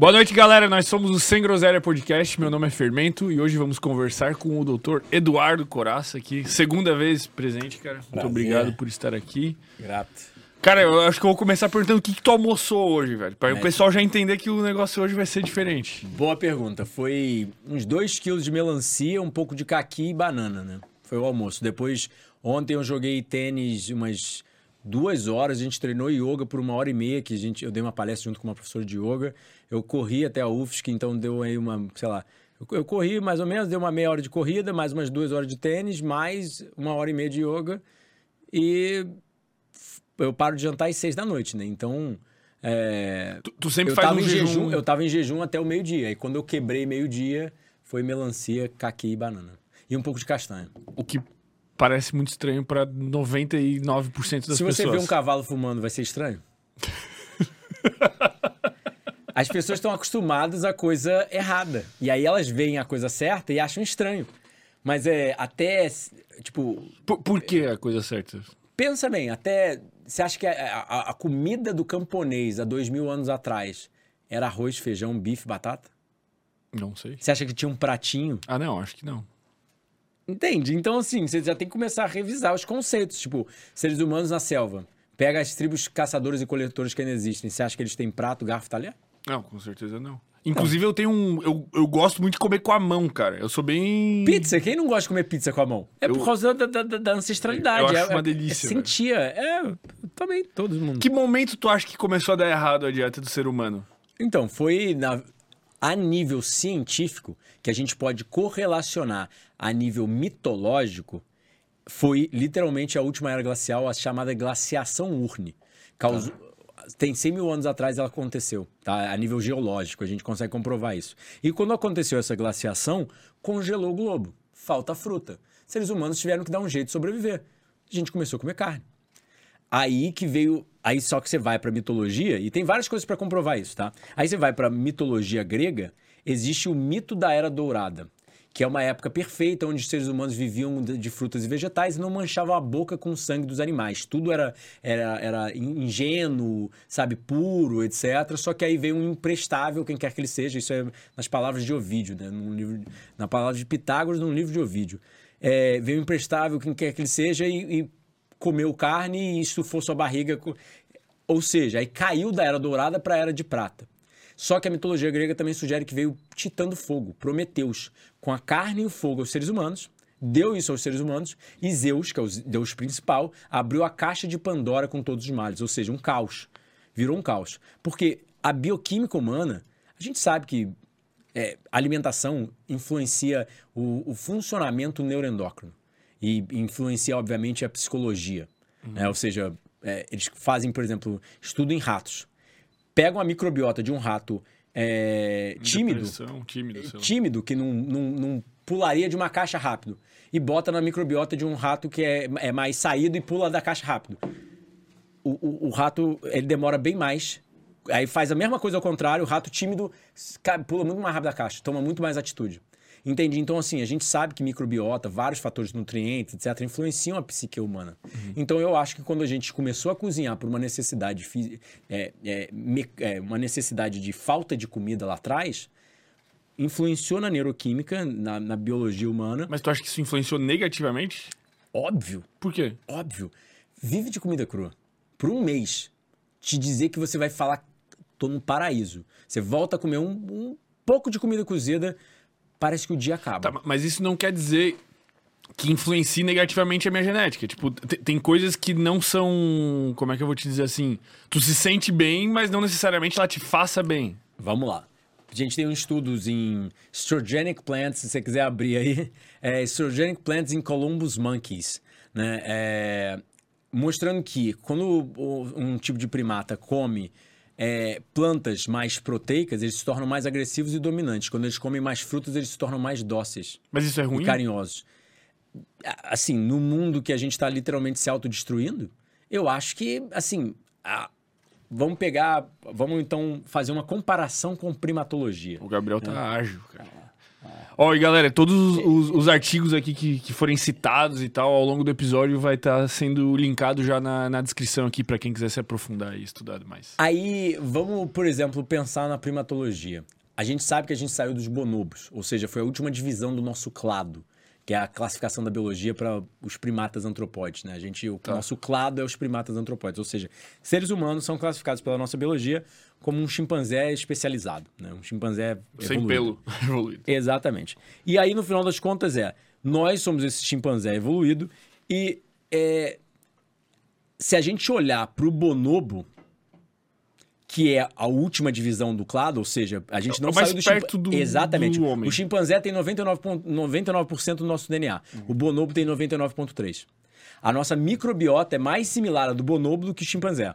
Boa noite, galera. Nós somos o Sem Groselha Podcast. Meu nome é Fermento e hoje vamos conversar com o doutor Eduardo Coraça aqui. Segunda vez presente, cara. Muito Prazer. obrigado por estar aqui. Grato. Cara, eu acho que eu vou começar perguntando o que, que tu almoçou hoje, velho. Pra o É. pessoal já entender que o negócio hoje vai ser diferente. Boa pergunta. Foi uns 2 quilos de melancia, um pouco de caqui e banana, né? Foi o almoço. Depois, ontem eu joguei tênis umas duas horas. A gente treinou yoga por uma hora e meia, que a gente, eu dei uma palestra junto com uma professora de yoga. Eu corri até a UFSC, então deu aí uma, sei lá... Eu, corri mais ou menos, deu uma meia hora de corrida, mais umas duas horas de tênis, mais uma hora e meia de yoga. E eu paro de jantar às seis da noite, né? Então... É, Tu, tu sempre eu faz um jejum. jejum, eu tava em jejum até o meio-dia. E quando eu quebrei meio-dia, foi melancia, caqui e banana. E um pouco de castanha. O que parece muito estranho pra 99% das Se você pessoas. vê um cavalo fumando, vai ser estranho? As pessoas estão acostumadas à coisa errada. E aí elas veem a coisa certa e acham estranho. Mas é até, tipo, Por, por que a coisa certa? pensa bem, até. Você acha que a, a- a comida do camponês há dois mil anos atrás era arroz, feijão, bife, batata? Não sei. Você acha que tinha um pratinho Ah, não, acho que não. Entende? Então, assim, você já tem que começar a revisar os conceitos. Tipo, seres humanos na selva. Pega as tribos caçadores e coletores que ainda existem. Você acha que eles têm prato, garfo talher? Não, com certeza não. Inclusive, eu tenho um. Eu, eu gosto muito de comer com a mão, cara. Eu sou bem. Pizza? Quem não gosta de comer pizza com a mão? É por Eu- causa da, da- da- da ancestralidade. Eu acho é, uma é- delícia, É sentia. É, também, todo mundo. Que momento tu acha que começou a dar errado a dieta do ser humano? Então, foi na- a nível científico que a gente pode correlacionar a nível mitológico. Foi literalmente a última era glacial, a chamada glaciação Urne. Causou- Tem 100 mil anos atrás ela aconteceu, tá? A nível geológico, a gente consegue comprovar isso. E quando aconteceu essa glaciação, congelou o globo. Falta fruta. Seres humanos tiveram que dar um jeito de sobreviver. A gente começou a comer carne. Aí que veio. Aí só que você vai pra mitologia, e tem várias coisas pra comprovar isso, tá? Aí você vai pra mitologia grega, existe o mito da Era Dourada, que é uma época perfeita onde os seres humanos viviam de frutas e vegetais e não manchavam a boca com o sangue dos animais. Tudo era, era, era ingênuo, sabe, puro, etc. Só que aí veio um imprestável, quem quer que ele seja, isso é nas palavras de Ovídio, né? Num livro, na palavra de Pitágoras, num livro de Ovídio. É, veio um imprestável, quem quer que ele seja, e, e comeu carne e estufou sua barriga. Ou seja, aí caiu da Era Dourada para a Era de Prata. Só que a mitologia grega também sugere que veio Titã do Fogo, Prometeus, com a carne e o fogo aos seres humanos, deu isso aos seres humanos, e Zeus, que é o deus principal, abriu a caixa de Pandora com todos os males, ou seja, um caos. Virou um caos. Porque a bioquímica humana, a gente sabe que é, a alimentação influencia o, o funcionamento neuroendócrino e influencia, obviamente, a psicologia. né? Ou seja, é, eles fazem, por exemplo, estudo em ratos. Pegam a microbiota de um rato é, tímido, tímido, tímido, que não, não, não pularia de uma caixa rápido, e bota na microbiota de um rato que é, é mais saído e pula da caixa rápido. O, o, o rato, ele demora bem mais. Aí faz a mesma coisa ao contrário, o rato tímido pula muito mais rápido da caixa, toma muito mais atitude. Entendi. Então, assim, a gente sabe que microbiota, vários fatores nutrientes, etc., influenciam a psique humana. Então, eu acho que quando a gente começou a cozinhar por uma necessidade, é, é, me- é, uma necessidade de falta de comida lá atrás, influenciou na neuroquímica, na, na biologia humana. Mas tu acha que isso influenciou negativamente? Óbvio, Por quê? óbvio. Vive de comida crua. Por um mês. Te dizer que você vai falar, tô no paraíso. Você volta a comer um, um pouco de comida cozida, parece que o dia acaba. Tá, mas isso não quer dizer que influencie negativamente a minha genética. Tipo, te- tem coisas que não são. Como é que eu vou te dizer assim? Tu se sente bem, mas não necessariamente ela te faça bem. Vamos lá. A gente tem uns estudos em Strogenic Plants, se você quiser abrir aí, é, Strogenic Plants in Columbus Monkeys, né? É, mostrando que quando um tipo de primata come é, plantas mais proteicas, eles se tornam mais agressivos e dominantes. Quando eles comem mais frutas, eles se tornam mais dóceis Mas isso é ruim? e carinhosos. Assim, no mundo que a gente está literalmente se autodestruindo, eu acho que, assim, a- vamos pegar, vamos então fazer uma comparação com primatologia. O Gabriel tá ágil, cara. Ó, e galera, todos os, os- os artigos aqui que, que forem citados e tal ao longo do episódio vai estar sendo linkado já na, na descrição aqui pra quem quiser se aprofundar e estudar mais. Aí, vamos, por exemplo, pensar na primatologia. A gente sabe que a gente saiu dos bonobos, ou seja, foi a última divisão do nosso clado, que é a classificação da biologia para os primatas antropóides, né? A gente, o nosso clado é os primatas antropóides, ou seja, seres humanos são classificados pela nossa biologia como um chimpanzé especializado, né? Um chimpanzé Sem evoluído. pelo evoluído. Exatamente. E aí, no final das contas, é nós somos esse chimpanzé evoluído e é, se a gente olhar para o bonobo, que é a última divisão do clado, ou seja, a gente É não o mais saiu do perto do- Exatamente. do homem. O chimpanzé tem 99%, pon- 99 do nosso DNA. O bonobo tem 99,3%. A nossa microbiota é mais similar à do bonobo do que o chimpanzé.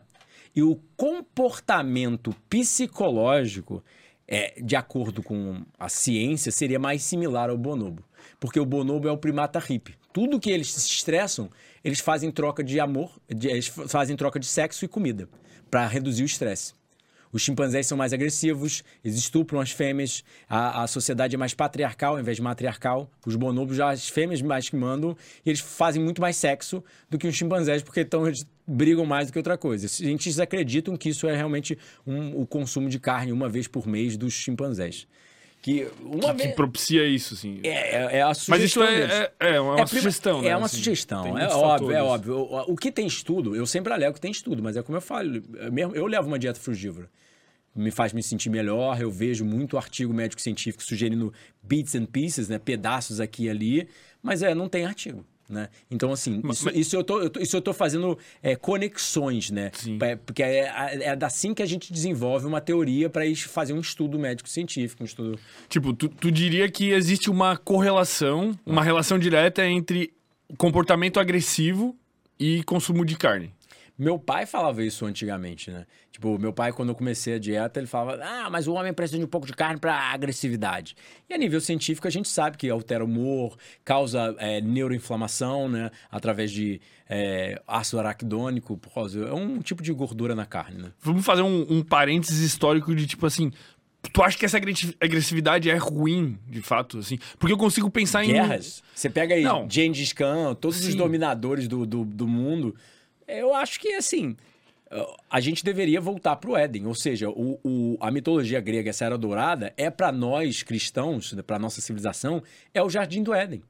E o comportamento psicológico, é, de acordo com a ciência, seria mais similar ao bonobo. Porque o bonobo é o primata hippie. Tudo que eles se estressam, eles fazem troca de amor, de- eles fa- fazem troca de sexo e comida, para reduzir o estresse. Os chimpanzés são mais agressivos, eles estupram as fêmeas, a, a sociedade é mais patriarcal ao invés de matriarcal. Os bonobos já as fêmeas mais que mandam, e eles fazem muito mais sexo do que os chimpanzés, porque então eles brigam mais do que outra coisa. Os cientistas acreditam que isso é realmente um- o consumo de carne uma vez por mês dos chimpanzés. Que uma Que vez. propícia isso, assim. É, é- é a sugestão Mas isso é, é, é uma É sugestão, né? É uma assim. sugestão, é óbvio, é óbvio. O, o que tem estudo, eu sempre alego que tem estudo, mas é como eu falo, eu, mesmo, eu levo uma dieta frugívora. Me faz me sentir melhor, eu vejo muito artigo médico-científico sugerindo bits and pieces, né, pedaços aqui e ali, mas é, não tem artigo. Né? Então, assim, isso, isso eu tô, eu tô- isso eu tô fazendo é, conexões, né? Sim. É, Porque é, é assim que a gente desenvolve uma teoria para fazer um estudo médico-científico, um estudo. Tipo, tu, tu diria que existe uma correlação, uma relação direta entre comportamento agressivo e consumo de carne. Meu pai falava isso antigamente, né? Tipo, meu pai, quando eu comecei a dieta, ele falava: Ah, mas o homem precisa de um pouco de carne para agressividade. E a nível científico, a gente sabe que altera o humor, causa é, neuroinflamação, né? Através de é, ácido araquidônico, por causa. É um tipo de gordura na carne, né? Vamos fazer um, um parênteses histórico de tipo assim. Tu acha que essa agressi- agressividade é ruim, de fato, assim? Porque eu consigo pensar em. Guerras. Você pega aí Não. Gengis Khan, todos os Sim. dominadores do, do, do mundo. Eu acho que, assim, a gente deveria voltar para o Éden. Ou seja, o, o- a mitologia grega, essa era dourada, é para nós cristãos, para nossa civilização, é o jardim do Éden.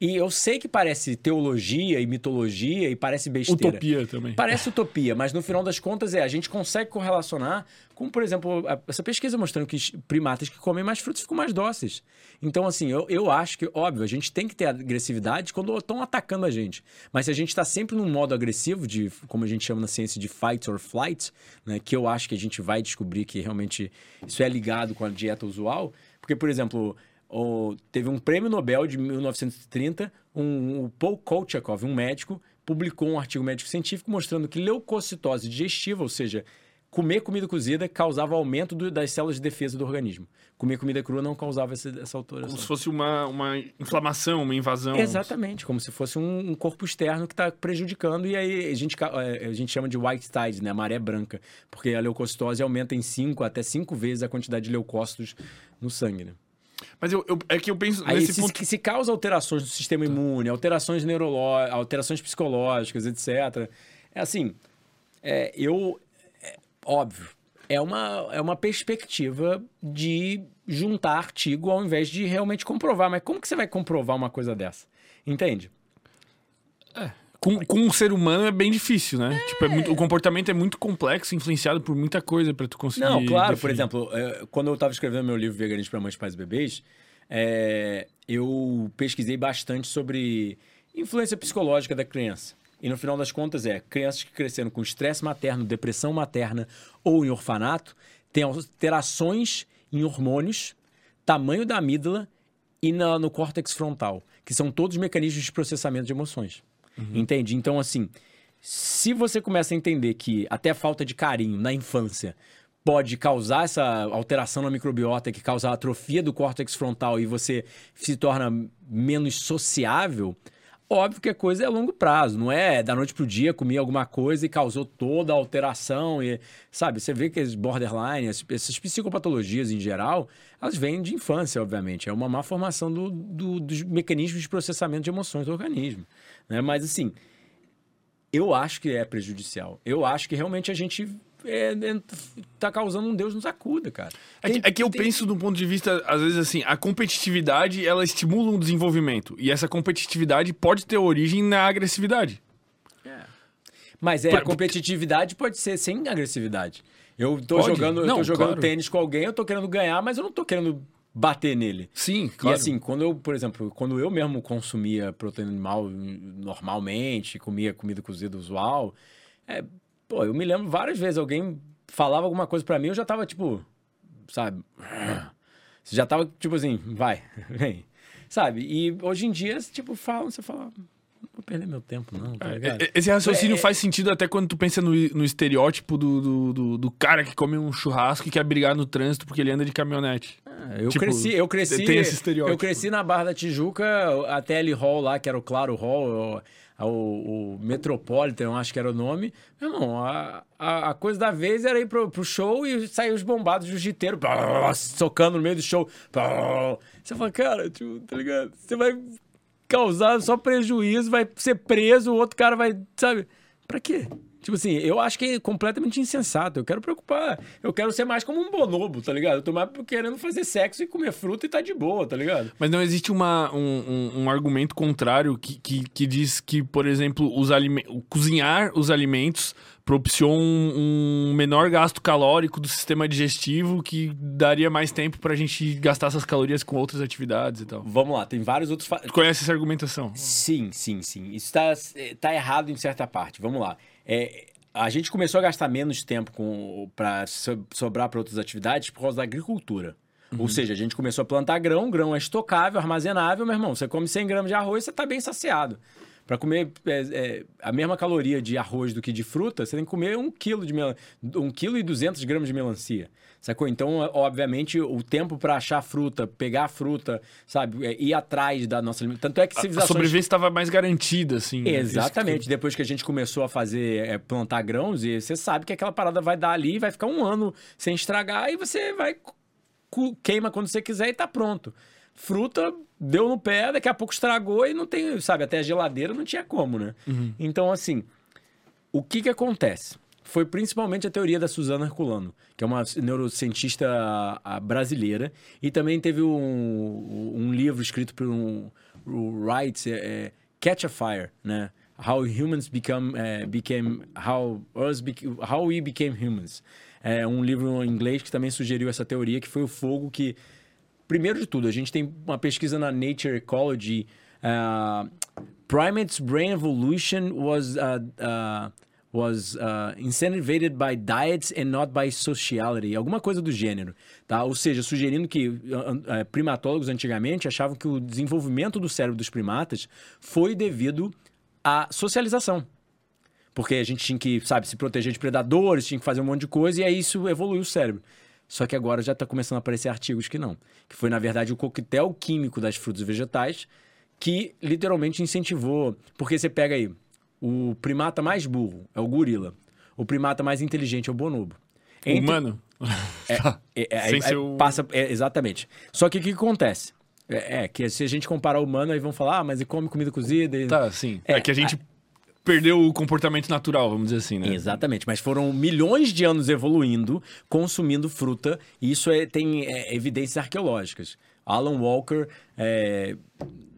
E eu sei que parece teologia e mitologia e parece besteira. Utopia também. Parece utopia, mas no final das contas é, a gente consegue correlacionar com, por exemplo, essa pesquisa mostrando que primatas que comem mais frutos ficam mais dóceis. Então, assim, eu, eu acho que, óbvio, a gente tem que ter agressividade quando estão atacando a gente. Mas se a gente está sempre num modo agressivo, de como a gente chama na ciência de fight or flight, né, que eu acho que a gente vai descobrir que realmente isso é ligado com a dieta usual, porque, por exemplo, o- teve um prêmio Nobel de 1930, um, o Paul Kolchakov, um médico, publicou um artigo médico-científico mostrando que leucocitose digestiva, ou seja, comer comida cozida, causava aumento do- das células de defesa do organismo. Comer comida crua não causava essa, essa alteração. Como se fosse uma, uma inflamação, uma invasão. Exatamente, como se fosse um, um corpo externo que está prejudicando, e aí a gente, é, a gente chama de white tide, né? Maré branca, porque a leucocitose aumenta em 5 até 5 vezes a quantidade de leucócitos no sangue, né? Mas eu, eu- é que eu penso Aí nesse se, ponto. se causa alterações do sistema imune, alterações neurológicas, alterações psicológicas, etc. É assim, é, eu. é, óbvio, é uma, é uma perspectiva de juntar artigo ao invés de realmente comprovar. Mas como que você vai comprovar uma coisa dessa? Entende? Com, com um ser humano é bem difícil, né? Tipo, é muito- o comportamento é muito complexo, influenciado por muita coisa pra tu conseguir. Não, claro. Por definir. exemplo, é, quando eu estava escrevendo meu livro Veganismo para Mães, Pais e Bebês, é, eu pesquisei bastante sobre influência psicológica da criança. E no final das contas é, crianças que cresceram com estresse materno, depressão materna ou em orfanato, têm alterações em hormônios, tamanho da amígdala e na- no córtex frontal, que são todos mecanismos de processamento de emoções. Entende? Então, assim, se você começa a entender que até falta de carinho na infância pode causar essa alteração na microbiota que causa a atrofia do córtex frontal e você se torna menos sociável, Óbvio que a coisa é a longo prazo, não é da noite pro dia comer alguma coisa e causou toda a alteração. E, sabe, você vê que as borderline, essas psicopatologias em geral, elas vêm de infância, obviamente. É uma má formação do, do, dos mecanismos de processamento de emoções do organismo. Né? Mas, assim, eu acho que é prejudicial. Eu acho que realmente a gente é, é, tá causando um Deus nos acuda, cara. É que, é que eu tem... penso de um ponto de vista, às vezes, assim, a competitividade, ela estimula um desenvolvimento. E essa competitividade pode ter origem na agressividade. É. Mas é, a competitividade pode ser sem agressividade. Eu tô pode? jogando, eu não, tô jogando claro. tênis com alguém, eu tô querendo ganhar, mas eu não tô querendo bater nele. Sim, claro. E assim, quando eu, por exemplo, quando eu mesmo consumia proteína animal normalmente, comia comida cozida usual, é, Pô, eu me lembro várias vezes alguém falava alguma coisa para mim, eu já tava tipo, sabe? Já tava tipo assim, vai, vem. Sabe? E hoje em dia, tipo, falam, você fala, vou perder meu tempo, não, tá ligado? É, esse raciocínio é, faz sentido até quando tu pensa no, no estereótipo do, do, do, do, cara que come um churrasco e quer brigar no trânsito porque ele anda de caminhonete. É, eu tipo, cresci, eu cresci. Tem esse estereótipo. Eu cresci na Barra da Tijuca, até ali Hall lá, que era o Claro Hall o, o Metropolitan, acho que era o nome. Meu irmão, a, a, a, coisa da vez era ir pro, pro show e sair os bombados jiu-jiteiro socando no meio do show. Você fala, cara, tipo, tá ligado? Você vai causar só prejuízo, vai ser preso, o outro cara vai, sabe? Pra quê? Tipo assim, eu acho que é completamente insensato. Eu quero preocupar. Eu quero ser mais como um bonobo, tá ligado? Eu tô mais querendo fazer sexo e comer fruta e tá de boa, tá ligado? Mas não existe uma, um, um, um argumento contrário que, que, que, diz que, por exemplo, os cozinhar os alimentos propiciou um, um, menor gasto calórico do sistema digestivo que daria mais tempo pra gente gastar essas calorias com outras atividades e tal. Vamos lá, tem vários outros... Tu conhece essa argumentação? Sim, sim, sim. Isso tá, tá errado em certa parte. Vamos lá. É, a gente começou a gastar menos tempo para sobrar para outras atividades por causa da agricultura. Uhum. Ou seja, a gente começou a plantar grão, grão é estocável, armazenável, meu irmão. Você come 100 gramas de arroz, você está bem saciado. Para comer é, é, a mesma caloria de arroz do que de fruta, você tem que comer um quilo de mel... um quilo e 200 gramas de melancia. Sacou? Então, obviamente, o tempo para achar fruta, pegar a fruta, sabe, é, ir atrás da nossa Tanto é que civilizações... A sobrevivência estava mais garantida, assim. Né? Exatamente. Que... Depois que a gente começou a fazer, é, plantar grãos, e você sabe que aquela parada vai dar ali, vai ficar um ano sem estragar, e você vai queima quando você quiser e tá pronto. Fruta deu no pé, daqui a pouco estragou e não tem, sabe, até a geladeira não tinha como, né? Uhum. Então, assim, o que que acontece? foi principalmente a teoria da Suzana Herculano, que é uma neurocientista brasileira, e também teve um, um livro escrito por um, um Wright, é, é, Catch a Fire, né? How Humans Become, é, became, how, us be, how We Became Humans. É um livro em inglês que também sugeriu essa teoria, que foi o fogo que... Primeiro de tudo, a gente tem uma pesquisa na Nature Ecology, uh, Primates' Brain Evolution was... Uh, uh, was uh, incentivated by diets and not by sociality, alguma coisa do gênero, tá? Ou seja, sugerindo que uh, primatólogos antigamente achavam que o desenvolvimento do cérebro dos primatas foi devido à socialização. Porque a gente tinha que, sabe, se proteger de predadores, tinha que fazer um monte de coisa e aí isso evoluiu o cérebro. Só que agora já está começando a aparecer artigos que não. Que foi, na verdade, o coquetel químico das frutas e vegetais que literalmente incentivou. Porque você pega aí, o primata mais burro é o gorila. O primata mais inteligente é o bonobo. Entre... Humano? É, é, é, Sem é, o... passa, é, exatamente. Só que o que acontece? É, é, que se a gente comparar o humano, aí vão falar, ah, mas ele come comida cozida. E... Tá, sim. É, que a gente perdeu o comportamento natural, vamos dizer assim, né? Exatamente, mas foram milhões de anos evoluindo, consumindo fruta, e isso é, tem é, evidências arqueológicas. Alan Walker, é,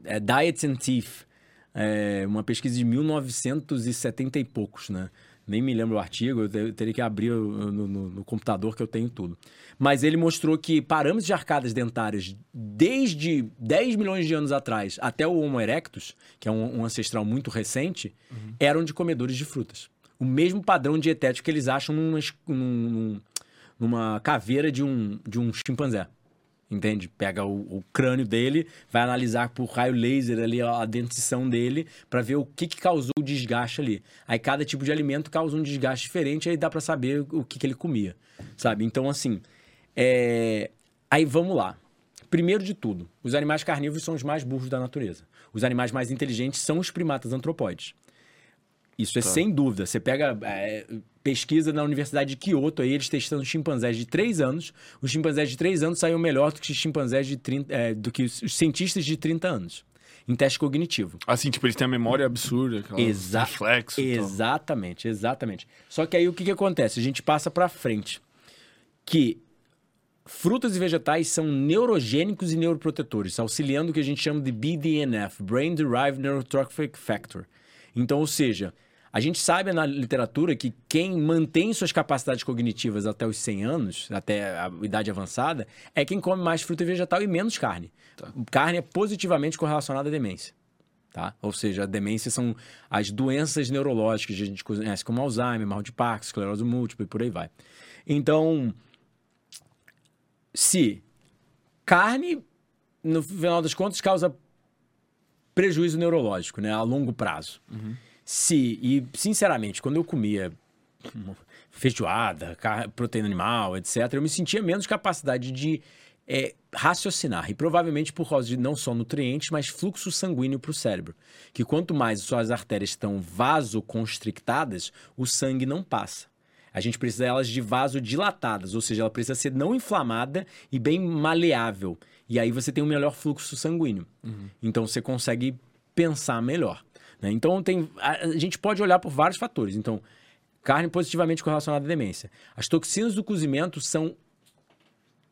é, Diets and Teeth, é uma pesquisa de 1970 e poucos, né? Nem me lembro o artigo, eu teria que abrir no, no, no, computador que eu tenho tudo. Mas ele mostrou que parâmetros de arcadas dentárias desde 10 milhões de anos atrás até o Homo erectus, que é um, um ancestral muito recente, uhum. eram de comedores de frutas. O mesmo padrão dietético que eles acham numa, num, numa caveira de um, de um chimpanzé entende? Pega o, o, crânio dele, vai analisar por raio laser ali a dentição dele para ver o que, que causou o desgaste ali. Aí cada tipo de alimento causa um desgaste diferente, aí dá para saber o que, que ele comia, sabe? Então, assim, é... aí vamos lá. primeiro de tudo, os animais carnívoros são os mais burros da natureza. Os animais mais inteligentes são os primatas antropóides. Isso é sem dúvida. Você pega é, pesquisa na Universidade de Kyoto, aí eles testando chimpanzés de 3 anos. Os chimpanzés de 3 anos saíram melhor do que os chimpanzés de 30, é, do que os cientistas de 30 anos. Em teste cognitivo. Assim, tipo, eles têm a memória absurda, aquela Exa reflexo. Exatamente, exatamente. Só que aí o que, que acontece? A gente passa pra frente. Que frutas e vegetais são neurogênicos e neuroprotetores, auxiliando o que a gente chama de BDNF, Brain Derived Neurotrophic Factor. Então, ou seja, a gente sabe na literatura que quem mantém suas capacidades cognitivas até os 100 anos, até a idade avançada, é quem come mais fruta e vegetal e menos carne. Carne é positivamente correlacionada à demência. Tá? Ou seja, a demência são as doenças neurológicas que a gente conhece como Alzheimer, mal de Parkinson, esclerose múltipla e por aí vai. Então, se carne, no final das contas, causa prejuízo neurológico, né, a longo prazo. Se, e sinceramente, quando eu comia feijoada, proteína animal, etc., eu me sentia menos capacidade de é, raciocinar. E provavelmente por causa de não só nutrientes, mas fluxo sanguíneo para o cérebro. Que quanto mais suas artérias estão vasoconstrictadas, o sangue não passa. A gente precisa delas de vasodilatadas, ou seja, ela precisa ser não inflamada e bem maleável. E aí você tem um melhor fluxo sanguíneo. Então você consegue pensar melhor. né? Então tem, a, a gente pode olhar por vários fatores. Então, carne positivamente correlacionada à demência. As toxinas do cozimento são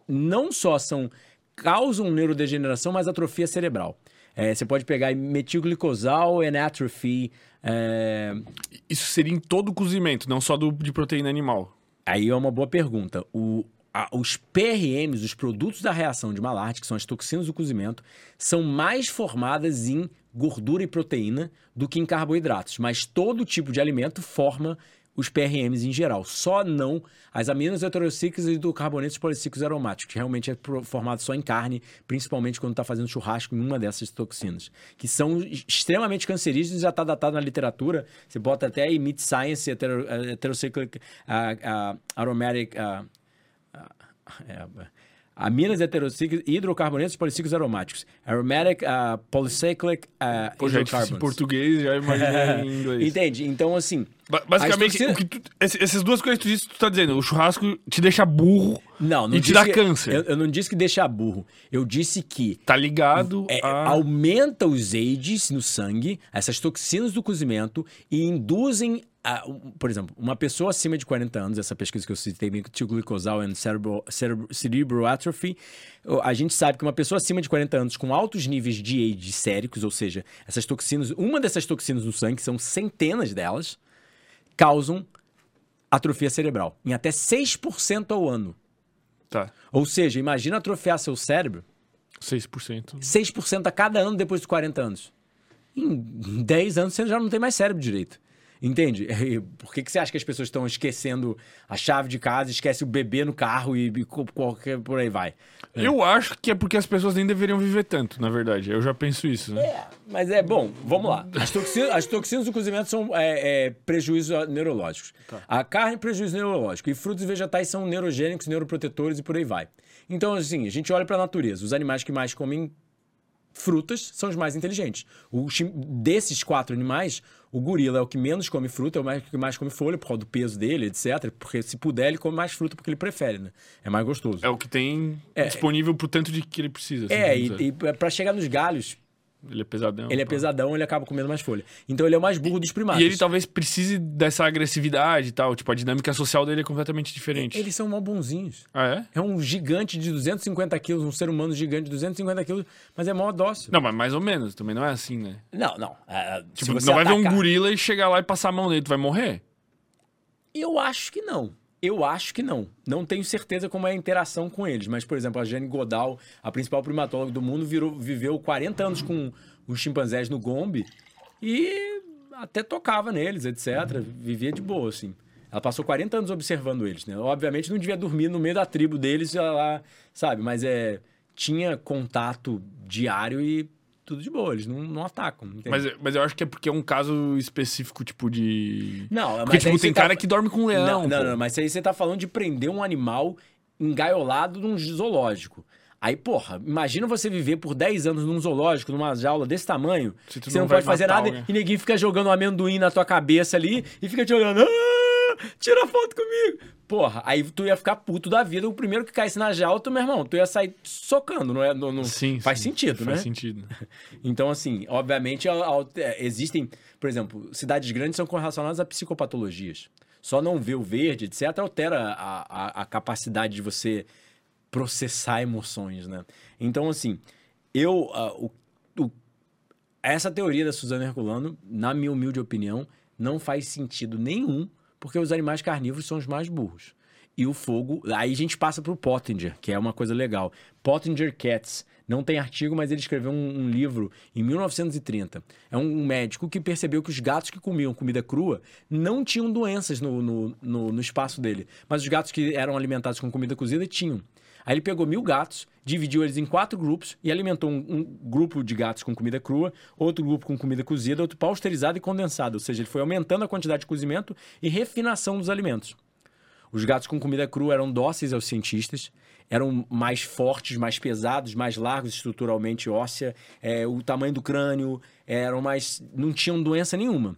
não só são causam neurodegeneração, mas atrofia cerebral. É, você pode pegar metilglicosal and atrophy. é, Isso seria em todo o cozimento, não só do, de proteína animal. Aí é uma boa pergunta. O- a- os PRMs, os produtos da reação de Maillard, que são as toxinas do cozimento, são mais formadas em gordura e proteína do que em carboidratos. Mas todo tipo de alimento forma os PRMs em geral. Só não as aminas heterocíclicas e do carbonetos policíclicos aromáticos, que realmente é formado só em carne, principalmente quando está fazendo churrasco em uma dessas toxinas, que são extremamente cancerígenos, já está datado na literatura. Você bota até aí Meat Science, eh, Heterocyclic ah, ah, Aromatic. ah, é, aminas heterocíclicas e hidrocarbonetos policíclicos aromáticos. Aromatic uh, polycyclic uh, Pô, já disse em português, já imaginei em inglês. Entende? Então, assim. Ba- Basicamente, tu- esse- essas duas coisas que tu disse, tu tá dizendo, o churrasco te deixa burro Não, não e te dá que- câncer. Eu, eu não disse que deixa burro. Eu disse que Tá ligado é, a... aumenta os AIDS no sangue, essas toxinas do cozimento, e induzem, a- por exemplo, uma pessoa acima de 40 anos, essa pesquisa que eu citei, metilglicosal and cerebral, cerebral, cerebral atrophy, a gente sabe que uma pessoa acima de 40 anos com altos níveis de AIDS séricos, ou seja, essas toxinas, uma dessas toxinas no sangue, são centenas delas, causam atrofia cerebral, em até 6% ao ano. Tá, Ou seja, imagina atrofiar seu cérebro 6%. 6% a cada ano depois dos 40 anos. Em 10 anos você já não tem mais cérebro direito. Entende? Por que, que você acha que as pessoas estão esquecendo a chave de casa, esquece o bebê no carro e, e qualquer por aí vai? Eu acho que é porque as pessoas nem deveriam viver tanto, na verdade. Eu já penso isso, né? É, mas é bom, vamos lá. As toxinas, as toxinas do cozimento são é, é, prejuízos neurológicos. A carne é prejuízo neurológico. E frutos e vegetais são neurogênicos, neuroprotetores e por aí vai. Então, assim, a gente olha para a natureza. Os animais que mais comem frutas são os mais inteligentes. O desses quatro animais, o gorila é o que menos come fruta, é o mais- que mais come folha por causa do peso dele, etc. Porque se puder, ele come mais fruta porque ele prefere, né? É mais gostoso. É o que tem disponível pro tanto de que ele precisa. assim, É, e, e para chegar nos galhos, Ele é pesadão. ele é pesadão, ele acaba comendo mais folha. Então ele é o mais burro dos primatas. E ele talvez precise dessa agressividade e tal. Tipo, a dinâmica social dele é completamente diferente. Eles são mó bonzinhos. Ah, é? É um gigante de 250 quilos, um ser humano gigante de 250 quilos, mas é mó dócil. Não, mas mais ou menos. Também não é assim, né? Não, não. Se Tipo, não vai ver um atacar- gorila e chegar lá e passar a mão nele. Tu vai morrer? Eu acho que não. Eu acho que não. Não tenho certeza como é a interação com eles. Mas, por exemplo, a Jane Goodall, a principal primatóloga do mundo, virou- viveu 40 anos com os chimpanzés no Gombe e até tocava neles, etc. Vivia de boa, assim. Ela passou 40 anos observando eles, né? Obviamente não devia dormir no meio da tribo deles, lá, sabe? Mas é, tinha contato diário e tudo de boa. Eles não, não atacam. entende? Mas, mas eu acho que é porque é um caso específico, tipo, de. Não, Porque, mas tipo, tem tá- cara que dorme com um leão. Não, não, não, mas aí você tá falando de prender um animal engaiolado num zoológico. Aí, porra, imagina você viver por 10 anos num zoológico, numa jaula desse tamanho, você não não pode fazer nada alguém. e ninguém fica jogando um amendoim na tua cabeça ali e fica te olhando. "Ah, tira foto comigo. Porra, aí tu ia ficar puto da vida. O primeiro que caísse na jaula, tu, meu irmão, tu ia sair socando, não é? Não, não- Sim, faz sim, sentido, faz né? sentido. Então, assim, obviamente, al- al- é, existem, por exemplo, cidades grandes são correlacionadas a psicopatologias. Só não ver o verde, etc., altera a, a, a capacidade de você processar emoções, né? Então, assim, eu. ah, o, o- essa teoria da Suzana Herculano, na minha humilde opinião, não faz sentido nenhum, porque os animais carnívoros são os mais burros. E o fogo. Aí a gente passa pro Pottinger, que é uma coisa legal. Pottinger Cats. Não tem artigo, mas ele escreveu um, um livro em 1930. É um médico que percebeu que os gatos que comiam comida crua não tinham doenças no, no, no, no espaço dele. Mas os gatos que eram alimentados com comida cozida tinham. Aí ele pegou mil gatos, dividiu eles em quatro grupos e alimentou um, um grupo de gatos com comida crua, outro grupo com comida cozida, outro pasteurizado e condensado. Ou seja, ele foi aumentando a quantidade de cozimento e refinação dos alimentos. Os gatos com comida crua eram dóceis aos cientistas, eram mais fortes, mais pesados, mais largos estruturalmente óssea, é, o tamanho do crânio, eram mais. não tinham doença nenhuma.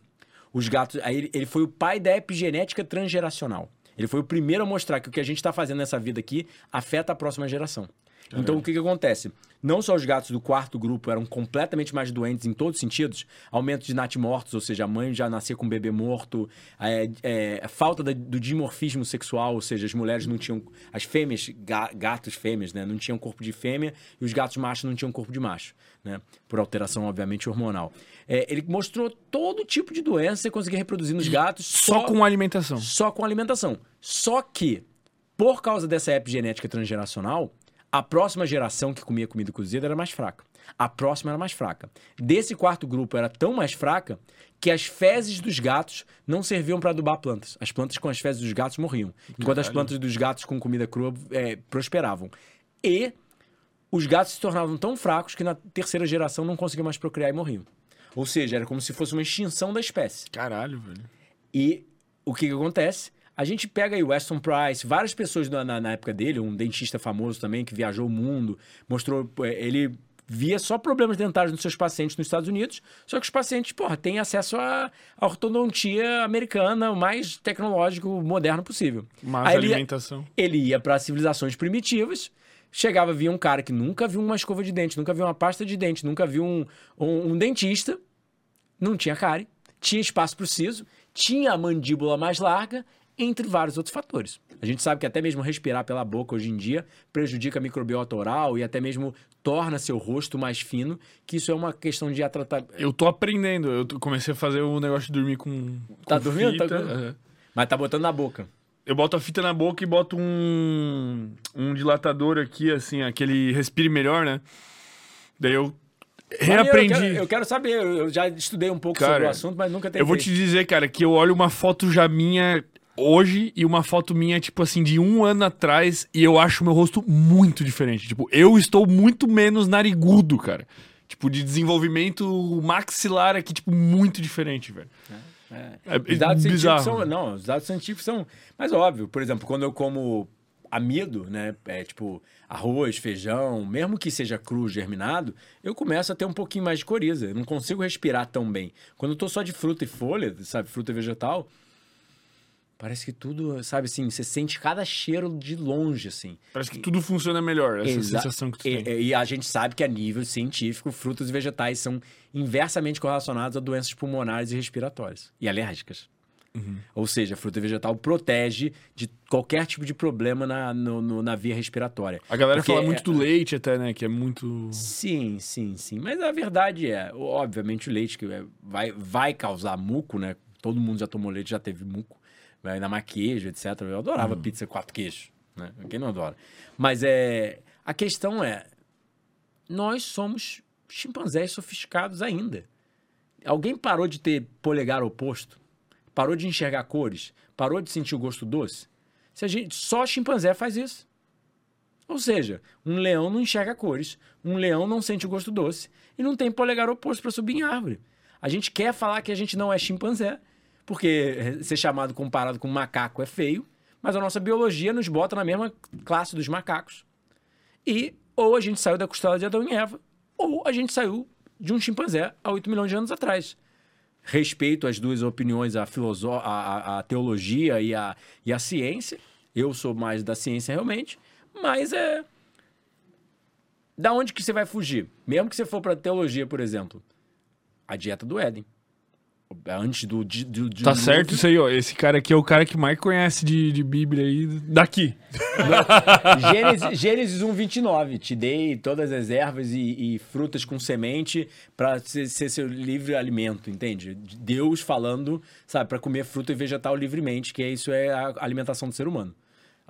Os gatos. Aí ele foi o pai da epigenética transgeracional. Ele foi o primeiro a mostrar que o que a gente está fazendo nessa vida aqui afeta a próxima geração. Então, o que, que acontece? Não só os gatos do quarto grupo eram completamente mais doentes em todos os sentidos, aumento de natimortos, ou seja, a mãe já nascia com um bebê morto, é, é, falta da- do dimorfismo sexual, ou seja, as mulheres não tinham. As fêmeas, ga- gatos fêmeas, né, não tinham corpo de fêmea e os gatos machos não tinham corpo de macho, né, por alteração, obviamente, hormonal. É, ele mostrou todo tipo de doença você conseguia reproduzir nos gatos Só com alimentação. só com alimentação. Só que, por causa dessa epigenética transgeracional, a próxima geração que comia comida cozida era mais fraca. A próxima era mais fraca. Desse quarto grupo era tão mais fraca que as fezes dos gatos não serviam para adubar plantas. As plantas com as fezes dos gatos morriam, enquanto as plantas dos gatos com comida crua é, prosperavam. E os gatos se tornavam tão fracos que na terceira geração não conseguiam mais procriar e morriam. Ou seja, era como se fosse uma extinção da espécie. Caralho, velho. E o que, que acontece? A gente pega aí o Weston Price, várias pessoas na, na- na época dele, um dentista famoso também que viajou o mundo, mostrou. eh, Ele via só problemas dentários nos seus pacientes nos Estados Unidos, só que os pacientes, porra, têm acesso à, à ortodontia americana, o mais tecnológico, moderno possível. Mas Aí ele- alimentação. ele ia para civilizações primitivas, chegava, via um cara que nunca viu uma escova de dente, nunca viu uma pasta de dente, nunca viu um, um, um dentista, não tinha cárie, tinha espaço para o siso, tinha a mandíbula mais larga, entre vários outros fatores. A gente sabe que até mesmo respirar pela boca hoje em dia prejudica a microbiota oral e até mesmo torna seu rosto mais fino, que isso é uma questão de atratar... Eu tô aprendendo. Eu comecei a fazer o negócio de dormir com. Tá com dormindo? Tá fita. com- é. Mas tá botando na boca. Eu boto a fita na boca e boto um, um dilatador aqui, assim, aquele respire melhor, né? Daí eu reaprendi. Eu quero, eu quero saber, eu já estudei um pouco Cara, sobre o assunto, mas nunca tentei. Eu vou te dizer, cara, que eu olho uma foto já minha hoje e uma foto minha, tipo assim, de um ano atrás e eu acho meu rosto muito diferente. Tipo, eu estou muito menos narigudo, cara. Tipo, de desenvolvimento maxilar aqui, tipo, muito diferente, velho. É. É Os dados bizarro. científicos são. Não, os dados científicos são. Mas óbvio, por exemplo, quando eu como amido, né? É tipo arroz, feijão, mesmo que seja cru, germinado, eu começo a ter um pouquinho mais de coriza. Eu não consigo respirar tão bem. Quando eu tô só de fruta e folha, sabe, fruta e vegetal, parece que tudo, sabe assim, você sente cada cheiro de longe, assim. Parece que tudo funciona melhor, essa Exa- sensação que tu e, tem. e a gente sabe que a nível científico, frutas e vegetais são inversamente correlacionados a doenças pulmonares e respiratórias e alérgicas. Uhum. Ou seja, a fruta e vegetal protege de qualquer tipo de problema na, no- no- na via respiratória. A galera Porque fala é- muito do leite até, né? Que é muito... Sim, sim, sim. Mas a verdade é, obviamente, o leite que é- vai, vai causar muco, né? Todo mundo já tomou leite, já teve muco. Vai ainda mais queijo, etc. Eu adorava pizza quatro queijos, né? Quem não adora? Mas é... A questão é, nós somos chimpanzés sofisticados ainda. Alguém parou de ter polegar oposto? Parou de enxergar cores? Parou de sentir o gosto doce? Se a gente, só chimpanzé faz isso. Ou seja, um leão não enxerga cores, um leão não sente o gosto doce e não tem polegar oposto para subir em árvore. A gente quer falar que a gente não é chimpanzé, porque ser chamado comparado com macaco é feio, mas a nossa biologia nos bota na mesma classe dos macacos. E ou a gente saiu da costela de Adão e Eva, ou a gente saiu de um chimpanzé há 8 milhões de anos atrás. Respeito as duas opiniões, a, filoso a, a, a teologia e a, e a ciência. Eu sou mais da ciência realmente, mas é. Da onde que você vai fugir? Mesmo que você for para teologia, por exemplo, a dieta do Éden. Antes do. do, do tá certo isso aí, ó. Esse cara aqui é o cara que mais conhece de, de Bíblia aí daqui. Gênesis, Gênesis 1, 29. Te dei todas as ervas e, e frutas com semente para ser, ser, seu livre alimento, entende? Deus falando, sabe, para comer fruta e vegetal livremente, que é isso é a alimentação do ser humano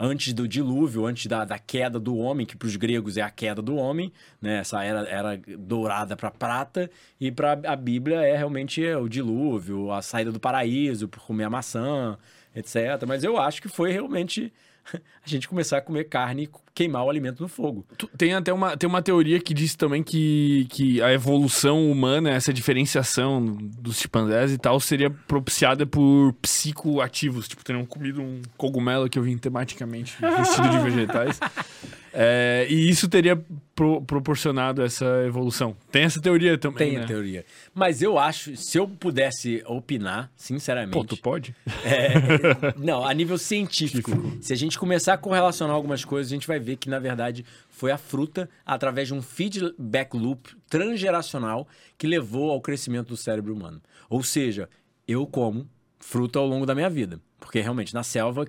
antes do dilúvio, antes da, da queda do homem, que para os gregos é a queda do homem, né? Essa era, era dourada para prata, e para a Bíblia é realmente o dilúvio, a saída do paraíso, por comer a maçã, etc. Mas eu acho que foi realmente a gente começar a comer carne e queimar o alimento no fogo. Tem até uma, tem uma teoria que diz também que, que a evolução humana, essa diferenciação dos chimpanzés e tal, seria propiciada por psicoativos. Tipo, teriam comido um cogumelo que eu vim tematicamente vestido de vegetais. É, e isso teria pro, proporcionado essa evolução. Tem essa teoria também. Tem né? a teoria. Mas eu acho, se eu pudesse opinar, sinceramente. Pô, tu pode? É, não, a nível científico. se a gente começar a correlacionar algumas coisas, a gente vai ver que, na verdade, foi a fruta, através de um feedback loop transgeracional, que levou ao crescimento do cérebro humano. Ou seja, eu como fruta ao longo da minha vida. Porque realmente, na selva,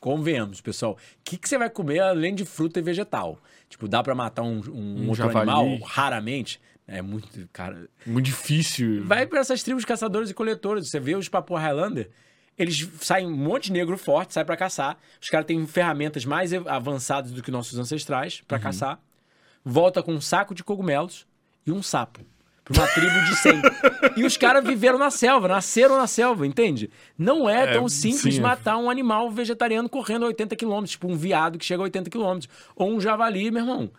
convenhamos, pessoal. O que, que você vai comer além de fruta e vegetal? Tipo, dá para matar um, um, um outro javali. animal raramente? É muito, cara... Muito difícil. Vai para essas tribos caçadores e coletores. Você vê os Papo Highlander, eles saem um monte de negro forte, sai para caçar. Os caras têm ferramentas mais avançadas do que nossos ancestrais para uhum. caçar. Volta com um saco de cogumelos e um sapo pra uma tribo de 100. e os caras viveram na selva, nasceram na selva, entende? Não é, é tão simples sim. matar um animal vegetariano correndo a 80 km, tipo um viado que chega a 80 km. Ou um javali, meu irmão.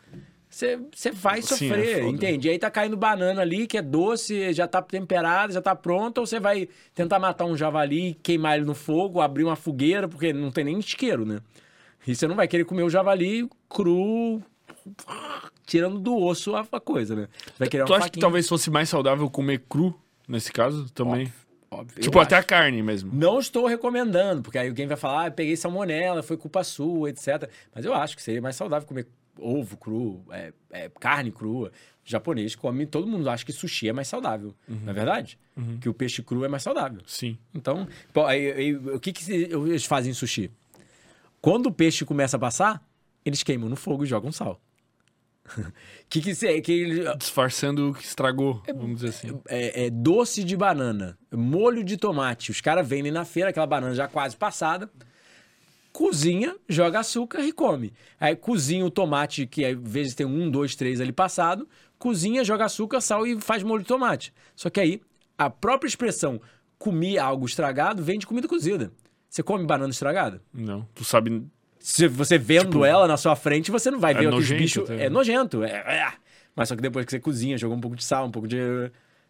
Você vai sofrer, sim, é entende? E aí tá caindo banana ali, que é doce, já tá temperada, já tá pronta, ou você vai tentar matar um javali, queimar ele no fogo, abrir uma fogueira, porque não tem nem isqueiro, né? E você não vai querer comer o javali cru, tirando do osso a, coisa, né? Vai tu acha faquinha. que talvez fosse mais saudável comer cru, nesse caso, também? Óbvio. Óbvio, tipo, até acho. a carne mesmo. Não estou recomendando, porque aí alguém vai falar, ah, peguei salmonela, foi culpa sua, etc. Mas eu acho que seria mais saudável comer ovo cru, é, é, carne crua. O japonês come, todo mundo acha que sushi é mais saudável, uhum. não é verdade? Uhum. Que o peixe cru é mais saudável. Sim. Então, pô, aí, aí, o que, que eles fazem em sushi? Quando o peixe começa a passar, eles queimam no fogo e jogam sal. que que, é, que Disfarçando o que estragou, vamos dizer assim. É, é doce de banana, molho de tomate. Os caras vendem na feira aquela banana já quase passada, cozinha, joga açúcar e come. Aí cozinha o tomate, que às vezes tem um, dois, três ali passado, cozinha, joga açúcar, sal e faz molho de tomate. Só que aí, a própria expressão comi algo estragado vem de comida cozida. Você come banana estragada? Não. Tu sabe se você vendo tipo, ela na sua frente, você não vai é ver aqueles bichos. É nojento. É, é, Mas só que depois que você cozinha, jogou um pouco de sal, um pouco de.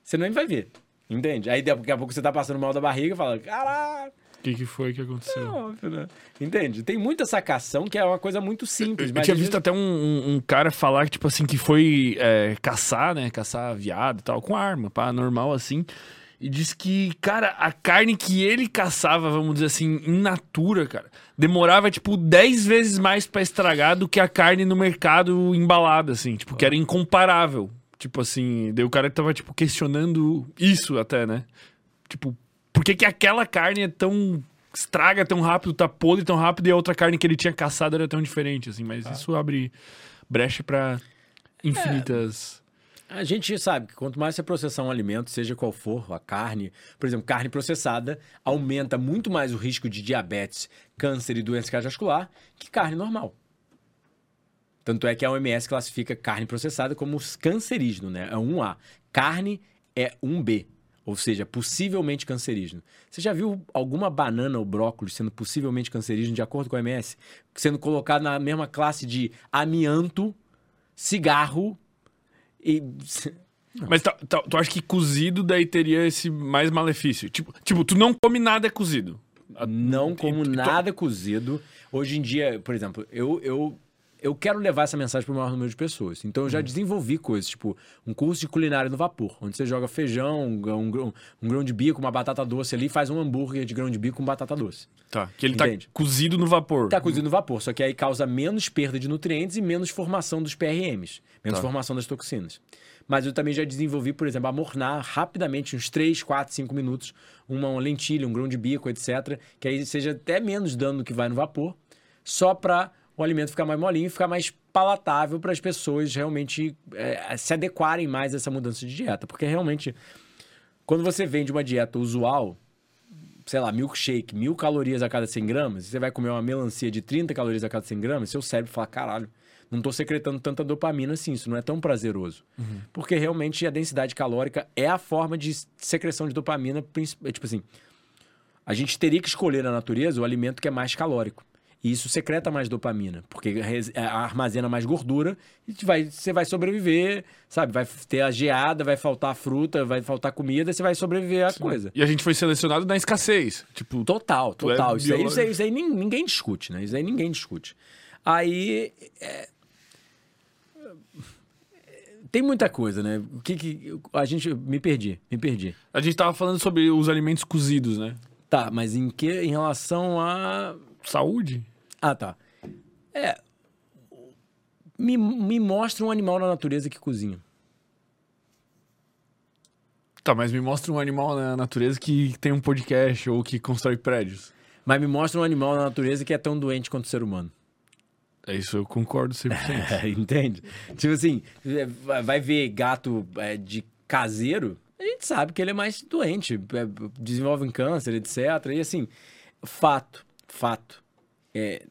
Você nem vai ver. Entende? Aí daqui a pouco você tá passando mal da barriga e fala: caraca. O que, que foi que aconteceu? É óbvio, né? Entende? Tem muita sacação que é uma coisa muito simples. Eu, eu tinha visto até um, um, um, cara falar que, tipo assim, que foi é, caçar, né? Caçar viado e tal, com arma, pá, normal assim. E disse que, cara, a carne que ele caçava, vamos dizer assim, in natura, cara, demorava, tipo, 10 vezes mais para estragar do que a carne no mercado embalada, assim. Tipo, que era incomparável. Tipo assim, daí o cara tava, tipo, questionando isso até, né? Tipo, por que que aquela carne é tão... estraga tão rápido, tá podre tão rápido e a outra carne que ele tinha caçado era tão diferente, assim. Mas ah. isso abre brecha para infinitas... É a gente sabe que quanto mais você processar um alimento, seja qual for, a carne, por exemplo, carne processada, aumenta muito mais o risco de diabetes, câncer e doença cardiovascular que carne normal. Tanto é que a OMS classifica carne processada como cancerígeno, né? É 1A. Carne é 1B, ou seja, possivelmente cancerígeno. Você já viu alguma banana ou brócolis sendo possivelmente cancerígeno de acordo com a OMS? Sendo colocado na mesma classe de amianto, cigarro e. Não. Mas tá, tá, tu acha que cozido daí teria esse mais malefício? Tipo, tipo tu não come nada cozido. Não como nada cozido. Hoje em dia, por exemplo, eu, eu eu quero levar essa mensagem para o maior número de pessoas. Então eu já desenvolvi coisas, tipo um curso de culinária no vapor, onde você joga feijão, um, grão- um grão de bico, uma batata doce ali, e faz um hambúrguer de grão de bico com batata doce. Tá. Que ele Entende? tá cozido no vapor. Tá cozido no vapor, só que aí causa menos perda de nutrientes e menos formação dos PRMs, menos Tá. formação das toxinas. Mas eu também já desenvolvi, por exemplo, amornar rapidamente, uns 3, 4, 5 minutos, uma lentilha, um grão de bico, etc. Que aí seja até menos dano do que vai no vapor, só para o alimento ficar mais molinho e ficar mais palatável para as pessoas realmente é, se adequarem mais a essa mudança de dieta. Porque realmente, quando você vende uma dieta usual, sei lá, milkshake, mil calorias a cada 100 gramas, você vai comer uma melancia de 30 calorias a cada 100 gramas, seu cérebro fala, caralho, não tô secretando tanta dopamina assim, isso não é tão prazeroso. Porque realmente a densidade calórica é a forma de secreção de dopamina, é tipo assim, a gente teria que escolher na natureza o alimento que é mais calórico. E isso secreta mais dopamina, porque é, armazena mais gordura e vai, você vai sobreviver, sabe? Vai ter a geada, vai faltar fruta, vai faltar comida, você vai sobreviver à coisa. E a gente foi selecionado na escassez. Tipo, Total, é total. isso, aí, isso aí, isso aí nin- ninguém discute, né? Isso aí ninguém discute. Aí. é, Tem muita coisa, né? O que que. A gente. Me perdi, me perdi. a gente tava falando sobre os alimentos cozidos, né? Tá, mas em que. Em relação a. Saúde? Ah, tá. É. Me, me mostra um animal na natureza que cozinha. Tá, mas me mostra um animal na natureza que tem um podcast ou que constrói prédios. Mas me mostra um animal na natureza que é tão doente quanto o ser humano. É isso, eu concordo 100%. É, entende? Tipo assim, é, vai vai ver gato é, de caseiro, a gente sabe que ele é mais doente, é, desenvolve um câncer, etc. E assim, fato, fato. É,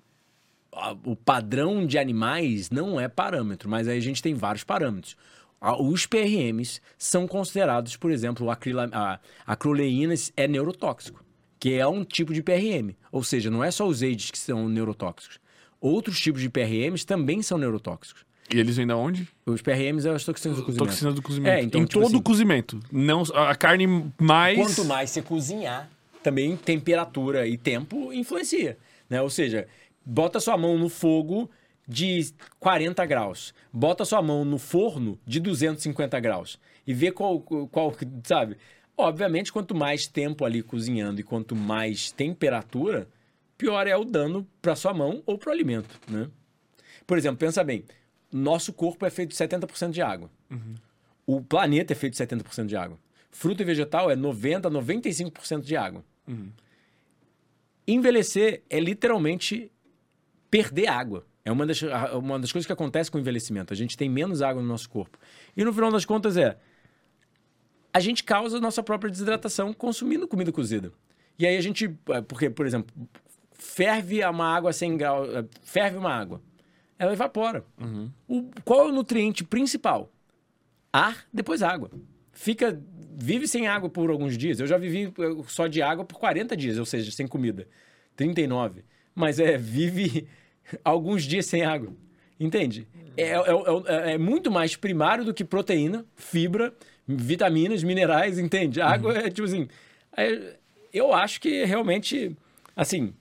a- o padrão de animais não é parâmetro, mas aí a gente tem vários parâmetros. A- Os PRMs são considerados, por exemplo, a, acrila- a acroleína é neurotóxico, que é um tipo de PRM. Ou seja, não é só os AIDS que são neurotóxicos. Outros tipos de PRMs também são neurotóxicos. E eles vêm da onde? Os PRMs são as toxinas do cozimento. Toxina do cozimento. É, então, em tipo todo assim- cozimento. Não, a carne mais. Quanto mais você cozinhar, também temperatura e tempo influencia, né? Ou seja, bota sua mão no fogo de 40 graus, bota sua mão no forno de 250 graus e vê qual, qual sabe? Obviamente, quanto mais tempo ali cozinhando e quanto mais temperatura, pior é o dano para sua mão ou para o alimento, né? Por exemplo, pensa bem, nosso corpo é feito de 70% de água. O planeta é feito de 70% de água. Fruta e vegetal é 90, 95% de água. Envelhecer é literalmente perder água. É uma das, uma das coisas que acontece com o envelhecimento. A gente tem menos água no nosso corpo. E no final das contas é. A gente causa a nossa própria desidratação consumindo comida cozida. E aí a gente. é, Porque, por exemplo, ferve uma água 100 graus. é, Ferve uma água. Ela evapora. O, qual é o nutriente principal? ar, depois água. Fica, vive sem água por alguns dias. Eu já vivi eh, só de água por 40 dias, ou seja, sem comida. 39. Mas é, vive alguns dias sem água. Entende? É, é- é- é muito mais primário do que proteína, fibra, vitaminas, minerais, entende? A água é tipo assim. é- eu acho que realmente, assim,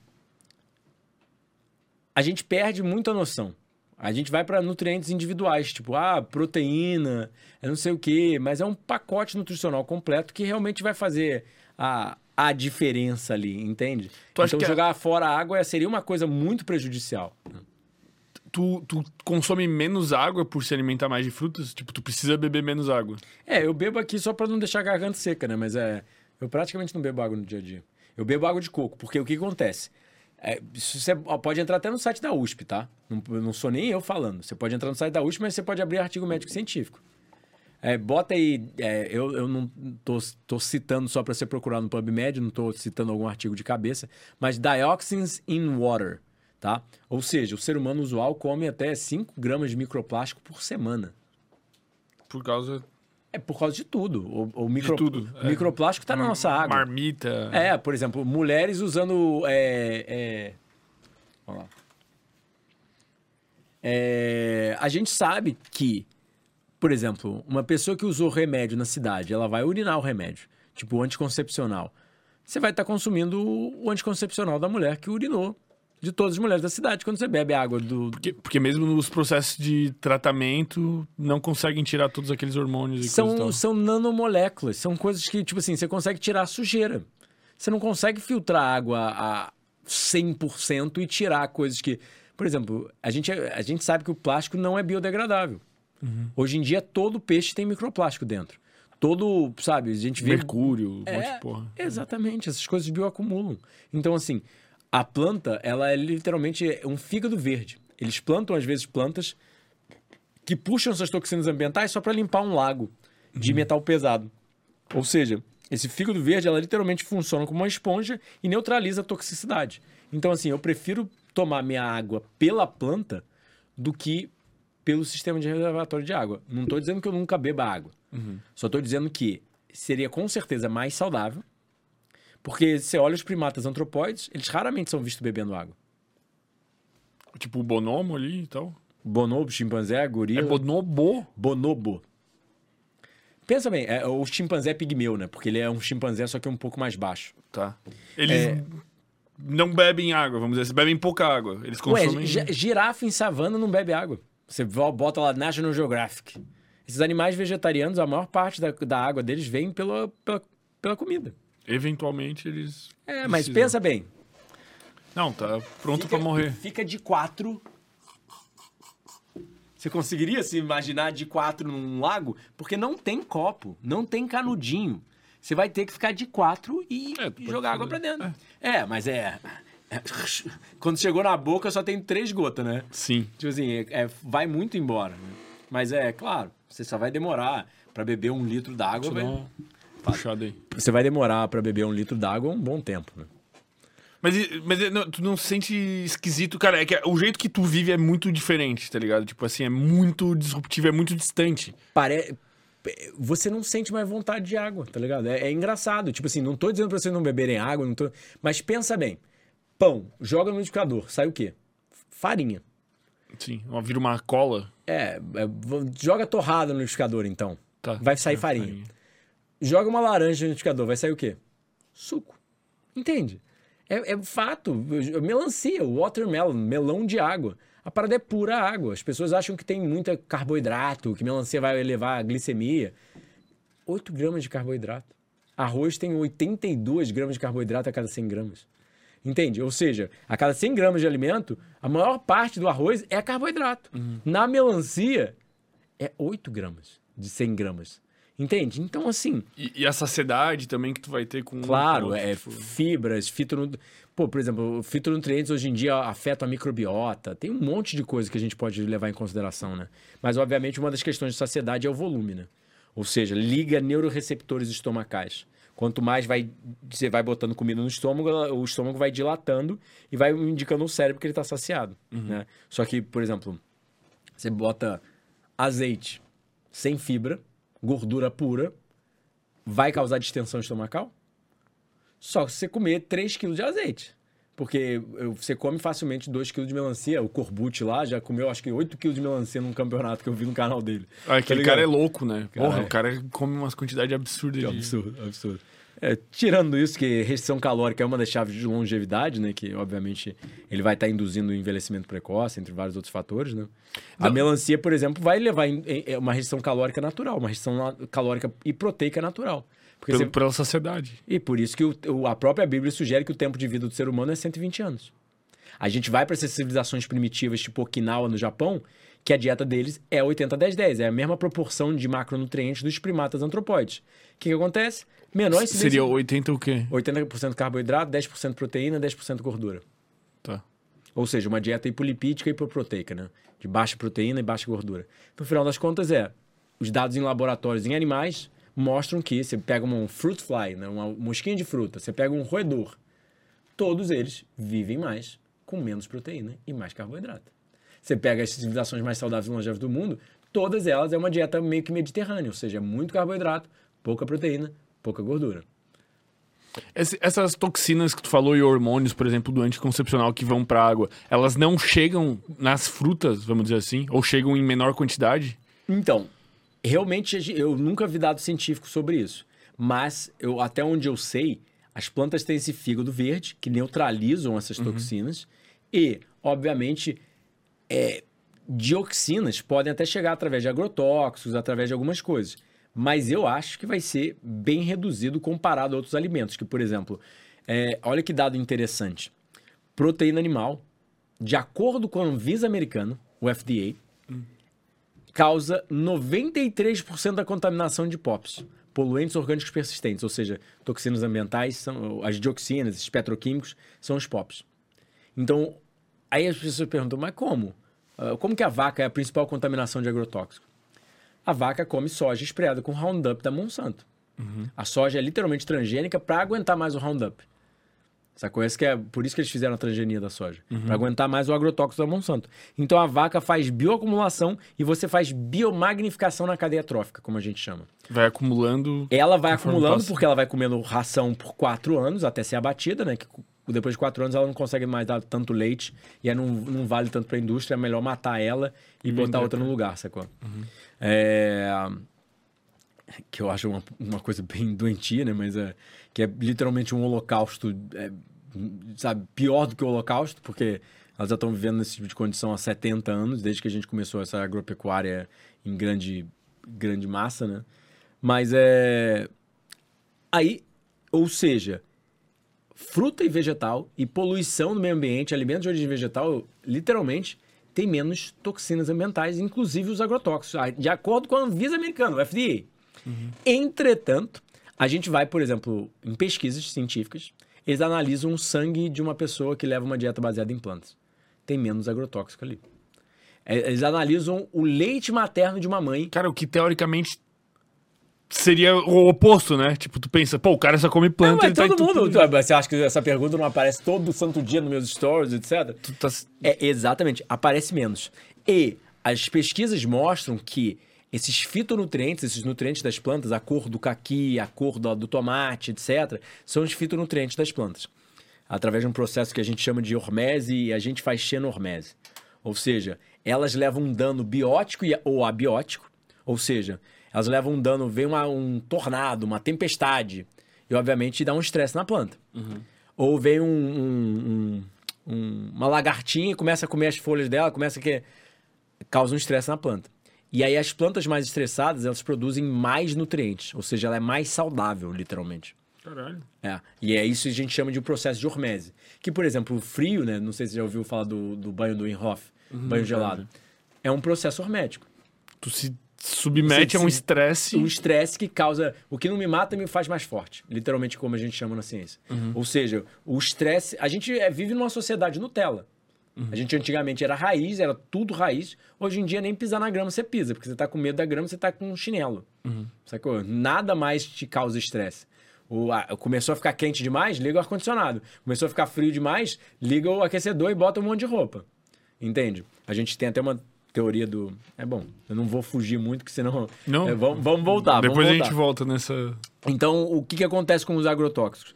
a gente perde muita noção. A gente vai para nutrientes individuais, tipo, ah, proteína, eu não sei o quê, mas é um pacote nutricional completo que realmente vai fazer a, a diferença ali, entende? Tu então a- jogar fora a água seria uma coisa muito prejudicial. Tu, tu consome menos água por se alimentar mais de frutas? Tipo, tu precisa beber menos água. É, eu bebo aqui só para não deixar a garganta seca, né? Mas é, eu praticamente não bebo água no dia a dia. Eu bebo água de coco, porque o que acontece? É, você pode entrar até no site da USP, tá? Não, não sou nem eu falando. Você pode entrar no site da USP, mas você pode abrir artigo médico científico. É, bota aí, é, eu, eu não tô, tô citando só para você procurar no PubMed, não tô citando algum artigo de cabeça, mas dioxins in water, tá? Ou seja, o ser humano usual come até 5 gramas de microplástico por semana. Por causa É por causa de tudo. O, o micro, tudo, o é. microplástico está na nossa água. marmita. É, por exemplo, mulheres usando. É, é... Vamos lá. É, a gente sabe que, por exemplo, uma pessoa que usou remédio na cidade, ela vai urinar o remédio, tipo o anticoncepcional. Você vai estar consumindo o anticoncepcional da mulher que urinou de todas as mulheres da cidade quando você bebe água do. Porque, porque mesmo nos processos de tratamento não conseguem tirar todos aqueles hormônios coisa São, são nanomoléculas, são coisas que, tipo assim, você consegue tirar a sujeira. Você não consegue filtrar a água a 100% e tirar coisas que. Por exemplo, a gente, a gente sabe que o plástico não é biodegradável. Hoje em dia, todo peixe tem microplástico dentro. Todo, sabe, a gente vê. Mercúrio, um monte É, de porra. Exatamente, essas coisas bioacumulam. Então, assim, a planta, ela é literalmente um fígado verde. Eles plantam, às vezes, plantas que puxam essas toxinas ambientais só para limpar um lago de metal pesado. Ou seja, esse fígado verde, ela literalmente funciona como uma esponja e neutraliza a toxicidade. Então, assim, eu prefiro tomar minha água pela planta do que pelo sistema de reservatório de água. Não estou dizendo que eu nunca beba água. Só estou dizendo que seria com certeza mais saudável, porque você olha os primatas antropóides, eles raramente são vistos bebendo água. Tipo o bonomo ali e tal. Bonobo, chimpanzé, É gorila. bonobo? Bonobo. Pensa bem, é, o chimpanzé é pigmeu, né? Porque ele é um chimpanzé, só que um pouco mais baixo. Tá. Eles É. não bebem água, vamos dizer. Eles bebem pouca água. Eles Ué, consomem... gi- girafa em savana não bebe água. Você vo- bota lá National Geographic. Esses animais vegetarianos, a maior parte da, da água deles vem pela, pela, pela comida. Eventualmente eles... É, mas precisam. pensa bem. Não, tá pronto pra morrer. Fica de quatro. Você conseguiria se imaginar de quatro num lago? Porque não tem copo, não tem canudinho. Você vai ter que ficar de quatro e É, jogar água pra fazer. dentro. É. mas é, é- Quando chegou na boca só tem três gotas, né? Sim. Tipo assim, é- é- vai muito embora. Né? Mas é, claro, você só vai demorar pra beber um litro d'água. Uma puxada aí. Você vai demorar pra beber um litro d'água um bom tempo, né? Mas, mas não, tu não se sente esquisito, cara? É que o jeito que tu vive é muito diferente, tá ligado? Tipo assim, é muito disruptivo, é muito distante. Pare... Você não sente mais vontade de água, tá ligado? É, é engraçado. Tipo assim, não tô dizendo pra vocês não beberem água, não tô... mas pensa bem. Pão, joga no liquidificador, sai o quê? Farinha. Sim, uma, vira uma cola. É, é, joga torrada no liquidificador, então. Tá. Vai sair É, farinha. Joga uma laranja no liquidificador, vai sair o quê? Suco. Entende? É, é fato. Melancia, watermelon, melão de água. A parada é pura água. As pessoas acham que tem muita carboidrato, que melancia vai elevar a glicemia. 8 gramas de carboidrato. Arroz tem 82 gramas de carboidrato a cada 100 gramas. Entende? Ou seja, a cada 100 gramas de alimento, a maior parte do arroz é carboidrato. Na melancia, é 8 gramas de 100 gramas. Entende? Então, assim, E, e a saciedade também que tu vai ter com... Claro, é fibras, fitonu... Pô, por exemplo, fitonutrientes hoje em dia afetam a microbiota. Tem um monte de coisa que a gente pode levar em consideração, né? Mas, obviamente, uma das questões de saciedade é o volume, né? Ou seja, liga neuroreceptores estomacais. Quanto mais vai, você vai botando comida no estômago, o estômago vai dilatando e vai indicando ao cérebro que ele está saciado, né? Só que, por exemplo, você bota azeite sem fibra, gordura pura, vai causar distensão estomacal? Só se você comer 3 kg de azeite. Porque você come facilmente 2 kg de melancia. O Corbucci lá já comeu acho que 8 kg de melancia num campeonato que eu vi no canal dele. Ah, aquele Tá cara é louco, né? Porra, é. o cara come umas quantidades absurdas de... Absurdo, absurdo. É, tirando isso, que restrição calórica é uma das chaves de longevidade, né? Que, obviamente, ele vai estar induzindo o envelhecimento precoce, entre vários outros fatores, né? A melancia, por exemplo, vai levar em, em- é uma restrição calórica natural, uma restrição calórica e proteica natural. Porque Pelo, você- Pela saciedade. E por isso que o- o- a própria Bíblia sugere que o tempo de vida do ser humano é 120 anos. A gente vai para essas civilizações primitivas, tipo Okinawa no Japão, que a dieta deles é 80-10-10. É a mesma proporção de macronutrientes dos primatas antropóides. O que, que acontece? Menor incidência... Seria 80 o quê? 80% carboidrato, 10% proteína, 10% gordura. Tá. Ou seja, uma dieta hipolipídica e hipoproteica, né? De baixa proteína e baixa gordura. No final das contas, é... Os dados em laboratórios em animais mostram que você pega um fruit fly, né? uma mosquinha de fruta, você pega um roedor, todos eles vivem mais com menos proteína e mais carboidrato. Você pega as civilizações mais saudáveis e longevas do mundo, todas elas é uma dieta meio que mediterrânea, ou seja, muito carboidrato, pouca proteína, pouca gordura. Essas toxinas que tu falou e hormônios, por exemplo, do anticoncepcional que vão pra água, elas não chegam nas frutas, vamos dizer assim? Ou chegam em menor quantidade? Então, realmente eu nunca vi dado científico sobre isso. Mas eu, até onde eu sei, as plantas têm esse fígado verde que neutralizam essas toxinas E, obviamente, é, dioxinas podem até chegar através de agrotóxicos, através de algumas coisas. Mas eu acho que vai ser bem reduzido comparado a outros alimentos, que, por exemplo, é, olha que dado interessante. Proteína animal, de acordo com a Anvisa americana, o FDA, causa 93% da contaminação de POPs, poluentes orgânicos persistentes, ou seja, toxinas ambientais, são, as dioxinas, esses petroquímicos, são os POPs. Então, aí as pessoas perguntam, mas como? Ah, como que a vaca é a principal contaminação de agrotóxico? A vaca come soja espreada com Roundup da Monsanto. A soja é literalmente transgênica para aguentar mais o Roundup. Sacou? Esse que é por isso que eles fizeram a transgenia da soja. Para aguentar mais o agrotóxico da Monsanto. Então a vaca faz bioacumulação e você faz biomagnificação na cadeia trófica, como a gente chama. Vai acumulando. Ela vai acumulando porque ela vai comendo ração por quatro anos até ser abatida, né? Que depois de quatro anos ela não consegue mais dar tanto leite e não, não vale tanto para a indústria. É melhor matar ela e, botar vender outra no lugar, sacou? É... Que eu acho uma, uma coisa bem doentia, né? Mas é que é literalmente um holocausto, é, sabe? Pior do que o holocausto, porque elas já estão vivendo nesse tipo de condição há 70 anos, desde que a gente começou essa agropecuária em grande, grande massa, né? Mas é. Aí, ou seja, fruta e vegetal e poluição do meio ambiente, alimentos de origem vegetal, literalmente, tem menos toxinas ambientais, inclusive os agrotóxicos, ah, de acordo com a Anvisa americana, o FDA. Entretanto, a gente vai, por exemplo, em pesquisas científicas, eles analisam o sangue de uma pessoa que leva uma dieta baseada em plantas. Tem menos agrotóxico ali. É, Eles analisam o leite materno de uma mãe Cara, o que teoricamente seria o oposto, né? Tipo, tu pensa, pô, o cara só come planta, Não, mas tá todo tudo- mundo. tu- Você acha que essa pergunta não aparece todo santo dia nos meus stories, etc? Tá... É, exatamente, aparece menos. E as pesquisas mostram que esses fitonutrientes, esses nutrientes das plantas, a cor do caqui, a cor do, do tomate, etc., são os fitonutrientes das plantas. Através de um processo que a gente chama de hormese e a gente faz xenormese. Ou seja, elas levam um dano biótico e- ou abiótico. Ou seja, elas levam um dano, vem uma- um tornado, uma tempestade, e obviamente dá um estresse na planta. Ou vem um- um- um- um- uma lagartinha e começa a comer as folhas dela, começa a que causa um estresse na planta. E aí as plantas mais estressadas, elas produzem mais nutrientes, ou seja, ela é mais saudável, literalmente. Caralho. É. E é isso que a gente chama de processo de hormese. Que, por exemplo, o frio, né? Não sei se você já ouviu falar do, do banho do Inhoff, banho gelado. É um processo hormético. Tu se submete a um se- estresse. O estresse que causa. O que não me mata me faz mais forte. Literalmente, como a gente chama na ciência. Ou seja, o estresse. A gente é, vive numa sociedade Nutella. A gente antigamente era raiz, era tudo raiz. Hoje em dia, nem pisar na grama você pisa, porque você tá com medo da grama, você tá com um chinelo. Sacou? Nada mais te causa estresse. O, a- começou a ficar quente demais, liga o ar-condicionado. Começou a ficar frio demais, liga o aquecedor e bota um monte de roupa. Entende? A gente tem até uma teoria do. É bom, eu não vou fugir muito, que senão. Não. É, vamos, vamos voltar. Depois vamos a voltar. gente volta nessa. Então, o que, que acontece com os agrotóxicos?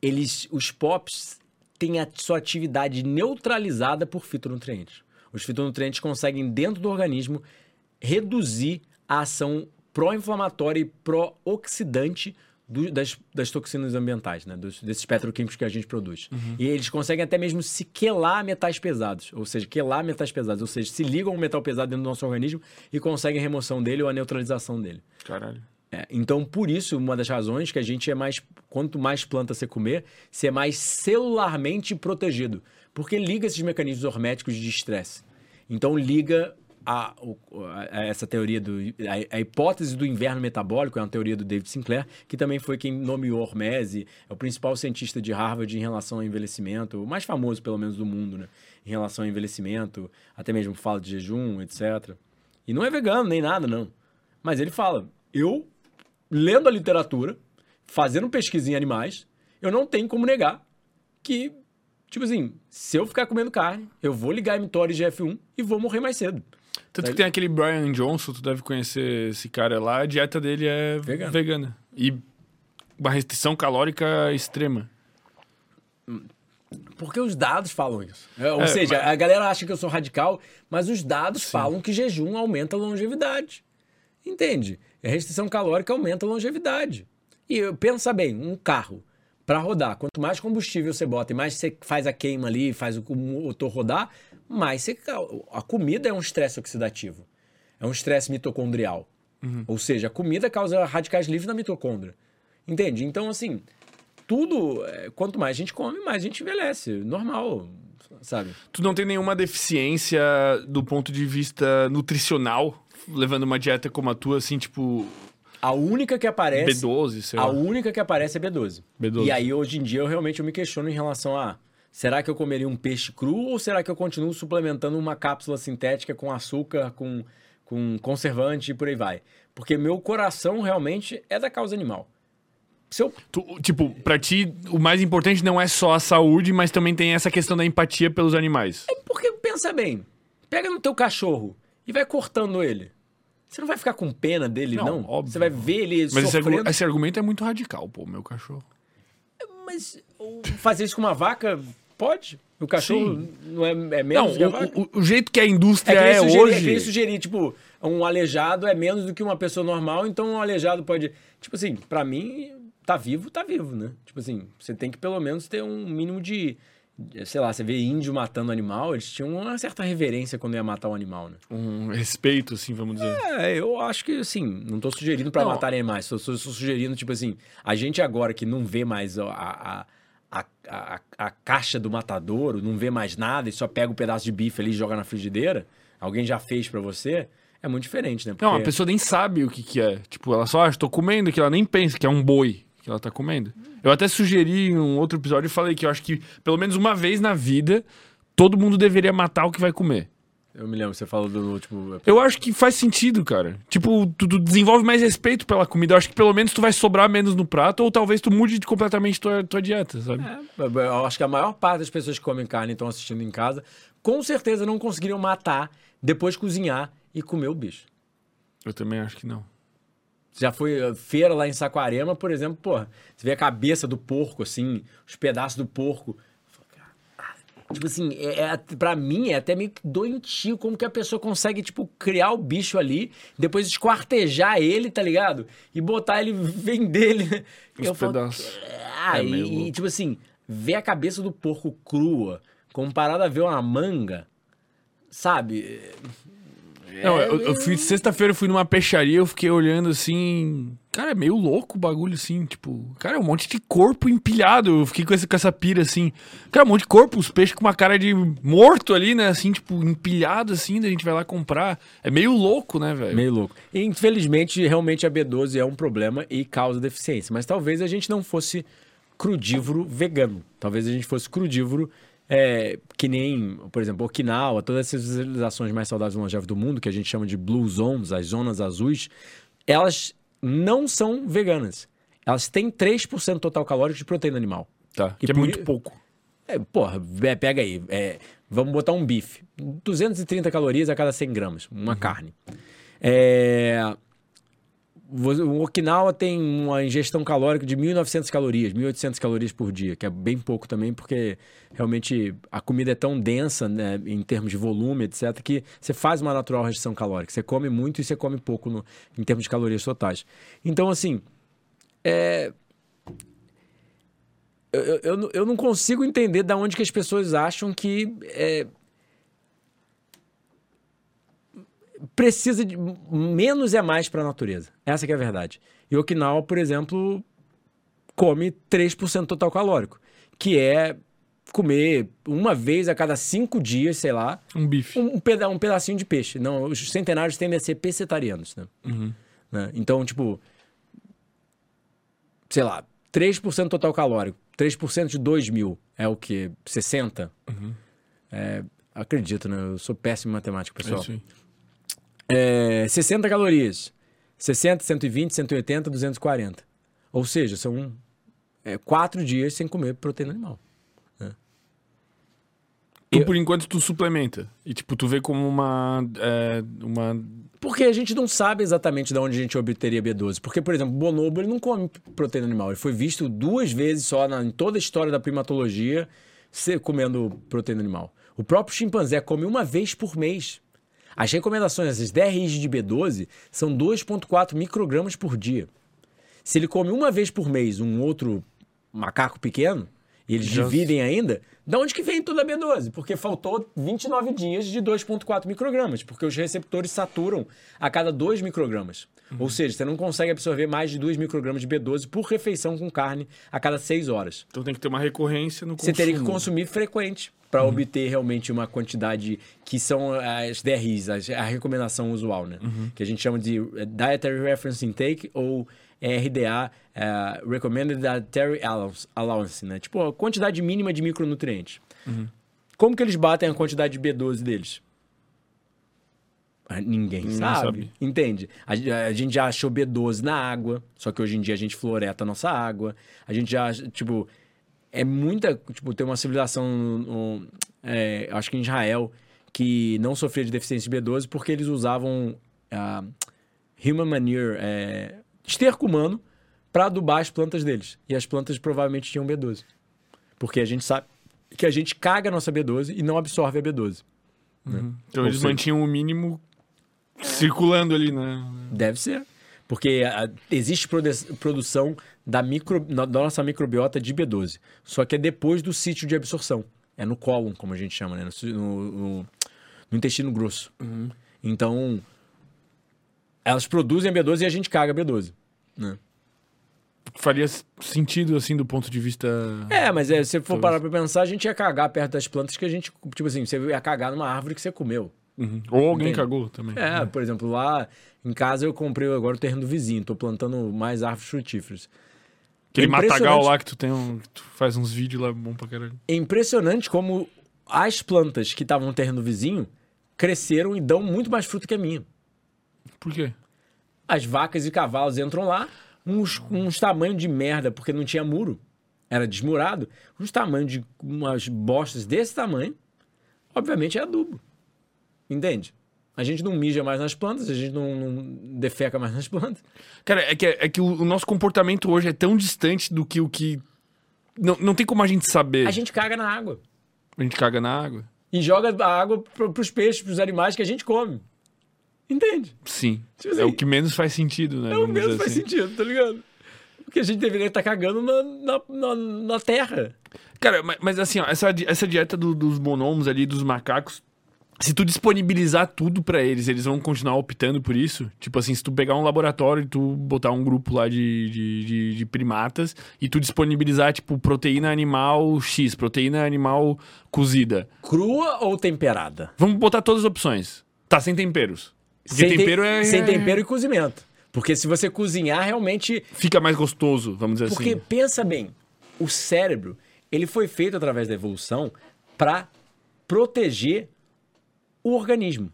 Eles, os POPs têm a sua atividade neutralizada por fitonutrientes. Os fitonutrientes conseguem, dentro do organismo, reduzir a ação pró-inflamatória e pró-oxidante do- das, das toxinas ambientais, né? Dos- desses petroquímicos que a gente produz. E eles conseguem até mesmo se quelar metais pesados, ou seja, quelar metais pesados, ou seja, se ligam a um metal pesado dentro do nosso organismo e conseguem a remoção dele ou a neutralização dele. Caralho. É, então, por isso, uma das razões que a gente é mais. Quanto mais planta você comer, você é mais celularmente protegido. Porque liga esses mecanismos horméticos de estresse. Então, liga a, a- essa teoria do. A, a hipótese do inverno metabólico, é uma teoria do David Sinclair, que também foi quem nomeou Hormese, é o principal cientista de Harvard em relação ao envelhecimento, o mais famoso, pelo menos, do mundo, né? Em relação ao envelhecimento, até mesmo fala de jejum, etc. E não é vegano nem nada, não. Mas ele fala: eu lendo a literatura, fazendo pesquisa em animais, eu não tenho como negar que, tipo assim, se eu ficar comendo carne, eu vou ligar a mTOR de F1 e vou morrer mais cedo. Tanto que tem aquele Brian Johnson, tu deve conhecer esse cara lá, a dieta dele é Vegana. vegana. E uma restrição calórica extrema. Porque os dados falam isso. É, ou É, seja, mas- a galera acha que eu sou radical, mas os dados falam que jejum aumenta a longevidade. Entende? A restrição calórica aumenta a longevidade. E eu- pensa bem, um carro. para rodar. Quanto mais combustível você bota e mais você faz a queima ali, faz o motor rodar, mais você, a comida é um estresse oxidativo. É um estresse mitocondrial. Uhum. Ou seja, a comida causa radicais livres na mitocôndria. Entende? Então, assim, tudo, é, quanto mais a gente come, mais a gente envelhece. Normal, sabe? Tu não tem nenhuma deficiência do ponto de vista nutricional, levando uma dieta como a tua, assim, tipo. A única que aparece. B12, sei A lá. única que aparece é B12. B12. E aí, hoje em dia, eu realmente eu me questiono em relação a. Será que eu comeria um peixe cru ou será que eu continuo suplementando uma cápsula sintética com açúcar, com, com conservante e por aí vai? Porque meu coração realmente é da causa animal. Se eu... Tu, tipo, pra ti, o mais importante não é só a saúde, mas também tem essa questão da empatia pelos animais. É porque, pensa bem, pega no teu cachorro e vai cortando ele. Você não vai ficar com pena dele, não? não? Óbvio. Você vai ver ele Mas sofrendo. Esse, esse argumento é muito radical, pô, meu cachorro. Mas fazer isso com uma vaca, pode? O cachorro Sim. não é, é menos não, o, o, o, jeito que a indústria é, é sugerir, hoje... É que sugerir, tipo, um aleijado é menos do que uma pessoa normal, então um aleijado pode... Tipo assim, para mim, tá vivo, tá vivo, né? Tipo assim, você tem que pelo menos ter um mínimo de. Sei lá, você vê índio matando animal, eles tinham uma certa reverência quando ia matar um animal, né? Um respeito, assim, vamos dizer. É, eu acho que, assim, não tô sugerindo para matar animais, tô, tô, sugerindo, tipo assim, a gente agora que não vê mais a, a, a, a, a caixa do matadouro, não vê mais nada e só pega um pedaço de bife ali e joga na frigideira, alguém já fez para você, é muito diferente, né? Porque... Não, a pessoa nem sabe o que, que é. Tipo, ela só, ah, estou comendo, que ela nem pensa que é um boi que ela tá comendo. Eu até sugeri em um outro episódio e falei que eu acho que pelo menos uma vez na vida todo mundo deveria matar o que vai comer. Eu me lembro, você falou do último. Eu acho que faz sentido, cara. Tipo, tu, tu, desenvolve mais respeito pela comida. Eu acho que pelo menos tu vai sobrar menos no prato, ou talvez tu mude completamente tua, tua dieta, sabe? É, eu acho que a maior parte das pessoas que comem carne e estão assistindo em casa, com certeza não conseguiriam matar, depois cozinhar e comer o bicho. Eu também acho que não. Já foi uh, feira lá em Saquarema, por exemplo, porra, você vê a cabeça do porco, assim, os pedaços do porco. Tipo assim, é, é, pra mim é até meio doentio como que a pessoa consegue, tipo, criar o bicho ali, depois esquartejar ele, tá ligado? E botar ele, vender ele. Os eu pedaços. Falo, ah, é e, e, tipo assim, ver a cabeça do porco crua, comparado a ver uma manga, sabe? Não, eu, eu fui sexta-feira, eu fui numa peixaria, eu fiquei olhando assim. Cara, é meio louco o bagulho, assim, tipo. Cara, é um monte de corpo empilhado. Eu fiquei com essa, com essa pira, assim. Cara, um monte de corpo, os peixes com uma cara de morto ali, né? Assim, tipo, empilhado, assim, daí a gente vai lá comprar. É meio louco, né, velho? Meio louco. E, infelizmente, realmente a B12 é um problema e causa deficiência. Mas talvez a gente não fosse crudívoro vegano. Talvez a gente fosse crudívoro é, que nem, por exemplo, Okinawa, todas essas civilizações mais saudáveis e longevas do mundo, que a gente chama de blue zones, as zonas azuis, elas não são veganas. Elas têm 3% total calórico de proteína animal. Tá, que é muito pouco. É, porra, é, pega aí. É, vamos botar um bife. 230 calorias a cada 100 gramas, uma uhum. carne. É, o Okinawa tem uma ingestão calórica de 1.900 calorias, 1.800 calorias por dia, que é bem pouco também, porque realmente a comida é tão densa né, em termos de volume, etc., que você faz uma natural restrição calórica. Você come muito e você come pouco no, em termos de calorias totais. Então, assim, é... eu, eu, eu não consigo entender de onde que as pessoas acham que. É precisa de menos é mais para a natureza. Essa é a verdade. E Okinawa, por exemplo, come 3% total calórico, que é comer uma vez a cada cinco dias, sei lá, um bife, um, peda um pedacinho de peixe. Não, os centenários tendem a ser pescetarianos, né? Uhum. né? Então, tipo, sei lá, 3% total calórico, 3% de 2 mil é o que? 60? Uhum. É, acredito, né? Eu sou péssimo em matemática, pessoal. É aí. É, 60 calorias. 60, 120, 180, 240. Ou seja, são é, quatro dias sem comer proteína animal. Né? Tu, Eu... por enquanto, tu suplementa. E, tipo, tu vê como uma, é, uma... Porque a gente não sabe exatamente de onde a gente obteria B12. Porque, por exemplo, o bonobo ele não come proteína animal. Ele foi visto duas vezes só na, em toda a história da primatologia comendo proteína animal. O próprio chimpanzé come uma vez por mês as recomendações, essas DRIs de B12, são 2,4 microgramas por dia. Se ele come uma vez por mês um outro macaco pequeno, e eles dividem ainda, da onde que vem toda a B12? Porque faltou 29 dias de 2,4 microgramas, porque os receptores saturam a cada 2 microgramas. Ou seja, você não consegue absorver mais de 2 microgramas de B12 por refeição com carne a cada 6 horas. Então tem que ter uma recorrência no Você consumo. teria que consumir frequente para obter realmente uma quantidade que são as DRIs, a recomendação usual, né? Que a gente chama de Dietary Reference Intake ou RDA, eh, Recommended Dietary Allowance, Allowance, né? Tipo, a quantidade mínima de micronutrientes. Como que eles batem a quantidade de B12 deles? Ah, Ninguém Ninguém sabe. sabe. Entende? A, a gente já achou B12 na água, só que hoje em dia a gente floreta a nossa água. A gente já, tipo, é muita. Tipo, tem uma civilização, um, é, acho que em Israel, que não sofria de deficiência de B12 porque eles usavam ah, human manure, é, esterco humano, para adubar as plantas deles. E as plantas provavelmente tinham B12. Porque a gente sabe que a gente caga a nossa B12 e não absorve a B12. Então Ou eles seja- mantinham o mínimo circulando ali, né? Deve ser. Porque ah, existe produ- produção da, micro, da nossa microbiota de B12. Só que é depois do sítio de absorção. É no cólon, como a gente chama, né? No, no- no- no intestino grosso. Então, elas produzem B12 e a gente caga B12. Né? Faria sentido, assim, do ponto de vista... É, mas é, se você for parar pra pensar, a gente ia cagar perto das plantas que a gente. Tipo assim, você ia cagar numa árvore que você comeu. Uhum. Ou alguém Entende? cagou também. É, por exemplo, lá em casa eu comprei agora o terreno do vizinho, tô plantando mais árvores frutíferas. Aquele É matagal lá que tu tem um, que tu faz uns vídeos lá bom pra caralho. É impressionante como as plantas que estavam no terreno vizinho cresceram e dão muito mais fruto que a minha. Por quê? As vacas e cavalos entram lá, uns, uns tamanhos de merda, porque não tinha muro, era desmurado, uns tamanhos de umas bostas desse tamanho, obviamente é adubo. Entende? A gente não mija mais nas plantas, a gente não, não defeca mais nas plantas. Cara, é que, é que o, o nosso comportamento hoje é tão distante do que o que... Não, não tem como a gente saber. A gente caga na água. A gente caga na água. E joga a água pro, pros peixes, pros animais que a gente come. Entende? Sim. Tipo é assim, o que menos faz sentido, né? É o mesmo dizer faz assim. sentido, tá ligado? Porque a gente deveria estar cagando na, na, na, na terra. Cara, mas, mas assim, ó, essa, essa dieta do- dos monomos ali, dos macacos, se tu disponibilizar tudo pra eles, eles vão continuar optando por isso? Tipo assim, se tu pegar um laboratório e tu botar um grupo lá de, de, de- de primatas e tu disponibilizar, tipo, proteína animal X, proteína animal cozida. Crua ou temperada? Vamos botar todas as opções. Tá, sem temperos. Porque sem, te- tempero é... sem tempero e cozimento. Porque se você cozinhar, realmente. Fica mais gostoso, vamos dizer Porque assim. pensa bem, o cérebro ele foi feito através da evolução para proteger o organismo.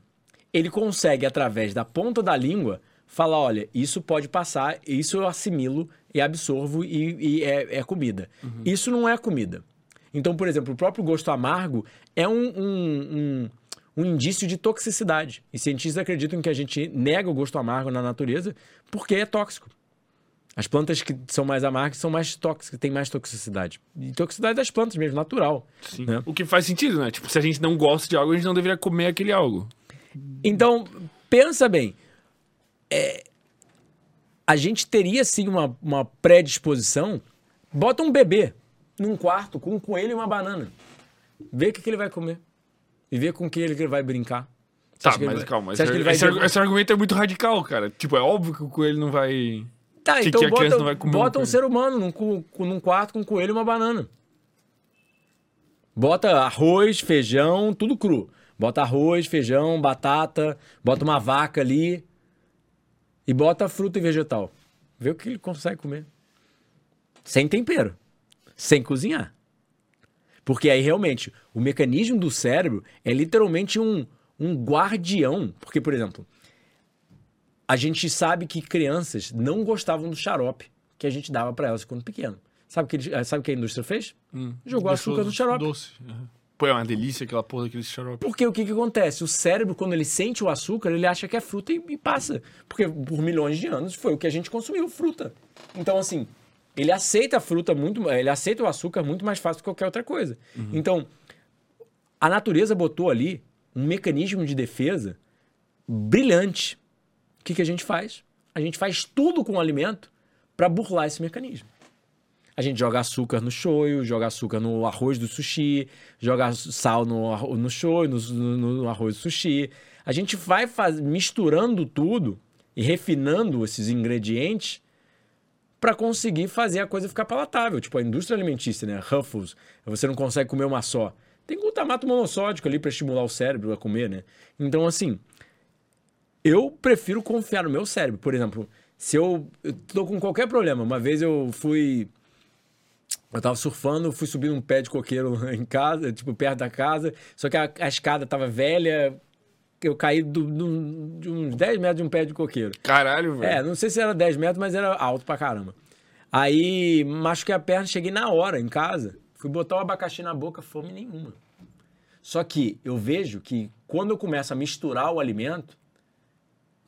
Ele consegue através da ponta da língua falar, olha, isso pode passar, isso eu assimilo e absorvo e, e é, é comida. Isso não é comida. Então, por exemplo, o próprio gosto amargo é um, um, um, um indício de toxicidade. E cientistas acreditam que a gente nega o gosto amargo na natureza porque é tóxico. As plantas que são mais amargas são mais tóxicas, têm mais toxicidade. E toxicidade das plantas mesmo, natural. Né? O que faz sentido, né? Tipo, se a gente não gosta de algo, a gente não deveria comer aquele algo. Então, pensa bem. É, a gente teria sim uma, uma predisposição. Bota um bebê num quarto com um coelho e uma banana. Vê o que, que ele vai comer. E vê com o que ele vai brincar. Você Tá, mas vai- calma. Esse, vai esse esse argumento é muito radical, cara. Tipo, é óbvio que o coelho não vai. Tá, que- então que bota, um bota um, coelho. ser humano num, num quarto com um coelho e uma banana. Bota arroz, feijão, tudo cru. Bota arroz, feijão, batata, bota uma vaca ali e bota fruta e vegetal. Vê o que ele consegue comer. Sem tempero. Sem cozinhar. Porque aí realmente o mecanismo do cérebro é literalmente um, um guardião. Porque, por exemplo, a gente sabe que crianças não gostavam do xarope que a gente dava pra elas quando pequeno. Sabe o que, eles- sabe o que a indústria fez? Jogou Deixou açúcar no xarope. Doce. Uhum. Pô, é uma delícia aquela porra daquele xarope. Porque o que, que acontece? O cérebro, quando ele sente o açúcar, ele acha que é fruta e, e passa. Porque por milhões de anos foi o que a gente consumiu, fruta. Então, assim, ele aceita a fruta muito, ele aceita o açúcar muito mais fácil que qualquer outra coisa. Então, a natureza botou ali um mecanismo de defesa brilhante. O que, que a gente faz? A gente faz tudo com o alimento para burlar esse mecanismo. A gente joga açúcar no shoyu, joga açúcar no arroz do sushi, joga sal no, no shoyu, no, no- no arroz do sushi. A gente vai faz, misturando tudo e refinando esses ingredientes para conseguir fazer a coisa ficar palatável. Tipo, a indústria alimentícia, né? Ruffles, você não consegue comer uma só. Tem glutamato monossódico ali para estimular o cérebro a comer, né? Então, assim, eu prefiro confiar no meu cérebro. Por exemplo, se eu, eu tô com qualquer problema, uma vez eu fui. Eu tava surfando, fui subir um pé de coqueiro em casa, tipo, perto da casa, só que a, a escada tava velha, eu caí do- do- de uns 10 metros de um pé de coqueiro. Caralho, velho. É, não sei se era 10 metros, mas era alto pra caramba. Aí machuquei a perna, cheguei na hora em casa. Fui botar o abacaxi na boca, fome nenhuma. Só que eu vejo que quando eu começo a misturar o alimento,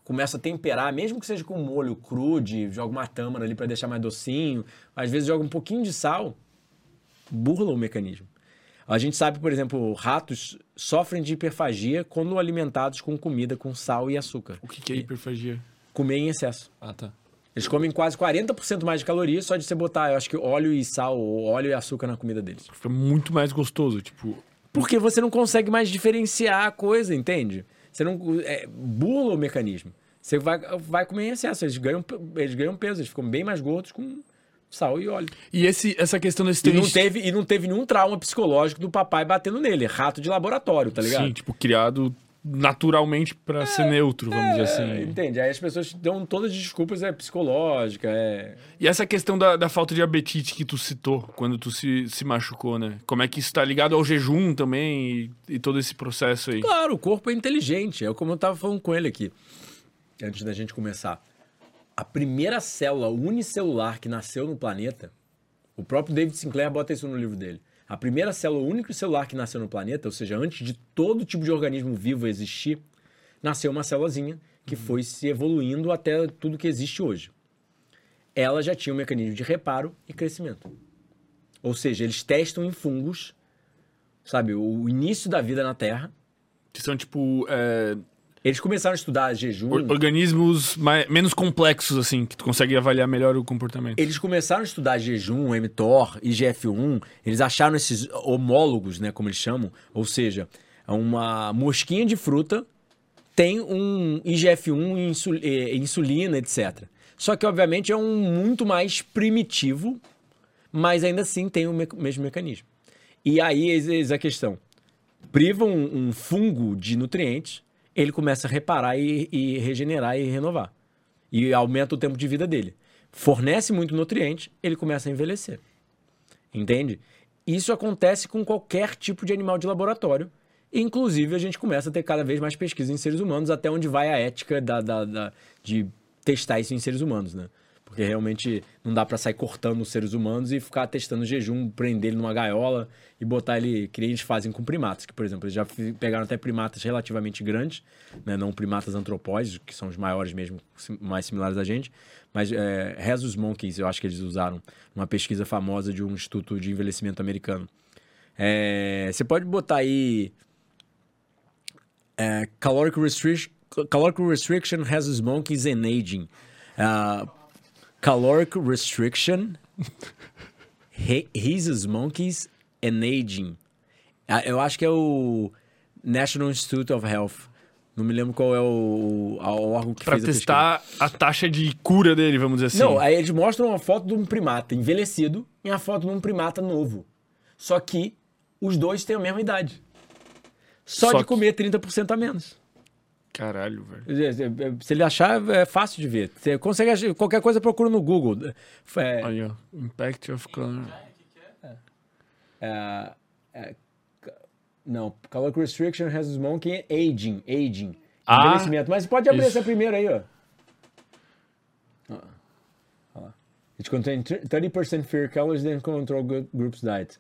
começo a temperar, mesmo que seja com molho crude, jogo uma tâmara ali pra deixar mais docinho, às vezes jogo um pouquinho de sal, burla o mecanismo. A gente sabe, por exemplo, ratos sofrem de hiperfagia quando alimentados com comida com sal e açúcar. O que, que é hiperfagia? Comer em excesso. Ah, tá. Eles comem quase 40% mais de calorias só de você botar, eu acho que óleo e sal, ou óleo e açúcar na comida deles. Fica muito mais gostoso, tipo... Porque você não consegue mais diferenciar a coisa, entende? Você não. É, bula o mecanismo. Você vai, vai comer em excesso. Eles ganham, eles ganham peso, eles ficam bem mais gordos com sal e óleo. E esse, essa questão desse E não, teve, e não teve nenhum trauma psicológico do papai batendo nele. Rato de laboratório, tá ligado? Sim, tipo, criado naturalmente pra ser neutro, vamos dizer É, assim. entende? Aí as pessoas dão todas as desculpas, é psicológica, é. E essa questão da, da falta de apetite que tu citou quando tu se, se machucou, né? Como é que isso tá ligado ao jejum também e, e todo esse processo aí? Claro, o corpo é inteligente. É como eu tava falando com ele aqui, antes da gente começar. A primeira célula unicelular que nasceu no planeta, o próprio David Sinclair bota isso no livro dele. A primeira célula unicelular que nasceu no planeta, ou seja, antes de todo tipo de organismo vivo existir, nasceu uma célulazinha que foi se evoluindo até tudo que existe hoje. Ela já tinha um mecanismo de reparo e crescimento. Ou seja, eles testam em fungos, sabe, o início da vida na Terra, Que são, tipo, é, eles começaram a estudar jejum. or- organismos mai- menos complexos, assim, que tu consegue avaliar melhor o comportamento. Eles começaram a estudar jejum, mTOR, IGF-1. Eles acharam esses homólogos, né, como eles chamam. Ou seja, uma mosquinha de fruta tem um IGF-1, insul- eh, insulina, etc. Só que, obviamente, é um muito mais primitivo, mas ainda assim tem o me- mesmo mecanismo. E aí, eis a questão. Priva um, um fungo de nutrientes, ele começa a reparar e, e regenerar e renovar. E aumenta o tempo de vida dele. Fornece muito nutriente, ele começa a envelhecer. Entende? Isso acontece com qualquer tipo de animal de laboratório. Inclusive, a gente começa a ter cada vez mais pesquisa em seres humanos, até onde vai a ética da, da- da- de testar isso em seres humanos, né? Porque realmente não dá pra sair cortando os seres humanos e ficar testando jejum, prender ele numa gaiola e botar ele, que eles fazem com primatas, que, por exemplo, eles já pegaram até primatas relativamente grandes, né? não primatas antropóides, que são os maiores mesmo, mais similares a gente, mas é, monkeys, eu acho que eles usaram uma pesquisa famosa de um instituto de envelhecimento americano. É, você pode botar aí é, caloric, restriction, caloric restriction rhesus monkeys and aging. Ah, caloric restriction he- rhesus monkeys and aging. Ah, eu acho que é o National Institute of Health. Não me lembro qual é o, o órgão que Pra fez a pesquisa. testar a taxa de cura dele, vamos dizer assim. Não, aí eles mostram uma foto de um primata envelhecido e a foto de um primata novo. Só que os dois têm a mesma idade. Só, Só de que- comer 30% a menos. Caralho, velho. Se ele achar, é fácil de ver. Você consegue achar, qualquer coisa procura no Google. É, Aí, ó. Impact of color. é, é, não, caloric restriction has smoking aging, aging. Ah, envelhecimento. Mas pode abrir isso. essa primeira aí, ó. It contains 30% fewer calories than control group- group's diet.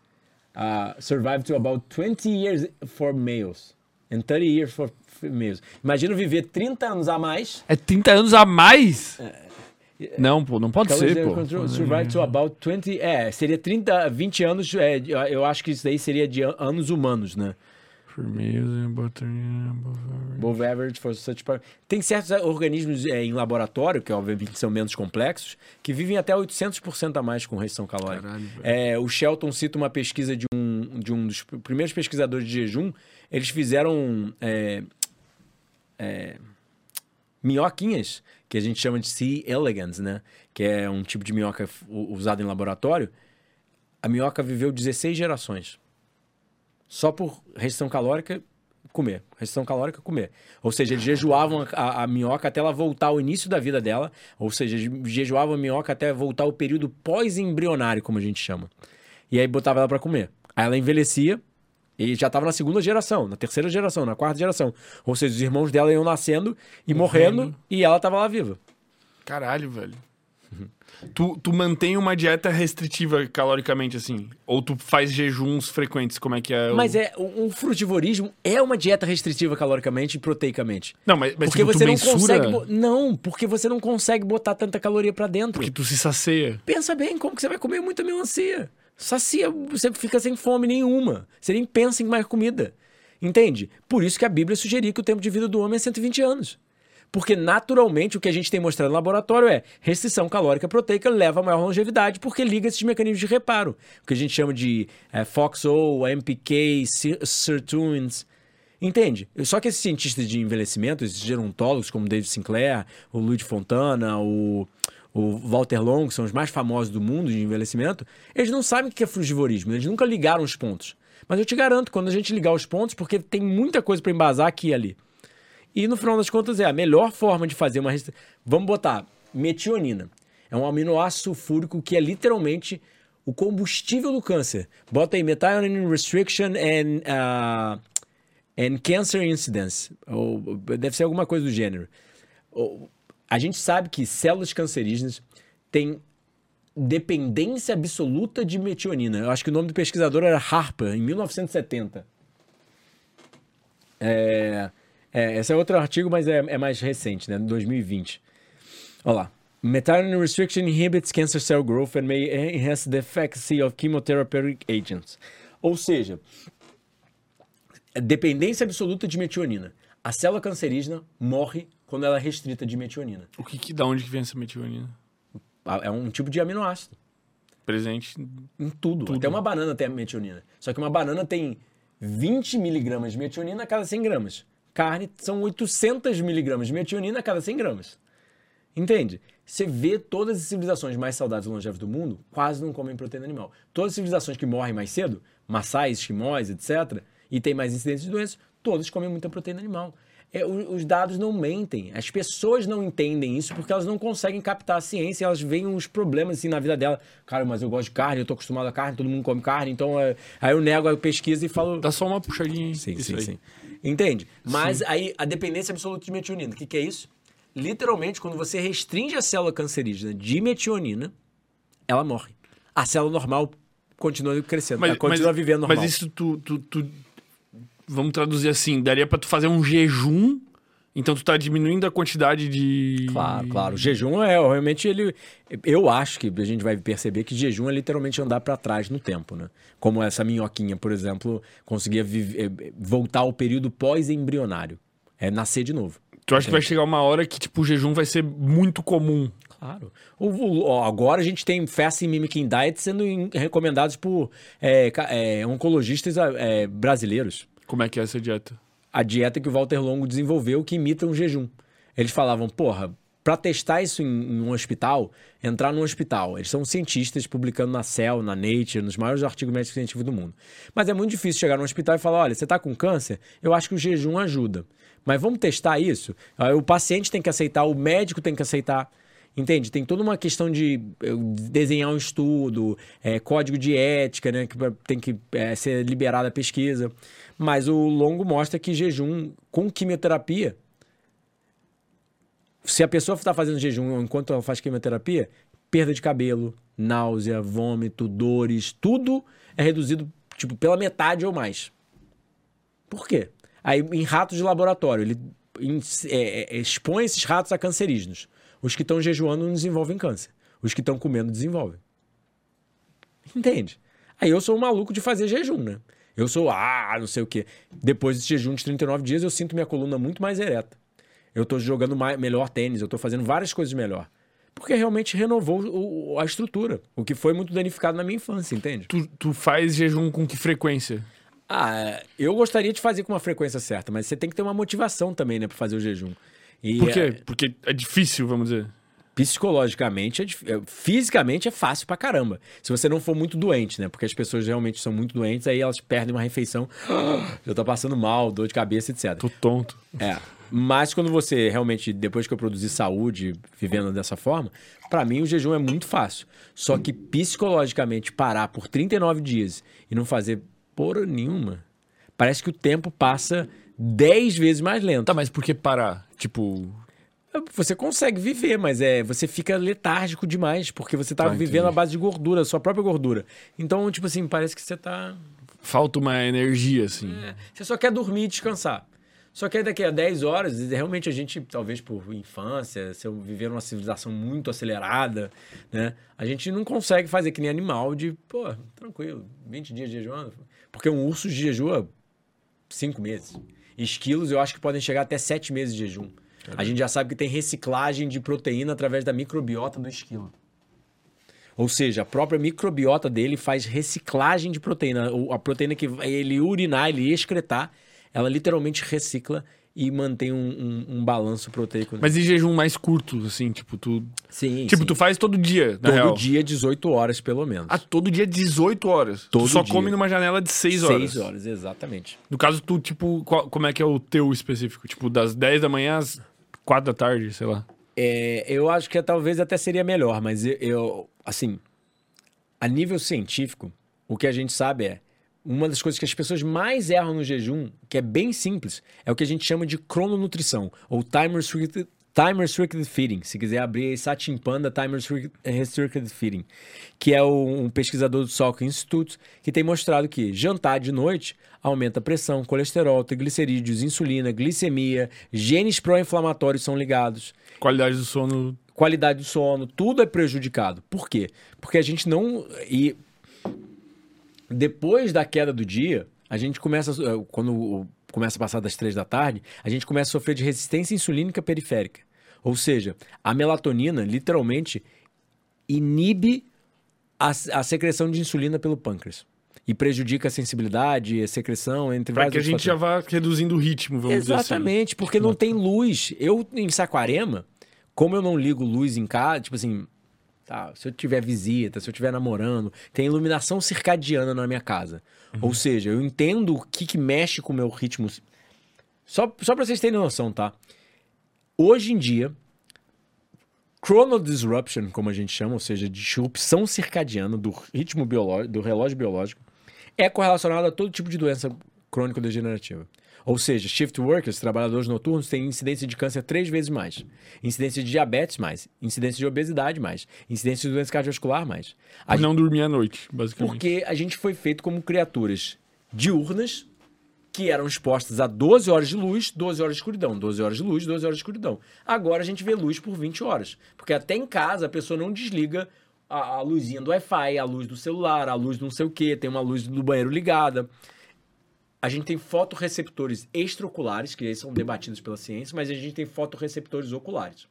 Uh, survive to about 20 years for males and 30 years for females. Imagina viver 30 anos a mais. É 30 anos a mais? Não, pô, não pode ser, pô. survive to about 20. É, seria 30, 20 anos. é, eu acho que isso daí seria de an- anos humanos, né? Firmeza, bateria, Above average for such Tem certos organismos eh, em laboratório, que obviamente são menos complexos, que vivem até 800% a mais com restrição calórica. Caralho. É, o Shelton cita uma pesquisa de um, de um dos primeiros pesquisadores de jejum. Eles fizeram é, é, minhoquinhas, que a gente chama de C. elegans, né? Que é um tipo de minhoca usado em laboratório. A minhoca viveu 16 gerações. Só por restrição calórica, comer. Restrição calórica, comer. Ou seja, eles jejuavam a, a- minhoca até ela voltar ao início da vida dela. Ou seja, jejuavam a minhoca até voltar ao período pós-embrionário, como a gente chama. E aí botava ela para comer. Aí ela envelhecia e já estava na segunda geração, na terceira geração, na quarta geração. Ou seja, os irmãos dela iam nascendo e morrendo, Morrendo. e ela estava lá viva. Caralho, velho. Tu, tu mantém uma dieta restritiva caloricamente, assim? Ou tu faz jejuns frequentes? Como é que é? o- Mas é, o, o frutivorismo é uma dieta restritiva caloricamente e proteicamente. Não, mas, mas porque tipo, tu você não mensura consegue. bo- Não, porque você não consegue botar tanta caloria pra dentro. porque tu se sacia. Pensa bem, como que você vai comer muita melancia? Sacia, você fica sem fome nenhuma. Você nem pensa em mais comida. Entende? Por isso que a Bíblia sugeria que o tempo de vida do homem é 120 anos. Porque naturalmente o que a gente tem mostrado no laboratório é restrição calórica proteica leva a maior longevidade porque liga esses mecanismos de reparo. O que a gente chama de é, FOXO, MPK, sir- sirtuins. Entende? Só que esses cientistas de envelhecimento, esses gerontólogos como David Sinclair, o Luigi Fontana, o, o Walter Long, que são os mais famosos do mundo de envelhecimento, eles não sabem o que é frugivorismo, eles nunca ligaram os pontos. Mas eu te garanto, quando a gente ligar os pontos, porque tem muita coisa para embasar aqui e ali. E no final das contas é a melhor forma de fazer uma restrição. Vamos botar metionina. É um aminoácido sulfúrico que é literalmente o combustível do câncer. Bota aí methionine restriction and, uh, and cancer incidence. Ou, deve ser alguma coisa do gênero. Ou- A gente sabe que células cancerígenas têm dependência absoluta de metionina. Eu acho que o nome do pesquisador era Harper, em 1970. É, é, esse é outro artigo, mas é, é mais recente, né? 2020. Olha lá. Methionine restriction inhibits cancer cell growth and may enhance the efficacy of chemotherapeutic agents. Ou seja, dependência absoluta de metionina. A célula cancerígena morre quando ela é restrita de metionina. O que, que da onde que vem essa metionina? É um tipo de aminoácido. Presente. Em tudo. Tudo. Até uma banana tem metionina. Só que uma banana tem 20 miligramas de metionina a cada 100 gramas. Carne são 800 miligramas de metionina a cada 100 gramas. Entende? Você vê todas as civilizações mais saudáveis e longevas do mundo quase não comem proteína animal. Todas as civilizações que morrem mais cedo, maçais, esquimós, etc., e tem mais incidência de doenças, todas comem muita proteína animal. É, os dados não mentem. As pessoas não entendem isso porque elas não conseguem captar a ciência. Elas veem uns problemas assim na vida dela. Cara, mas eu gosto de carne, eu tô acostumado a carne, todo mundo come carne, então é... aí eu nego, aí eu pesquiso e falo. Dá só uma puxadinha aí. Sim, sim, aí. sim. Entende? Mas aí a dependência absoluta de metionina. O que, que é isso? Literalmente, quando você restringe a célula cancerígena de metionina, ela morre. A célula normal continua crescendo, ela continua vivendo normal. Mas isso tu, tu, tu- Vamos traduzir assim: daria pra tu fazer um jejum. Então tu tá diminuindo a quantidade de. Claro, claro. O jejum é realmente ele. Eu acho que a gente vai perceber que jejum é literalmente andar para trás no tempo, né? Como essa minhoquinha, por exemplo, conseguia viver- eh, voltar ao período pós-embrionário. É nascer de novo. Tu acha que vai chegar uma hora que, tipo, o jejum vai ser muito comum? Claro. O- o- agora a gente tem fasting mimicking diet sendo em- recomendados por é, é, oncologistas é, brasileiros. Como é que é essa dieta? A dieta que o Walter Longo desenvolveu que imita um jejum. Eles falavam, porra, para testar isso em, em um hospital, entrar num hospital. Eles são cientistas publicando na Cell, na Nature, nos maiores artigos médicos científicos do mundo. Mas é muito difícil chegar num hospital e falar: olha, você está com câncer? Eu acho que o jejum ajuda. Mas vamos testar isso? Aí O paciente tem que aceitar, o médico tem que aceitar. Entende? Tem toda uma questão de eh, desenhar um estudo, eh, código de ética, né? Que tem que eh, ser liberada a pesquisa. Mas o longo mostra que jejum com quimioterapia se a pessoa está fazendo jejum enquanto ela faz quimioterapia, perda de cabelo, náusea, vômito, dores, tudo é reduzido tipo pela metade ou mais. Por quê? Aí em ratos de laboratório, ele em- é, é, expõe esses ratos a cancerígenos. Os que estão jejuando não desenvolvem câncer. Os que estão comendo desenvolvem. Entende? Aí eu sou um maluco de fazer jejum, né? Eu sou, ah, não sei o quê. Depois desse jejum de 39 dias, eu sinto minha coluna muito mais ereta. Eu tô jogando mais, melhor tênis, eu tô fazendo várias coisas melhor. Porque realmente renovou o- a estrutura, o que foi muito danificado na minha infância, entende? Tu, tu faz jejum com que frequência? Ah, eu gostaria de fazer com uma frequência certa, mas você tem que ter uma motivação também, né, pra fazer o jejum. E, Por é, quê? Porque é difícil, vamos dizer. Psicologicamente, é é- fisicamente é fácil pra caramba. Se você não for muito doente, né? Porque as pessoas realmente são muito doentes, aí elas perdem uma refeição, já tá passando mal, dor de cabeça, etc. Tô tonto. É. Mas quando você realmente, depois que eu produzi saúde, vivendo dessa forma, pra mim o jejum é muito fácil. Só que psicologicamente parar por 39 dias e não fazer porra nenhuma, parece que o tempo passa 10 vezes mais lento. Tá, mas por que parar? Tipo, Você consegue viver, mas é, você fica letárgico demais, porque você tá, Tá, vivendo à base de gordura, sua própria gordura. Então, tipo assim, parece que você tá. falta uma energia, assim. é, você só quer dormir e descansar. Só que aí daqui a 10 horas, realmente a gente, talvez por infância, se eu viver numa civilização muito acelerada, né? A gente não consegue fazer que nem animal de, pô, tranquilo, 20 dias jejuando. Porque um urso jejua 5 meses. Esquilos eu acho que podem chegar até 7 meses de jejum. A gente já sabe que tem reciclagem de proteína através da microbiota do esquilo. Ou seja, a própria microbiota dele faz reciclagem de proteína. A proteína que ele urinar, ele excretar, ela literalmente recicla e mantém um, um- um balanço proteico. Mas e jejum mais curto, assim, tipo, tu. sim, Tipo, sim. tu faz todo dia, na todo real. dia 18 horas pelo menos. Ah, todo dia 18 horas. Todo tu só dia. come numa janela de 6 horas. 6 horas, exatamente. No caso, tu, tipo, qual- como é que é o teu específico? Tipo, das 10 da manhã às 4 da tarde, sei lá. É, eu acho que talvez até seria melhor, mas eu, eu, assim, a nível científico, o que a gente sabe é uma das coisas que as pessoas mais erram no jejum, que é bem simples, é o que a gente chama de crononutrição, ou time restricted, time restricted feeding. Se quiser abrir Satin Panda Time Restric- Restricted Feeding, que é um pesquisador do Salk Institute, que tem mostrado que jantar de noite aumenta a pressão, colesterol, triglicerídeos, insulina, glicemia, genes pró-inflamatórios são ligados Qualidade do sono. qualidade do sono, tudo é prejudicado. Por quê? Porque a gente não. E depois da queda do dia, a gente começa. eh, Quando começa a passar das três da tarde, a gente começa a sofrer de resistência insulínica periférica. Ou seja, a melatonina literalmente inibe a, a secreção de insulina pelo pâncreas. E prejudica a sensibilidade, a secreção, entre Pra vários que a gente já fatores. vá reduzindo o ritmo, vamos dizer assim. Exatamente, porque não tem luz. Eu, em Saquarema, como eu não ligo luz em casa, tipo assim, tá, se eu tiver visita, se eu estiver namorando, tem iluminação circadiana na minha casa. Ou seja, eu entendo o que, que mexe com o meu ritmo. Só, só pra vocês terem noção, tá? Hoje em dia, chrono disruption, como a gente chama, ou seja, disrupção circadiana do ritmo biológico, do relógio biológico, é correlacionado a todo tipo de doença crônico-degenerativa. Ou seja, shift workers, trabalhadores noturnos, têm incidência de câncer três vezes mais, incidência de diabetes mais, incidência de obesidade mais, incidência de doença cardiovascular mais. A Por não dormir à noite, basicamente. porque a gente foi feito como criaturas diurnas que eram expostas a 12 horas de luz, 12 horas de escuridão, 12 horas de luz, 12 horas de escuridão. Agora a gente vê luz por 20 horas. Porque até em casa a pessoa não desliga a, a luzinha do Wi-Fi, a luz do celular, a luz do não sei o quê, tem uma luz do banheiro ligada. A gente tem fotorreceptores extraoculares, que são debatidos pela ciência, mas a gente tem fotorreceptores oculares.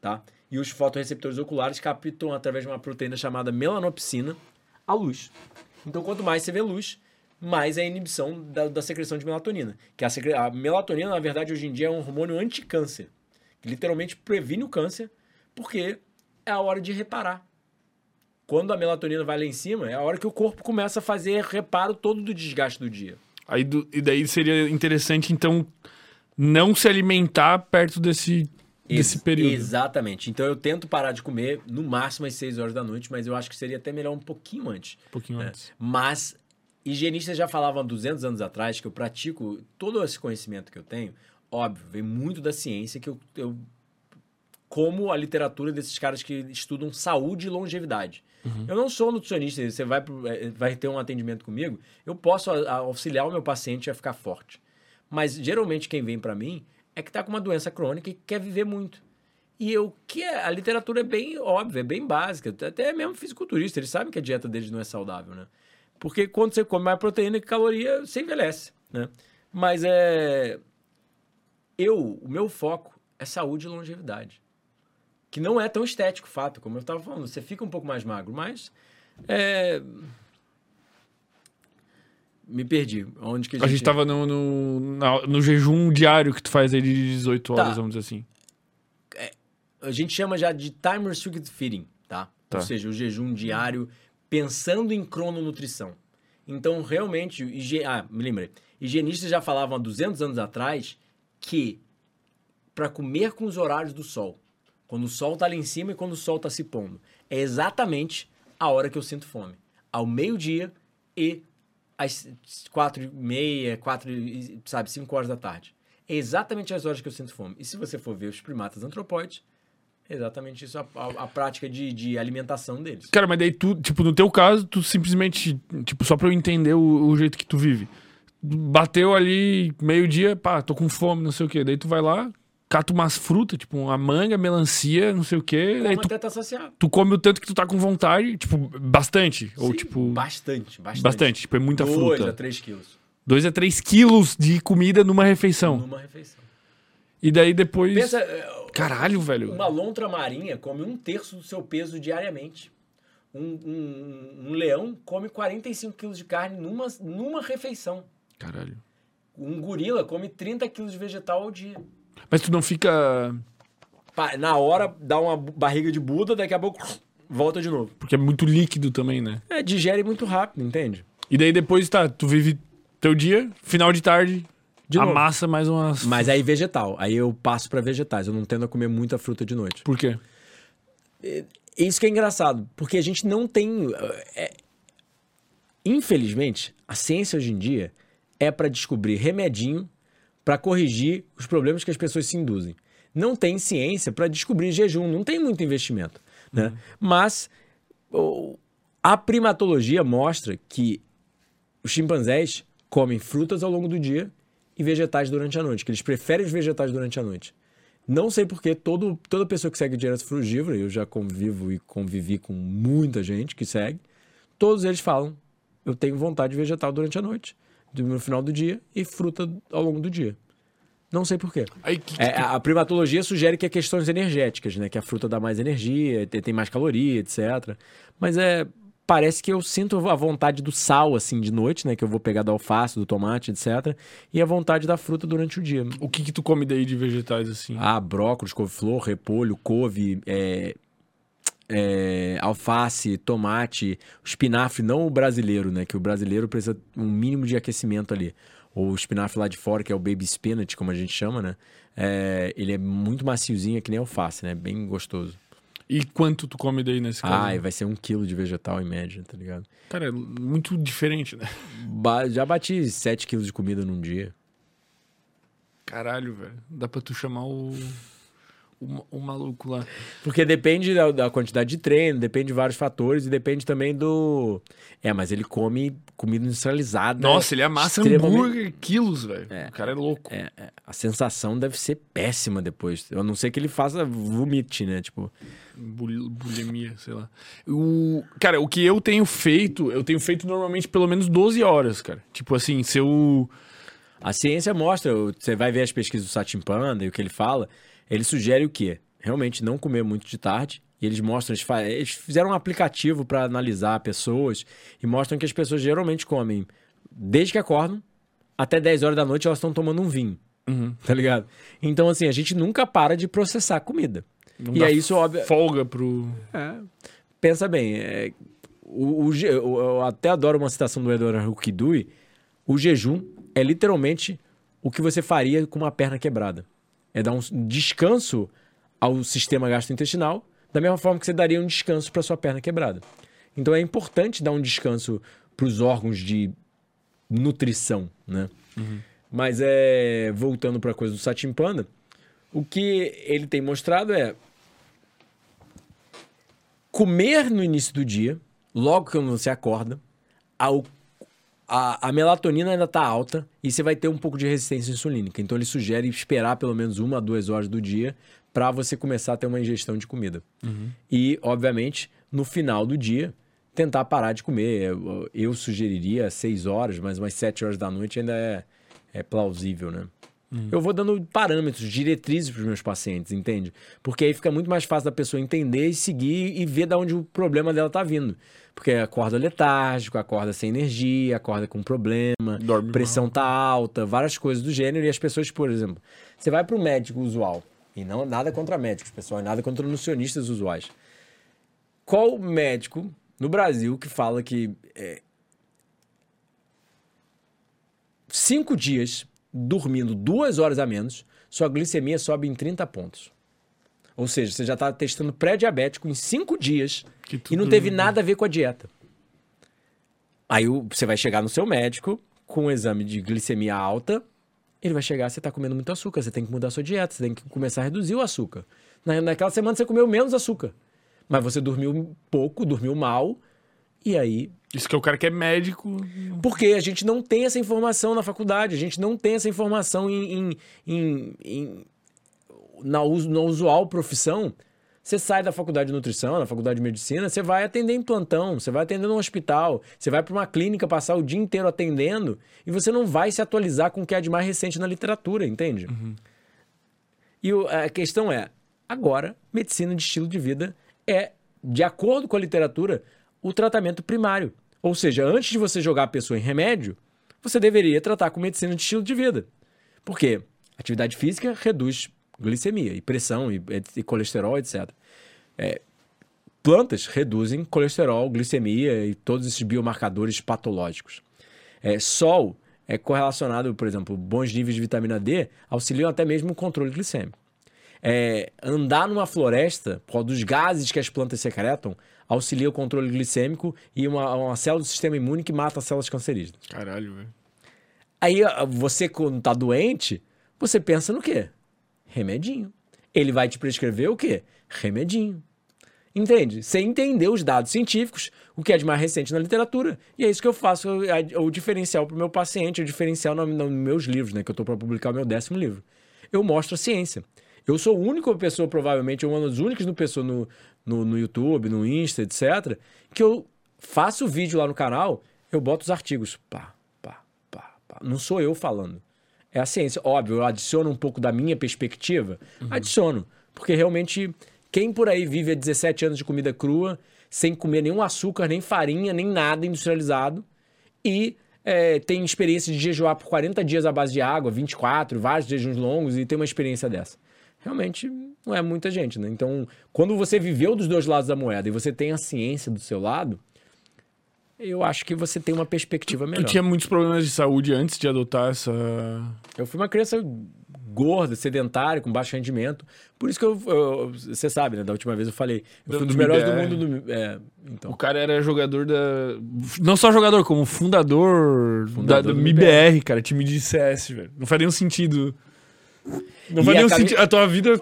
Tá? E os fotorreceptores oculares captam através de uma proteína chamada melanopsina a luz. Então, quanto mais você vê luz, mais a inibição da, da secreção de melatonina. Que a, secre- a melatonina, na verdade, hoje em dia é um hormônio anticâncer. Que literalmente previne o câncer, porque é a hora de reparar. Quando a melatonina vai lá em cima, é a hora que o corpo começa a fazer reparo todo do desgaste do dia. Aí do- e daí seria interessante, então, não se alimentar perto desse, desse período. Exatamente. Então eu tento parar de comer no máximo às 6 horas da noite, mas eu acho que seria até melhor um pouquinho antes. Um pouquinho né? antes. Mas higienistas já falavam há 200 anos atrás que eu pratico todo esse conhecimento que eu tenho, óbvio, vem muito da ciência que eu, eu como a literatura desses caras que estudam saúde e longevidade. Eu não sou nutricionista, você vai, eh, vai ter um atendimento comigo, eu posso auxiliar o meu paciente a ficar forte. Mas geralmente quem vem para mim é que tá com uma doença crônica e quer viver muito. E eu que é- a literatura é bem óbvia, é bem básica. Até mesmo fisiculturista, eles sabem que a dieta deles não é saudável, né? Porque quando você come mais proteína e caloria, você envelhece, né? Mas é... Eu, o meu foco é saúde e longevidade. Que não é tão estético, fato, como eu estava falando. Você fica um pouco mais magro, mas... É... Me perdi. Onde que a A gente... gente tava no, no, no jejum diário que tu faz aí de 18 horas, Tá. vamos dizer assim. A gente chama já de time restricted feeding, tá? Tá. Ou seja, o jejum diário pensando em crononutrição. Então, realmente, ah, me lembrei. Higienistas já falavam há 200 anos atrás que para comer com os horários do sol, quando o sol tá lá em cima e quando o sol tá se pondo, é exatamente a hora que eu sinto fome. Ao meio-dia e às quatro e meia, quatro, sabe, cinco horas da tarde. É exatamente as horas que eu sinto fome. E se você for ver os primatas antropóides, exatamente isso a, a- a prática de, de alimentação deles. Cara, mas daí tu, tipo, no teu caso, tu simplesmente, tipo, só pra eu entender o, o jeito que tu vive. Bateu ali meio-dia, pá, tô com fome, não sei o quê. Daí tu vai lá, cata umas frutas, tipo, uma manga, melancia, não sei o quê. Daí Como tu, até tá saciado. tu come o tanto que tu tá com vontade, tipo, bastante. Ou Sim, tipo, Bastante, bastante. bastante. Tipo, é muita Dois fruta. a três quilos 2 a 3 quilos de comida numa refeição. numa refeição. E daí depois. Pensa, Caralho, velho. uma lontra marinha come um terço do seu peso diariamente. Um, um- um leão come 45 quilos de carne numa, numa refeição. Caralho. Um gorila come 30 quilos de vegetal ao dia. Mas tu não fica. Na hora, dá uma barriga de Buda, daqui a pouco volta de novo. Porque é muito líquido também, né? É, digere muito rápido, entende? E daí depois, tá, tu vive teu dia, final de tarde, De novo. amassa mais umas. Mas aí vegetal. Aí eu passo pra vegetais. Eu não tendo a comer muita fruta de noite. Por quê? Isso que é engraçado, porque a gente não tem. é- Infelizmente, a ciência hoje em dia é para descobrir remedinho para corrigir os problemas que as pessoas se induzem. Não tem ciência para descobrir jejum, não tem muito investimento. Né? Mas o- a primatologia mostra que os chimpanzés comem frutas ao longo do dia e vegetais durante a noite, que eles preferem os vegetais durante a noite. Não sei porque todo, toda pessoa que segue dieta frugívora, eu já convivo e convivi com muita gente que segue, todos eles falam: eu tenho vontade de vegetal durante a noite, no final do dia e fruta ao longo do dia. Não sei porquê. Aí que, É, a primatologia sugere que é questões energéticas, né? Que a fruta dá mais energia, te- tem mais caloria, etc. Mas é. Parece que eu sinto a vontade do sal, assim, de noite, né? Que eu vou pegar da alface, do tomate, etc. E a vontade da fruta durante o dia. o que que tu come daí de vegetais assim? Ah, brócolis, couve-flor, repolho, couve, é, é, alface, tomate, espinafre, não o brasileiro, né? Que o brasileiro precisa um mínimo de aquecimento ali. O espinafre lá de fora, que é o baby spinach, como a gente chama, né? É, ele é muito maciozinho, é que nem alface, né? Bem gostoso. E quanto tu come daí nesse caso? Ah, e vai ser um quilo de vegetal em média, tá ligado? Cara, é muito diferente, né? Ba- já bati 7 quilos de comida num dia. Caralho, velho. Dá pra tu chamar o. O, o maluco lá. Porque depende da, da quantidade de treino, depende de vários fatores e depende também do. É, mas ele come comida industrializada. Nossa, ele amassa extremamente- hambúrguer quilos, velho. O cara é louco. É, é, a sensação deve ser péssima depois. A não ser que ele faça vomite, né? Tipo, Bul- bulimia, sei lá. O, cara, o que eu tenho feito, eu tenho feito normalmente pelo menos 12 horas, cara. Tipo assim, se eu. a ciência mostra, você vai ver as pesquisas do Satin Panda e o que ele fala, ele sugere o quê? Realmente não comer muito de tarde. E eles mostram, eles, fizeram um aplicativo para analisar pessoas e mostram que as pessoas geralmente comem desde que acordam até 10 horas da noite elas estão tomando um vinho. Tá ligado? Então, assim, a gente nunca para de processar comida. Não e é isso, óbvio. Folga pro. Pensa bem, é, o, o eu até adoro uma citação do Eduardo Hukidui. O jejum é literalmente o que você faria com uma perna quebrada. É dar um descanso ao sistema gastrointestinal, da mesma forma que você daria um descanso para sua perna quebrada. Então é importante dar um descanso para os órgãos de nutrição, né? Mas é voltando para a coisa do Satin Panda, o que ele tem mostrado é comer no início do dia, logo que você acorda, ao- a, a melatonina ainda está alta e você vai ter um pouco de resistência insulínica. Então ele sugere esperar pelo menos uma a duas horas do dia para você começar a ter uma ingestão de comida. E, obviamente, no final do dia, tentar parar de comer. Eu, sugeriria 6 horas, mas umas 7 horas da noite ainda é, é plausível, né? Eu vou dando parâmetros, diretrizes para os meus pacientes, entende? Porque aí fica muito mais fácil da pessoa entender e seguir e ver de onde o problema dela está vindo. Porque acorda letárgico, acorda sem energia, acorda com problema, Dorme pressão tá alta, várias coisas do gênero. E as pessoas, por exemplo, você vai para o médico usual, e não nada contra médicos, pessoal, nada contra nutricionistas usuais. Qual médico no Brasil que fala que é, cinco dias dormindo duas horas a menos, sua glicemia sobe em 30 pontos. Ou seja, você já está testando pré-diabético em cinco dias e não teve nada a ver com a dieta. Aí você vai chegar no seu médico com um exame de glicemia alta, ele vai chegar, você está comendo muito açúcar, você tem que mudar sua dieta, você tem que começar a reduzir o açúcar. Na, naquela semana você comeu menos açúcar, mas você dormiu pouco, dormiu mal, e aí Isso que é o cara que é médico. porque a gente não tem essa informação na faculdade, a gente não tem essa informação em, em- em- em- na, na usual profissão. Você sai da faculdade de nutrição, na faculdade de medicina, você vai atender em plantão, você vai atender no hospital, você vai para uma clínica passar o dia inteiro atendendo e você não vai se atualizar com o que é de mais recente na literatura, entende? E o- a questão é, agora, medicina de estilo de vida é, de acordo com a literatura, o tratamento primário. Ou seja, antes de você jogar a pessoa em remédio, você deveria tratar com medicina de estilo de vida. Por quê? Atividade física reduz glicemia e pressão e, e colesterol, etc. É, plantas reduzem colesterol, glicemia e todos esses biomarcadores patológicos. É, sol é correlacionado, por exemplo, bons níveis de vitamina D auxiliam até mesmo o controle glicêmico. É, andar numa floresta, por causa dos gases que as plantas secretam, auxilia o controle glicêmico e uma, uma célula do sistema imune que mata as células cancerígenas. Caralho, velho. Aí ah, você, quando tá doente, você pensa no quê? Remedinho. Ele vai te prescrever o quê? Remedinho. Entende? Você entender os dados científicos, o que é de mais recente na literatura. E é isso que eu faço, o diferencial para o meu paciente, o diferencial no- no- nos meus livros, né? Que eu estou para publicar o meu décimo livro. Eu mostro a ciência. Eu sou a única pessoa, provavelmente, uma das únicas no pessoa no, no, no YouTube, no Insta, etc., que eu faço o vídeo lá no canal, eu boto os artigos. Pá, pá, pá, pá. Não sou eu falando. É a ciência. Óbvio, eu adiciono um pouco da minha perspectiva. Adiciono. Porque realmente, quem por aí vive há 17 anos de comida crua, sem comer nenhum açúcar, nem farinha, nem nada industrializado, e é, tem experiência de jejuar por 40 dias à base de água, 24, vários jejuns longos, e tem uma experiência dessa. Realmente não é muita gente, né? Então, quando você viveu dos dois lados da moeda e você tem a ciência do seu lado, eu acho que você tem uma perspectiva Tu melhor. tinha muitos problemas de saúde antes de adotar essa. Eu fui uma criança gorda, sedentária, com baixo rendimento. Por isso que eu, eu- você sabe, né? Da última vez eu falei, eu fui um Do dos melhores do mundo do, é, então. O cara era jogador da. Não só jogador, como fundador, Fundador da, do do MBR, cara, time de CS, velho. Não faz nenhum sentido. Não E faz cami- sentido. A tua vida.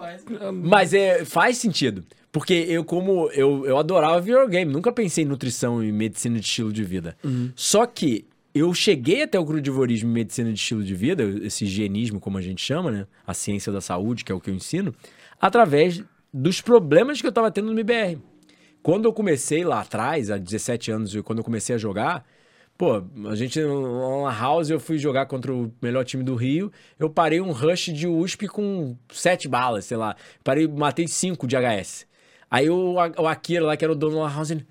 Mas é, faz sentido. Porque eu, como eu, eu adorava videogame, nunca pensei em nutrição e medicina de estilo de vida. Só que eu cheguei até o crudivorismo e medicina de estilo de vida, esse higienismo, como a gente chama, né? A ciência da saúde, que é o que eu ensino, através dos problemas que eu estava tendo no MBR. Quando eu comecei lá atrás, há 17 anos, quando eu comecei a jogar, pô, a gente na house eu fui jogar contra o melhor time do Rio, eu parei um rush de USP com sete balas, sei lá. Parei, matei cinco de HS. Aí o, o Akira lá, que era o dono da house, ele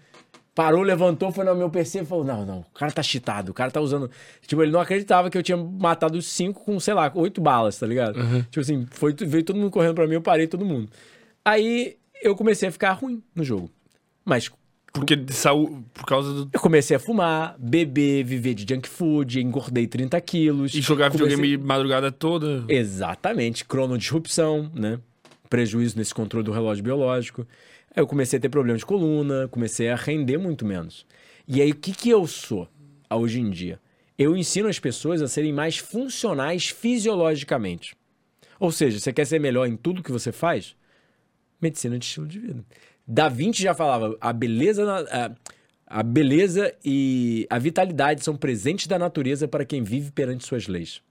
parou, levantou, foi no meu PC e falou: Não, não, o cara tá cheatado, o cara tá usando. Tipo, ele não acreditava que eu tinha matado cinco com, sei lá, oito balas, tá ligado? Tipo assim, foi, veio todo mundo correndo pra mim, eu parei todo mundo. Aí eu comecei a ficar ruim no jogo. Mas Porque de saúde. Por causa do. eu comecei a fumar, beber, viver de junk food, engordei 30 quilos. E jogar Comecei- videogame madrugada toda. Exatamente, cronodisrupção, né? Prejuízo nesse controle do relógio biológico. Aí eu comecei a ter problemas de coluna, comecei a render muito menos. E aí, o que, que eu sou ah, hoje em dia? Eu ensino as pessoas a serem mais funcionais fisiologicamente. Ou seja, você quer ser melhor em tudo que você faz? Medicina de estilo de vida. Da Vinci já falava, a beleza, na- a, a beleza e a vitalidade são presentes da natureza para quem vive perante suas leis.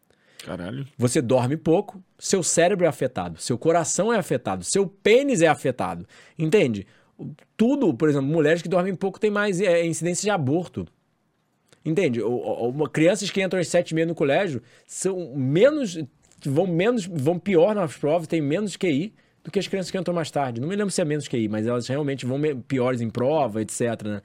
Caralho. Você dorme pouco, seu cérebro é afetado, seu coração é afetado, seu pênis é afetado. Entende? tudo, por exemplo, mulheres que dormem pouco têm mais é, incidência de aborto. Entende? O- o- crianças que entram às sete e meia no colégio são menos. vão menos. vão pior nas provas, têm menos QI do que as crianças que entram mais tarde. Não me lembro se é menos QI, mas elas realmente vão piores em prova, etc. né?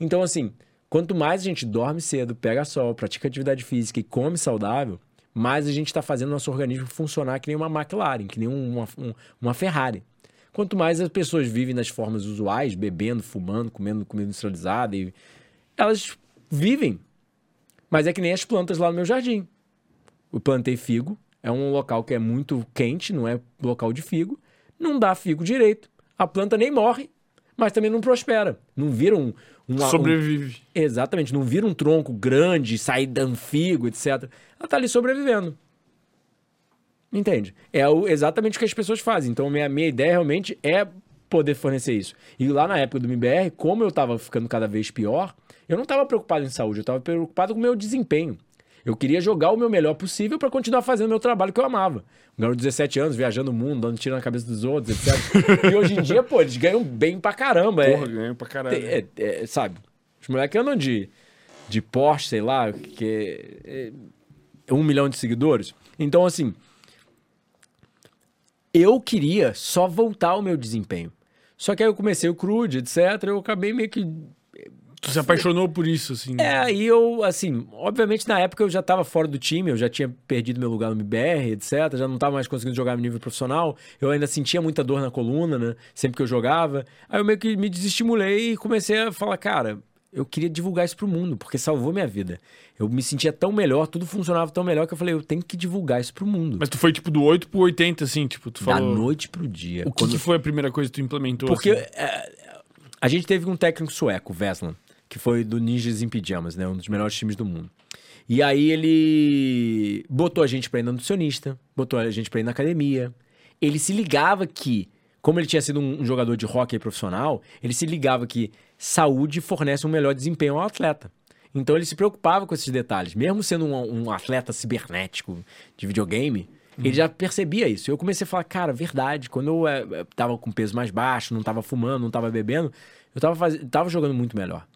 Então, assim, quanto mais a gente dorme cedo, pega sol, pratica atividade física e come saudável, mais a gente está fazendo nosso organismo funcionar que nem uma McLaren, que nem uma, um- uma Ferrari. Quanto mais as pessoas vivem nas formas usuais, bebendo, fumando, comendo comida industrializada, e elas vivem. Mas é que nem as plantas lá no meu jardim. Eu plantei figo, é um local que é muito quente, não é local de figo. Não dá figo direito. A planta nem morre, mas também não prospera. Não vira um. um- um- Sobrevive. Exatamente, não vira um tronco grande, sair dando figo, etc. Ela tá ali sobrevivendo. Entende? É o- exatamente o que as pessoas fazem. Então, minha, minha ideia realmente é poder fornecer isso. E lá na época do MBR, como eu tava ficando cada vez pior, eu não tava preocupado em saúde, eu tava preocupado com o meu desempenho. Eu queria jogar o meu melhor possível para continuar fazendo o meu trabalho que eu amava. Um garoto de 17 anos, viajando o mundo, dando tiro na cabeça dos outros, etc. e hoje em dia, pô, eles ganham bem pra caramba. é- Porra, ganhou pra caralho. é, é, sabe? Os moleques andam de, de Porsche, sei lá, que é, é um milhão de seguidores. Então, assim, eu queria só voltar ao meu desempenho. Só que aí eu comecei o crude, etc. Eu acabei meio que Tu se apaixonou por isso, assim. é, aí eu, assim, obviamente na época eu já tava fora do time, eu já tinha perdido meu lugar no MBR, etc. Já não tava mais conseguindo jogar no nível profissional. Eu ainda sentia muita dor na coluna, né? Sempre que eu jogava. Aí eu meio que me desestimulei e comecei a falar, cara, eu queria divulgar isso pro mundo, porque salvou minha vida. Eu me sentia tão melhor, tudo funcionava tão melhor que eu falei, eu tenho que divulgar isso pro mundo. Mas tu foi tipo do 8 pro 80, assim, tipo, tu da falou. noite pro dia. O que, Quando- que foi a primeira coisa que tu implementou? Porque assim? é, a gente teve um técnico sueco, Veslan, que foi do Ninjas em Pijamas, né? Um dos melhores times do mundo. E aí ele botou a gente pra ir na nutricionista, botou a gente pra ir na academia. Ele se ligava que, como ele tinha sido um, jogador de hóquei profissional, ele se ligava que saúde fornece um melhor desempenho ao atleta. Então ele se preocupava com esses detalhes. Mesmo sendo um, um atleta cibernético de videogame, ele já percebia isso. Eu comecei a falar, cara, verdade. Quando eu eh, eh, tava com peso mais baixo, não tava fumando, não tava bebendo, eu tava, faz... tava jogando muito melhor.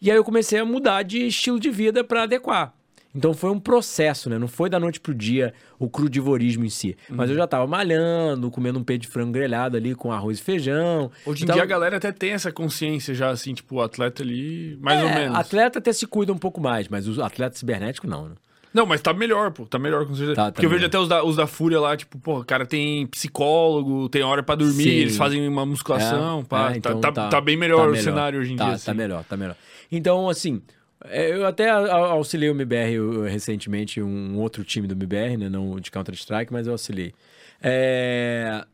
E aí eu comecei a mudar de estilo de vida para adequar. Então foi um processo, né? Não foi da noite pro dia o crudivorismo em si. Mas eu já tava malhando, comendo um peito de frango grelhado ali com arroz e feijão. Hoje em Então, dia a galera até tem essa consciência já, assim, tipo, o atleta ali, mais ou é, menos. Atleta até se cuida um pouco mais, mas o atleta cibernético não, né? Não, mas tá melhor, pô. Tá melhor, com certeza. Tá, tá Porque eu vejo melhor. até os da, os da Fúria lá, tipo, pô, o cara tem psicólogo, tem hora pra dormir, Sim. eles fazem uma musculação, É, pá. é, então tá, tá, tá bem melhor o cenário hoje em tá, dia. Tá assim. melhor, tá melhor. Então, assim, é, eu até auxiliei o MBR eu, recentemente, um outro time do MBR, né? Não de Counter-Strike, mas eu auxiliei. É,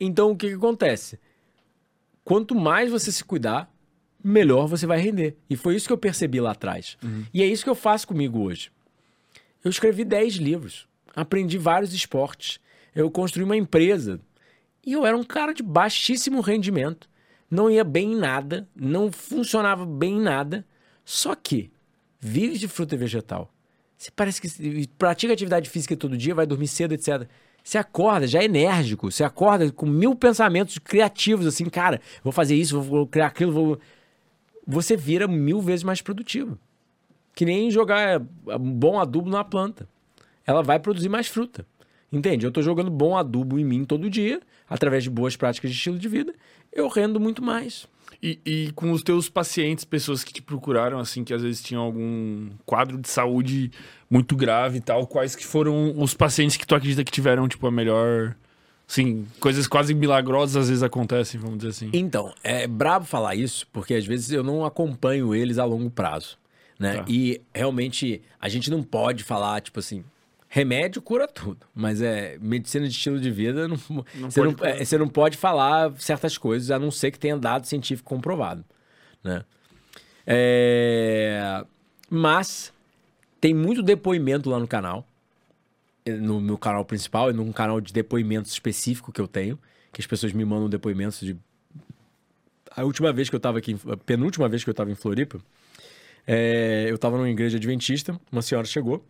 Então, o que, que acontece? Quanto mais você se cuidar, melhor você vai render. E foi isso que eu percebi lá atrás. E é isso que eu faço comigo hoje. Eu escrevi 10 livros, aprendi vários esportes, eu construí uma empresa. E eu era um cara de baixíssimo rendimento, não ia bem em nada, não funcionava bem em nada. Só que vive de fruta e vegetal. Você parece que pratica atividade física todo dia, vai dormir cedo, etc. Você acorda já enérgico, você acorda com mil pensamentos criativos, assim, cara, vou fazer isso, vou criar aquilo, vou. Você vira mil vezes mais produtivo. Que nem jogar é, um bom adubo na planta. Ela vai produzir mais fruta. Entende? Eu estou jogando bom adubo em mim todo dia, através de boas práticas de estilo de vida, eu rendo muito mais. E, e com os teus pacientes, pessoas que te procuraram, assim, que às vezes tinham algum quadro de saúde muito grave e tal, quais que foram os pacientes que tu acredita que tiveram, tipo, a melhor... Sim, coisas quase milagrosas às vezes acontecem, vamos dizer assim. Então, é brabo falar isso, porque às vezes eu não acompanho eles a longo prazo, né? Tá. E realmente a gente não pode falar, tipo assim, remédio cura tudo, mas é medicina de estilo de vida, não, você, pode não, é, você não pode falar certas coisas, a não ser que tenha dado científico comprovado, né? É, Mas tem muito depoimento lá no canal, no meu canal principal e num canal de depoimentos específico que eu tenho, que as pessoas me mandam depoimentos de. A última vez que eu tava aqui, a penúltima vez que eu tava em Floripa, é, eu tava numa igreja adventista, uma senhora chegou,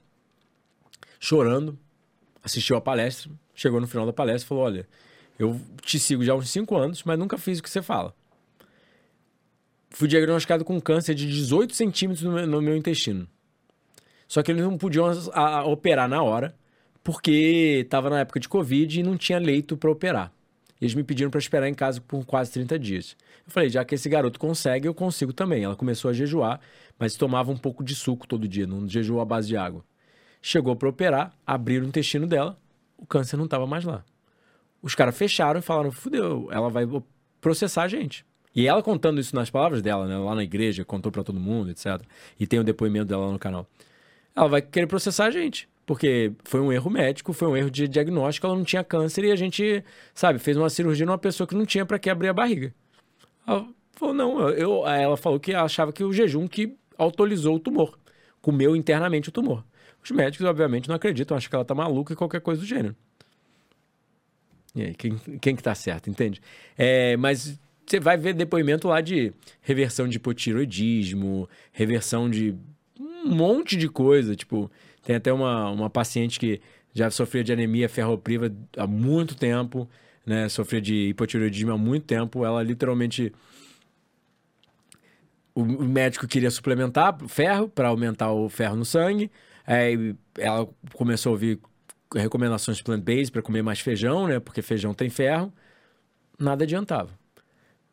chorando, assistiu a palestra, chegou no final da palestra e falou: Olha, eu te sigo já há uns 5 anos, mas nunca fiz o que você fala. fui diagnosticado com câncer de 18 centímetros no meu, no meu intestino. Só que eles não podiam a- a- operar na hora, porque estava na época de Covid e não tinha leito para operar. Eles me pediram para esperar em casa por quase 30 dias. Eu falei, já que esse garoto consegue, eu consigo também. Ela começou a jejuar, mas tomava um pouco de suco todo dia, não jejuou à base de água. Chegou para operar, abriram o intestino dela, o câncer não estava mais lá. Os caras fecharam e falaram: fudeu, ela vai processar a gente. E ela contando isso nas palavras dela, né? Lá na igreja, contou pra todo mundo, etc. E tem o depoimento dela no canal. Ela vai querer processar a gente. Porque foi um erro médico, foi um erro de diagnóstico, ela não tinha câncer e a gente, sabe, fez uma cirurgia numa pessoa que não tinha pra que abrir a barriga. Ela falou, não, eu, ela falou que achava que o jejum que autorizou o tumor. Comeu internamente o tumor. Os médicos, obviamente, não acreditam, acham que ela tá maluca e qualquer coisa do gênero. E aí, quem, quem que tá certo, entende? É, mas você vai ver depoimento lá de reversão de hipotiroidismo, reversão de um monte de coisa. Tipo, tem até uma, uma paciente que já sofria de anemia ferropriva há muito tempo, né? Sofria de hipotiroidismo há muito tempo. Ela literalmente. O médico queria suplementar ferro para aumentar o ferro no sangue. Aí ela começou a ouvir recomendações plant-based para comer mais feijão, né? Porque feijão tem ferro. Nada adiantava.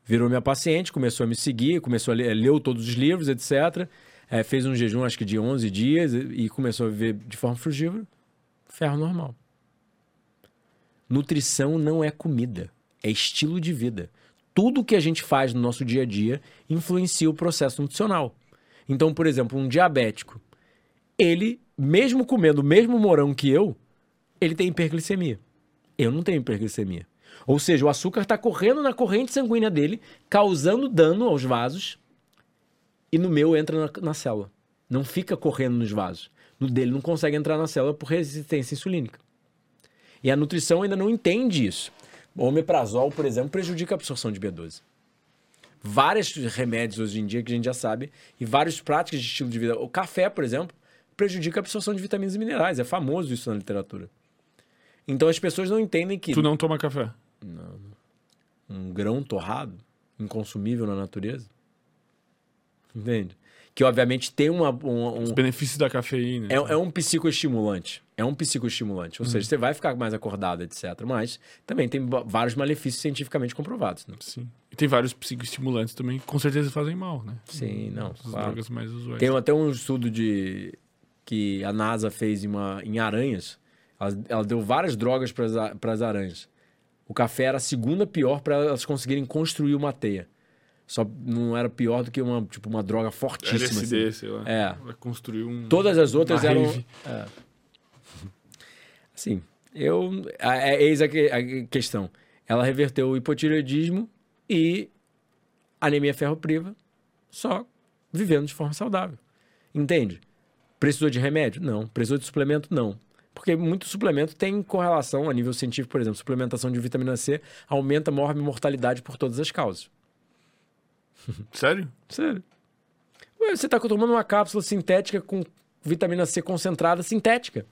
Virou minha paciente, começou a me seguir, começou a ler, leu todos os livros, etc. É, fez um jejum, acho que de 11 dias, e começou a viver de forma frugívora. Ferro normal. Nutrição não é comida, é estilo de vida. Tudo que a gente faz no nosso dia a dia influencia o processo nutricional. Então, por exemplo, um diabético, ele, mesmo comendo o mesmo morão que eu, ele tem hiperglicemia. Eu não tenho hiperglicemia. Ou seja, o açúcar está correndo na corrente sanguínea dele, causando dano aos vasos, e no meu entra na, na célula. Não fica correndo nos vasos. No dele não consegue entrar na célula por resistência insulínica. E a nutrição ainda não entende isso. O omeprazol, por exemplo, prejudica a absorção de B12. Vários remédios hoje em dia que a gente já sabe, e várias práticas de estilo de vida. O café, por exemplo, prejudica a absorção de vitaminas e minerais. É famoso isso na literatura. Então as pessoas não entendem que Tu não toma café. um grão torrado, inconsumível na natureza, entende? Que obviamente tem uma, uma- um, Os benefícios da cafeína. é, é um psicoestimulante. É um psicoestimulante. Ou seja, você vai ficar mais acordado, etc. Mas também tem vários malefícios cientificamente comprovados. Né? Sim. E tem vários psicoestimulantes também que com certeza fazem mal, né? Sim, não, As claro. drogas mais usuais. Tem até um estudo de que a NASA fez em, uma, em aranhas. Ela, ela deu várias drogas para as aranhas. O café era a segunda pior para elas conseguirem construir uma teia. Só não era pior do que uma, tipo, uma droga fortíssima. LSD, assim. sei lá. É. Vai construir um. Todas as outras eram. É. Assim, eu. Eis a, a questão. Ela reverteu o hipotireoidismo e anemia ferropriva só vivendo de forma saudável. Entende? Precisou de remédio? Não. Precisou de suplemento? Não. Porque muito suplemento tem correlação a nível científico, por exemplo, suplementação de vitamina C aumenta a maior mortalidade por todas as causas. Sério? Sério. Ué, você está tomando uma cápsula sintética com vitamina C concentrada sintética.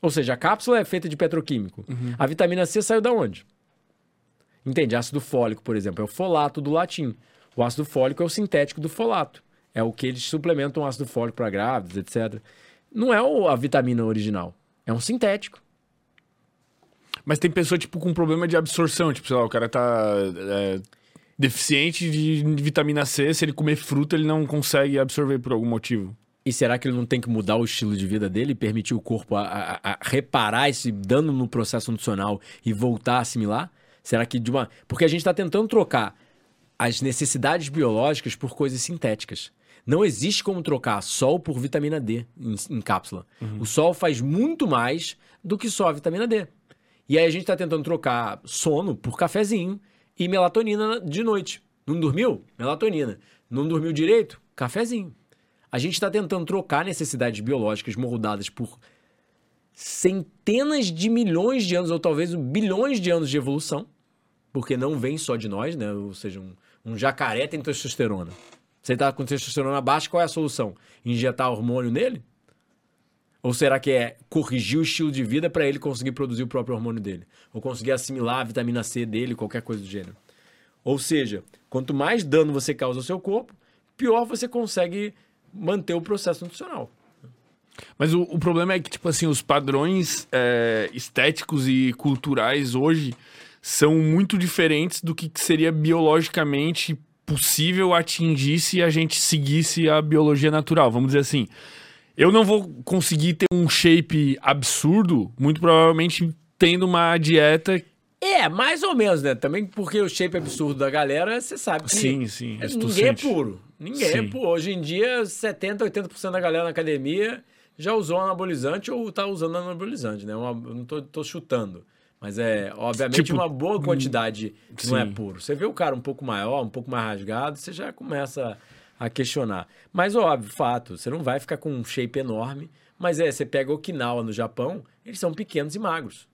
Ou seja, a cápsula é feita de petroquímico. A vitamina C saiu da onde? Entende? Ácido fólico, por exemplo, é o folato do latim. O ácido fólico é o sintético do folato. É o que eles suplementam ácido fólico para grávidos, etc. Não é a vitamina original. É um sintético. Mas tem pessoa, tipo, com problema de absorção. Tipo, sei lá, o cara tá é, deficiente de vitamina C. Se ele comer fruta, ele não consegue absorver por algum motivo. E será que ele não tem que mudar o estilo de vida dele e permitir o corpo a, a- a reparar esse dano no processo nutricional e voltar a assimilar? Será que de uma. Porque a gente está tentando trocar as necessidades biológicas por coisas sintéticas. Não existe como trocar sol por vitamina D em, em cápsula. O sol faz muito mais do que só a vitamina D. E aí a gente está tentando trocar sono por cafezinho e melatonina de noite. Não dormiu? Melatonina. Não dormiu direito? Cafezinho. A gente está tentando trocar necessidades biológicas moldadas por centenas de milhões de anos, ou talvez bilhões de anos de evolução, porque não vem só de nós, né? Ou seja, um, um jacaré tem testosterona. Você está com testosterona baixa, qual é a solução? Injetar hormônio nele? Ou será que é corrigir o estilo de vida para ele conseguir produzir o próprio hormônio dele? Ou conseguir assimilar a vitamina C dele, qualquer coisa do gênero? Ou seja, Quanto mais dano você causa ao seu corpo, pior você consegue manter o processo nutricional. Mas o, o problema é que, tipo assim, os padrões é, estéticos e culturais hoje são muito diferentes do que seria biologicamente possível atingir se a gente seguisse a biologia natural. Vamos dizer assim, eu não vou conseguir ter um shape absurdo, muito provavelmente tendo uma dieta É, mais ou menos, né? Também porque o shape absurdo da galera, você sabe que Sim, sim. é- ninguém é puro. Ninguém é Sim. puro. Hoje em dia, 70, 80% da galera na academia já usou anabolizante ou tá usando anabolizante, né? Uma, não tô, tô chutando. Mas é, obviamente, Tipo, uma boa quantidade que não é sim. puro. Você vê o cara um pouco maior, um pouco mais rasgado, você já começa a questionar. Mas, óbvio, fato, você não vai ficar com um shape enorme. Mas é, você pega Okinawa no Japão, eles são pequenos e magros.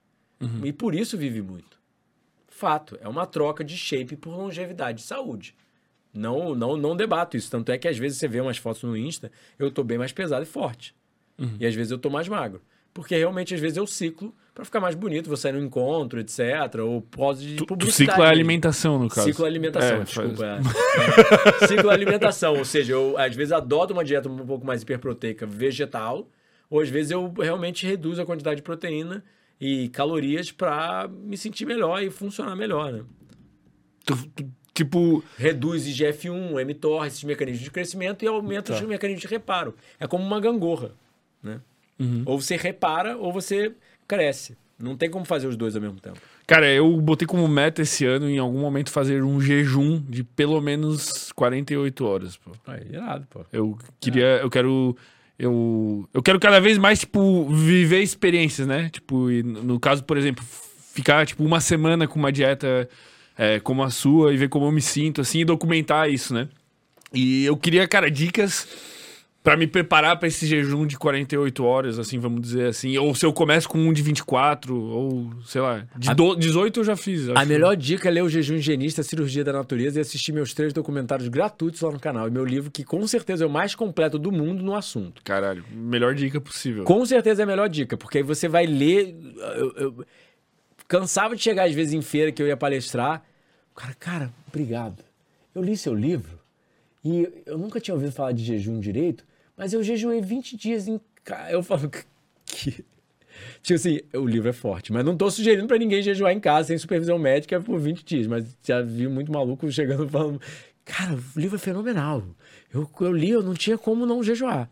E por isso vive muito. Fato, é uma troca de shape por longevidade e saúde. Não, não, não debato isso. Tanto é que às vezes você vê umas fotos no Insta, eu tô bem mais pesado e forte. E às vezes eu tô mais magro. Porque realmente, às vezes, eu ciclo pra ficar mais bonito, vou sair no encontro, etc. Ou pose de Tu, tu publicidade. a mesmo. alimentação, no caso. Ciclo alimentação, É, desculpa. faz- é. É. Ciclo alimentação, ou seja, eu às vezes adoto uma dieta um pouco mais hiperproteica vegetal, ou às vezes eu realmente reduzo a quantidade de proteína e calorias pra me sentir melhor e funcionar melhor, né? tu- tu- tipo, Reduz IGF-1, mTOR, esses mecanismos de crescimento e aumenta Tá. os mecanismos de reparo. É como uma gangorra, né? Uhum. Ou você repara ou você cresce. Não tem como fazer os dois ao mesmo tempo. cara, eu botei como meta esse ano, em algum momento, fazer um jejum de pelo menos 48 horas, pô. Aí, irado, pô. Eu queria, eu quero, eu, eu quero cada vez mais, tipo, viver experiências, né? Tipo, e no caso, por exemplo, ficar, tipo, uma semana com uma dieta é, como a sua e ver como eu me sinto, assim, e documentar isso, né? E eu queria, cara, dicas pra me preparar pra esse jejum de 48 horas, assim, vamos dizer assim. Ou se eu começo com um de 24, ou, sei lá, de A- do- 18 eu já fiz. A acho. melhor dica é ler o Jejum Higienista, Cirurgia da Natureza e assistir meus três documentários gratuitos lá no canal. E meu livro, que com certeza é o mais completo do mundo no assunto. Caralho, melhor dica possível. Com certeza é a melhor dica, porque aí você vai ler. Eu, eu- cansava de chegar às vezes em feira que eu ia palestrar. O cara, cara, obrigado. Eu li seu livro e eu nunca tinha ouvido falar de jejum direito, mas eu jejuei 20 dias em casa. Eu falo que. Tipo assim, o livro é forte, mas não tô sugerindo pra ninguém jejuar em casa sem supervisão médica por 20 dias. Mas já vi muito maluco chegando falando: Cara, o livro é fenomenal. Eu, eu li, eu não tinha como não jejuar.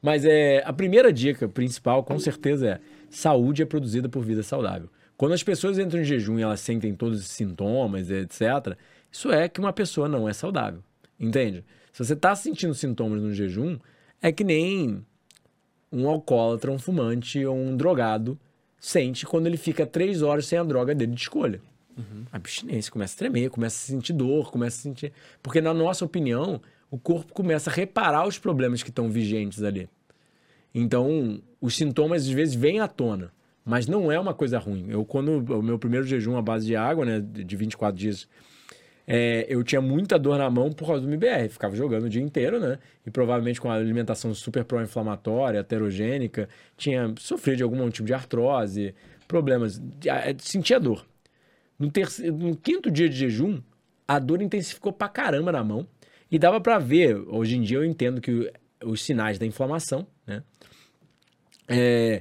Mas é, a primeira dica principal, com certeza, é saúde é produzida por vida saudável. Quando as pessoas entram em jejum e elas sentem todos esses sintomas, etc., isso é que uma pessoa não é saudável. Entende? Se você está sentindo sintomas no jejum, é que nem um alcoólatra, um fumante ou um drogado sente quando ele fica três horas sem a droga dele de escolha. A abstinência começa a tremer, começa a sentir dor, começa a sentir. Porque, na nossa opinião, o corpo começa a reparar os problemas que estão vigentes ali. Então, os sintomas às vezes vêm à tona, mas não é uma coisa ruim. Eu, quando o meu primeiro jejum à base de água, né, de 24 dias, é, eu tinha muita dor na mão por causa do MBR. Ficava jogando o dia inteiro, né? E provavelmente com a alimentação super pró-inflamatória, aterogênica, tinha sofrido de algum tipo de artrose, problemas. é, Sentia dor. No, terceiro, no quinto dia de jejum, a dor intensificou pra caramba na mão. E dava pra ver, hoje em dia eu entendo que os sinais da inflamação, né? É,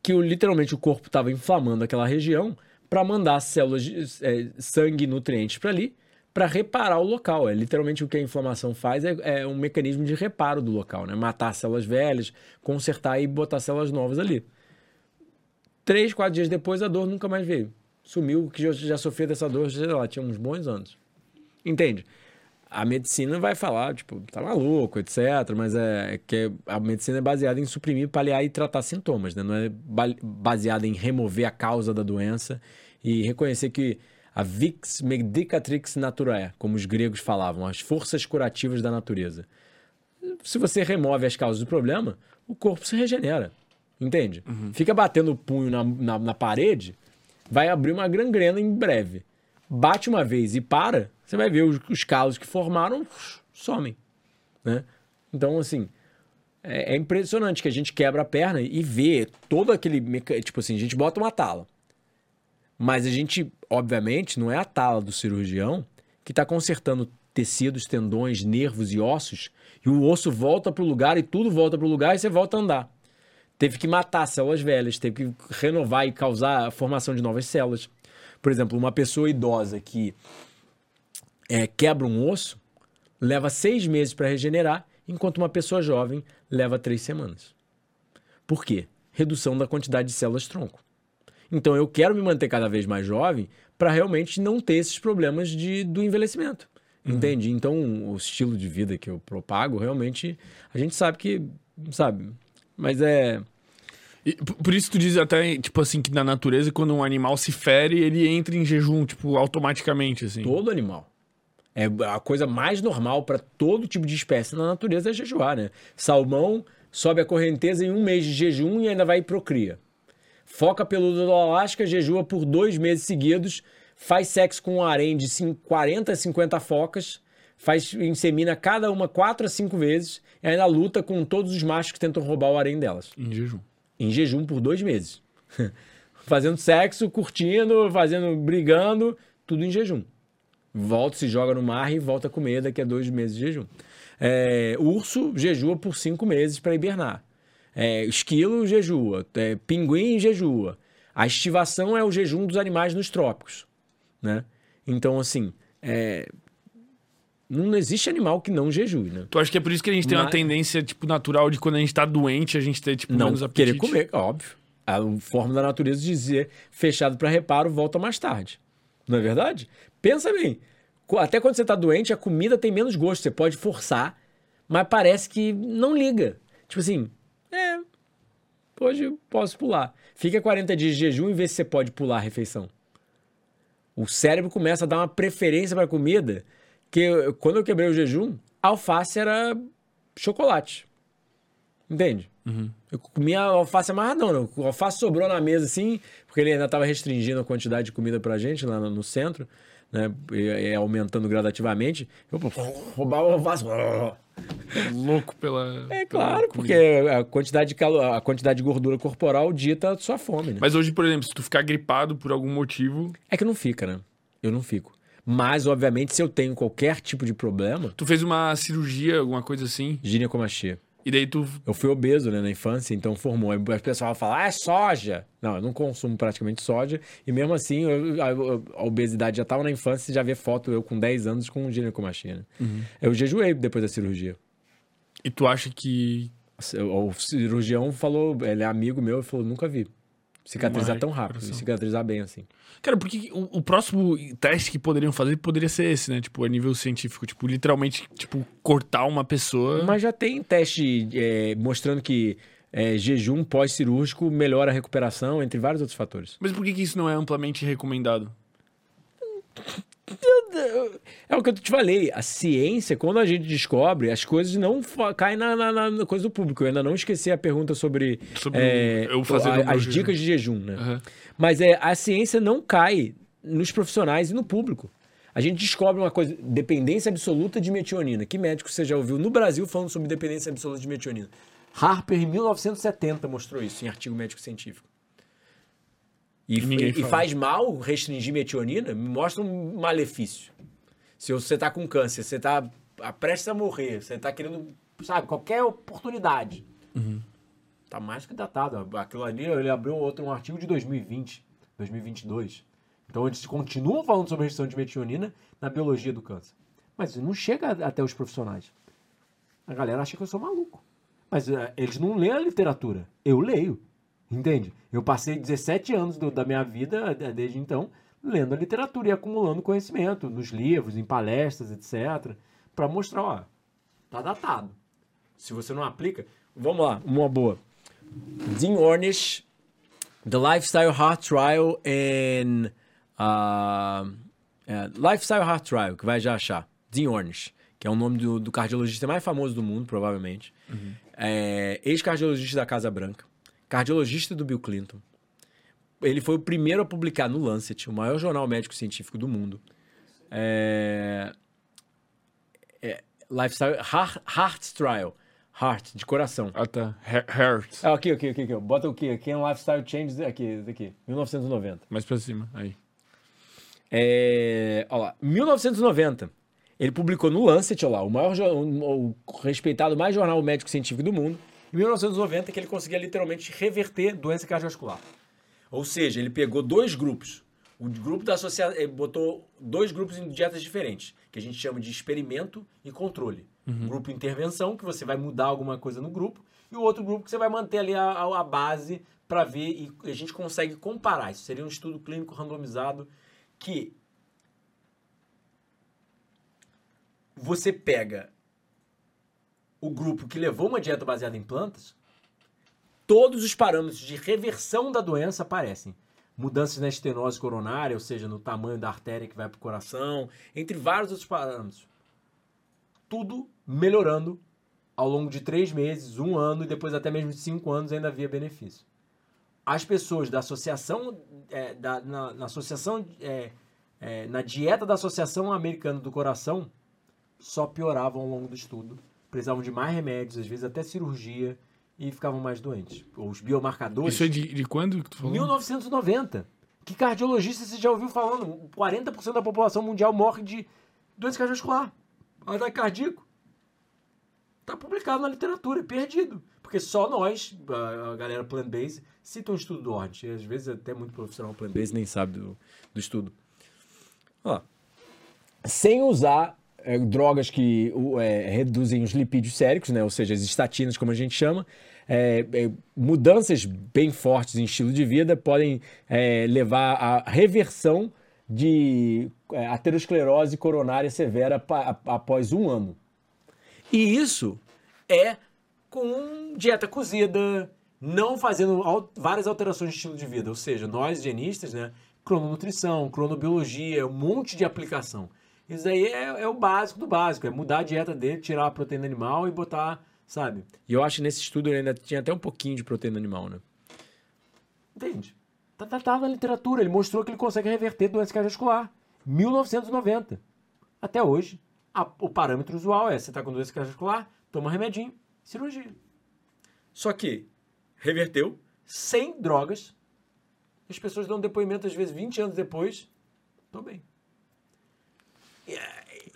que literalmente o corpo estava inflamando aquela região para mandar células, de, é, sangue e nutrientes para ali, para reparar o local. É literalmente o que a inflamação faz é, é um mecanismo de reparo do local, né? Matar células velhas, consertar e botar células novas ali. Três, quatro dias depois, a dor nunca mais veio. Sumiu, que já, já sofria dessa dor, sei lá, tinha uns bons anos. Entende? A medicina vai falar, tipo, tá maluco, etc. Mas é, é que a medicina é baseada em suprimir, paliar e tratar sintomas, né? Não é ba- baseada em remover a causa da doença e reconhecer que a vix medicatrix naturae, como os gregos falavam, as forças curativas da natureza. Se você remove as causas do problema, o corpo se regenera. Entende? Fica batendo o punho na, na, na parede, vai abrir uma gangrena em breve. Bate uma vez e para, você vai ver os, os calos que formaram somem. Né? Então, assim, é, é impressionante que a gente quebra a perna e vê todo aquele. Tipo assim, a gente bota uma tala. Mas a gente, obviamente, não é a tala do cirurgião que está consertando tecidos, tendões, nervos e ossos, e o osso volta para o lugar e tudo volta para o lugar e você volta a andar. Teve que matar células velhas, teve que renovar e causar a formação de novas células. Por exemplo, uma pessoa idosa que é, quebra um osso leva seis meses para regenerar, enquanto uma pessoa jovem leva três semanas. Por quê? Redução da quantidade de células tronco. Então eu quero me manter cada vez mais jovem para realmente não ter esses problemas de, do envelhecimento. Uhum. Entende? Então o estilo de vida que eu propago, realmente, a gente sabe que, sabe, mas é. E por isso tu diz até, tipo assim, que na natureza, quando um animal se fere, ele entra em jejum, tipo, automaticamente, assim. Todo animal. É a coisa mais normal para todo tipo de espécie na natureza é jejuar, né? Salmão sobe a correnteza em um mês de jejum e ainda vai procria. Foca peluda do Alasca jejua por dois meses seguidos, faz sexo com um harém de 40 a 50 focas, faz insemina cada uma 4 a 5 vezes e ainda luta com todos os machos que tentam roubar o harém delas. Em jejum. Em jejum por dois meses. fazendo sexo, curtindo, fazendo, brigando, tudo em jejum. Volta, se joga no mar e volta a comer daqui a dois meses de jejum. É, urso jejua por cinco meses para hibernar. É, esquilo jejua, é, pinguim jejua. A estivação é o jejum dos animais nos trópicos, né? Então, assim, é... não existe animal que não jejue, né? Tu acha que é por isso que a gente tem Mas... uma tendência, tipo, natural de quando a gente tá doente, a gente ter, tipo, não menos apetite? querer comer, óbvio. A forma da natureza de dizer fechado para reparo, volta mais tarde. Não é verdade? Pensa bem. Até quando você tá doente, a comida tem menos gosto. Você pode forçar, mas parece que não liga. Tipo assim, é, hoje posso pular. Fica 40 dias de jejum e vê se você pode pular a refeição. O cérebro começa a dar uma preferência para comida que eu, quando eu quebrei o jejum, alface era chocolate. Entende? Uhum. Eu comia alface amarradão, não. O alface sobrou na mesa assim, porque ele ainda estava restringindo a quantidade de comida pra gente lá no, no centro, né? E, e aumentando gradativamente. Eu roubava o alface. Louco pela. É claro, porque a quantidade, de calo... a quantidade de gordura corporal dita a sua fome, né? Mas hoje, por exemplo, se tu ficar gripado por algum motivo. É que não fica, né? Eu não fico. Mas, obviamente, se eu tenho qualquer tipo de problema. Tu fez uma cirurgia, alguma coisa assim? Ginecomastia. E daí tu. Eu fui obeso, né, na infância, então formou. Aí o pessoal fala, ah, é soja. Não, eu não consumo praticamente soja. E mesmo assim, eu, a, a, obesidade já estava na infância, já vê foto eu com 10 anos com ginecomastia. Né? Uhum. Eu jejuei depois da cirurgia. E tu acha que. O cirurgião falou, ele é amigo meu, e falou, nunca vi. Cicatrizar tão rápido, cicatrizar bem assim. Cara, porque o, o, próximo teste que poderiam fazer poderia ser esse, né? Tipo, a nível científico. Tipo, literalmente, tipo, cortar uma pessoa. Mas já tem teste é, mostrando que é, jejum pós-cirúrgico melhora a recuperação, entre vários outros fatores. Mas por que, que isso não é amplamente recomendado? É o que eu te falei. A ciência, quando a gente descobre, as coisas não caem na, na, na coisa do público. Eu ainda não esqueci a pergunta sobre, sobre é, eu fazer a, as dicas de jejum, né? Uhum. Mas é, a ciência não cai nos profissionais e no público. A gente descobre uma coisa, dependência absoluta de metionina. Que médico você já ouviu no Brasil falando sobre dependência absoluta de metionina? Harper, em 1970, mostrou isso em artigo médico científico. E, e, faz mal restringir metionina, me mostra um malefício. Se você está com câncer, você está prestes a morrer, você está querendo, sabe, qualquer oportunidade. Uhum. Tá mais que datado. Aquilo ali, ele abriu outro um artigo de 2020, 2022. Então eles continuam falando sobre restrição de metionina na biologia do câncer. Mas não chega até os profissionais. A galera acha que eu sou maluco. Mas uh, eles não leem a literatura. Eu leio. Entende? Eu passei 17 anos do, da minha vida, desde então, lendo a literatura e acumulando conhecimento nos livros, em palestras, etc. para mostrar, ó, tá datado. Se você não aplica, vamos lá, uma boa. Dean Ornish, The Lifestyle Heart Trial and uh, é, Lifestyle Heart Trial, que vai já achar. Dean Ornish, que é o nome do, do cardiologista mais famoso do mundo, provavelmente. Uhum. É, Ex-cardiologista da Casa Branca cardiologista do Bill Clinton. Ele foi o primeiro a publicar no Lancet, o maior jornal médico científico do mundo. É... É... Lifestyle Heart, Heart Trial. Heart, de coração. Ah, tá. Heart. Ah, aqui, aqui, aqui, aqui. Bota o quê? Aqui é um Lifestyle Change, aqui, aqui. 1990. Mais pra cima, aí. É, olha lá, 1990. Ele publicou no Lancet, olha lá, o maior o respeitado mais jornal médico científico do mundo. Em 1990 que ele conseguia literalmente reverter doença cardiovascular. Ou seja, ele pegou dois grupos. O grupo da associação, ele botou dois grupos em dietas diferentes, que a gente chama de experimento e controle. Um grupo intervenção, que você vai mudar alguma coisa no grupo, e o outro grupo que você vai manter ali a- a base para ver e a gente consegue comparar. Isso seria um estudo clínico randomizado que você pega o grupo que levou uma dieta baseada em plantas, todos os parâmetros de reversão da doença aparecem. Mudanças na estenose coronária, ou seja, no tamanho da artéria que vai para o coração, entre vários outros parâmetros. Tudo melhorando ao longo de três meses, um ano e depois até mesmo de cinco anos ainda havia benefício. As pessoas da associação, é, da- na, na associação, é, é, na dieta da Associação Americana do Coração, só pioravam ao longo do estudo. Precisavam de mais remédios, às vezes até cirurgia, e ficavam mais doentes. Os biomarcadores. Isso é de, de quando que tu falou? 1990. Que cardiologista você já ouviu falando? 40% da população mundial morre de doença cardiovascular. Ataque cardíaco. Tá publicado na literatura, perdido. Porque só nós, a a galera plant-based, cita um estudo do Orange. E às vezes até muito profissional plant-based nem sabe do, do estudo. Ó, sem usar é, drogas que é, reduzem os lipídios séricos, né? ou seja, as estatinas, como a gente chama, é, é, mudanças bem fortes em estilo de vida podem é, levar à reversão de é, aterosclerose coronária severa após um ano. E isso é com dieta cozida, não fazendo al- várias alterações de estilo de vida. Ou seja, nós higienistas, né? Crononutrição, cronobiologia, um monte de aplicação. Isso aí é, é o básico do básico, é mudar a dieta dele, tirar a proteína animal e botar, sabe? E eu acho que nesse estudo ele ainda tinha até um pouquinho de proteína animal, né? Entende? Tá, tá, tá na literatura, ele mostrou que ele consegue reverter doença cardiovascular. 1990. Até hoje, a- o parâmetro usual é: você tá com doença cardiovascular, toma remedinho, cirurgia. Só que reverteu sem drogas. As pessoas dão depoimento, às vezes, 20 anos depois. Tô bem.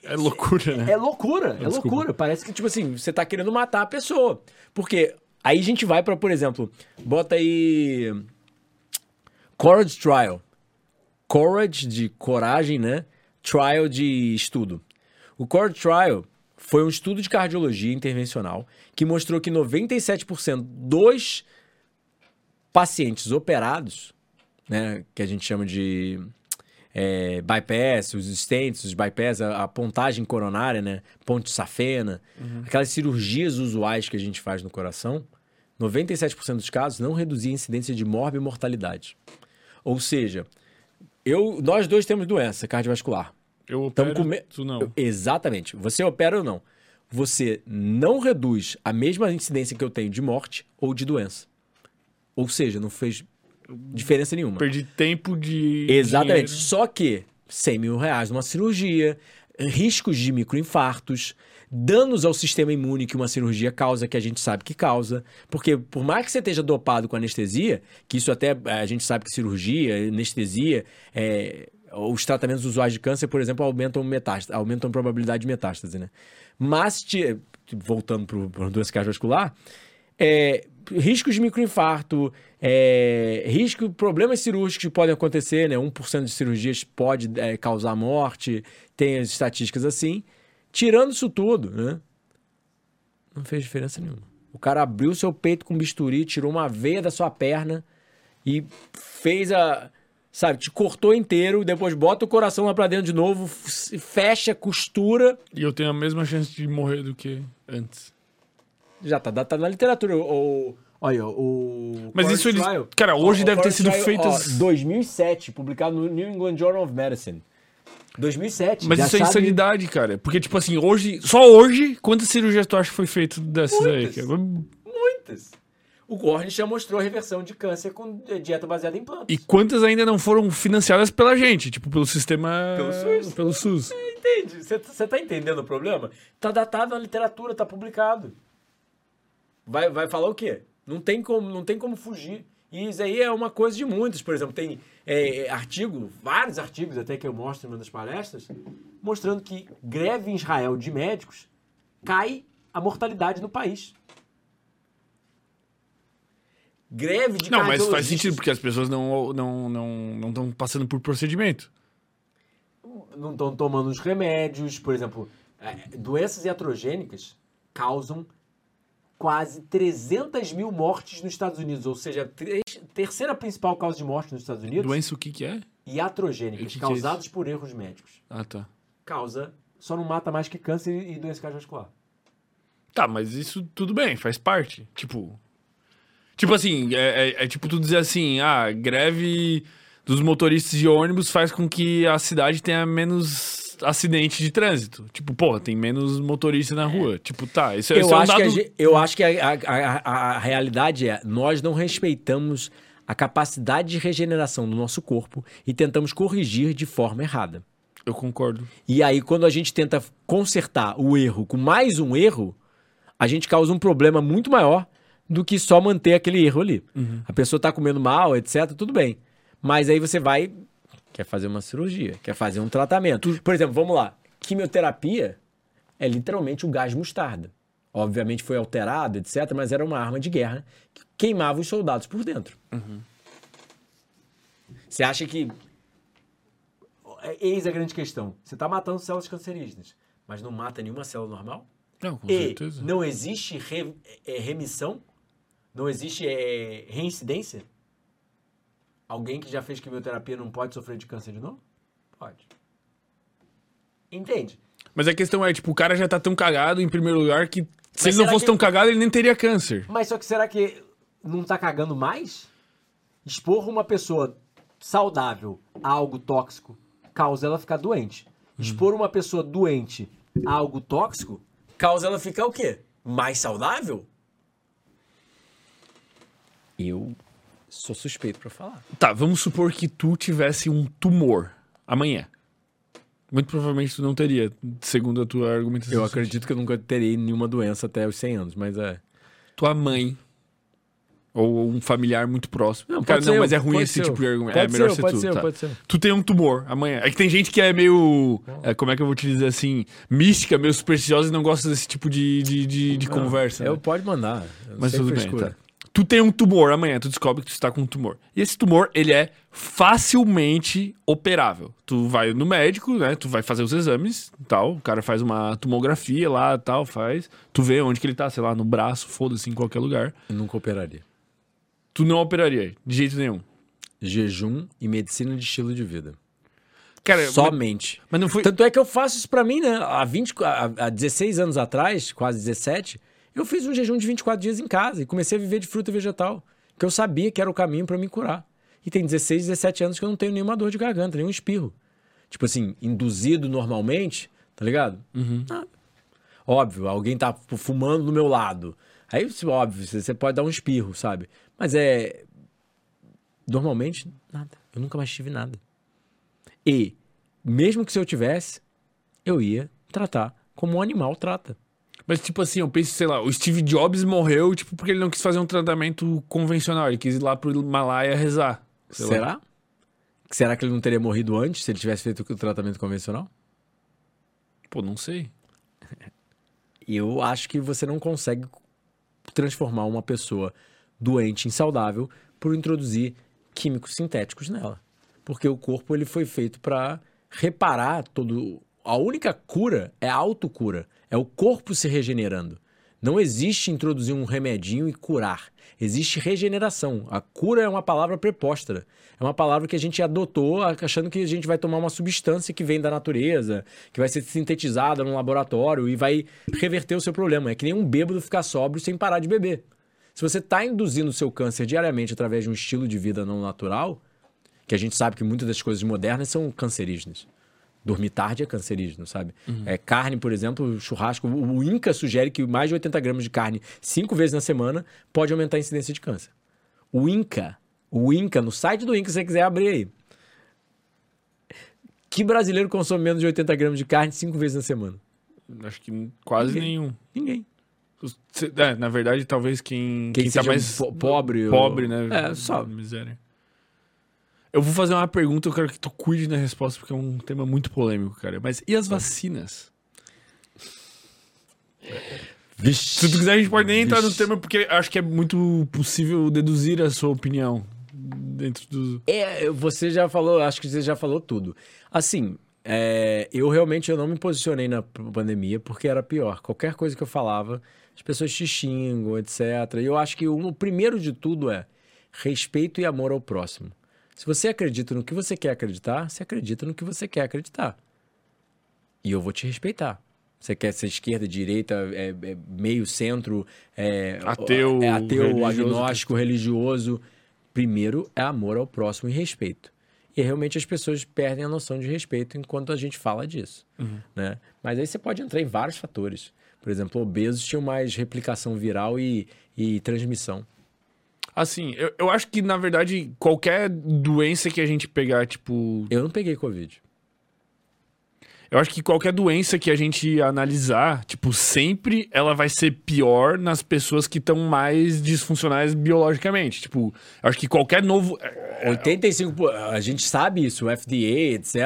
É loucura, né? É loucura, é Desculpa. loucura. Parece que, tipo assim, você tá querendo matar a pessoa. Porque aí a gente vai pra, por exemplo, bota aí. Courage Trial. Courage de coragem, né? Trial de estudo. O Courage Trial foi um estudo de cardiologia intervencional que mostrou que 97% dos pacientes operados, né, que a gente chama de é, bypass, os stents, os bypass, a, a pontagem coronária, né, ponte safena, aquelas cirurgias usuais que a gente faz no coração, 97% dos casos não reduzia a incidência de morte e mortalidade. Ou seja, eu, nós dois temos doença cardiovascular. Eu opero, com tu não. Exatamente. Você opera ou não. Você não reduz a mesma incidência que eu tenho de morte ou de doença. Ou seja, não fez diferença nenhuma. Perdi tempo de. Exatamente. dinheiro. Só que 100 mil reais numa cirurgia, riscos de microinfartos, danos ao sistema imune que uma cirurgia causa, que a gente sabe que causa. Porque por mais que você esteja dopado com anestesia, que isso até eh, a gente sabe que cirurgia, anestesia, eh, os tratamentos usuais de câncer, por exemplo, aumentam, metástase, aumentam a probabilidade de metástase, né? Mas, te- voltando para a doença cardiovascular, é, riscos de microinfarto, é, risco, problemas cirúrgicos que podem acontecer, né? 1% de cirurgias pode é, causar morte, tem as estatísticas assim. Tirando isso tudo, né? Não fez diferença nenhuma. O cara abriu seu peito com bisturi, tirou uma veia da sua perna e fez a. Sabe, te cortou inteiro, depois bota o coração lá pra dentro de novo, fecha, costura. E eu tenho a mesma chance de morrer do que antes. Já tá, tá na literatura. O, olha, o. Mas Court isso eles- Trial- cara, hoje Ó, deve o ter sido Trial, ó, 2007, publicado no New England Journal of Medicine. 2007. Mas isso é sabe- insanidade, cara. Porque, tipo assim, hoje, só hoje, quantas cirurgias tu acha que foi feito dessas aí? Muitas. cara? Muitas. O Gordon já mostrou a reversão de câncer com dieta baseada em plantas. E quantas ainda não foram financiadas pela gente? Tipo, pelo sistema. Pelo SUS. Pelo SUS. Entende? Você tá entendendo o problema? Tá datado na literatura, tá publicado. Vai, vai falar o quê? Não tem como, não tem como fugir. E isso aí é uma coisa de muitos. Por exemplo, tem é, artigo, vários artigos até que eu mostro em uma das palestras, mostrando que greve em Israel de médicos cai a mortalidade no país. Greve de Não, mas faz sentido, porque as pessoas não não não não estão passando por procedimento. não estão tomando os remédios, por exemplo, é, doenças iatrogênicas causam quase 300 mil mortes nos Estados Unidos, ou seja, a terceira principal causa de morte nos Estados Unidos, Doença o que que é? iatrogênicas, E o que que é causadas por erros médicos. Ah, tá. Causa, só não mata mais que câncer e doença cardiovascular. Tá, mas isso tudo bem, faz parte. Tipo. Tipo assim, é, é- é tipo tu dizer assim, ah, greve dos motoristas de ônibus faz com que a cidade tenha menos acidente de trânsito. Tipo, porra, tem menos motorista na rua. Tipo, tá, isso, Eu isso é um acho, que a dado. eu acho que a, a- a- a realidade é, nós não respeitamos a capacidade de regeneração do nosso corpo e tentamos corrigir de forma errada. Eu concordo. E aí, quando a gente tenta consertar o erro com mais um erro, a gente causa um problema muito maior do que só manter aquele erro ali. A pessoa tá comendo mal, etc., tudo bem. Mas aí você vai. Quer fazer uma cirurgia, quer fazer um tratamento. Por exemplo, vamos lá. Quimioterapia é literalmente o gás mostarda. Obviamente foi alterado, etc., mas era uma arma de guerra que queimava os soldados por dentro. Você acha que Eis a grande questão. Você está matando células cancerígenas, mas não mata nenhuma célula normal? Não, com e certeza. não existe re- é, remissão? Não existe é, reincidência? Alguém que já fez quimioterapia não pode sofrer de câncer de novo? Pode. Entende? Mas a questão é, tipo, o cara já tá tão cagado em primeiro lugar que se Mas ele não fosse que- tão cagado, ele nem teria câncer. Mas só que será que não tá cagando mais? Expor uma pessoa saudável a algo tóxico causa ela ficar doente. Expor uma pessoa doente a algo tóxico causa ela ficar o quê? Mais saudável? Eu sou suspeito pra falar. Tá, vamos supor que tu tivesse um tumor amanhã. Muito provavelmente tu não teria, segundo a tua argumentação. Eu acredito que eu nunca terei nenhuma doença até os 100 anos, mas é. Tua mãe. Ou um familiar muito próximo. Não, Cara, pode não, ser mas é ruim esse tipo eu. de argumento. Pode é melhor ser ser pode tu. ser tá. pode ser. Tu tem um tumor amanhã. É que tem gente que é meio. é, como é que eu vou te dizer assim? Mística, meio supersticiosa e não gosta desse tipo de, de, de, de conversa. Eu né? pode mandar. eu Mas tudo bem, tá. Tu tem um tumor amanhã, tu descobre que tu está com um tumor. E esse tumor, ele é facilmente operável. Tu vai no médico, né? Tu vai fazer os exames, tal. O cara faz uma tomografia lá, tal, faz. Tu vê onde que ele tá, sei lá, no braço, foda-se, em qualquer lugar. Eu nunca operaria. Tu não operaria, de jeito nenhum. Jejum e medicina de estilo de vida. Cara, mas, Somente. mas não foi. Tanto é que eu faço isso pra mim, né? Há, 20, há, há 16 anos atrás, quase 17, eu fiz um jejum de 24 dias em casa e comecei a viver de fruta e vegetal. Que eu sabia que era o caminho pra me curar. E tem 16, 17 anos que eu não tenho nenhuma dor de garganta, nenhum espirro. Tipo assim, induzido normalmente, tá ligado? Nada. Óbvio, alguém tá fumando do meu lado. Aí, óbvio, você pode dar um espirro, sabe? Mas é. Normalmente, nada. Eu nunca mais tive nada. E, mesmo que se eu tivesse, eu ia tratar como um animal trata. Mas, tipo assim, eu penso, sei lá, o Steve Jobs morreu, tipo, porque ele não quis fazer um tratamento convencional. Ele quis ir lá pro Himalaia rezar. sei lá. Será? Será que ele não teria morrido antes se ele tivesse feito o tratamento convencional? Pô, não sei. Eu acho que você não consegue transformar uma pessoa doente em saudável por introduzir químicos sintéticos nela. Porque o corpo ele foi feito para reparar todo. A única cura é a autocura. É o corpo se regenerando. Não existe introduzir um remedinho e curar. Existe regeneração. A cura é uma palavra preposta. É uma palavra que a gente adotou achando que a gente vai tomar uma substância que vem da natureza, que vai ser sintetizada num laboratório e vai reverter o seu problema. É que nem um bêbado ficar sóbrio sem parar de beber. Se você está induzindo o seu câncer diariamente através de um estilo de vida não natural, que a gente sabe que muitas das coisas modernas são cancerígenas. Dormir tarde é cancerígeno, sabe? É, carne, por exemplo, churrasco. O, INCA sugere que mais de 80 gramas de carne cinco vezes na semana pode aumentar a incidência de câncer. O INCA, o INCA, no site do INCA, se você quiser abrir aí. Que brasileiro consome menos de 80 gramas de carne cinco vezes na semana? Acho que quase Ninguém. nenhum. Ninguém. É, na verdade, talvez quem, Quem quem tá mais po- pobre ou- pobre, né? É, só. Miséria. Eu vou fazer uma pergunta, eu quero que tu cuide na resposta, porque é um tema muito polêmico, cara. Mas e as vacinas? Se tu quiser, a gente pode nem entrar no Vixe. tema, porque acho que é muito possível deduzir a sua opinião dentro do. É, você já falou, acho que você já falou tudo. Assim, é, eu realmente eu não me posicionei na pandemia porque era pior. Qualquer coisa que eu falava, as pessoas te xingam, etc. E eu acho que o primeiro de tudo é respeito e amor ao próximo. Se você acredita no que você quer acreditar, você acredita no que você quer acreditar. E eu vou te respeitar. Você quer ser esquerda, direita, é, é meio centro, é, Ateu, é ateu, religioso, agnóstico, religioso. Primeiro é amor ao próximo e respeito. E realmente as pessoas perdem a noção de respeito enquanto a gente fala disso. Né? Mas aí você pode entrar em vários fatores. Por exemplo, obesos tinham mais replicação viral e, e transmissão. Assim, eu, eu acho que, na verdade, qualquer doença que a gente pegar, tipo. Eu não peguei Covid. Eu acho que qualquer doença que a gente analisar, tipo, sempre ela vai ser pior nas pessoas que estão mais disfuncionais biologicamente. Tipo, eu acho que qualquer novo. 85%, po- a gente sabe isso, o FDA, etc.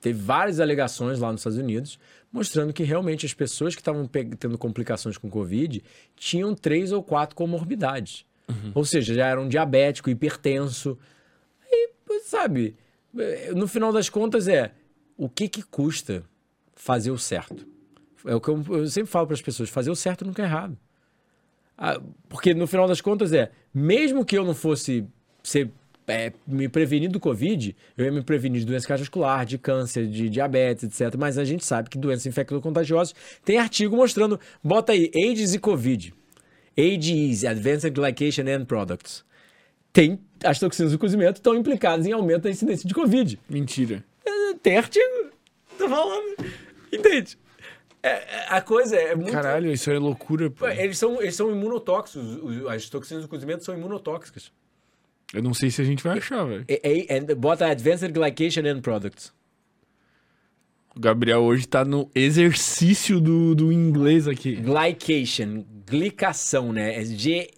Teve várias alegações lá nos Estados Unidos mostrando que realmente as pessoas que estavam tendo complicações com Covid tinham três ou quatro comorbidades. Ou seja, já eram diabético, hipertenso. E, sabe, eh, no final das contas é o que, que custa fazer o certo? É o que eu, eu sempre falo para as pessoas: fazer o certo nunca é errado. Ah, porque no final das contas é, mesmo que eu não fosse ser, é, me prevenir do Covid, eu ia me prevenir de doença cardiovascular, de câncer, de diabetes, etc. Mas a gente sabe que doenças infecto-contagiosas tem artigo mostrando, bota aí, AIDS e Covid. AGEs, Advanced Glycation End Products. Tem, as toxinas do cozimento estão implicadas em aumento da incidência de Covid. Mentira. É, Tem artigo. Tô falando. Entende? É, é, a coisa é muito... Caralho, isso é loucura, pô. Eles são, eles são imunotóxicos. Os- As toxinas do cozimento são imunotóxicas. Eu não sei se a gente vai achar, velho. And- bota Advanced Glycation End Products. O Gabriel hoje tá no exercício do, do inglês aqui. Glycation, glicação, né? É G,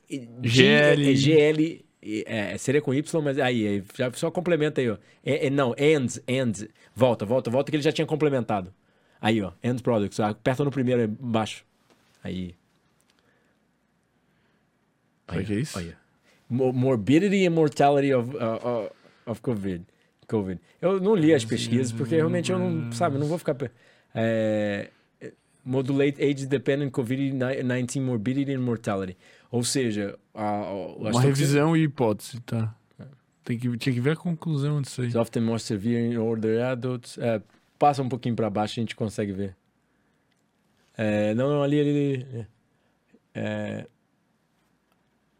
GL. É GL, é, seria com Y, mas aí, aí, já só complementa aí, ó. É, é, não, end, end. Volta, volta, volta, que ele já tinha complementado. Aí, ó, end products. Aperta no primeiro aí embaixo. Aí. O que é isso? Mo- Morbidity and mortality of, uh, uh, of COVID. COVID. Eu não li as pesquisas, porque realmente eu não, sabe, não vou ficar... É, modulate age-dependent COVID-19 morbidity and mortality. Ou seja, a, a, Uma revisão e hipótese, tá. Tem que, tinha que ver a conclusão disso aí. It's often more severe in older adults. É, passa um pouquinho para baixo, a gente consegue ver. É, não, não, ali, ali, ali. É,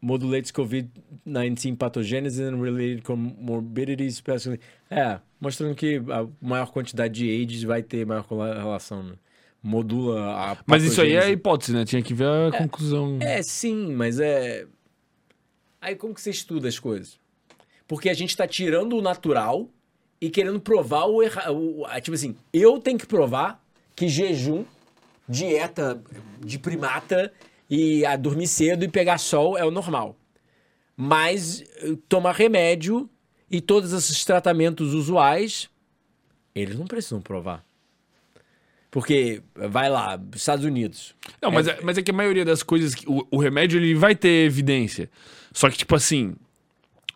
modulates COVID-19 pathogenesis and related comorbidities, especially. É, mostrando que a maior quantidade de AIDS vai ter maior relação. né? Modula a Mas isso aí é hipótese, né? Tinha que ver a conclusão. É, sim, mas é. Aí como que você estuda as coisas? Porque a gente tá tirando o natural e querendo provar o errado. Tipo assim, eu tenho que provar que jejum, dieta de primata e a dormir cedo e pegar sol é o normal. Mas eh, tomar remédio e todos esses tratamentos usuais, eles não precisam provar. Porque, vai lá, Estados Unidos. Não, mas é, mas é que a maioria das coisas, o, o remédio ele vai ter evidência. Só que, tipo assim.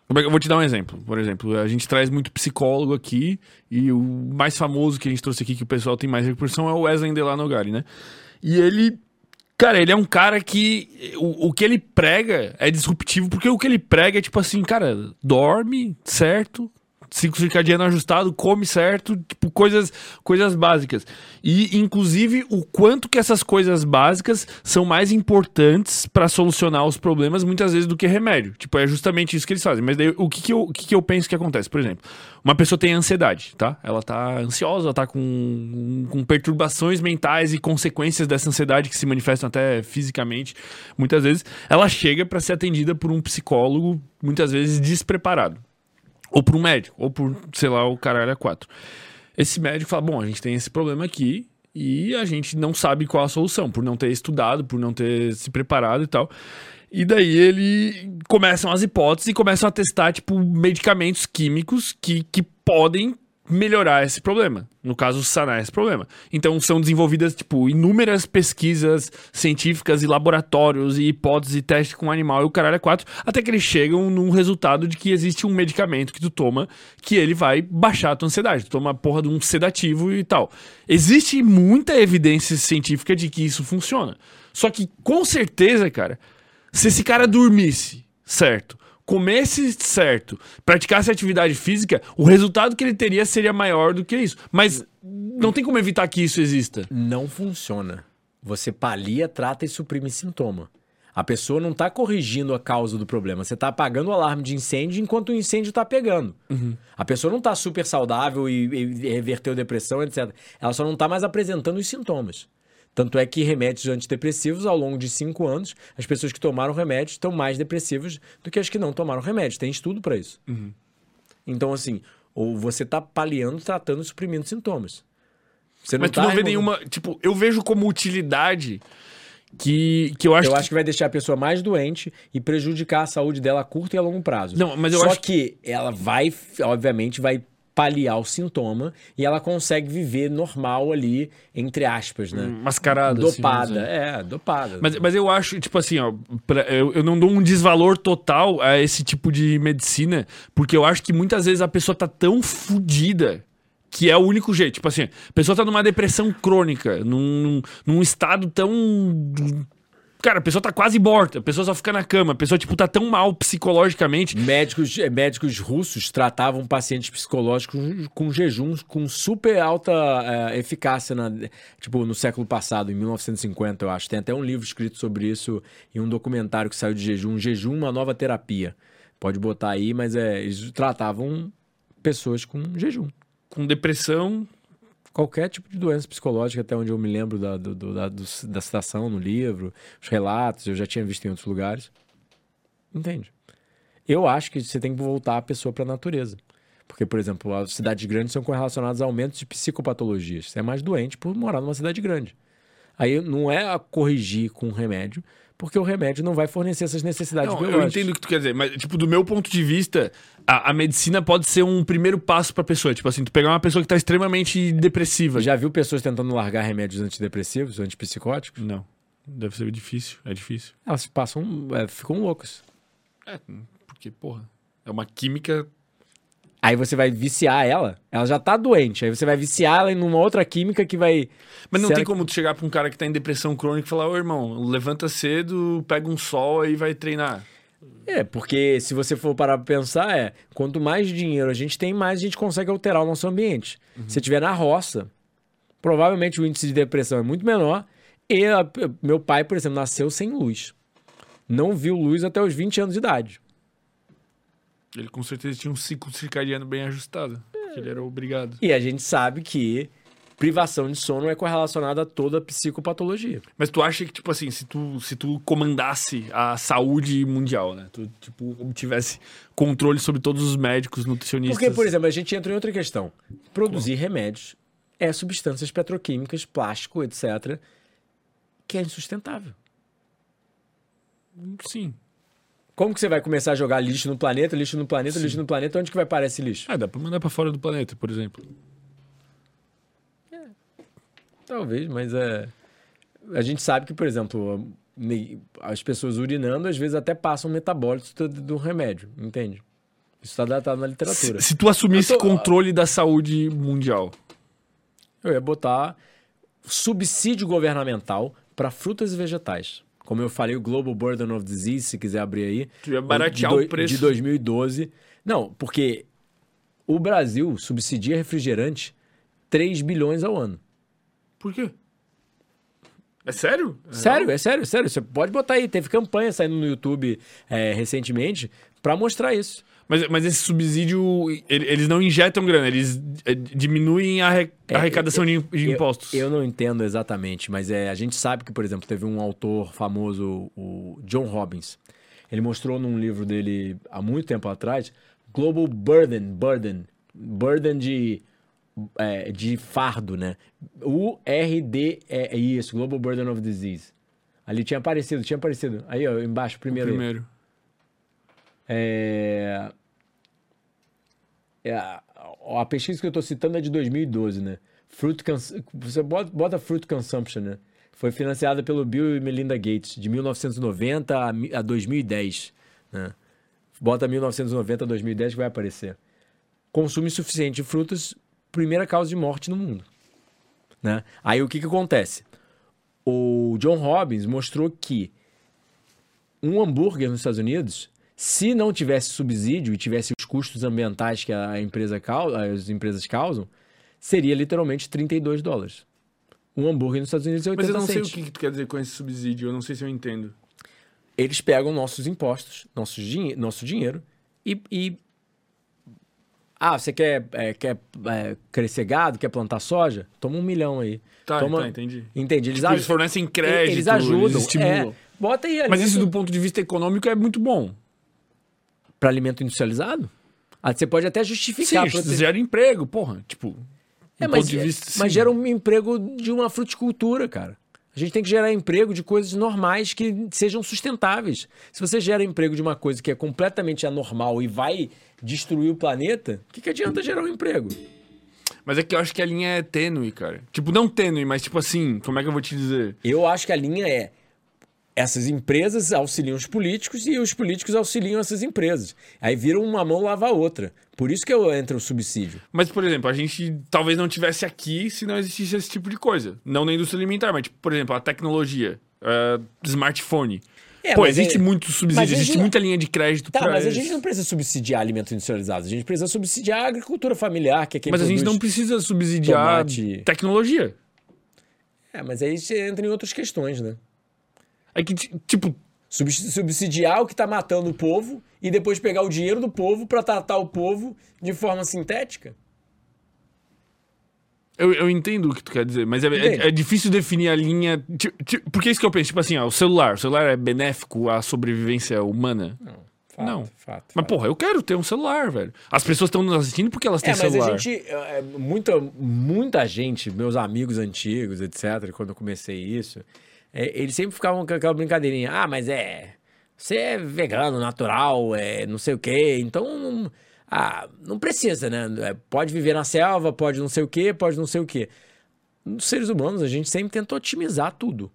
é Eu vou te dar um exemplo. Por exemplo, a gente traz muito psicólogo aqui, e o mais famoso que a gente trouxe aqui, que o pessoal tem mais repercussão, é o Wesley Delanogari, né? E ele. Cara, ele é um cara que. O, o que ele prega é disruptivo, porque o que ele prega é tipo assim, cara, dorme, certo? Ciclo circadiano ajustado, come certo, tipo, coisas, coisas básicas. E, inclusive, o quanto que essas coisas básicas são mais importantes para solucionar os problemas, muitas vezes, do que remédio. Tipo, é justamente isso que eles fazem. Mas daí, o que, que, eu, o que, que eu penso que acontece? Por exemplo, uma pessoa tem ansiedade, tá? Ela tá ansiosa, ela tá com, com perturbações mentais e consequências dessa ansiedade que se manifestam até fisicamente, muitas vezes. Ela chega para ser atendida por um psicólogo, muitas vezes despreparado. Ou por um médico, ou por, sei lá, o caralho a quatro. Esse médico fala: bom, a gente tem esse problema aqui E a gente não sabe qual a solução, por não ter estudado, por não ter se preparado e tal. E daí ele começam as hipóteses e começam a testar, tipo, medicamentos químicos que, que podem melhorar esse problema. No caso, sanar esse problema. Então são desenvolvidas, tipo, inúmeras pesquisas científicas e laboratórios e hipóteses e testes com animal e o caralho é quatro, até que eles chegam num resultado de que existe um medicamento que tu toma que ele vai baixar a tua ansiedade. Tu toma a porra de um sedativo e tal. Existe muita evidência científica de que isso funciona. Só que, com certeza, cara, se esse cara dormisse, certo? Comesse certo, praticasse atividade física, o resultado que ele teria seria maior do que isso. Mas não tem como evitar que isso exista. Não funciona. Você palia, trata e suprime sintoma. A pessoa não está corrigindo a causa do problema. Você está apagando o alarme de incêndio enquanto o incêndio está pegando. Uhum. A pessoa não está super saudável e, e reverteu depressão, etc. Ela só não está mais apresentando os sintomas. Tanto é que remédios antidepressivos, ao longo de cinco anos, as pessoas que tomaram remédio estão mais depressivas do que as que não tomaram remédio. Tem estudo para isso. Uhum. Então, assim, ou você está paliando, tratando e suprimindo sintomas. Você Mas tu tá não vê nenhuma. Tipo, eu vejo como utilidade que, que eu acho. Eu que... acho que vai deixar a pessoa mais doente e prejudicar a saúde dela a curto e a longo prazo. Não, mas eu Só acho que ela vai, obviamente, vai paliar o sintoma e ela consegue viver normal ali, entre aspas, né? Hum, mascarada. Dopada, assim, é, dopada. Mas, mas eu acho, tipo assim, ó, pra, eu, eu não dou um desvalor total a esse tipo de medicina, porque eu acho que muitas vezes a pessoa tá tão fodida que é o único jeito. Tipo assim, a pessoa tá numa depressão crônica, num, num estado tão Cara, a pessoa tá quase morta, a pessoa só fica na cama, a pessoa, tipo, tá tão mal psicologicamente. Médicos, eh, médicos russos tratavam pacientes psicológicos com, jejuns com super alta é, eficácia, na, tipo, no século passado, em 1950, eu acho. Tem até um livro escrito sobre isso e um documentário que saiu de jejum, Jejum, uma nova terapia. Pode botar aí, mas é, eles tratavam pessoas com jejum. Com depressão, qualquer tipo de doença psicológica, até onde eu me lembro da, do, da, do, da citação no livro, os relatos, eu já tinha visto em outros lugares. Entende? Eu acho que você tem que voltar a pessoa para a natureza. Porque, por exemplo, as cidades grandes são correlacionadas a aumentos de psicopatologias. Você é mais doente por morar numa cidade grande. Aí não é corrigir com remédio, porque o remédio não vai fornecer essas necessidades não, biológicas. Eu entendo o que tu quer dizer, mas, tipo, do meu ponto de vista, a, a medicina pode ser um primeiro passo pra pessoa. Tipo assim, tu pegar uma pessoa que tá extremamente depressiva. Já viu pessoas tentando largar remédios antidepressivos, antipsicóticos? Não. Deve ser difícil, é difícil. Elas passam, é, ficam loucas. É, porque, porra, é uma química Aí você vai viciar ela, ela já tá doente. Aí você vai viciar ela em uma outra química que vai. Mas não tem como tu chegar pra um cara que tá em depressão crônica e falar: Ô irmão, levanta cedo, pega um sol e vai treinar. É, porque se você for parar pra pensar, é quanto mais dinheiro a gente tem, mais a gente consegue alterar o nosso ambiente. Uhum. Se estiver na roça, provavelmente o índice de depressão é muito menor. E a, meu pai, por exemplo, nasceu sem luz. Não viu luz até os 20 anos de idade. Ele com certeza tinha um ciclo circadiano bem ajustado. É. ele era obrigado. E a gente sabe que privação de sono é correlacionada a toda a psicopatologia. Mas tu acha que, tipo assim, se tu, se tu comandasse a saúde mundial, né? Tu, tipo, tivesse controle sobre todos os médicos, nutricionistas... Porque, por exemplo, a gente entra em outra questão. Produzir remédios é substâncias petroquímicas, plástico, etc., que é insustentável. Sim. Como que você vai começar a jogar lixo no planeta, lixo no planeta, Sim. lixo no planeta? Onde que vai parar esse lixo? Ah, dá pra mandar pra fora do planeta, por exemplo. É. Talvez, mas é. A gente sabe que, por exemplo, as pessoas urinando às vezes até passam metabólitos do, remédio, entende? Isso está datado na literatura. Se, se tu assumisse tô... controle da saúde mundial, eu ia botar subsídio governamental para frutas e vegetais. Como eu falei, o Global Burden of Disease, se quiser abrir aí. Tu ia baratear do, o preço. De 2012. Não, porque o Brasil subsidia refrigerante 3 bilhões ao ano. Por quê? É sério? É sério, é sério, é sério. Você pode botar aí. Teve campanha saindo no YouTube é, recentemente para mostrar isso. Mas, mas esse subsídio, eles não injetam grana, eles é, diminuem a é, arrecadação é, de impostos. Eu, eu, não entendo exatamente, mas é, a gente sabe que, por exemplo, teve um autor famoso, o John Robbins. Ele mostrou num livro dele há muito tempo atrás, Global Burden, Burden, Burden de é, de fardo, né? URD é isso, Global Burden of Disease. Ali tinha aparecido, tinha aparecido. Aí, ó, embaixo, primeiro. O primeiro. É... é a, a pesquisa que eu estou citando é de 2012, né? Fruit. Você bota, bota Fruit Consumption, né? Foi financiada pelo Bill e Melinda Gates, de 1990 a, a 2010. Né? Bota 1990 a 2010 que vai aparecer. Consumo insuficiente de frutas, primeira causa de morte no mundo. Né? Aí o que, que acontece? O John Robbins mostrou que um hambúrguer nos Estados Unidos, se não tivesse subsídio e tivesse os custos ambientais que a empresa as empresas causam, seria literalmente 32 dólares. Um hambúrguer nos Estados Unidos é 80 Mas eu não sei centes. o que, que tu quer dizer com esse subsídio, eu não sei se eu entendo. Eles pegam nossos impostos, nosso, dinhe nosso dinheiro e, e... Ah, você quer, é, quer é, crescer gado, quer plantar soja? Toma um milhão aí. Tá, Toma... tá entendi. Entendi. Eles, Tipo, eles fornecem crédito, eles ajudam. eles estimulam. É, bota aí. Mas isso do ponto de vista econômico é muito bom. Para alimento industrializado? Ah, você pode até Sim, justificar. ter- gera emprego, porra. Tipo, É, mas, ponto de vista. mas sim. gera um emprego de uma fruticultura, cara. A gente tem que gerar emprego de coisas normais que sejam sustentáveis. Se você gera emprego de uma coisa que é completamente anormal e vai destruir o planeta, o que, que adianta gerar um emprego? Mas é que eu acho que a linha é tênue, cara. Tipo, não tênue, mas tipo assim, como é que eu vou te dizer? Eu acho que a linha é essas empresas auxiliam os políticos e os políticos auxiliam essas empresas. Aí viram uma mão lava a outra. Por isso que eu entra o subsídio. Mas, por exemplo, a gente talvez não tivesse aqui se não existisse esse tipo de coisa. Não na indústria alimentar, mas, tipo, por exemplo, a tecnologia, é, smartphone. É, Pô, existe é- muito subsídio, a existe gente- muita linha de crédito Tá, pra mas a gente não precisa subsidiar alimentos industrializados. A gente precisa subsidiar a agricultura familiar, que é quem Mas a gente não precisa subsidiar tomate. tecnologia. É, mas aí você entra em outras questões, né? É que, ti- tipo, Subs- Subsidiar o que tá matando o povo e depois pegar o dinheiro do povo para tratar o povo de forma sintética. eu, eu entendo o que tu quer dizer, mas é, é, é difícil definir a linha. ti- ti- porque é isso que eu penso, tipo assim, ó, o celular. O celular é benéfico à sobrevivência humana? Não, fato, Não. fato. Mas, fato. porra, eu quero ter um celular, velho. As pessoas estão nos assistindo porque elas têm É, mas celular. a gente. é, muita, muita gente, meus amigos antigos, etc., quando eu comecei isso, é, eles sempre ficavam com aquela brincadeirinha. Ah, mas é. Você é vegano, natural, é não sei o quê, então. Não, ah, não precisa, né? É, Pode viver na selva, pode não sei o quê, pode não sei o quê. Nos seres humanos, a gente sempre tentou otimizar tudo.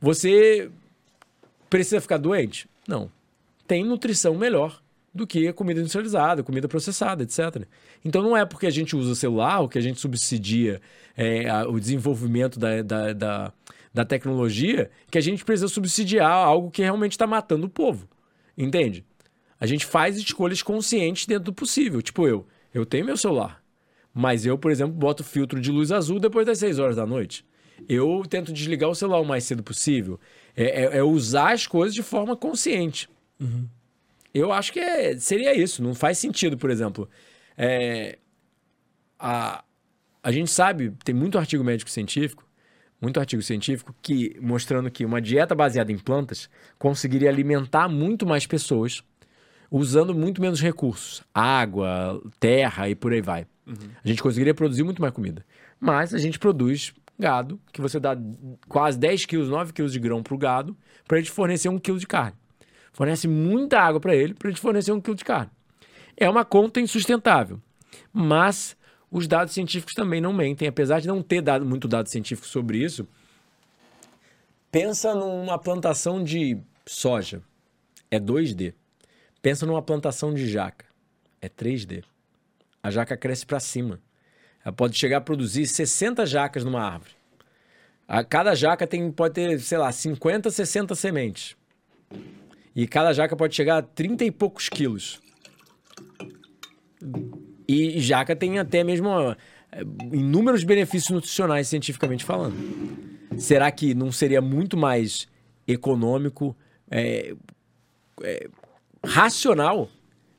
Você precisa ficar doente? Não. Tem nutrição melhor do que comida industrializada, comida processada, etc. Então não é porque a gente usa celular ou que a gente subsidia é, o desenvolvimento da, da, da, da tecnologia que a gente precisa subsidiar algo que realmente está matando o povo. Entende? A gente faz escolhas conscientes dentro do possível. Tipo eu, eu tenho meu celular. Mas eu, por exemplo, boto filtro de luz azul depois das 6 horas da noite. Eu tento desligar o celular o mais cedo possível. É, é- é usar as coisas de forma consciente. Eu acho que é- seria isso. Não faz sentido, por exemplo. é, a, a gente sabe, tem muito artigo médico científico, muito artigo científico que mostrando que uma dieta baseada em plantas conseguiria alimentar muito mais pessoas usando muito menos recursos, água, terra e por aí vai. A gente conseguiria produzir muito mais comida. Mas a gente produz gado, que você dá quase 10 quilos, 9 quilos de grão para o gado, para ele te fornecer um quilo de carne. Fornece muita água para ele, para ele te fornecer um quilo de carne. É uma conta insustentável. Mas os dados científicos também não mentem. Apesar de não ter dado muito dado científico sobre isso, pensa numa plantação de soja. É 2D. Pensa numa plantação de jaca. É 3D. A jaca cresce para cima. Ela pode chegar a produzir 60 jacas numa árvore. A cada jaca tem, pode ter, sei lá, 50, 60 sementes. E cada jaca pode chegar a 30 e poucos quilos. E jaca tem até mesmo ó, inúmeros benefícios nutricionais, cientificamente falando. Será que não seria muito mais econômico, é, é, racional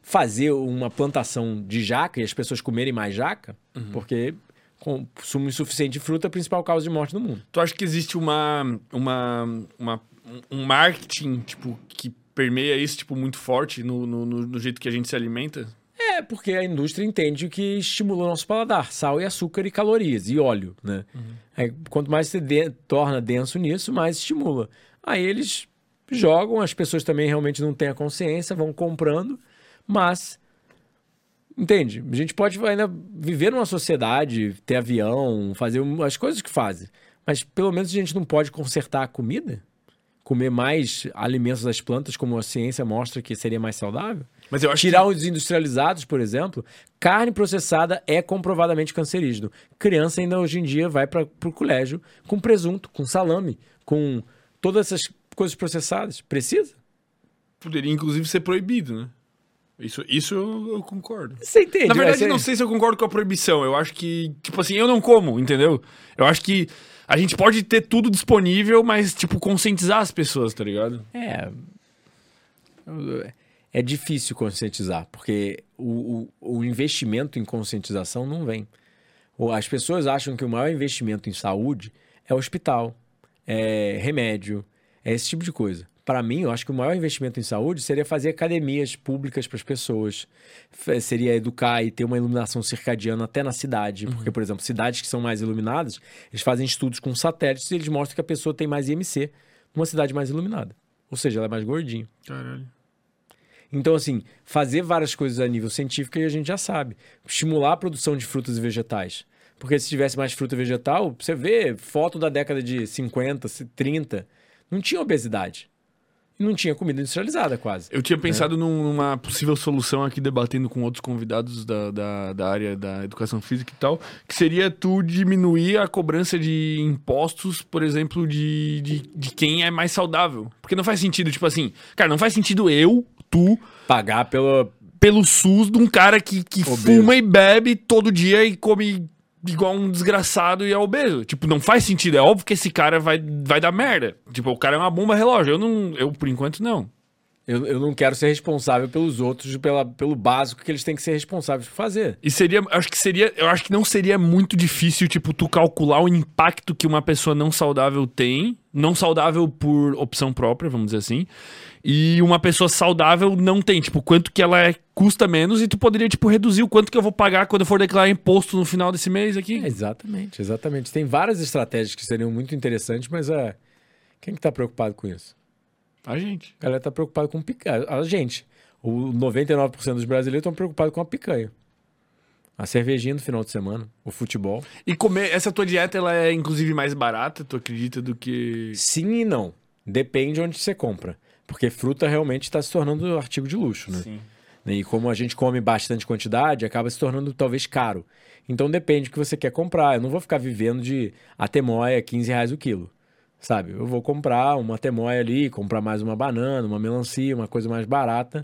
fazer uma plantação de jaca e as pessoas comerem mais jaca? Porque consumo insuficiente de fruta é a principal causa de morte no mundo. Tu acha que existe uma, uma, uma- um marketing, tipo, que permeia isso, tipo, muito forte no, no- no jeito que a gente se alimenta? É, porque a indústria entende que estimula o nosso paladar, sal e açúcar e calorias e óleo, né? Aí, quanto mais você de- torna denso nisso, mais estimula. Aí eles jogam, as pessoas também realmente não têm a consciência, vão comprando, mas entende? A gente pode ainda viver numa sociedade, ter avião, fazer as coisas que fazem, mas pelo menos a gente não pode consertar a comida, comer mais alimentos das plantas, como a ciência mostra que seria mais saudável. Mas eu acho Tirar os industrializados, por exemplo, carne processada é comprovadamente cancerígeno. Criança ainda hoje em dia vai para o colégio com presunto, com salame, com todas essas coisas processadas. Precisa? que poderia, inclusive, ser proibido, né? Isso, isso eu, eu concordo. Você entende? Na verdade, Essa- não sei se eu concordo com a proibição. Eu acho que, tipo assim, eu não como, entendeu? Eu acho que a gente pode ter tudo disponível, mas, tipo, conscientizar as pessoas, tá ligado? É. É difícil conscientizar, porque o, o, o investimento em conscientização não vem. As pessoas acham que o maior investimento em saúde é hospital, é remédio, é esse tipo de coisa. Para mim, eu acho que o maior investimento em saúde seria fazer academias públicas para as pessoas, seria educar e ter uma iluminação circadiana até na cidade. Porque, por exemplo, cidades que são mais iluminadas, eles fazem estudos com satélites e eles mostram que a pessoa tem mais IMC numa cidade mais iluminada. Ou seja, ela é mais gordinha. Caralho. Então, assim, fazer várias coisas a nível científico a gente já sabe. Estimular a produção de frutas e vegetais. Porque se tivesse mais fruta vegetal, você vê foto da década de 50, 30, não tinha obesidade. Não tinha comida industrializada quase. Eu tinha pensado num- numa possível solução aqui, debatendo com outros convidados da, da, da área da educação física e tal, que seria tu diminuir a cobrança de impostos, por exemplo, de, de, de quem é mais saudável. Porque não faz sentido, tipo assim, cara, não faz sentido eu, tu, Pagar pelo. pelo SUS de um cara que, que Obeso. fuma e bebe todo dia e come igual um desgraçado e é obeso. Tipo, não faz sentido. É óbvio que esse cara vai, vai dar merda. Tipo, o cara é uma bomba relógio. Eu não. Eu, por enquanto, não. Eu, eu não quero ser responsável pelos outros, pela, pelo básico que eles têm que ser responsáveis por fazer. E seria, acho que seria, eu acho que não seria muito difícil, tipo, tu calcular o impacto que uma pessoa não saudável tem, não saudável por opção própria, vamos dizer assim, e uma pessoa saudável não tem, tipo, quanto que ela é, custa menos e tu poderia, tipo, reduzir o quanto que eu vou pagar quando eu for declarar imposto no final desse mês aqui. É, exatamente, exatamente. Tem várias estratégias que seriam muito interessantes, mas é. Quem que tá preocupado com isso? A gente. A galera tá preocupada com picanha. A gente. O 99% dos brasileiros estão preocupados com a picanha. A cervejinha no final de semana, o futebol. E comer, essa tua dieta, ela é inclusive mais barata, tu acredita, do que... Sim e não. Depende onde você compra. Porque fruta realmente está se tornando artigo de luxo, né? Sim. E como a gente come bastante quantidade, acaba se tornando talvez caro. Então depende do que você quer comprar. Eu não vou ficar vivendo de atemoia 15 reais o quilo. Sabe? Eu vou comprar uma atemoia ali, comprar mais uma banana, uma melancia, uma coisa mais barata.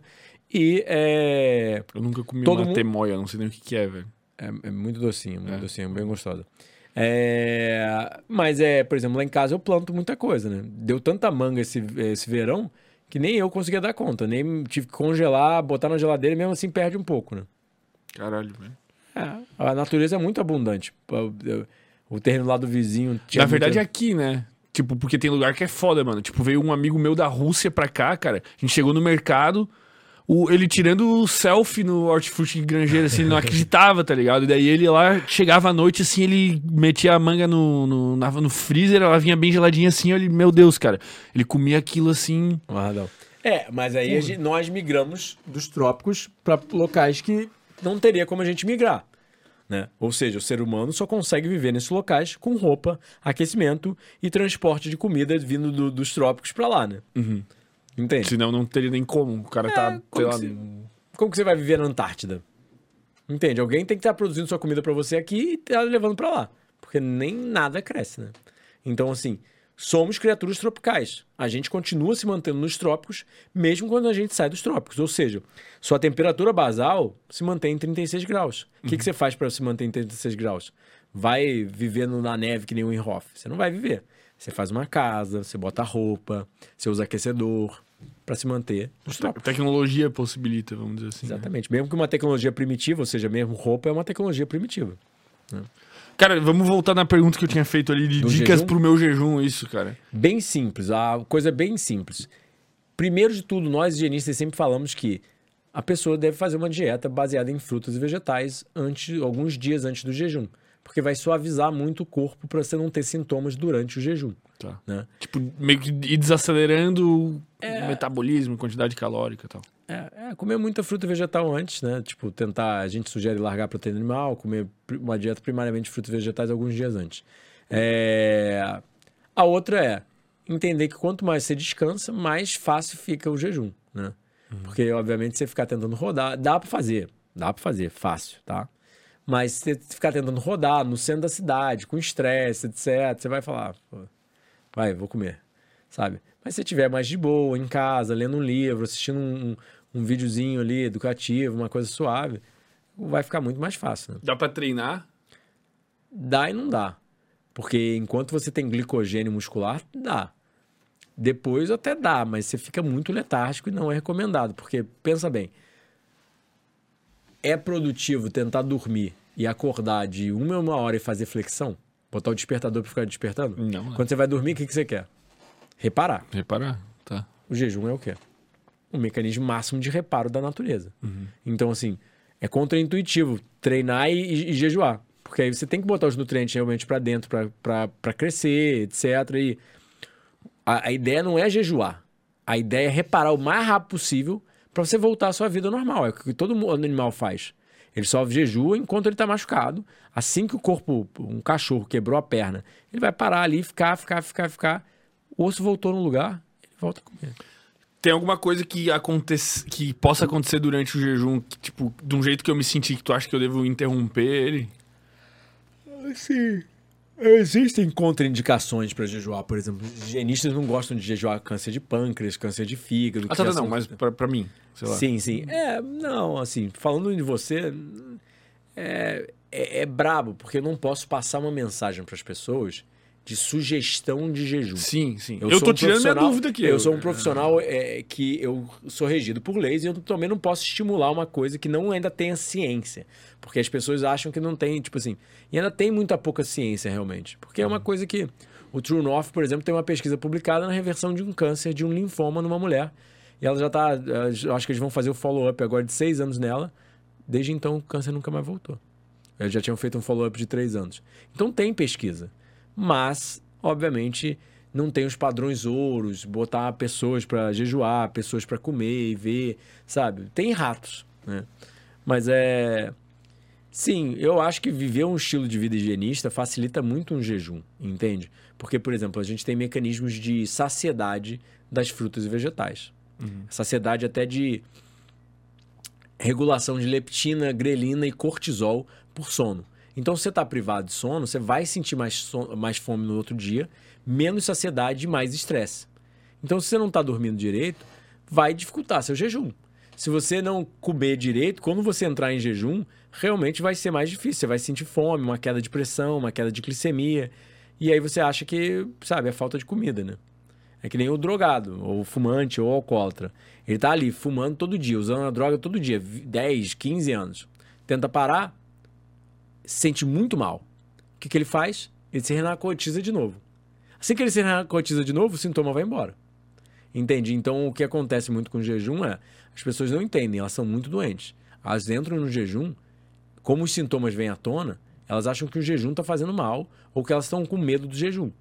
E é, Eu nunca comi Todo uma mundo- temoia, não sei nem o que que é, velho. é, é muito docinho, muito É. docinho, bem gostosa. É, mas é, por exemplo, lá em casa eu planto muita coisa, né? Deu tanta manga esse, esse verão que nem eu conseguia dar conta. Nem tive que congelar, botar na geladeira e mesmo assim perde um pouco, né? Caralho, velho. É, a natureza é muito abundante. O- terreno lá do vizinho tinha Na verdade, muita- aqui, né? Tipo, porque tem lugar que é foda, mano. Tipo, veio um amigo meu da Rússia pra cá, cara. A gente chegou no mercado, o, ele tirando o selfie no hortifruti grangeiro, assim, ele não acreditava, tá ligado? E daí ele lá, chegava à noite, assim, ele metia a manga no, no, na- no freezer, ela vinha bem geladinha assim, ele, meu Deus, cara. Ele comia aquilo assim. É, mas aí a gente- nós migramos dos trópicos para locais que não teria como a gente migrar. Né? Ou seja, o ser humano só consegue viver nesses locais com roupa, aquecimento e transporte de comida vindo do- dos trópicos para lá, né? Entende? Senão não teria nem como. O cara tá, É, como lá. que se- Como que você vai viver na Antártida? Entende? Alguém tem que estar produzindo sua comida para você aqui e tá levando para lá. Porque nem nada cresce, né? Então, assim, somos criaturas tropicais. A gente continua se mantendo nos trópicos, mesmo quando a gente sai dos trópicos. Ou seja, sua temperatura basal se mantém em 36 graus. O que, que você faz para se manter em 36 graus? Vai vivendo na neve que nem o Inhofe? Você não vai viver. Você faz uma casa, você bota roupa, você usa aquecedor para se manter trópicos. tecnologia possibilita, vamos dizer assim. né? Exatamente. Mesmo que uma tecnologia primitiva, ou seja, mesmo roupa é uma tecnologia primitiva. Cara, vamos voltar na pergunta que eu tinha feito ali de Do dicas jejum? pro meu jejum, isso, cara. Bem simples, a coisa é bem simples. Primeiro de tudo, nós higienistas sempre falamos que a pessoa deve fazer uma dieta baseada em frutas e vegetais antes, alguns dias antes do jejum. Porque vai suavizar muito o corpo para você não ter sintomas durante o jejum. Tá. Né? Tipo, meio que ir desacelerando o metabolismo, quantidade calórica e tal. É, é, comer muita fruta e vegetal antes, né? Tipo, tentar. A gente sugere largar a proteína animal, comer uma dieta primariamente de frutas e vegetais alguns dias antes. É, A outra é entender que quanto mais você descansa, mais fácil fica o jejum, né? Porque, obviamente, você ficar tentando rodar, dá pra fazer, dá pra fazer, fácil, tá? Mas se você ficar tentando rodar no centro da cidade, com estresse, etc., você vai falar, pô, vai, vou comer, sabe? Mas se tiver mais de boa, em casa, lendo um livro, assistindo um, um, videozinho ali educativo, uma coisa suave, vai ficar muito mais fácil, né? Dá pra treinar? Dá e não dá. Porque enquanto você tem glicogênio muscular, dá. Depois até dá, mas você fica muito letárgico e não é recomendado. Porque, pensa bem, é produtivo tentar dormir e acordar de uma a uma hora e fazer flexão? Botar o despertador para ficar despertando? Não, né? Quando você vai dormir, o que, que você quer? Reparar. Reparar, tá. O jejum é o quê? O mecanismo máximo de reparo da natureza. Então, assim, é contraintuitivo treinar e, e- e jejuar. Porque aí você tem que botar os nutrientes realmente para dentro para crescer, etc. E a, a ideia não é jejuar. A ideia é reparar o mais rápido possível para você voltar à sua vida normal. É o que todo animal faz. Ele só jejua enquanto ele está machucado. Assim que o corpo, um cachorro quebrou a perna, ele vai parar ali, ficar, ficar, ficar, ficar. O osso voltou no lugar, ele volta a comer. Tem alguma coisa que, acontece, que possa acontecer durante o jejum, que, tipo, de um jeito que eu me senti que tu acha que eu devo interromper ele? Sim. Existem contraindicações para jejuar, por exemplo. Os higienistas não gostam de jejuar câncer de pâncreas, câncer de fígado. Ah, tá, já tá, não, mas pra, pra mim, sei lá. Sim, sim. É, não, assim, falando de você, é, é, é brabo, porque eu não posso passar uma mensagem para as pessoas de sugestão de jejum. Sim, sim. Eu, sou tô um tirando minha dúvida aqui. Eu sou um profissional é, que eu sou regido por leis e eu também não posso estimular uma coisa que não ainda tenha ciência. Porque as pessoas acham que não tem, tipo assim. E ainda tem muita pouca ciência, realmente. Porque é uma coisa que. O True North, por exemplo, tem uma pesquisa publicada na reversão de um câncer de um linfoma numa mulher. E ela já tá. eh, Eu acho que eles vão fazer o follow-up agora de seis anos nela. Desde então, o câncer nunca mais voltou. Eles já tinham feito um follow-up de três anos. Então tem pesquisa. Mas, obviamente, não tem os padrões ouros, botar pessoas para jejuar, pessoas para comer e ver, sabe? Tem ratos, né? Mas é. Sim, eu acho que viver um estilo de vida higienista facilita muito um jejum, entende? Porque, por exemplo, a gente tem mecanismos de saciedade das frutas e vegetais. Saciedade até de regulação de leptina, grelina e cortisol por sono. Então, se você está privado de sono, você vai sentir mais, son- mais fome no outro dia, menos saciedade e mais estresse. Então, se você não está dormindo direito, vai dificultar seu jejum. Se você não comer direito, quando você entrar em jejum, realmente vai ser mais difícil. Você vai sentir fome, uma queda de pressão, uma queda de glicemia. E aí você acha que, sabe, é falta de comida, né? É que nem o drogado, ou o fumante, ou alcoólatra. Ele tá ali fumando todo dia, usando a droga todo dia, vi- 10, 15 anos. Tenta parar, se sente muito mal. O que, que ele faz? Ele se renarcotiza de novo. Assim que ele se renarcotiza de novo, o sintoma vai embora. Entende? Então, o que acontece muito com o jejum é as pessoas não entendem, elas são muito doentes. Elas entram no jejum, como os sintomas vêm à tona, elas acham que o jejum está fazendo mal ou que elas estão com medo do jejum.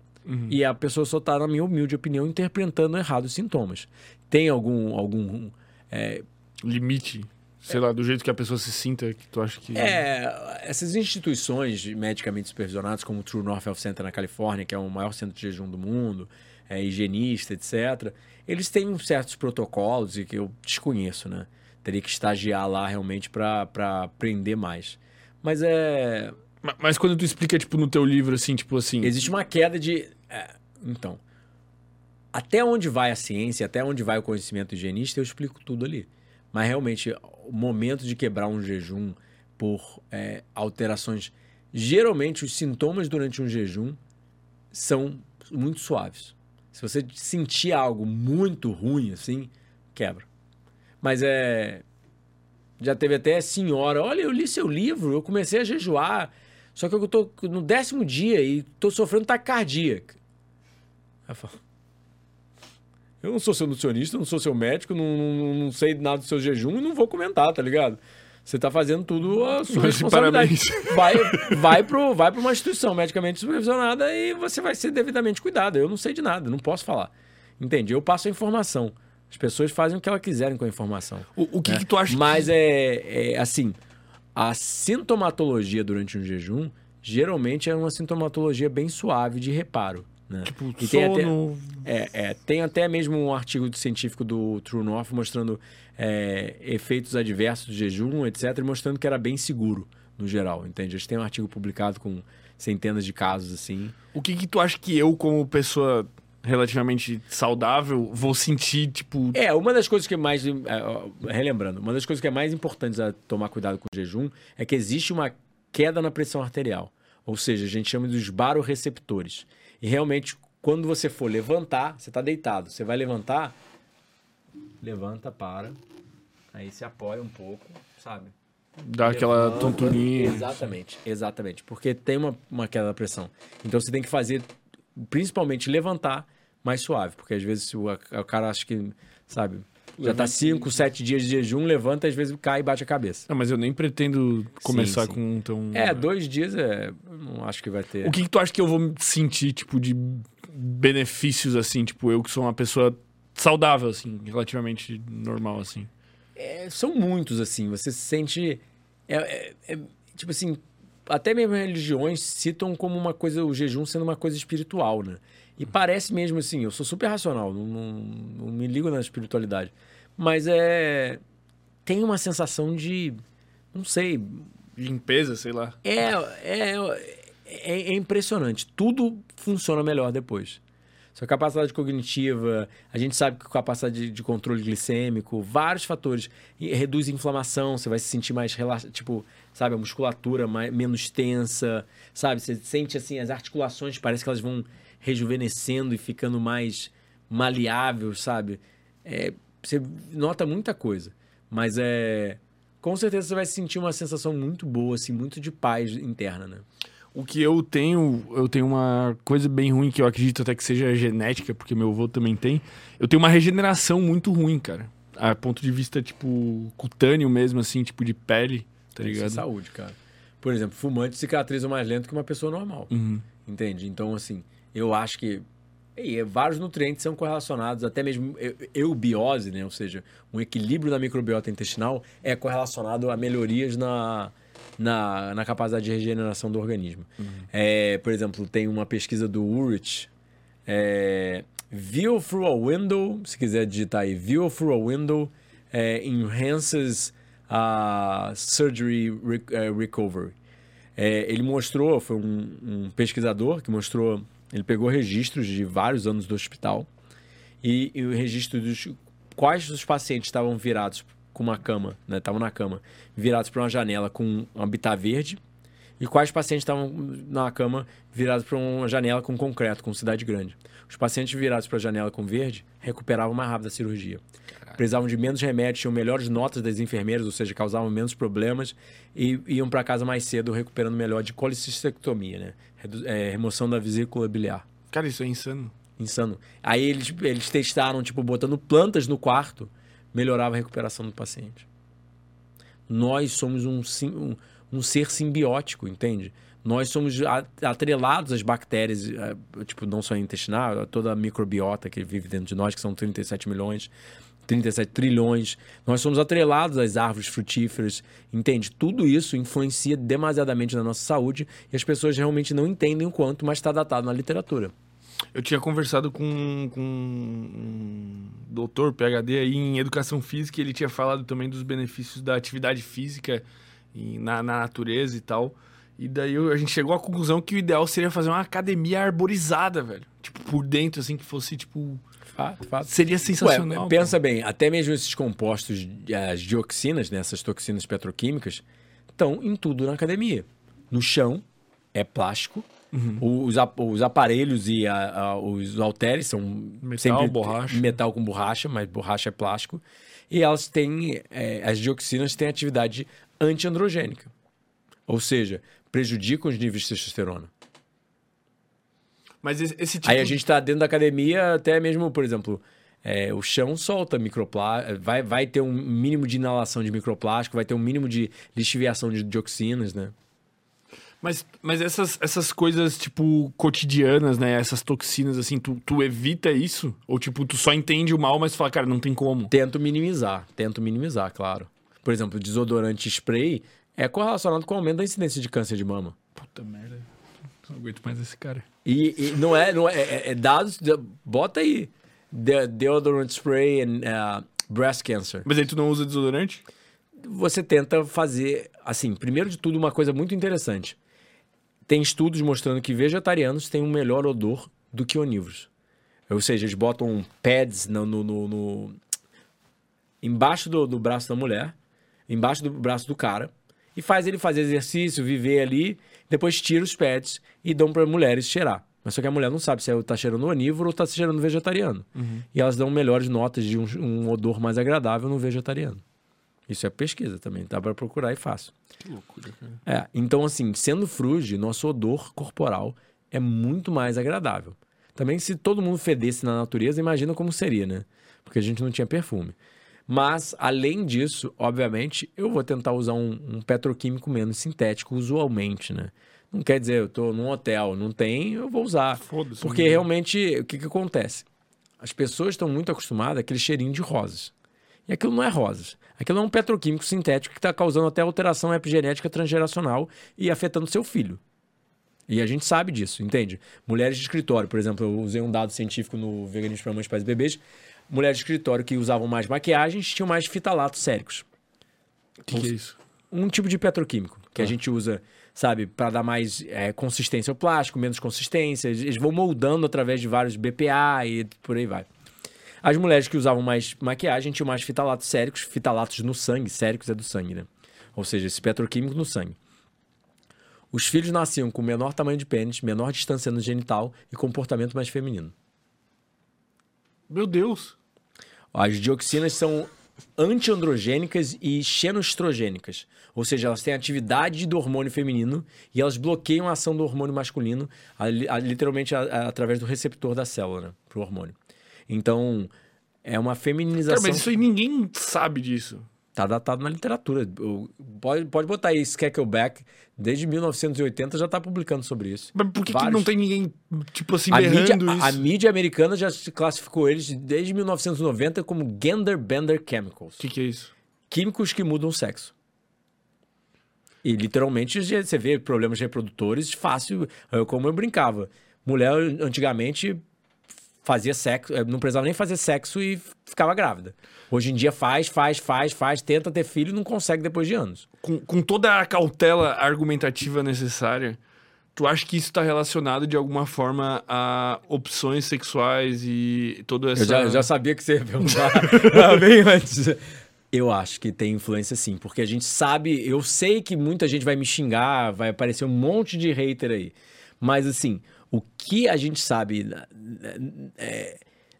E a pessoa só está, na minha humilde opinião, interpretando errado os sintomas. Tem algum. algum é, Limite. Sei lá, do jeito que a pessoa se sinta, que tu acha que. É, essas instituições medicamente supervisionadas, como o True North Health Center na Califórnia, que é o maior centro de jejum do mundo, é, higienista, etc., eles têm certos protocolos e que eu desconheço, né? Teria que estagiar lá realmente para aprender mais. Mas é. Ma- Mas quando tu explica, tipo, no teu livro, assim, tipo assim. Existe uma queda de. é, então. Até onde vai a ciência, até onde vai o conhecimento higienista, eu explico tudo ali. Mas realmente, o momento de quebrar um jejum por é, alterações. Geralmente, os sintomas durante um jejum são muito suaves. Se você sentir algo muito ruim, assim, quebra. Mas é. Já teve até senhora, olha, eu li seu livro, eu comecei a jejuar, só que eu tô no décimo dia e tô sofrendo taquicardia. Aí eu falo, Eu não sou seu nutricionista, não sou seu médico, não, não, não sei nada do seu jejum e não vou comentar, tá ligado? Você tá fazendo tudo a sua Mas responsabilidade. parabéns. Vai, vai, pro, vai pra uma instituição medicamente supervisionada e você vai ser devidamente cuidado. Eu não sei de nada, não posso falar. Entende? Eu passo a informação. As pessoas fazem o que elas quiserem com a informação. O, o que, que tu acha Mas que... é, é assim, a sintomatologia durante um jejum geralmente é uma sintomatologia bem suave de reparo. Né? Tipo, E tem até- sono... É, é, tem até mesmo um artigo científico do True North mostrando é, efeitos adversos do jejum, etc., e mostrando que era bem seguro no geral, entende? Eles têm um artigo publicado com centenas de casos assim. O que que tu acha que eu, como pessoa relativamente saudável, vou sentir, tipo... É, uma das coisas que é mais. é, relembrando, uma das coisas que é mais importantes a tomar cuidado com o jejum é que existe uma queda na pressão arterial. Ou seja, a gente chama dos baroreceptores. E realmente, quando você for levantar, você está deitado, você vai levantar, levanta, para. Aí se apoia um pouco, sabe? Dá aquela tonturinha. Exatamente, exatamente. Porque tem uma, uma queda da pressão. Então você tem que fazer, principalmente levantar mais suave. Porque às vezes o, o cara acha que, sabe, já tá 5, 7 dias de jejum, levanta, às vezes cai e bate a cabeça. Não, mas eu nem pretendo começar sim. com tão... É, dois dias é. eu Não acho que vai ter. O que, que tu acha que eu vou sentir, tipo, de benefícios, assim? Tipo, eu que sou uma pessoa saudável, assim, relativamente normal, assim. É, são muitos, assim. Você se sente. é- é- é, tipo assim, até mesmo religiões citam como uma coisa, o jejum sendo uma coisa espiritual, né? E parece mesmo assim, eu sou super racional, não, não, não me ligo na espiritualidade. Mas é. Tem uma sensação de. Não sei. Limpeza, sei lá. É, é, é, é impressionante. Tudo funciona melhor depois. Sua capacidade cognitiva, a gente sabe que capacidade de, de controle glicêmico, vários fatores. E reduz a inflamação, você vai se sentir mais relaxado, tipo, sabe, a musculatura mais, menos tensa, sabe? Você sente assim, as articulações parece que elas vão rejuvenescendo e ficando mais maleáveis, sabe? É, você nota muita coisa. Mas é. Com certeza você vai sentir uma sensação muito boa, assim, muito de paz interna, né? O que eu tenho, eu tenho uma coisa bem ruim que eu acredito até que seja genética, porque meu avô também tem. Eu tenho uma regeneração muito ruim, cara. A ponto de vista, tipo, cutâneo mesmo, assim, tipo de pele, tá Isso é ligado? saúde, cara. Por exemplo, fumante cicatriza mais lento que uma pessoa normal. Uhum. Entende? Então, assim, eu acho que e, vários nutrientes são correlacionados, até mesmo eu- eubiose, né? Ou seja, um equilíbrio da microbiota intestinal é correlacionado a melhorias na, na, na capacidade de regeneração do organismo. É, por exemplo, tem uma pesquisa do Urich, é, View through a window, se quiser digitar aí, View through a window é, enhances a surgery eh, recovery. É, ele mostrou, foi um, um pesquisador que mostrou, ele pegou registros de vários anos do hospital e, e o registro dos quais dos pacientes estavam virados com uma cama, né, estavam na cama, virados para uma janela com um habitat verde e quais pacientes estavam na cama virados para uma janela com concreto, com cidade grande. Os pacientes virados para a janela com verde recuperavam mais rápido a cirurgia. Precisavam de menos remédios, tinham melhores notas das enfermeiras, ou seja, causavam menos problemas e iam para casa mais cedo recuperando melhor de colicistectomia, né? Redu- é, remoção da vesícula biliar. Cara, isso é insano. Insano. Aí eles, eles testaram, tipo, botando plantas no quarto, melhorava a recuperação do paciente. Nós somos um, um, um ser simbiótico, entende? Nós somos atrelados às bactérias, eh, tipo, não só intestinal, a toda a microbiota que vive dentro de nós, que são 37 milhões, 37 trilhões. Nós somos atrelados às árvores frutíferas, entende? Tudo isso influencia demasiadamente na nossa saúde e as pessoas realmente não entendem o quanto, mas está datado na literatura. Eu tinha conversado com, com um doutor PhD aí em educação física e ele tinha falado também dos benefícios da atividade física na, na natureza e tal. E daí a gente chegou à conclusão que o ideal seria fazer uma academia arborizada, velho. Tipo, por dentro, assim, que fosse, tipo. Fato, fato. Seria sensacional. Ué, pensa bem, até mesmo esses compostos, as dioxinas, né, essas toxinas petroquímicas, estão em tudo na academia. No chão é plástico, Uhum. os, os aparelhos e a- a- os halteres são Metal, borracha. metal com borracha, mas borracha é plástico. E elas têm, é, as dioxinas têm atividade antiandrogênica. Ou seja, prejudicam os níveis de testosterona. Mas esse, tipo. Aí a gente tá dentro da academia, até mesmo, por exemplo, é, o chão solta microplástico, vai, vai ter um mínimo de inalação de microplástico, vai ter um mínimo de lixiviação de dioxinas, né? Mas, mas essas, essas coisas, tipo, cotidianas, né? Essas toxinas, assim, tu, tu evita isso? Ou, tipo, tu só entende o mal, mas fala, cara, não tem como? Tento minimizar, tento minimizar, claro. Por exemplo, desodorante spray é correlacionado com o aumento da incidência de câncer de mama. Puta merda. Não aguento mais esse cara. E, e não é, não é, é, é dados, bota aí. De, deodorant spray and uh, breast cancer. Mas aí tu não usa desodorante? Você tenta fazer, assim, primeiro de tudo, uma coisa muito interessante. Tem estudos mostrando que vegetarianos têm um melhor odor do que onívoros. Ou seja, eles botam pads no, no, no, no embaixo do, do braço da mulher, embaixo do braço do cara, e faz ele fazer exercício, viver ali, depois tira os pads e dão para mulheres cheirar. Mas só que a mulher não sabe se está cheirando onívoro ou está cheirando vegetariano. Uhum. E elas dão melhores notas de um, um odor mais agradável no vegetariano. Isso é pesquisa também, dá para procurar e fácil. Que loucura, cara. É, então assim, sendo fruge, nosso odor corporal é muito mais agradável. Também se todo mundo fedesse na natureza, imagina como seria, né? Porque a gente não tinha perfume. Mas, além disso, obviamente, eu vou tentar usar um, um petroquímico menos sintético usualmente, né? Não quer dizer, eu tô num hotel, não tem, eu vou usar. Foda-se. Porque né? realmente, o que, que acontece? As pessoas estão muito acostumadas àquele cheirinho de rosas. E aquilo não é rosas. Aquilo é um petroquímico sintético que está causando até alteração epigenética transgeracional e afetando seu filho. E a gente sabe disso, entende? Mulheres de escritório, por exemplo, eu usei um dado científico no Veganismo para Mães, Pais e Bebês. Mulheres de escritório que usavam mais maquiagens tinham mais fitalatos séricos. O que, que é isso? Um tipo de petroquímico que a Ah. gente usa, sabe, para dar mais é, consistência ao plástico, menos consistência. Eles vão moldando através de vários BPA e por aí vai. As mulheres que usavam mais maquiagem tinham mais fitalatos séricos, fitalatos no sangue, séricos é do sangue, né? Ou seja, esse petroquímico no sangue. Os filhos nasciam com menor tamanho de pênis, menor distância no genital e comportamento mais feminino. Meu Deus. As dioxinas são antiandrogênicas e xenoestrogênicas. Ou seja, elas têm atividade do hormônio feminino e elas bloqueiam a ação do hormônio masculino, a- a- literalmente a- através do receptor da célula, né, pro hormônio. Então, é uma Cara, feminização. mas isso aí ninguém sabe disso. Tá datado na literatura. Pode, pode botar aí Skeckelback, desde 1980 já tá publicando sobre isso. Mas por que, que não tem ninguém, tipo assim, A mídia, a, a mídia americana já se classificou eles desde 1990 como gender bender chemicals. O que, que é isso? químicos que mudam o sexo. E literalmente você vê problemas reprodutores fácil, como eu brincava. Mulher antigamente fazia sexo, eh, não precisava nem fazer sexo e ficava grávida. Hoje em dia faz, faz, faz, faz, tenta ter filho e não consegue depois de anos. Com, com toda a cautela argumentativa necessária, tu acha que isso está relacionado de alguma forma a opções sexuais e toda essa... Eu já, eu já sabia que você ia perguntar bem antes. Eu acho que tem influência sim, porque a gente sabe, eu sei que muita gente vai me xingar, vai aparecer um monte de hater aí. Mas assim, o que a gente sabe na- é,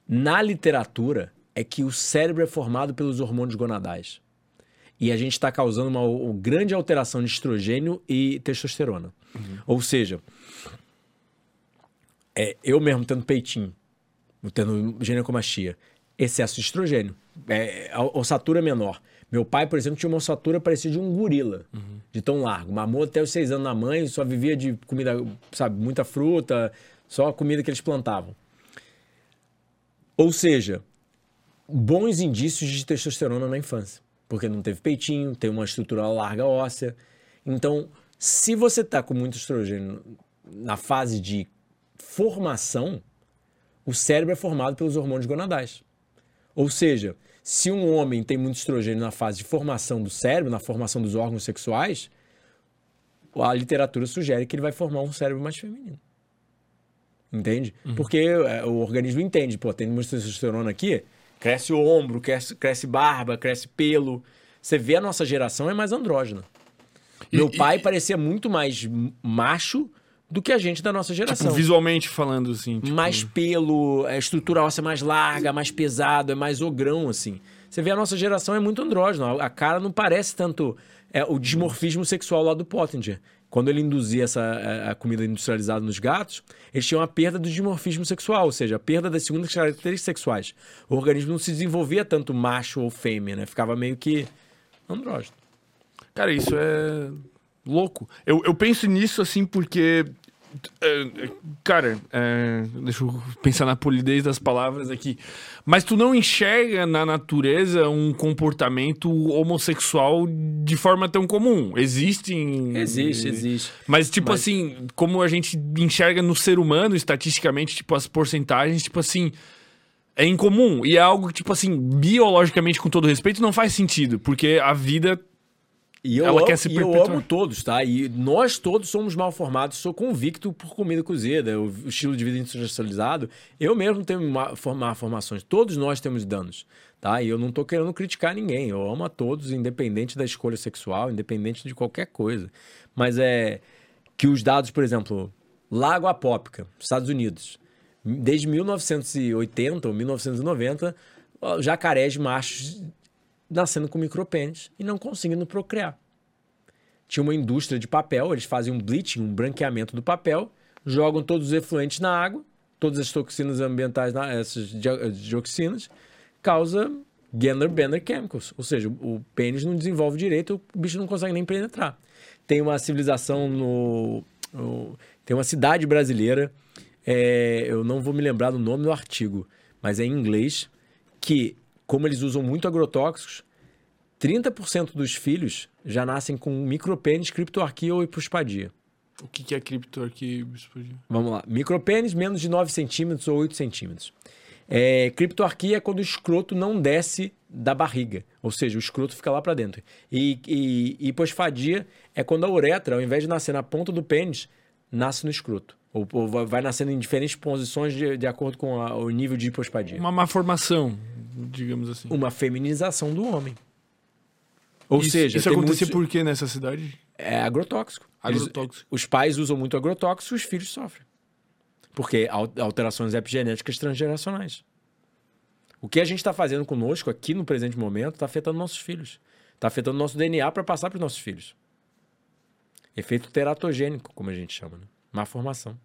na literatura é que o cérebro é formado pelos hormônios gonadais. E a gente está causando uma, uma grande alteração de estrogênio e testosterona. Ou seja, é, eu mesmo tendo peitinho, tendo ginecomastia, excesso de estrogênio, é, ossatura menor. Meu pai, por exemplo, tinha uma ossatura parecida de um gorila, de tão largo. Mamou até os seis anos na mãe, só vivia de comida, sabe, muita fruta, só a comida que eles plantavam. Ou seja, bons indícios de testosterona na infância, porque não teve peitinho, tem uma estrutura larga óssea. Então, se você está com muito estrogênio na fase de formação, o cérebro é formado pelos hormônios gonadais. Ou seja, se um homem tem muito estrogênio na fase de formação do cérebro, na formação dos órgãos sexuais, a literatura sugere que ele vai formar um cérebro mais feminino. Entende? Porque é, o organismo entende, pô, tem muita testosterona aqui, cresce o ombro, cresce, cresce barba, cresce pelo. Você vê a nossa geração é mais andrógena. Meu E- pai parecia muito mais macho do que a gente da nossa geração Tipo, visualmente falando, assim. Tipo, mais pelo, a estrutura óssea mais larga, mais pesado, é mais ogrão, assim. Você vê a nossa geração é muito andrógena. A cara não parece tanto é, o dismorfismo sexual lá do Pottinger. quando ele induzia essa, a, a comida industrializada nos gatos, eles tinham a perda do dimorfismo sexual, ou seja, a perda das segundas características sexuais. O organismo não se desenvolvia tanto macho ou fêmea, né? Ficava meio que andrógeno. Cara, isso é louco. Eu, eu penso nisso assim porque. É, Cara, é, deixa eu pensar na polidez das palavras aqui. Mas tu não enxerga na natureza um comportamento homossexual de forma tão comum. Existem. Existe, existe. Mas, tipo Mas- assim, como a gente enxerga no ser humano, estatisticamente, tipo, as porcentagens, tipo assim. É incomum. E é algo que, tipo assim, biologicamente, com todo respeito, não faz sentido. Porque a vida E eu, Ela amo, quer se e eu perpetuar. amo todos, tá? E nós todos somos mal formados. Sou convicto por comida cozida, o, estilo de vida industrializado. Eu mesmo tenho má, forma- formações. Todos nós temos danos, tá? E eu não tô querendo criticar ninguém. Eu amo a todos, independente da escolha sexual, independente de qualquer coisa. Mas é que os dados, por exemplo, Lago Apópica, Estados Unidos, desde 1980 ou 1990, ó, jacarés machos nascendo com micropênis e não conseguindo procriar. Tinha uma indústria de papel, eles fazem um bleaching, um branqueamento do papel, jogam todos os efluentes na água, todas as toxinas ambientais, na- essas di- dioxinas, causa gender bender chemicals, ou seja, o pênis não desenvolve direito, o bicho não consegue nem penetrar. Tem uma civilização no, no- tem uma cidade brasileira, é, eu não vou me lembrar do nome do artigo, mas é em inglês, que como eles usam muito agrotóxicos, 30% dos filhos já nascem com micropênis, criptoarquia ou hipospadia. O que, que é cripto aqui? Vamos lá. Micropênis menos de 9 centímetros ou 8 centímetros. É, criptoarquia é quando o escroto não desce da barriga, ou seja, o escroto fica lá para dentro. E, e, e hiposfadia é quando a uretra, ao invés de nascer na ponta do pênis, nasce no escroto. Ou, ou vai- nascendo em diferentes posições de, de acordo com a- o nível de hipospadia. Uma má formação, digamos assim. Uma feminização do homem. Ou isso, seja, isso muitos- por quê nessa cidade? É agrotóxico. Eles- Agrotóxico. os pais usam muito agrotóxico e os filhos sofrem. Porque al- alterações epigenéticas transgeracionais. O que a gente está fazendo conosco aqui no presente momento está afetando nossos filhos. Está afetando nosso DNA para passar para os nossos filhos. Efeito teratogênico, como a gente chama. Né? Má formação.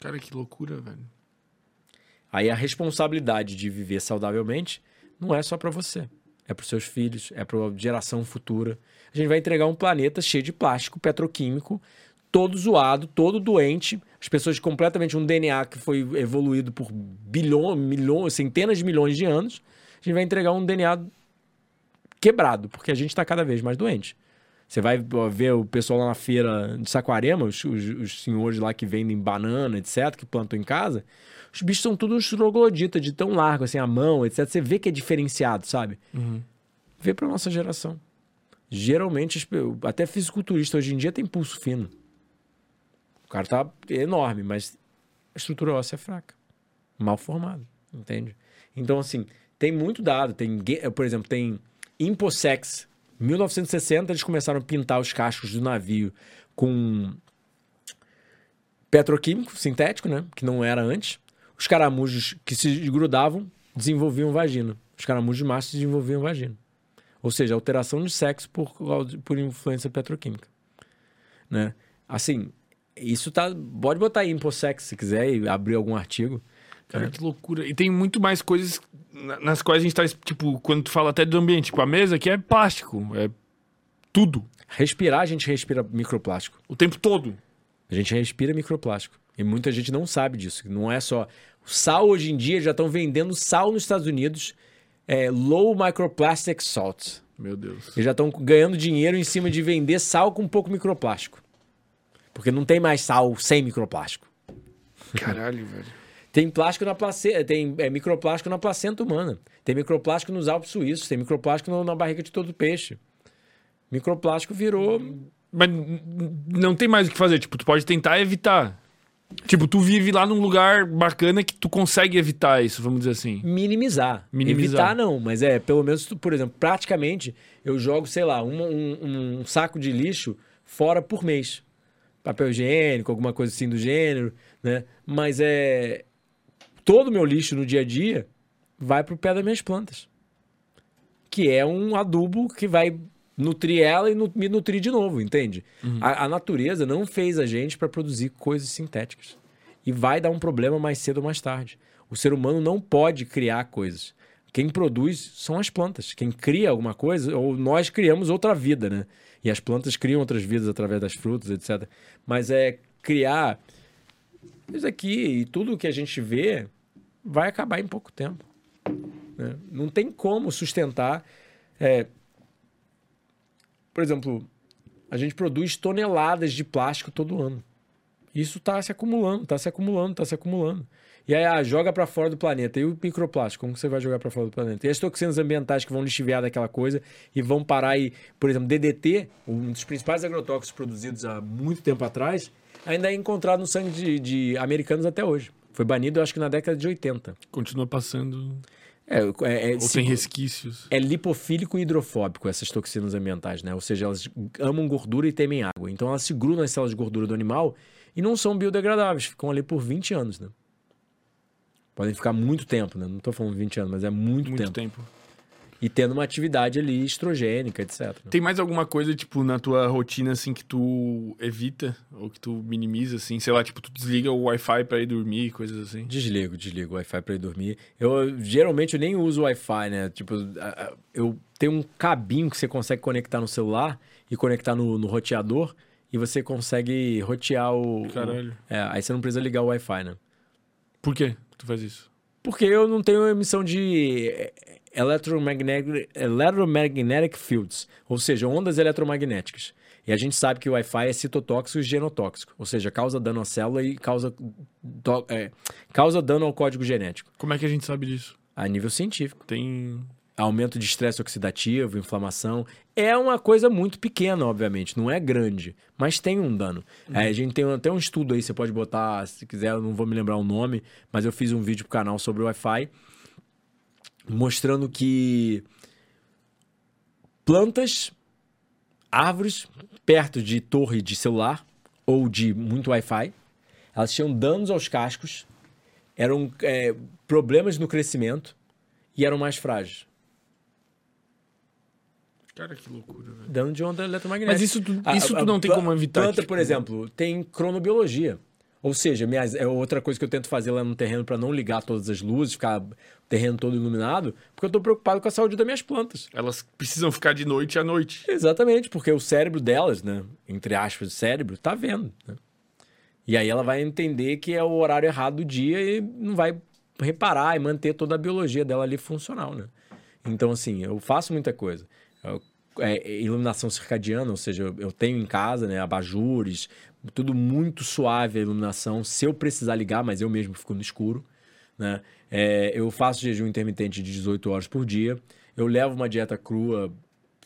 Cara, que loucura, velho. Aí a responsabilidade de viver saudavelmente não é só para você. É para seus filhos, é para geração futura. A gente vai entregar um planeta cheio de plástico petroquímico, todo zoado, todo doente. As pessoas completamente um DNA que foi evoluído por bilhões, milhões, centenas de milhões de anos. A gente vai entregar um DNA quebrado, porque a gente está cada vez mais doente. Você vai ver o pessoal lá na feira de Saquarema, os, os- os senhores lá que vendem banana, etc., que plantam em casa. Os bichos são tudo uns trogloditas, de tão largo, assim, a mão, etc. Você vê que é diferenciado, sabe? Vê pra nossa geração. Geralmente, até fisiculturista hoje em dia tem pulso fino. O cara tá enorme, mas a estrutura óssea é fraca. Mal formado, entende? Então, assim, tem muito dado. Tem, por exemplo, tem Imposex. 1960, eles começaram a pintar os cascos do navio com petroquímico sintético, né? Que não era antes. Os caramujos que se grudavam desenvolviam vagina. Os caramujos machos desenvolviam vagina. Ou seja, alteração de sexo por, por influência petroquímica. Né? Assim, isso tá. Pode botar aí Imposex se quiser e abrir algum artigo. Cara, que loucura. E tem muito mais coisas nas quais a gente tá, tipo, quando tu fala até do ambiente, tipo, a mesa aqui é plástico, é tudo, Respirar, a gente respira microplástico. o tempo todo. A gente respira microplástico. E muita gente não sabe disso. Não é só. O sal hoje em dia já estão vendendo sal nos Estados Unidos, é, low microplastic salt. Meu Deus. Eles já estão ganhando dinheiro em cima de vender sal com pouco microplástico. Porque não tem mais sal sem microplástico. Caralho, velho. Tem plástico na placenta, tem é, microplástico na placenta humana. Tem microplástico nos Alpes suíços, tem microplástico no- na barriga de todo peixe. Microplástico virou Mas não tem mais o que fazer, tipo, tu pode tentar evitar. Tipo, tu vive lá num lugar bacana que tu consegue evitar isso, vamos dizer assim. minimizar. Minimizar. Evitar não, mas é, pelo menos, tu- por exemplo, praticamente eu jogo, sei lá, um, um- um saco de lixo fora por mês. Papel higiênico, alguma coisa assim do gênero, né? Mas é. Todo o meu lixo no dia a dia vai pro pé das minhas plantas. Que é um adubo que vai nutrir ela e me nutrir de novo, entende? A, a natureza não fez a gente para produzir coisas sintéticas. E vai dar um problema mais cedo ou mais tarde. O ser humano não pode criar coisas. Quem produz são as plantas. Quem cria alguma coisa, ou nós criamos outra vida, né? E as plantas criam outras vidas através das frutas, etc. Mas é criar isso aqui e tudo que a gente vê vai acabar em pouco tempo. né? Não tem como sustentar. é, Por exemplo, a gente produz toneladas de plástico todo ano. Isso está se acumulando, está se acumulando, está se acumulando. E aí, ah, joga para fora do planeta. E o microplástico, como você vai jogar para fora do planeta? E as toxinas ambientais que vão lixiviar daquela coisa e vão parar aí, por exemplo, DDT, um dos principais agrotóxicos produzidos há muito tempo atrás, ainda é encontrado no sangue de, de americanos até hoje. Foi banido, eu acho que na década de 80. Continua passando. É, é, é, Ou se- tem resquícios. é lipofílico e hidrofóbico, essas toxinas ambientais, né? Ou seja, elas amam gordura e temem água. Então elas se grudam nas células de gordura do animal e não são biodegradáveis, ficam ali por 20 anos, né? Podem ficar muito tempo, né? Não tô falando 20 anos, mas é muito, Muito tempo. tempo. E tendo uma atividade ali estrogênica, etc. Tem mais alguma coisa, tipo, na tua rotina, assim, que tu evita? Ou que tu minimiza, assim? Sei lá, tipo, tu desliga o Wi-Fi pra ir dormir, coisas assim. Desligo, desligo o Wi-Fi pra ir dormir. Eu geralmente eu nem uso o Wi-Fi, né? Tipo, eu tenho um cabinho que você consegue conectar no celular e conectar no, no roteador e você consegue rotear o. Caralho. o- é, aí você não precisa ligar o Wi-Fi, né? Por que tu faz isso? Porque eu não tenho emissão de electromagnetic, electromagnetic fields, ou seja, ondas eletromagnéticas. E a gente sabe que o Wi-Fi é citotóxico e genotóxico, ou seja, causa dano à célula e causa, do- é, causa dano ao código genético. Como é que a gente sabe disso? A nível científico. Tem. Aumento de estresse oxidativo, inflamação. É uma coisa muito pequena, obviamente, não é grande, mas tem um dano. É, a gente tem até um estudo aí, você pode botar, se quiser, eu não vou me lembrar o nome, mas eu fiz um vídeo pro canal sobre o Wi-Fi, mostrando que plantas, árvores perto de torre de celular ou de muito Wi-Fi, elas tinham danos aos cascos, eram é, problemas no crescimento e eram mais frágeis. Cara, que loucura, velho. Dano de onda eletromagnética. Mas isso tu, A- isso a- tu não tem pla- como evitar. Planta, tipo, por exemplo, tem cronobiologia. Ou seja, minhas, é outra coisa que eu tento fazer lá no terreno para não ligar todas as luzes, ficar o terreno todo iluminado, porque eu tô preocupado com a saúde das minhas plantas. Elas precisam ficar de noite à noite. Exatamente, porque o cérebro delas, né, entre aspas, cérebro, tá vendo, né? E aí ela vai entender que é o horário errado do dia e não vai reparar e manter toda a biologia dela ali funcional, né? Então, assim, eu faço muita coisa. Eu- é, é, iluminação circadiana, ou seja, eu, eu tenho em casa, né, abajures, tudo muito suave a iluminação, se eu precisar ligar, mas eu mesmo fico no escuro, né? É, eu faço jejum intermitente de 18 horas por dia, eu levo uma dieta crua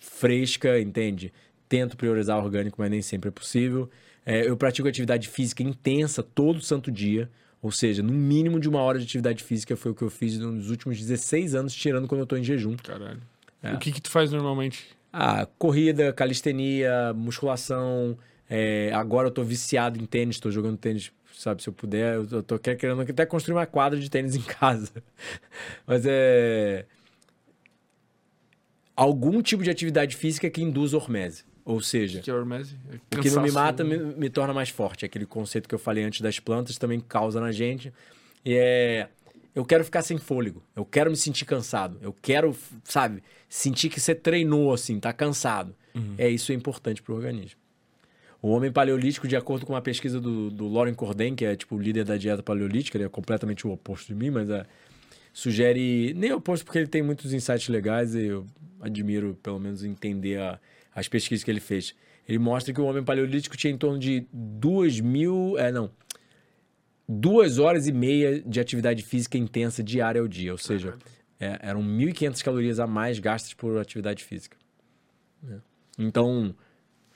fresca, entende? Tento priorizar orgânico, mas nem sempre é possível. É, eu pratico atividade física intensa todo santo dia, ou seja, no mínimo de uma hora de atividade física foi o que eu fiz nos últimos 16 anos, tirando quando eu tô em jejum. Caralho. É. O que que tu faz normalmente? Ah, corrida, calistenia, musculação. É, agora eu tô viciado em tênis, tô jogando tênis, sabe? Se eu puder, eu tô- eu tô querendo até construir uma quadra de tênis em casa. Mas é. Algum tipo de atividade física que induz hormese. Ou seja, Que é hormese? É o que não me mata né? me, me torna mais forte. Aquele conceito que eu falei antes das plantas também causa na gente. E é. Eu quero ficar sem fôlego. Eu quero me sentir cansado. Eu quero, sabe, sentir que você treinou assim, tá cansado. É isso é importante pro organismo. O homem paleolítico, de acordo com uma pesquisa do, do Lauren Corden, que é tipo o líder da dieta paleolítica, ele é completamente o oposto de mim, mas é, sugere. Nem o oposto, porque ele tem muitos insights legais e eu admiro, pelo menos, entender a- as pesquisas que ele fez. Ele mostra que o homem paleolítico tinha em torno de duas mil. É, não. Duas horas e meia de atividade física intensa diária ao dia. Ou seja, é, eram 1.500 calorias a mais gastas por atividade física. né? Então,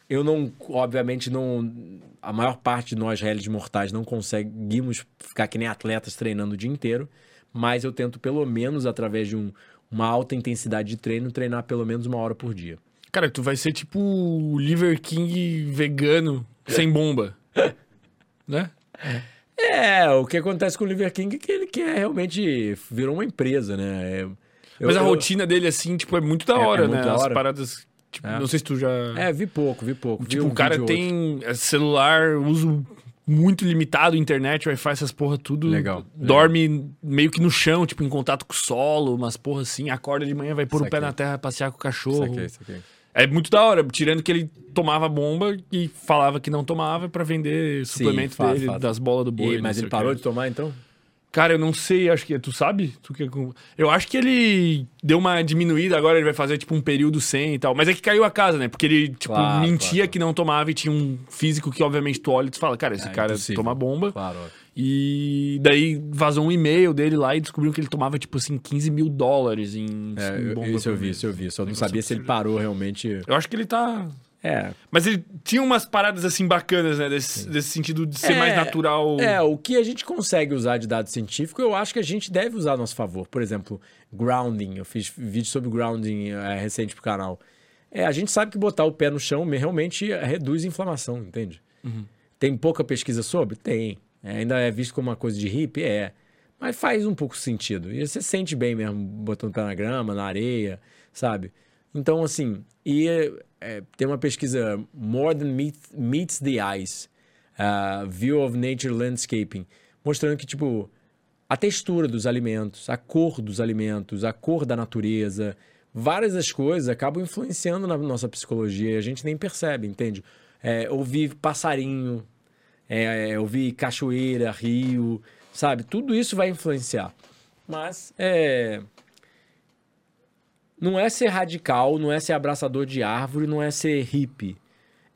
eu não, obviamente, não. A maior parte de nós, réis mortais, não conseguimos ficar que nem atletas treinando o dia inteiro, mas eu tento, pelo menos, através de um- uma alta intensidade de treino, treinar pelo menos uma hora por dia. Cara, tu vai ser tipo o Liver King vegano, sem bomba. né? É, o que acontece com o Liver King é que ele quer realmente virou uma empresa, né? Eu- Mas a eu- rotina dele, assim, tipo, é muito da É- é hora, muito né? da As hora. paradas Tipo, É. Não sei se tu já. É, vi pouco, vi pouco. Vi tipo, um o cara outro. tem é, celular, uso muito limitado, internet, Wi-Fi, essas porra tudo. Legal, Dorme meio que no chão, tipo, em contato com o solo, umas porra assim. Acorda de manhã, vai pôr o pé na terra, passear com o cachorro. Saquei, saquei. É muito da hora, tirando que ele tomava bomba e falava que não tomava pra vender Sim, suplemento fato, dele, fato. das bolas do boi. E- mas ele parou de tomar, então? Cara, eu não sei, acho que. Tu sabe? Tu que... Eu acho que ele deu uma diminuída, agora ele vai fazer tipo um período sem e tal. Mas é que caiu a casa, né? Porque ele, tipo, Claro, mentia claro. que não tomava e tinha um físico que, obviamente, tu olha e tu fala, cara, esse É, cara impossível. toma bomba. Claro. E daí vazou um e-mail dele lá e descobriu que ele tomava, tipo assim, 15 mil dólares em, É, em bomba. isso eu vi, isso eu vi. Só não Negócio sabia se ele parou realmente. Eu acho que ele tá. É. Mas ele tinha umas paradas assim bacanas, né? Desse, desse sentido de ser É, mais natural. É, o que a gente consegue usar de dado científico, eu acho que a gente deve usar a nosso favor. Por exemplo, grounding. Eu fiz vídeo sobre grounding é, recente pro canal. É, a gente sabe que botar o pé no chão realmente reduz inflamação, entende? Tem pouca pesquisa sobre? Tem. É, ainda é visto como uma coisa de hippie? É. Mas faz um pouco sentido. E você sente bem mesmo botando o pé na grama, na areia, sabe? Então, assim, e é, tem uma pesquisa More Than Meet, Meets the Eyes, uh, View of Nature Landscaping, mostrando que, tipo, a textura dos alimentos, a cor dos alimentos, a cor da natureza, várias das coisas acabam influenciando na nossa psicologia e a gente nem percebe, entende? É, ouvir passarinho, é, é, ouvir cachoeira, rio, sabe? Tudo isso vai influenciar. Mas é, não é ser radical, não é ser abraçador de árvore, não é ser hippie.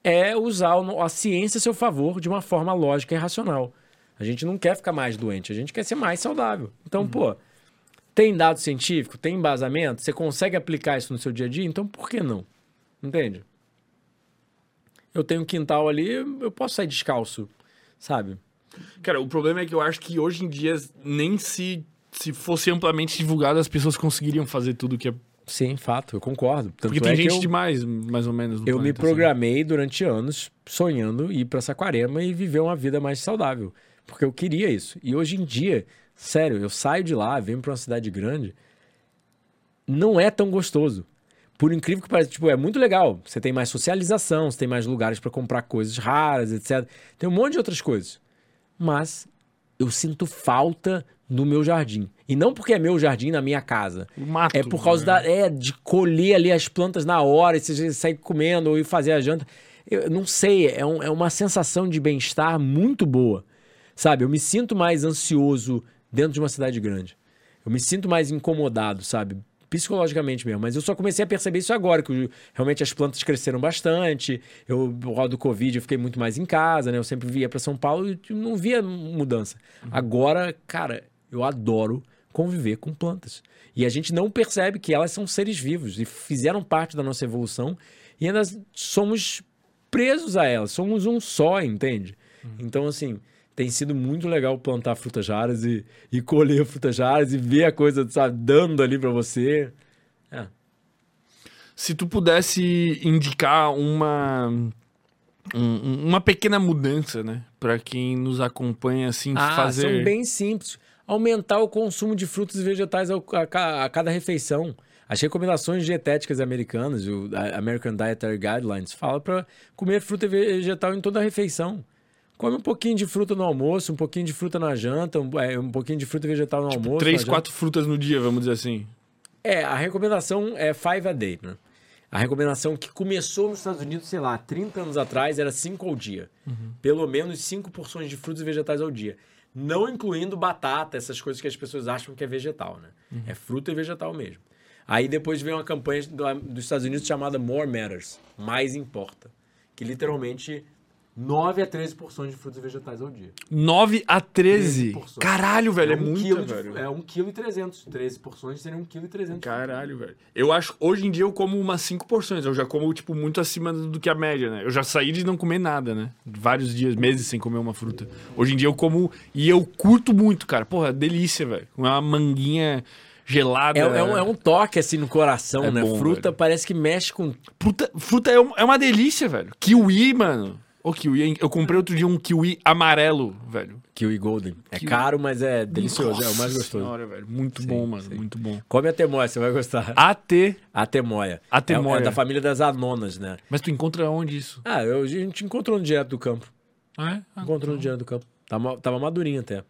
É usar a ciência a seu favor de uma forma lógica e racional. A gente não quer ficar mais doente, a gente quer ser mais saudável. Então, pô, tem dado científico, tem embasamento, você consegue aplicar isso no seu dia a dia, então por que não? Entende? Eu tenho um quintal ali, eu posso sair descalço, sabe? Cara, o problema é que eu acho que hoje em dia, nem se, se fosse amplamente divulgado, as pessoas conseguiriam fazer tudo que é. Sim, fato, eu concordo. Tanto Porque é tem que gente eu... demais, mais ou menos. no Eu me planeta, assim. programei durante anos sonhando ir para Saquarema e viver uma vida mais saudável, porque eu queria isso. E hoje em dia, sério, eu saio de lá, venho para uma cidade grande, não é tão gostoso. Por incrível que pareça, tipo, é muito legal. Você tem mais socialização, você tem mais lugares para comprar coisas raras, etc. Tem um monte de outras coisas. Mas eu sinto falta no meu jardim. E não porque é meu jardim na minha casa. Mato, É por causa né? da, é, de colher ali as plantas na hora, e você sair comendo ou ir fazer a janta. Eu não sei, é, um- é uma sensação de bem-estar muito boa. Sabe? Eu me sinto mais ansioso dentro de uma cidade grande. Eu me sinto mais incomodado, sabe? Psicologicamente mesmo. Mas eu só comecei a perceber isso agora, que realmente as plantas cresceram bastante. Eu, por causa do Covid, eu fiquei muito mais em casa, né? Eu sempre via para São Paulo e não via mudança. Agora, cara, eu adoro conviver com plantas. E a gente não percebe que elas são seres vivos e fizeram parte da nossa evolução e ainda somos presos a elas, somos um só, entende? Então, assim, tem sido muito legal plantar frutas raras e, e colher frutas raras e ver a coisa, sabe, dando ali pra você. É. Se tu pudesse indicar uma. um- uma pequena mudança, né? Pra quem nos acompanha, assim, Ah, fazer. são bem simples. Aumentar o consumo de frutas e vegetais a, ca- a cada refeição. As recomendações dietéticas americanas, o American Dietary Guidelines, fala para comer fruta e vegetal em toda a refeição. Come um pouquinho de fruta no almoço, um pouquinho de fruta na janta, um, é, um pouquinho de fruta e vegetal no almoço. Três, janta. quatro frutas no dia, vamos dizer assim. É, a recomendação é five a day, né? A recomendação que começou nos Estados Unidos, sei lá, 30 anos atrás, era cinco ao dia. Pelo menos cinco porções de frutas e vegetais ao dia. Não incluindo batata, essas coisas que as pessoas acham que é vegetal, né? É fruta e vegetal mesmo. Aí depois vem uma campanha do- dos Estados Unidos chamada More Matters, Mais Importa. Que literalmente 9 a 13 porções de frutas e vegetais ao dia. 9 a 13. 13 porções. Caralho, velho, é, um muito, de- velho. é 1 kg e 300. 13 porções seriam 1 kg e 300. Caralho, velho. Eu acho, hoje em dia eu como umas 5 porções. Eu já como, tipo, muito acima do que a média, né? Eu já saí de não comer nada, né? Vários dias, meses sem comer uma fruta. Hoje em dia eu como e eu curto muito, cara. Porra, delícia, velho. Uma manguinha gelada. É, é um, é um toque assim no coração, É né? bom, Fruta velho. parece que mexe com. Fruta, fruta é, um- é uma delícia, velho. Kiwi, mano. Ô, kiwi, hein? eu comprei outro dia um kiwi amarelo, velho. Kiwi Golden. É Kiwi- caro, mas é delicioso. é o mais Nossa gostoso. Senhora, velho. Muito Sim, bom, mano. sim. Muito bom. Come a temoia, você vai gostar. AT. A temoia. A É, temoia. é da família das anonas, né? Mas tu encontra onde isso? Ah, eu, a gente encontrou no direto do campo. Ah, é? Ah, Encontrou no direto do campo. Tava, tava madurinho até.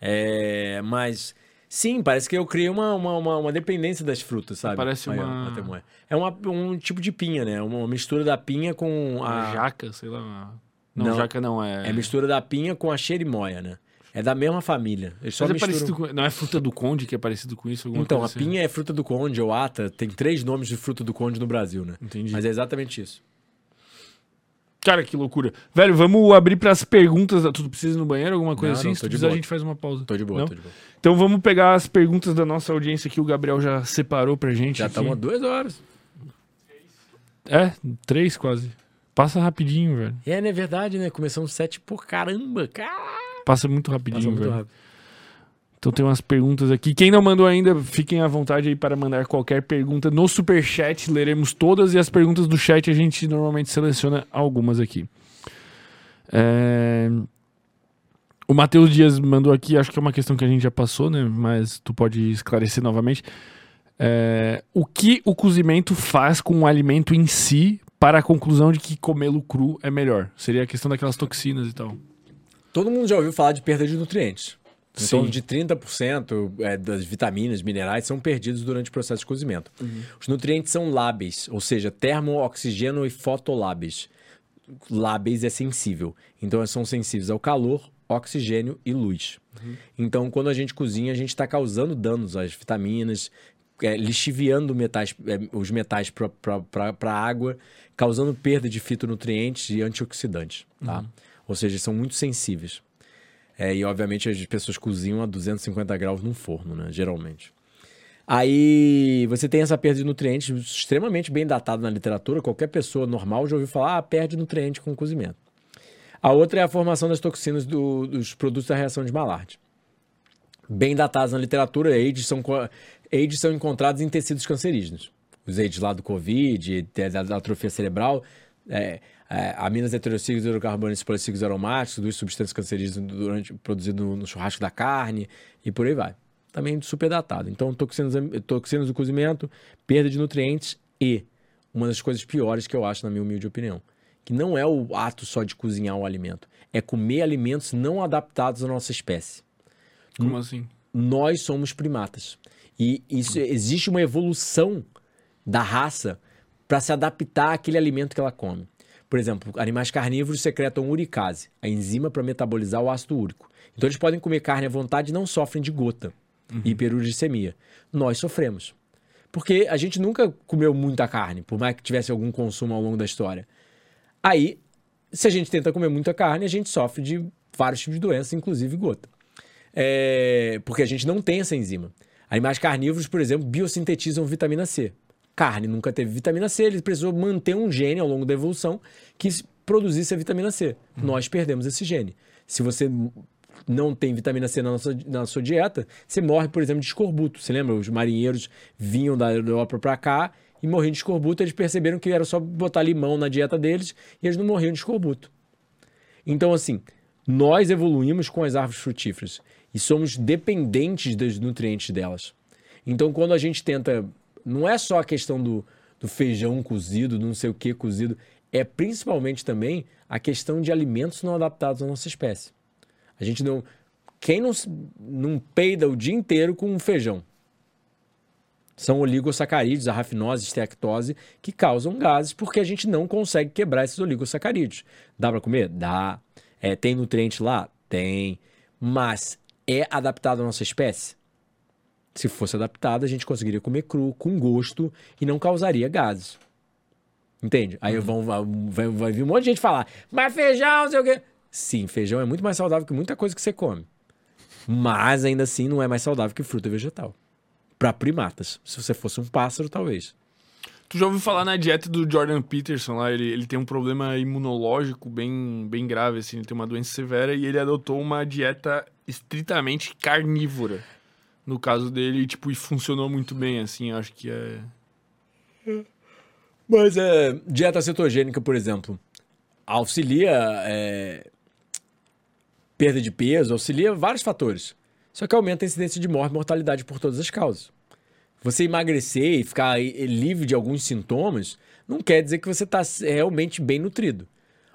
É, mas, sim, parece que eu criei uma, uma, uma, uma dependência das frutas, sabe? Parece uma-. É uma, um tipo de pinha, né? Uma mistura da pinha com a jaca, sei lá. Não, Não. jaca não, é. É mistura da pinha com a xerimoia, né? É da mesma família. Eles só Mas é misturam... parecido com. Não é fruta do conde que é parecido com isso? Então, a assim? pinha é fruta do conde ou ata. Tem três nomes de fruta do conde no Brasil, né? Entendi. Mas é exatamente isso. Cara, que loucura. Velho, vamos abrir pras perguntas. da- Tu precisa ir no banheiro, alguma coisa Não, assim? não, Se tu precisar, a gente faz uma pausa. Tô de boa, Não? tô de boa. Então vamos pegar as perguntas da nossa audiência que o Gabriel já separou pra gente. Já estamos duas horas. É, três quase. Passa rapidinho, velho. É, né? Verdade, né? Começamos sete por caramba. Cara, Passa muito rapidinho, Passa muito velho. rápido. Então tem umas perguntas aqui. Quem não mandou ainda, fiquem à vontade aí para mandar qualquer pergunta no superchat. Leremos todas e as perguntas do chat a gente normalmente seleciona algumas aqui. É, O Matheus Dias mandou aqui, acho que é uma questão que a gente já passou, né? Mas tu pode esclarecer novamente. É, O que o cozimento faz com o alimento em si para a conclusão de que comê-lo cru é melhor? Seria a questão daquelas toxinas e tal. Todo mundo já ouviu falar de perda de nutrientes. Em Sim. torno de 30% é, das vitaminas, minerais são perdidos durante o processo de cozimento. Os nutrientes são lábeis, ou seja, termo, oxigênio e fotolábeis. Lábeis é sensível, então são sensíveis ao calor, oxigênio e luz. Então, quando a gente cozinha, a gente está causando danos às vitaminas, é, lixiviando metais, é, os metais para a água, causando perda de fitonutrientes e antioxidantes. Tá? Ou seja, são muito sensíveis. É, e obviamente as pessoas cozinham a 250 graus num forno, né? Geralmente. Aí você tem essa perda de nutrientes extremamente bem datada na literatura. Qualquer pessoa normal já ouviu falar, ah, perde nutriente com cozimento. A outra é a formação das toxinas do- dos produtos da reação de Maillard. Bem datados na literatura, AIDS são, AIDS são encontrados em tecidos cancerígenos. Os AIDS lá do Covid, da atrofia cerebral, é, é, aminas heterocíclicos, hidrocarbonetos policíclicos aromáticos, duas substâncias cancerígenas durante, produzido no, no churrasco da carne e por aí vai. Também super datado. Então, toxinas, toxinas do cozimento, perda de nutrientes e uma das coisas piores que eu acho, na minha humilde opinião, que não é o ato só de cozinhar o alimento, é comer alimentos não adaptados à nossa espécie Como assim? nós somos primatas. E isso existe uma evolução da raça para se adaptar àquele alimento que ela come. Por exemplo, animais carnívoros secretam uricase, a enzima para metabolizar o ácido úrico. Então eles podem comer carne à vontade e não sofrem de gota e hiperuricemia. Nós sofremos. Porque a gente nunca comeu muita carne, por mais que tivesse algum consumo ao longo da história. Aí, se a gente tenta comer muita carne, a gente sofre de vários tipos de doenças, inclusive gota. É, porque a gente não tem essa enzima. Animais carnívoros, por exemplo, biosintetizam vitamina C. Carne nunca teve vitamina C, ele precisou manter um gene ao longo da evolução que produzisse a vitamina C. Nós perdemos esse gene. Se você não tem vitamina C na, nossa, na sua dieta, você morre, por exemplo, de escorbuto. Você lembra? Os marinheiros vinham da Europa para cá e morriam de escorbuto. Eles perceberam que era só botar limão na dieta deles e eles não morriam de escorbuto. Então, assim, nós evoluímos com as árvores frutíferas e somos dependentes dos nutrientes delas. Então, quando a gente tenta. Não é só a questão do, do feijão cozido, do não sei o que cozido, é principalmente também a questão de alimentos não adaptados à nossa espécie. A gente não. Quem não, não peida o dia inteiro com feijão? São oligosacarídeos, a rafinose, esteactose, que causam gases porque a gente não consegue quebrar esses oligosacarídeos. Dá para comer? Dá. É, tem nutriente lá? Tem. Mas é adaptado à nossa espécie? Se fosse adaptado, a gente conseguiria comer cru, com gosto e não causaria gases. Entende? Aí vão, vai, vai vir um monte de gente falar, mas feijão, não sei o quê. Sim, feijão é muito mais saudável que muita coisa que você come. Mas ainda assim não é mais saudável que fruta vegetal. Para primatas. Se você fosse um pássaro, talvez. Tu já ouviu falar na dieta do Jordan Peterson lá? Ele, ele tem um problema imunológico bem, bem grave, assim. Ele tem uma doença severa e ele adotou uma dieta estritamente carnívora. No caso dele, tipo, e funcionou muito bem, assim. Acho que é. Mas é, dieta cetogênica, por exemplo, auxilia é, perda de peso, auxilia vários fatores. Só que aumenta a incidência de morte e mortalidade por todas as causas. Você emagrecer e ficar livre de alguns sintomas não quer dizer que você está realmente bem nutrido.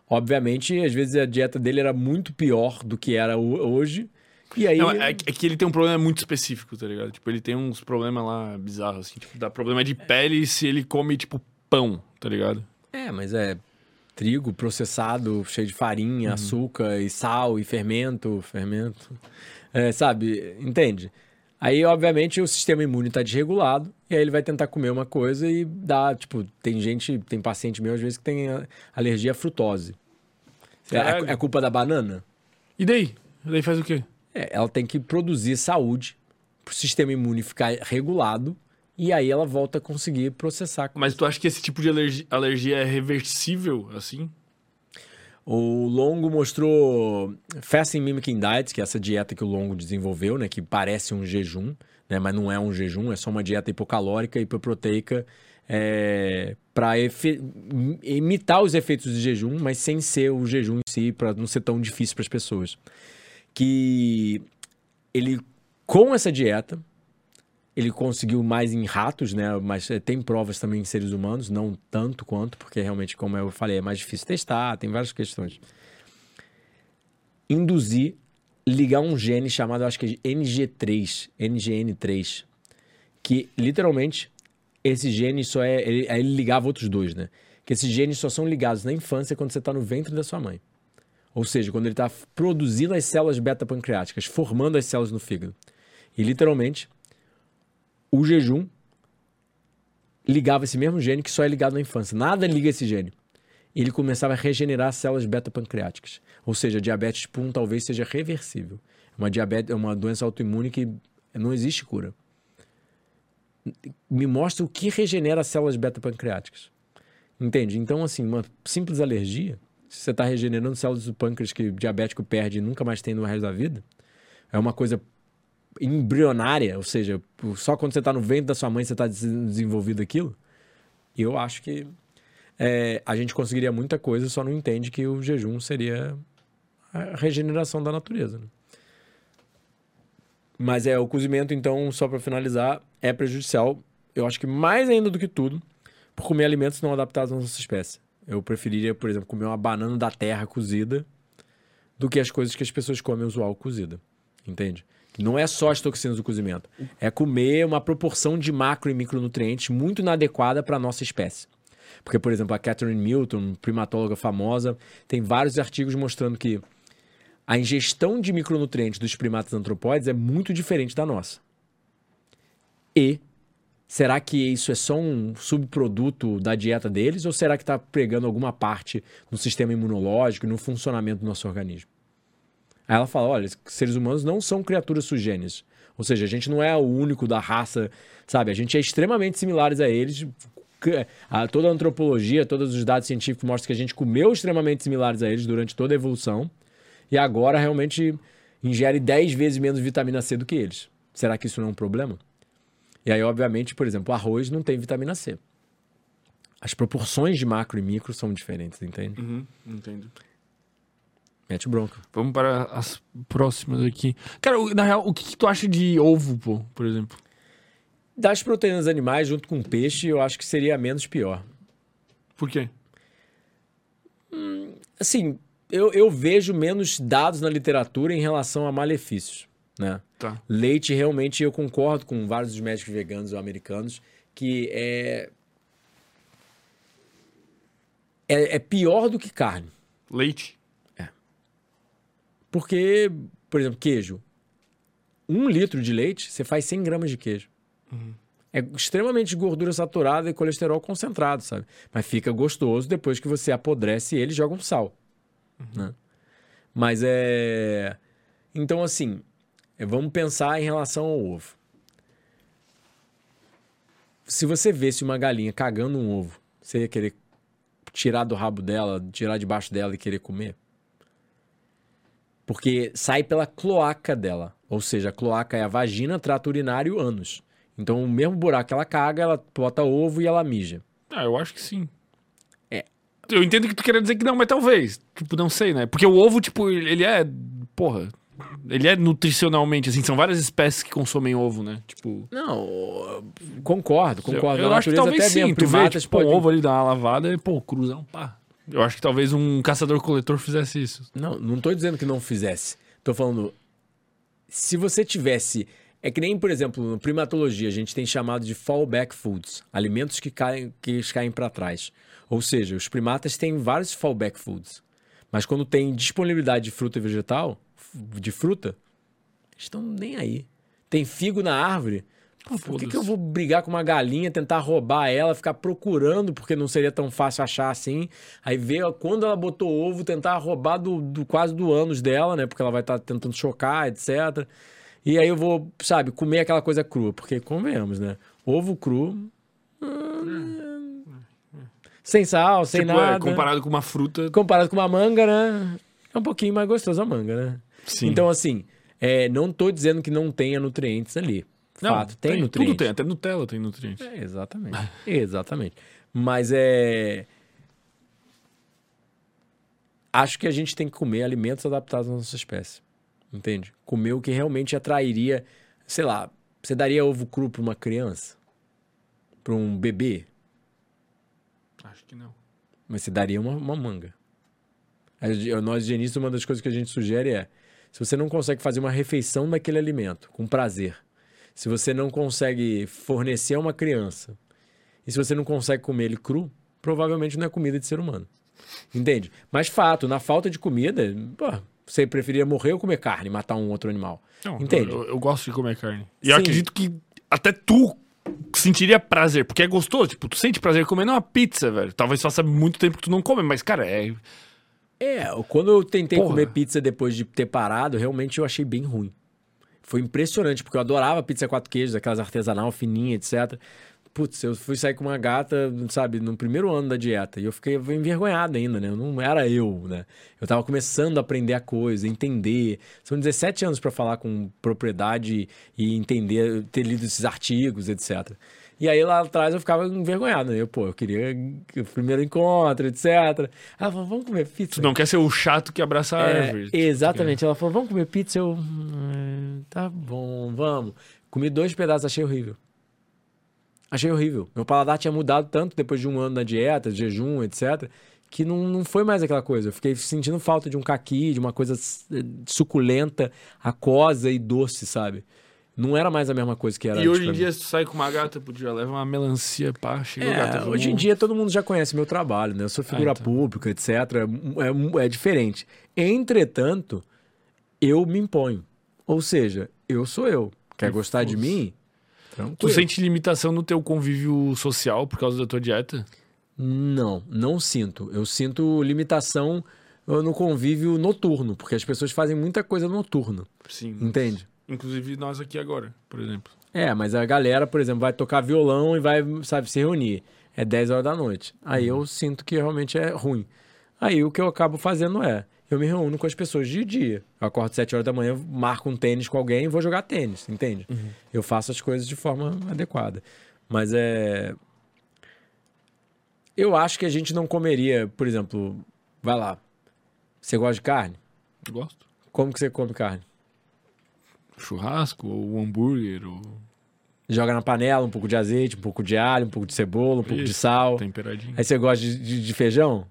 Obviamente, às vezes a dieta dele era muito pior do que era hoje. E aí. Não, é, é, que ele tem um problema muito específico, tá ligado? Tipo, ele tem uns problemas lá bizarros, assim. Tipo, dá problema de pele se ele come, tipo, pão, tá ligado? É, mas é trigo processado, cheio de farinha, uhum. açúcar e sal e fermento. Fermento. É, sabe? Entende? Aí, obviamente, o sistema imune está desregulado, e aí ele vai tentar comer uma coisa e dá, tipo, tem gente, tem paciente meu às vezes que tem alergia à frutose. É, é, é, culpa da banana? E daí? E daí faz o quê? É, ela tem que produzir saúde para o sistema imune ficar regulado e aí ela volta a conseguir processar. Mas tu acha que esse tipo de alergia, alergia é reversível, assim? O Longo mostrou Fasting Mimicking Diet, que é essa dieta que o Longo desenvolveu, né? Que parece um jejum, né? Mas não é um jejum, é só uma dieta hipocalórica, hipoproteica, é, para imitar os efeitos de jejum, mas sem ser o jejum em si, para não ser tão difícil para as pessoas. Que ele, com essa dieta, ele conseguiu mais em ratos, né? Mas eh, tem provas também em seres humanos, não tanto quanto, porque realmente, como eu falei, é mais difícil testar, tem várias questões. Induzir, ligar um gene chamado, acho que é NG3, NGN3, que literalmente esse gene só é. Ele, aí ele ligava outros dois, né? Que esses genes só são ligados na infância quando você está no ventre da sua mãe. Ou seja, quando ele está produzindo as células beta-pancreáticas, formando as células no fígado. E literalmente, o jejum ligava esse mesmo gene que só é ligado na infância. Nada liga esse gene. Ele começava a regenerar células beta-pancreáticas. Ou seja, diabetes tipo 1 talvez seja reversível. Uma diabetes é uma doença autoimune que não existe cura. Me mostra o que regenera células beta-pancreáticas. Entende? Então, assim, uma simples alergia, se você está regenerando células do pâncreas que o diabético perde e nunca mais tem no resto da vida, é uma coisa embrionária, ou seja, só quando você está no ventre da sua mãe você está desenvolvido aquilo, eu acho que é, a gente conseguiria muita coisa, só não entende que o jejum seria a regeneração da natureza. Né? Mas é, o cozimento, então, só para finalizar, é prejudicial, eu acho que mais ainda do que tudo, por comer alimentos não adaptados à nossa espécie. Eu preferiria, por exemplo, comer uma banana da terra cozida do que as coisas que as pessoas comem usual cozida. Entende? Não é só as toxinas do cozimento. É comer uma proporção de macro e micronutrientes muito inadequada para a nossa espécie. Porque, por exemplo, a Catherine Milton, primatóloga famosa, tem vários artigos mostrando que a ingestão de micronutrientes dos primatas antropóides é muito diferente da nossa. E será que isso é só um subproduto da dieta deles ou será que está pregando alguma parte no sistema imunológico no funcionamento do nosso organismo? Aí ela fala: olha, seres humanos não são criaturas sugênias. Ou seja, a gente não é o único da raça, sabe? A gente é extremamente similares a eles. A, toda a antropologia, todos os dados científicos mostram que a gente comeu extremamente similares a eles durante toda a evolução. E agora realmente ingere 10 vezes menos vitamina C do que eles. Será que isso não é um problema? E aí, obviamente, por exemplo, o arroz não tem vitamina C. As proporções de macro e micro são diferentes, entende? Uhum, entendo. Mete bronca. Vamos para as próximas aqui. Cara, na real, o que, que, tu acha de ovo, pô, por exemplo? Das proteínas animais junto com peixe, eu acho que seria menos pior. Por quê? Hum, assim, eu, eu vejo menos dados na literatura em relação a malefícios, né? Tá. Leite, realmente, eu concordo com vários dos médicos veganos ou americanos que é... É, é pior do que carne. Leite? Porque, por exemplo, queijo. Um litro de leite, você faz 100 gramas de queijo. Uhum. É extremamente gordura saturada e colesterol concentrado, sabe? Mas fica gostoso depois que você apodrece ele e joga um sal. Uhum. Né? Mas é. Então, assim, é, vamos pensar em relação ao ovo. Se você visse uma galinha cagando um ovo, você ia querer tirar do rabo dela, tirar debaixo dela e querer comer? Porque sai pela cloaca dela. Ou seja, a cloaca é a vagina, trato urinário, ânus. Então, o mesmo buraco que ela caga, ela bota ovo e ela mija. Ah, eu acho que sim. É. Eu entendo que tu quer dizer que não, mas talvez. Tipo, não sei, né? Porque o ovo, tipo, ele é porra, ele é nutricionalmente, assim, são várias espécies que consomem ovo, né? Tipo. Não, concordo, concordo. Eu, Na acho que talvez até sim. Tu vê, tipo, um podem- ovo ali, dá uma lavada e, pô, cruzão, pá. Eu acho que talvez um caçador-coletor fizesse isso. Não, não tô dizendo que não fizesse. Tô falando. Se você tivesse. É que nem, por exemplo, no primatologia, a gente tem chamado de fallback foods alimentos que caem, que caem para trás. Ou seja, os primatas têm vários fallback foods. Mas quando tem disponibilidade de fruta e vegetal, de fruta, estão nem aí. Tem figo na árvore. Pô, por que, que eu vou brigar com uma galinha, tentar roubar ela, ficar procurando, porque não seria tão fácil achar assim? Aí ver quando ela botou ovo, tentar roubar do, do- quase do ânus dela, né? Porque ela vai estar tentando chocar, etc. E aí eu vou, sabe, comer aquela coisa crua, porque convenhamos, né? Ovo cru. hum, sem sal, sem tipo, é, nada. comparado com uma fruta. Comparado com uma manga, né? É um pouquinho mais gostoso a manga, né? Sim. Então, assim, é, não tô dizendo que não tenha nutrientes ali. Não, Fato, tem, nutrientes. Tudo tem, até Nutella tem nutrientes. É, exatamente. exatamente. Mas é. Acho que a gente tem que comer alimentos adaptados à nossa espécie. Entende? Comer o que realmente atrairia. Sei lá, você daria ovo cru para uma criança? Para um bebê? Acho que não. Mas você daria uma, uma manga. A Nós, higienistas, uma das coisas que a gente sugere é: se você não consegue fazer uma refeição daquele alimento com prazer, se você não consegue fornecer a uma criança, e se você não consegue comer ele cru, provavelmente não é comida de ser humano. Entende? Mas fato, na falta de comida, pô, você preferia morrer ou comer carne, matar um outro animal. Não, Entende? Eu, eu gosto de comer carne. E eu Sim. acredito que até tu sentiria prazer, porque é gostoso. Tipo, tu sente prazer comendo uma pizza, velho. Talvez faça muito tempo que tu não come, mas, cara, é. É, quando eu tentei Porra. comer pizza depois de ter parado, realmente eu achei bem ruim. Foi impressionante, porque eu adorava pizza quatro queijos, aquelas artesanal, fininha, etc. Putz, eu fui sair com uma gata, sabe, no primeiro ano da dieta. E eu fiquei envergonhado ainda, né? Não era eu, né? Eu tava começando a aprender a coisa, entender. São 17 anos para falar com propriedade e entender, ter lido esses artigos, etc. E aí lá atrás eu ficava envergonhado, né? Eu, pô, eu queria o primeiro encontro, etc. Ela falou, vamos comer pizza. Tu não quer ser o chato que abraça a É, árvore. exatamente. Ela falou, vamos comer pizza? Eu, "Hum, tá bom, vamos. Comi dois pedaços, achei horrível. Achei horrível. Meu paladar tinha mudado tanto depois de um ano na dieta, de jejum, etc., que não, não foi mais aquela coisa. Eu fiquei sentindo falta de um caqui, de uma coisa eh, suculenta, aquosa e doce, sabe? Não era mais a mesma coisa que era E hoje em dia, se tu sai com uma gata, podia levar uma melancia, pá, chegou É, gata. hoje em dia todo mundo já conhece meu trabalho, né? Eu sou figura Ah, então. pública, etc. É, é, é diferente. Entretanto, eu me imponho. Ou seja, eu sou eu. Quer Que gostar de foda-se. mim? Tu Tranquilo. sente limitação no teu convívio social por causa da tua dieta? Não, não sinto. Eu sinto limitação uh, no convívio noturno, porque as pessoas fazem muita coisa noturno, Sim. entende? Inclusive nós aqui agora, por exemplo. É, mas a galera, por exemplo, vai tocar violão e vai, sabe, se reunir. É 10 horas da noite. Aí eu sinto que realmente é ruim. Aí o que eu acabo fazendo é, eu me reúno com as pessoas de dia. Eu acordo 7 horas da manhã, marco um tênis com alguém e vou jogar tênis, entende? Eu faço as coisas de forma adequada. Mas é. Eu acho que a gente não comeria, por exemplo, vai lá. Você gosta de carne? Gosto. Como que você come carne? Churrasco, ou hambúrguer, ou Joga na panela um pouco de azeite, um pouco de alho, um pouco de cebola, um pouco de Isso. sal. temperadinho. Aí você gosta de, de- de feijão?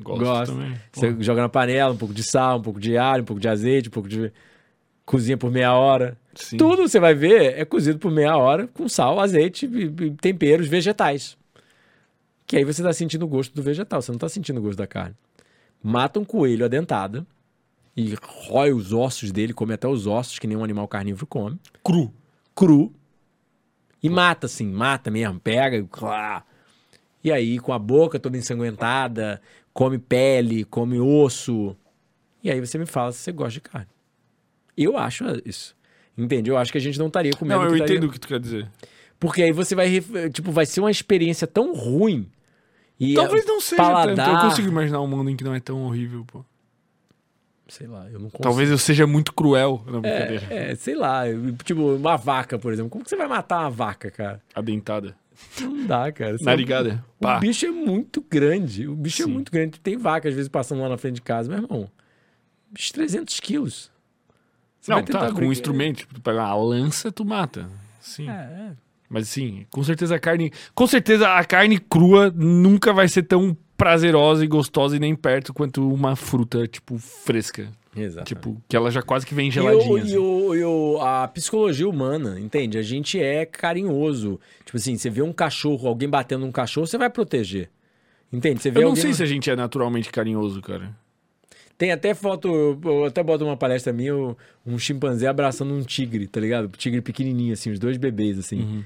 Gosto, gosto. também. Você Pô, joga na panela um pouco de sal, um pouco de alho, um pouco de azeite, um pouco de. Cozinha por meia hora. sim. Tudo você vai ver é cozido por meia hora com sal, azeite temperos vegetais. Que aí você tá sentindo o gosto do vegetal, você não tá sentindo o gosto da carne. Mata um coelho adentada e rói os ossos dele, come até os ossos, que nenhum animal carnívoro come Cru. cru e mata, assim, mata mesmo, pega e. E aí, com a boca toda ensanguentada, come pele, come osso. E aí você me fala se você gosta de carne. Eu acho isso. Entende? Eu acho que a gente não estaria comendo. Não, eu estaria- entendo o que tu quer dizer. Porque aí você vai, tipo, vai ser uma experiência tão ruim. E Talvez não seja paladar- tanto. Eu consigo imaginar um mundo em que não é tão horrível, pô. Sei lá, eu não consigo. Talvez eu seja muito cruel na brincadeira. É, sei lá, tipo, uma vaca, por exemplo. Como que você vai matar uma vaca, cara? A dentada. Não dá, cara. Você- Narigada. O Pá. bicho é muito grande. O bicho é Sim. muito grande. Tem vaca, às vezes, passando lá na frente de casa, meu irmão. Bicho, 300 quilos. Você não, tá, com um instrumento. Tipo, tu pega uma lança, tu mata. Sim. É, é. Mas sim, com certeza a carne. Com certeza a carne crua nunca vai ser tão prazerosa e gostosa e nem perto quanto uma fruta, tipo, fresca. Exato. Tipo, que ela já quase que vem E, geladinha. o, assim. e, o, e a psicologia humana, entende? A gente é carinhoso. Tipo assim, você vê um cachorro, alguém batendo um cachorro, você vai proteger. Entende? Você vê Eu não alguém... sei se a gente é naturalmente carinhoso, cara. Tem até foto, eu até boto uma palestra minha, um- um chimpanzé abraçando um tigre, tá ligado? Um tigre pequenininho, assim, os dois bebês, assim. Uhum.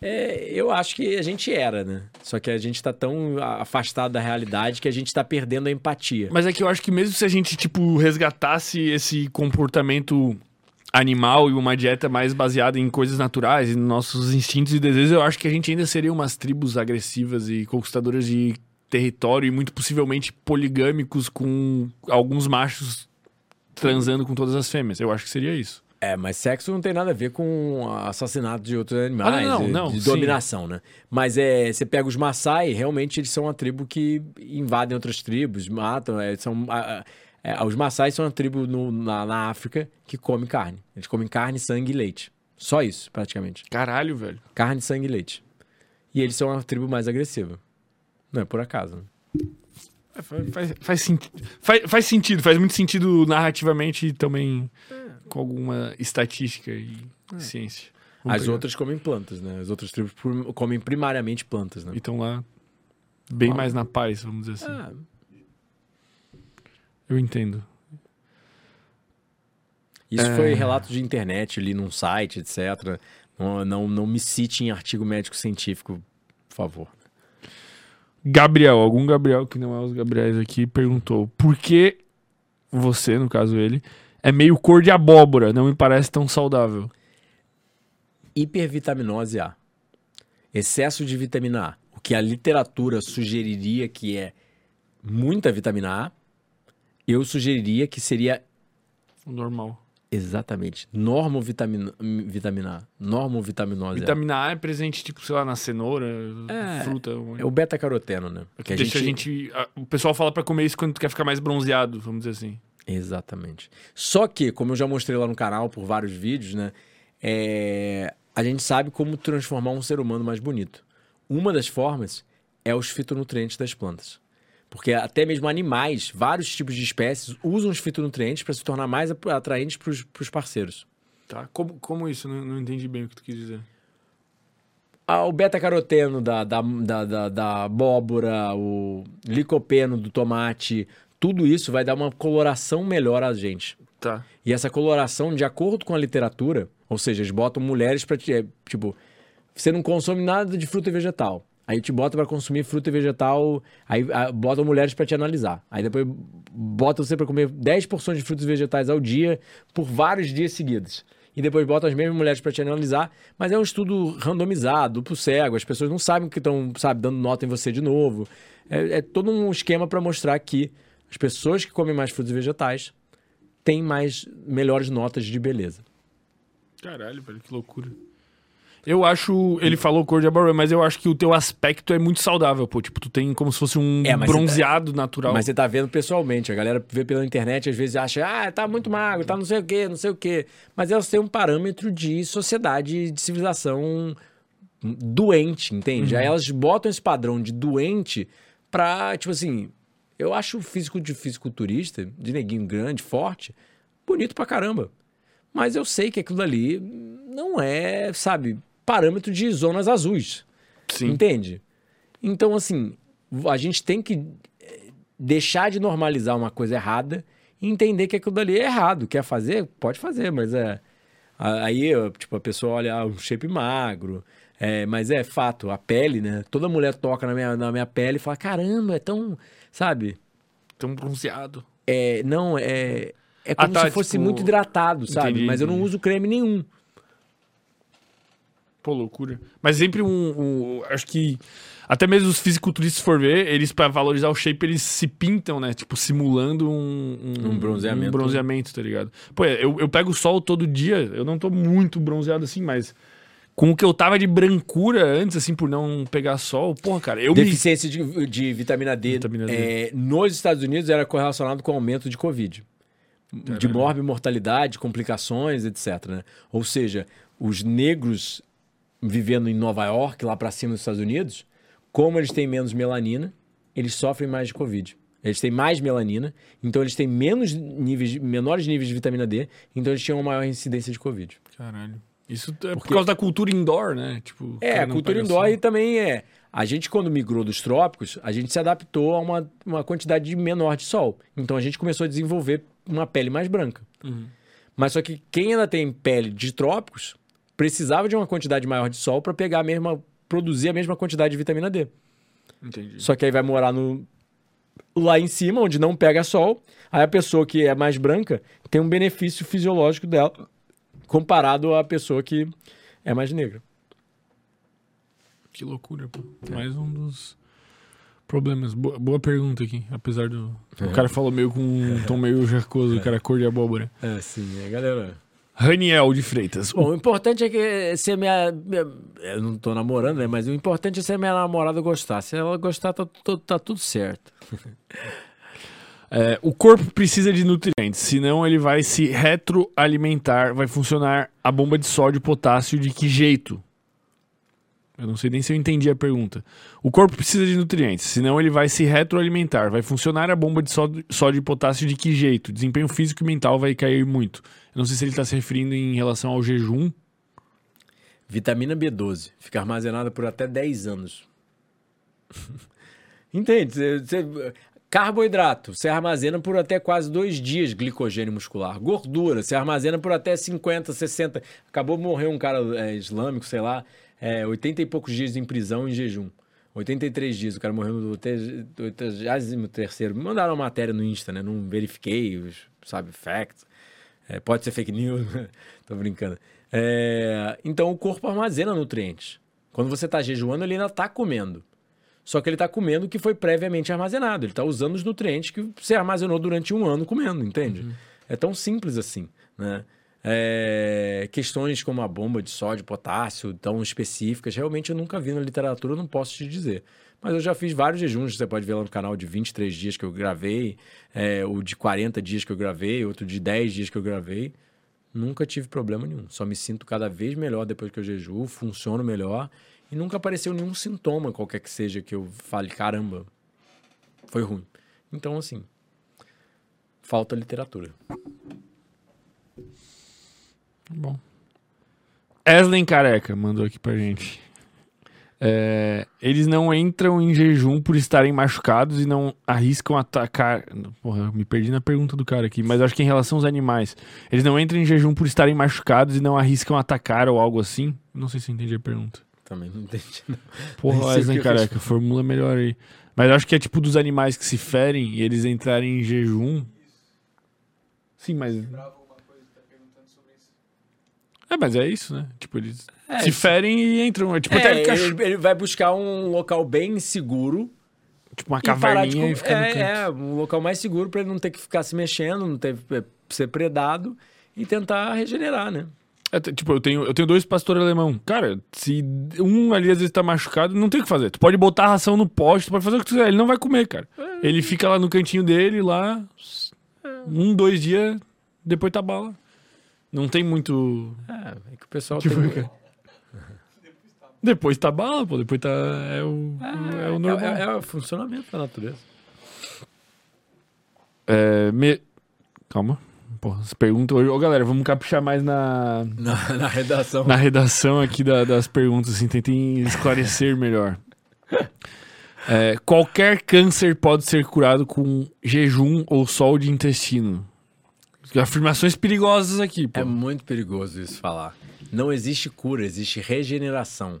É, eu acho que a gente era, né? Só que a gente tá tão afastado da realidade que a gente tá perdendo a empatia. Mas é que eu acho que mesmo se a gente, tipo, resgatasse esse comportamento animal e uma dieta mais baseada em coisas naturais e nos nossos instintos e desejos, eu acho que a gente ainda seria umas tribos agressivas e conquistadoras de território e muito possivelmente poligâmicos com alguns machos transando com todas as fêmeas. Eu acho que seria isso. É, mas sexo não tem nada a ver com assassinato de outros animais, Ah, não, de- não, de sim. dominação, né? Mas é, você pega os Maasai, realmente eles são uma tribo que invadem outras tribos, matam, é, são... a- a- é, os Maasai são uma tribo no- na, na África que come carne. Eles comem carne, sangue e leite. Só isso, praticamente. Caralho, velho. Carne, sangue e leite. E eles são a tribo mais agressiva. Não é por acaso. né? É, Faz, faz, faz, faz- faz sentido, faz muito sentido narrativamente e também com alguma estatística e ciência. Vamos As pegar. outras comem plantas, né? As outras tribos comem primariamente plantas, né? E estão lá bem Ah. mais na paz, vamos dizer assim. Ah, Eu entendo. Isso É. foi relato de internet, ali num site, etc. Não, não, não me cite em artigo médico científico, por favor. Gabriel, algum Gabriel que não é os Gabriels aqui, perguntou por que você, no caso ele, é meio cor de abóbora, não me parece tão saudável. Hipervitaminose A. Excesso de vitamina A. O que a literatura sugeriria que é muita vitamina A, eu sugeriria que seria normal. exatamente normovitamina vitamina A. Normovitaminose A. Vitamina A é presente, tipo, sei lá, na cenoura, É, fruta. É o beta-caroteno, né? que deixa a gente. a- o pessoal fala pra comer isso quando tu quer ficar mais bronzeado, vamos dizer assim. Exatamente. Só que, como eu já mostrei lá no canal por vários vídeos, né? é, A gente sabe como transformar um ser humano mais bonito. Uma das formas é os fitonutrientes das plantas. Porque até mesmo animais, vários tipos de espécies, usam os fitonutrientes para se tornar mais atraentes para os parceiros. Tá? Como, como isso? Não, não entendi bem o que tu quis dizer. Ah, o beta-caroteno da, da, da, da, da abóbora, o licopeno do tomate, tudo isso vai dar uma coloração melhor a gente. Tá. E essa coloração, de acordo com a literatura, ou seja, eles botam mulheres para tipo, você não consome nada de fruta e vegetal. Aí te bota para consumir fruta e vegetal, aí ah, botam mulheres para te analisar. Aí depois bota você para comer 10 porções de frutas e vegetais ao dia por vários dias seguidos. E depois botam as mesmas mulheres para te analisar, mas é um estudo randomizado, duplo cego, as pessoas não sabem que estão, sabe, dando nota em você de novo. É, é todo um esquema para mostrar que as pessoas que comem mais frutas e vegetais têm mais melhores notas de beleza. Caralho, velho, que loucura. Eu acho. Ele falou cor de abóbora, mas eu acho que o teu aspecto é muito saudável, pô. Tipo, tu tem como se fosse um É, mas bronzeado natural. Mas você tá vendo pessoalmente, a galera vê pela internet, às vezes acha, ah, tá muito magro, tá não sei o quê, não sei o quê. Mas elas têm um parâmetro de sociedade, de civilização doente, entende? Aí elas botam esse padrão de doente pra, tipo assim, eu acho o físico de fisiculturista, de neguinho grande, forte, bonito pra caramba. Mas eu sei que aquilo ali não é, sabe, parâmetro de zonas azuis. Sim. Entende? Então, assim, a gente tem que eh, deixar de normalizar uma coisa errada e entender que aquilo dali é errado. Quer fazer? Pode fazer, mas é. Aí, tipo, a pessoa olha ah, um shape magro. É, mas é fato, a pele, né? Toda mulher toca na minha, na minha pele e fala: caramba, é tão. Sabe? Tão bronzeado. É, não, é. É Ah, como tá, se fosse tipo, muito hidratado, sabe? entendi, mas eu não uso creme nenhum. Pô, loucura. Mas sempre um, um- Acho que. Até mesmo os fisiculturistas, se for ver, eles, pra valorizar o shape, eles se pintam, né? Tipo, simulando um, Um bronzeamento. Um bronzeamento, tá ligado? Pô, eu, eu pego sol todo dia, eu não tô muito bronzeado assim, mas. Com o que eu tava de brancura antes, assim, por não pegar sol, porra, cara, eu me. Deficiência de, de vitamina D, Vitamina D. é, nos Estados Unidos era correlacionado com o aumento de Covid. de morte, mortalidade, complicações, etc. Né? Ou seja, os negros vivendo em Nova York, lá para cima dos Estados Unidos, como eles têm menos melanina, eles sofrem mais de Covid. Eles têm mais melanina, então eles têm menos níveis, menores níveis de vitamina D, então eles tinham uma maior incidência de Covid. Caralho. Isso é Porque... por causa da cultura indoor, né? Tipo, é, a cultura indoor e também é. A gente, quando migrou dos trópicos, a gente se adaptou a uma, uma quantidade menor de sol. Então a gente começou a desenvolver uma pele mais branca. Uhum. Mas só que quem ainda tem pele de trópicos precisava de uma quantidade maior de sol para pegar a mesma, produzir a mesma quantidade de vitamina D. Entendi. Só que aí vai morar no, lá em cima, onde não pega sol. Aí a pessoa que é mais branca tem um benefício fisiológico dela comparado à pessoa que é mais negra. Que loucura, pô. É. Mais um dos problemas. Boa, boa pergunta aqui, apesar do. É. O cara falou meio com um tom meio jacoso, o cara cor de abóbora. É, sim, é, galera. Raniel de Freitas. Bom, o importante é que se minha, minha, Eu não tô namorando, né? Mas o importante é se a minha namorada gostar. Se ela gostar, tá, tá, tá tudo certo. É, o corpo precisa de nutrientes, senão ele vai se retroalimentar, vai funcionar a bomba de sódio e potássio de que jeito? Eu não sei nem se eu entendi a pergunta. O corpo precisa de nutrientes, senão ele vai se retroalimentar. Vai funcionar a bomba de sódio e potássio de que jeito? Desempenho físico e mental vai cair muito. Eu não sei se ele está se referindo em relação ao jejum. Vitamina B12 fica armazenada por até 10 anos. Entende? Você, Carboidrato, você armazena por até quase dois dias glicogênio muscular. Gordura, você armazena por até 50, 60. Acabou de morrer um cara é, islâmico, sei lá, é, 80 e poucos dias em prisão em jejum. 83 dias, o cara morreu no 83 Me mandaram uma matéria no Insta, né? Não verifiquei, sabe, facts. É, pode ser fake news, tô brincando. É, então o corpo armazena nutrientes. Quando você está jejuando, ele ainda está comendo. Só que ele está comendo o que foi previamente armazenado. Ele está usando os nutrientes que você armazenou durante um ano comendo, entende? Uhum. É tão simples assim, né? É, questões como a bomba de sódio, potássio, tão específicas, realmente eu nunca vi na literatura, não posso te dizer. Mas eu já fiz vários jejuns, você pode ver lá no canal de 23 dias que eu gravei, é, o de 40 dias que eu gravei, outro de 10 dias que eu gravei. Nunca tive problema nenhum. Só me sinto cada vez melhor depois que eu jejuo, funciono melhor e nunca apareceu nenhum sintoma, qualquer que seja, que eu fale, caramba, foi ruim. Então, assim, falta literatura. Bom. Eslen Careca mandou aqui pra gente. É, eles não entram em jejum por estarem machucados e não arriscam atacar. Porra, me perdi na pergunta do cara aqui, mas acho que em relação aos animais. Eles não entram em jejum por estarem machucados e não arriscam atacar ou algo assim? Não sei se eu entendi a pergunta. Também não entendi. Não. Porra, Wesley, careca, formula melhor aí. Mas acho que é tipo dos animais que se ferem e eles entrarem em jejum. Sim, mas. É, mas é isso, né? Tipo, eles é, se ferem e entram. É, tipo, é, ele, ele, vai buscar um local bem seguro. Tipo uma caverninha e, e ficar é, no canto. É, um local mais seguro para ele não ter que ficar se mexendo, não ter é, ser predado e tentar regenerar, né? É, tipo, eu tenho, eu tenho dois pastores alemão. Cara, se um ali às vezes tá machucado, não tem o que fazer. Tu pode botar a ração no poste, tu pode fazer o que tu quiser. Ele não vai comer, cara. É. Ele fica lá no cantinho dele, lá. Um, dois dias, depois tá bala. Não tem muito. É, é que o pessoal tipo, tem. Depois tá bala, pô. Depois tá. É o, é, é o normal. É, é, o funcionamento da natureza. É. Me... Calma. Pô, as perguntas hoje. Ô, galera, vamos caprichar mais na. Na, na redação. Na redação aqui da, das perguntas, assim, tentem esclarecer melhor. É, qualquer câncer pode ser curado com jejum ou sol de intestino. Afirmações perigosas aqui, pô. É muito perigoso isso falar. Não existe cura, existe regeneração.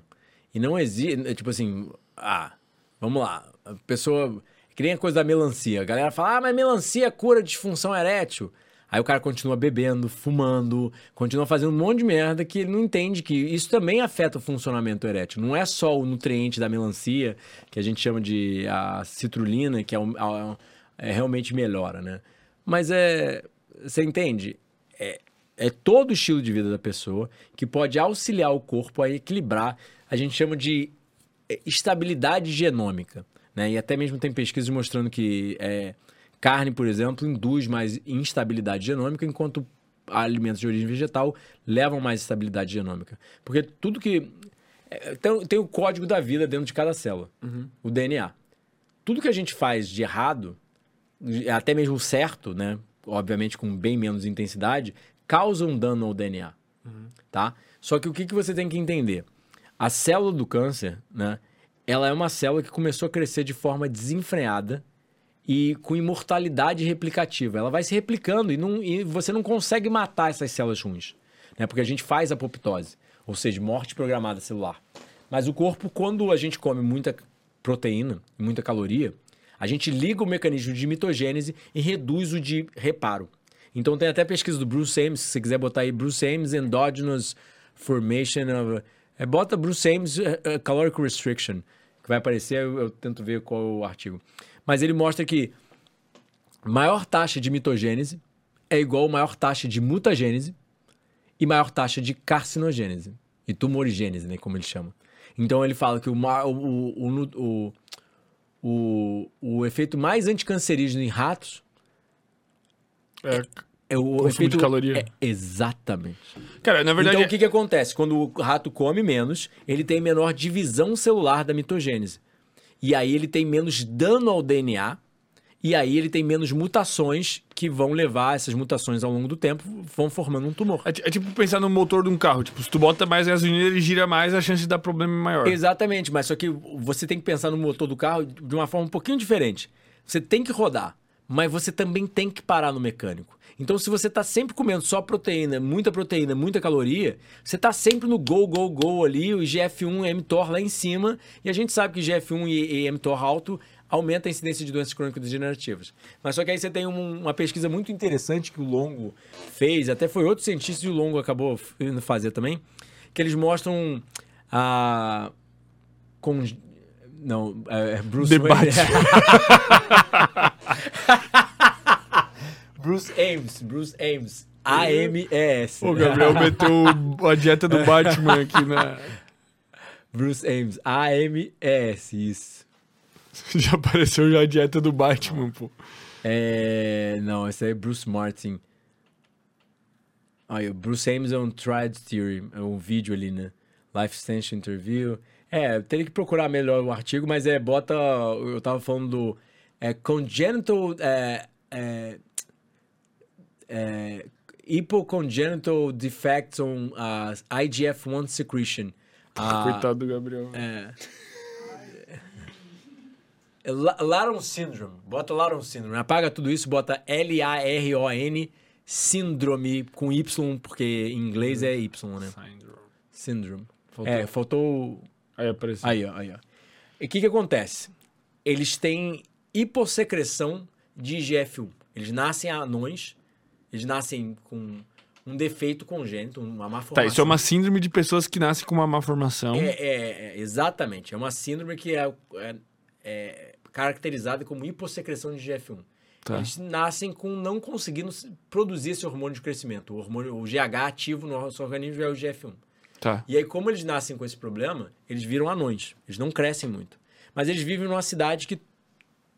E não existe. Tipo assim, ah, vamos lá. A pessoa. Que nem a coisa da melancia. A galera fala, ah, mas melancia cura disfunção erétil. Aí o cara continua bebendo, fumando, continua fazendo um monte de merda que ele não entende que isso também afeta o funcionamento erétil. Não é só o nutriente da melancia, que a gente chama de a citrulina, que é, a, é realmente melhora, né? Mas é. Você entende? É, é todo o estilo de vida da pessoa que pode auxiliar o corpo a equilibrar. A gente chama de é, estabilidade genômica. Né? E até mesmo tem pesquisas mostrando que é, Carne, por exemplo, induz mais instabilidade genômica, enquanto alimentos de origem vegetal levam mais estabilidade genômica. Porque tudo que. é, Tem, tem o código da vida dentro de cada célula, o DNA. Tudo que a gente faz de errado, até mesmo certo, né? Obviamente com bem menos intensidade, causa um dano ao DNA. Tá? Só que o que, que você tem que entender? A célula do câncer, né? Ela é uma célula que começou a crescer de forma desenfreada e com imortalidade replicativa. Ela vai se replicando e, não- e você não consegue matar essas células ruins. Né? Porque a gente faz apoptose, ou seja, morte programada celular. Mas o corpo, quando a gente come muita proteína, muita caloria, a gente liga o mecanismo de mitogênese e reduz o de reparo. Então tem até pesquisa do Bruce Ames, se você quiser botar aí Bruce Ames Endogenous Formation of... É, bota Bruce Ames eh, Caloric Restriction, que vai aparecer, eu, eu tento ver qual é o artigo. Mas ele mostra que maior taxa de mitogênese é igual a maior taxa de mutagênese e maior taxa de carcinogênese e tumorigênese, né, como ele chama. Então ele fala que o, o, o, o, efeito mais anticancerígeno em ratos É, é o Consumo efeito de caloria. É, exatamente. Cara, na verdade. então o que, que acontece? Quando o rato come menos, ele tem menor divisão celular da mitogênese. E aí ele tem menos dano ao DNA. E aí ele tem menos mutações que vão levar essas mutações ao longo do tempo, vão formando um tumor. É, é tipo pensar no motor de um carro. Tipo, se tu bota mais gasolina, ele gira mais, a chance de dar problema é maior. Exatamente, mas só que você tem que pensar no motor do carro de uma forma um pouquinho diferente. Você tem que rodar, mas você também tem que parar no mecânico. Então, se você está sempre comendo só proteína, muita proteína, muita caloria, você está sempre no go, go, go ali, o GF1 e mTOR lá em cima, e a gente sabe que GF1 e, e mTOR alto aumenta a incidência de doenças crônicas degenerativas. Mas só que aí você tem um- uma pesquisa muito interessante que o Longo fez, até foi outro cientista e o Longo acabou indo fazer também, que eles mostram a não, é é Bruce Debate. Wayne. Bruce Ames, Bruce Ames, A M E S. O Gabriel meteu a dieta do Batman aqui na. Bruce Ames, A M E S, isso. Já apareceu já a dieta do Batman, pô. É, não, esse aí é Bruce Martin. Aí, o Bruce Ames é um Triad Theory, é um vídeo ali, né? Life Extension Interview. É, teria que procurar melhor o artigo, mas é, bota. Eu tava falando do. É, congenital. É, é, é, hypocongenital defects on uh, IGF-1 secretion. Ah, Coitado do Gabriel. é. É La- Laron Syndrome. Bota Laron Syndrome. Apaga tudo isso, bota L-A-R-O-N síndrome com Y, porque em inglês é Y, né? Syndrome. Syndrome. Faltou. É, faltou. Aí apareceu. Aí, ó, aí, ó. E o que que acontece? Eles têm hipossecreção de IGF-1. Eles nascem anões, eles nascem com um defeito congênito, uma má formação. Tá, isso é uma síndrome de pessoas que nascem com uma má formação. É, é, é, exatamente. É uma síndrome que é, é- é caracterizada como hipossecreção de GF1. Tá. Eles nascem com não conseguindo produzir esse hormônio de crescimento. O hormônio, o GH ativo no nosso organismo é o GF1. Tá. E aí, como eles nascem com esse problema, eles viram anões. Eles não crescem muito. Mas eles vivem numa cidade que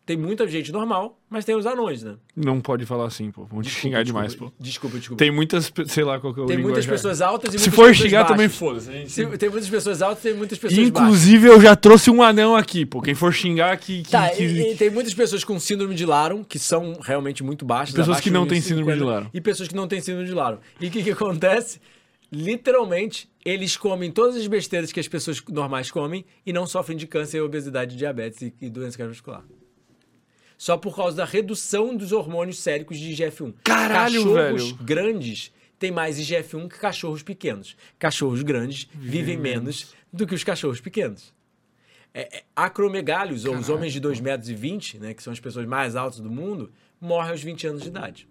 tem muita gente normal, mas tem os anões, né? Não pode falar assim, pô. Vão te Desculpa, xingar demais, desculpa, pô. Desculpa, desculpa. Tem muitas, sei lá qual que é o Tem muitas pessoas altas e Se muitas for pessoas xingar baixas. também foda-se. gente- Se- Tem muitas pessoas altas e tem muitas pessoas baixas. Inclusive, eu já trouxe um anão aqui, pô. Quem for xingar, que. que, Tá, que- e, e tem muitas pessoas com síndrome de Laron, que são realmente muito baixas. Pessoas que não têm síndrome de 50, Laron. E pessoas que não têm síndrome de Laron. E o que, que acontece? Literalmente, eles comem todas as besteiras que as pessoas normais comem e não sofrem de câncer, obesidade, diabetes e, e doença cardiovascular. Só por causa da redução dos hormônios séricos de IGF-1. Caralho, Cachorros velho. grandes têm mais IGF-1 que cachorros pequenos. Cachorros grandes vivem menos do que os cachorros pequenos. É, é, acromegálios, ou os homens de 2,20 metros, e 20, né, que são as pessoas mais altas do mundo, morrem aos 20 anos de idade.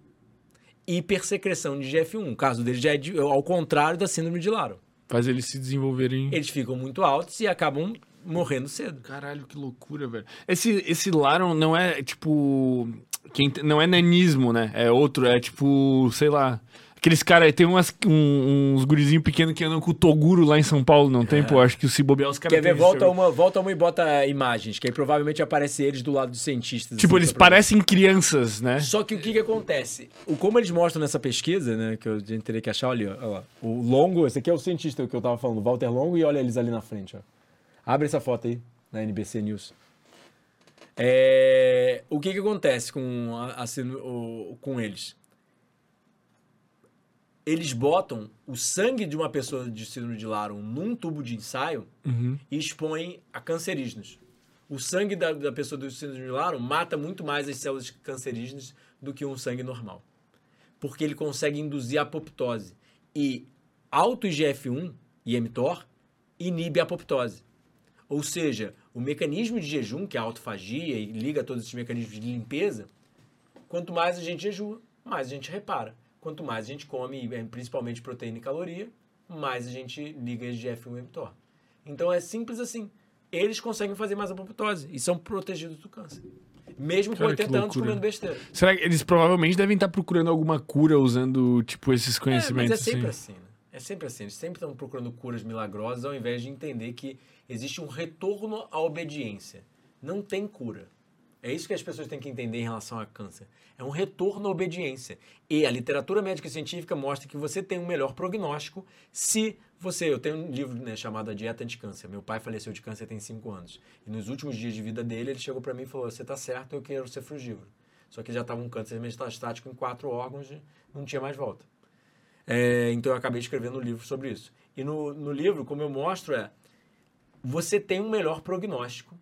Hipersecreção de GF1. O caso deles já é de- ao contrário da síndrome de Laron. Faz eles se desenvolverem. Eles ficam muito altos e acabam morrendo cedo. Caralho, que loucura, velho. Esse, esse Laron não é, tipo... Quem, não é nanismo, né? É outro, é tipo, sei lá... Aqueles caras, tem umas, um- uns gurizinhos pequenos que andam com o Toguro lá em São Paulo, não tem? Pô, acho que o se bobear os caras Quer ver? Volta uma, volta uma e bota imagens, que aí provavelmente aparece eles do lado dos cientistas. Tipo, assim, eles parecem crianças, né? Só que o que, que acontece? O, como eles mostram nessa pesquisa, né? Que eu gente teria que achar, olha, olha lá. O Longo, esse aqui é o cientista que eu tava falando, o Walter Longo, e olha eles ali na frente, ó. Abre essa foto aí, na NBC News. É, o que, que acontece com, o- com eles? Eles botam o sangue de uma pessoa de síndrome de Laron num tubo de ensaio e expõem a cancerígenos. O sangue da, da pessoa do síndrome de Laron mata muito mais as células cancerígenas do que um sangue normal. Porque ele consegue induzir a apoptose. E alto IGF-1 e mTOR inibe a apoptose. Ou seja, o mecanismo de jejum, que é a autofagia e liga todos esses mecanismos de limpeza, quanto mais a gente jejua, mais a gente repara. Quanto mais a gente come, eh, principalmente proteína e caloria, mais a gente liga IGF-1 e mTOR. Então é simples assim. Eles conseguem fazer mais apoptose e são protegidos do câncer. Mesmo com Cara, que 80 anos comendo besteira. Será que eles provavelmente devem estar procurando alguma cura usando, tipo, esses É, conhecimentos? mas é sempre assim? assim, né? É sempre assim. Eles sempre estão procurando curas milagrosas ao invés de entender que existe um retorno à obediência. Não tem cura. É isso que as pessoas têm que entender em relação a câncer. É um retorno à obediência. E a literatura médica e científica mostra que você tem um melhor prognóstico se você. Eu tenho um livro né, chamado A Dieta Anticâncer. Meu pai faleceu de câncer tem 5 anos. E nos últimos dias de vida dele, ele chegou para mim e falou: Você tá certo, eu quero ser frugívoro. Só que já estava um câncer metastático em quatro órgãos, não tinha mais volta. É, então eu acabei escrevendo um livro sobre isso. E no, no livro, como eu mostro, é você tem um melhor prognóstico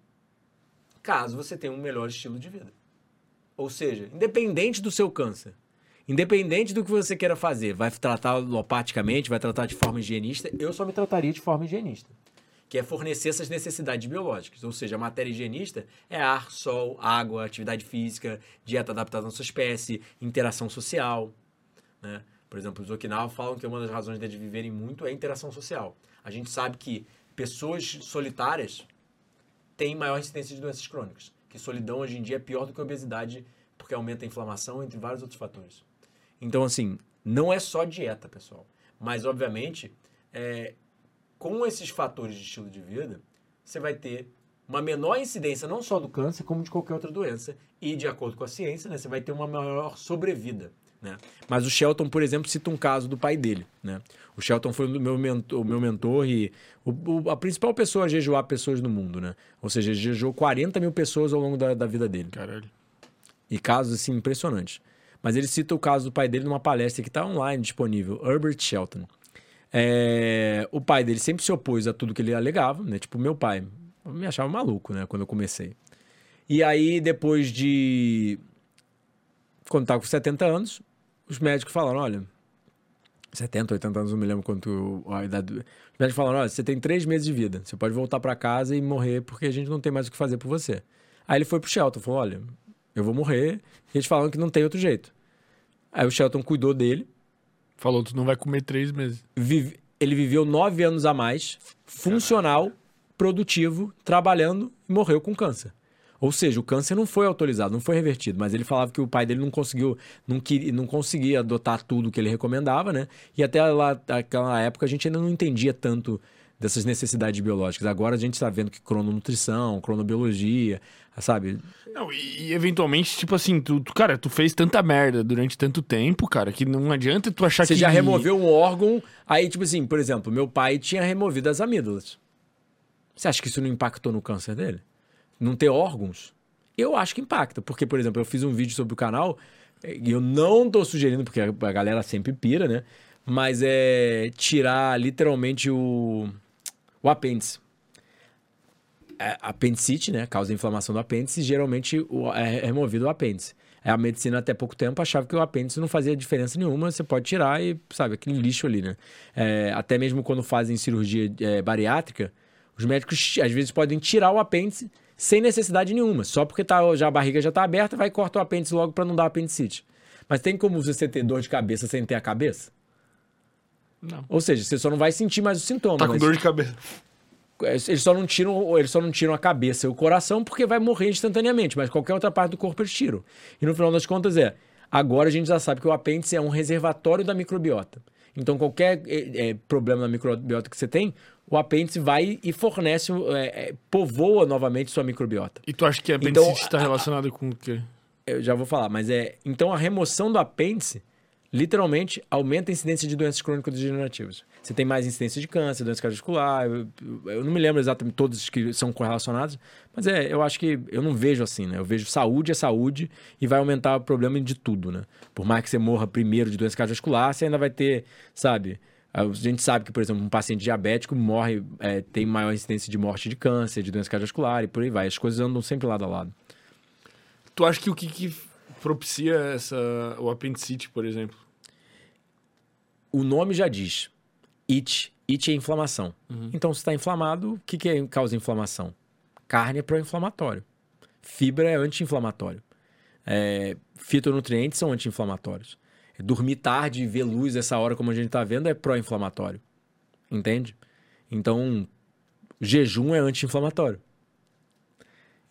caso você tenha um melhor estilo de vida. Ou seja, independente do seu câncer, independente do que você queira fazer, vai tratar alopaticamente, vai tratar de forma higienista, eu só me trataria de forma higienista. Que é fornecer essas necessidades biológicas. Ou seja, a matéria higienista é ar, sol, água, atividade física, dieta adaptada à sua espécie, interação social. Né? Por exemplo, os Okinawa falam que uma das razões deles viverem muito é a interação social. A gente sabe que pessoas solitárias têm maior incidência de doenças crônicas. Que solidão hoje em dia é pior do que obesidade, porque aumenta a inflamação, entre vários outros fatores. Então, assim, não é só dieta, pessoal. Mas, obviamente, é, com esses fatores de estilo de vida, você vai ter uma menor incidência não só do câncer, como de qualquer outra doença. E, de acordo com a ciência, né, você vai ter uma maior sobrevida. Né? Mas o Shelton, por exemplo, cita um caso do pai dele. Né? O Shelton foi o meu mentor, meu mentor e o, o- a principal pessoa a jejuar pessoas no mundo. Né? Ou seja, ele jejuou 40 mil pessoas ao longo da, da vida dele. Caralho. E casos assim impressionantes. Mas ele cita o caso do pai dele numa palestra que está online disponível, Herbert Shelton. É, o pai dele sempre se opôs a tudo que ele alegava, né? Tipo, meu pai me achava maluco, né? Quando eu comecei. E aí, depois de. Quando estava com 70 anos, os médicos falaram: olha, 70, 80 anos, não me lembro quanto a idade. do- Os médicos falaram: olha, você tem três meses de vida. Você pode voltar para casa e morrer porque a gente não tem mais o que fazer por você. Aí ele foi pro Shelton, falou: olha, eu vou morrer. E eles falaram que não tem outro jeito. Aí o Shelton cuidou dele. Falou, tu não vai comer três meses. vive- ele viveu nove anos a mais, funcional, produtivo, trabalhando e morreu com câncer. Ou seja, o câncer não foi autorizado, não foi revertido, mas ele falava que o pai dele não conseguiu, não, queria, não conseguia adotar tudo que ele recomendava, né? E até lá, naquela época a gente ainda não entendia tanto dessas necessidades biológicas. Agora a gente está vendo que crononutrição, cronobiologia, sabe? Não, e, e eventualmente, tipo assim, tu, tu- cara, tu fez tanta merda durante tanto tempo, cara, que não adianta tu achar Você que. já removeu um órgão, aí tipo assim, por exemplo, meu pai tinha removido as amígdalas. Você acha que isso não impactou no câncer dele? Não ter órgãos? Eu acho que impacta, porque, por exemplo, eu fiz um vídeo sobre o canal eh, e eu não tô sugerindo, porque a galera sempre pira, né? Mas é tirar literalmente o, o apêndice. É, apendicite, né? Causa inflamação do apêndice, geralmente o- é removido o apêndice. É, A medicina até pouco tempo achava que o apêndice não fazia diferença nenhuma, você pode tirar e, sabe, aquele lixo ali, né? É, até mesmo quando fazem cirurgia é, bariátrica, os médicos às vezes podem tirar o apêndice sem necessidade nenhuma, só porque tá, já a barriga já tá aberta, vai e corta o apêndice logo para não dar apendicite. Mas tem como você ter dor de cabeça sem ter a cabeça? Não. Ou seja, você só não vai sentir mais o sintoma. Tá com mas- dor de cabeça. eles só não tiram, eles só não tiram a cabeça e o coração porque vai morrer instantaneamente, mas qualquer outra parte do corpo eles tiram. E no final das contas é, Agora a gente já sabe que o apêndice é um reservatório da microbiota. Então, qualquer é, é, problema na microbiota que você tem, o apêndice vai e fornece, é, é povoa novamente sua microbiota. E tu acha que a apendicite está então, relacionado com o quê? Eu já vou falar, mas é. Então, a remoção do apêndice literalmente aumenta a incidência de doenças crônico-degenerativas. Você tem mais incidência de câncer, doença cardiovascular. Eu, eu, não me lembro exatamente todos que são correlacionados, mas é, eu acho que eu não vejo assim, né? Eu vejo saúde é saúde e vai aumentar o problema de tudo, né? Por mais que você morra primeiro de doença cardiovascular, você ainda vai ter, sabe? A gente sabe que, por exemplo, um paciente diabético morre, é, tem maior incidência de morte de câncer, de doença cardiovascular e por aí vai. As coisas andam sempre lado a lado. Tu acha que o que, que propicia essa, o apendicite, por exemplo? O nome já diz. It. It é inflamação. Uhum. Então, se está inflamado, o que, que é, causa inflamação? Carne é pró-inflamatório. Fibra é anti-inflamatório. É, fitonutrientes são anti-inflamatórios. Dormir tarde e ver luz essa hora, como a gente está vendo, é pró-inflamatório. Entende? Então, jejum é anti-inflamatório.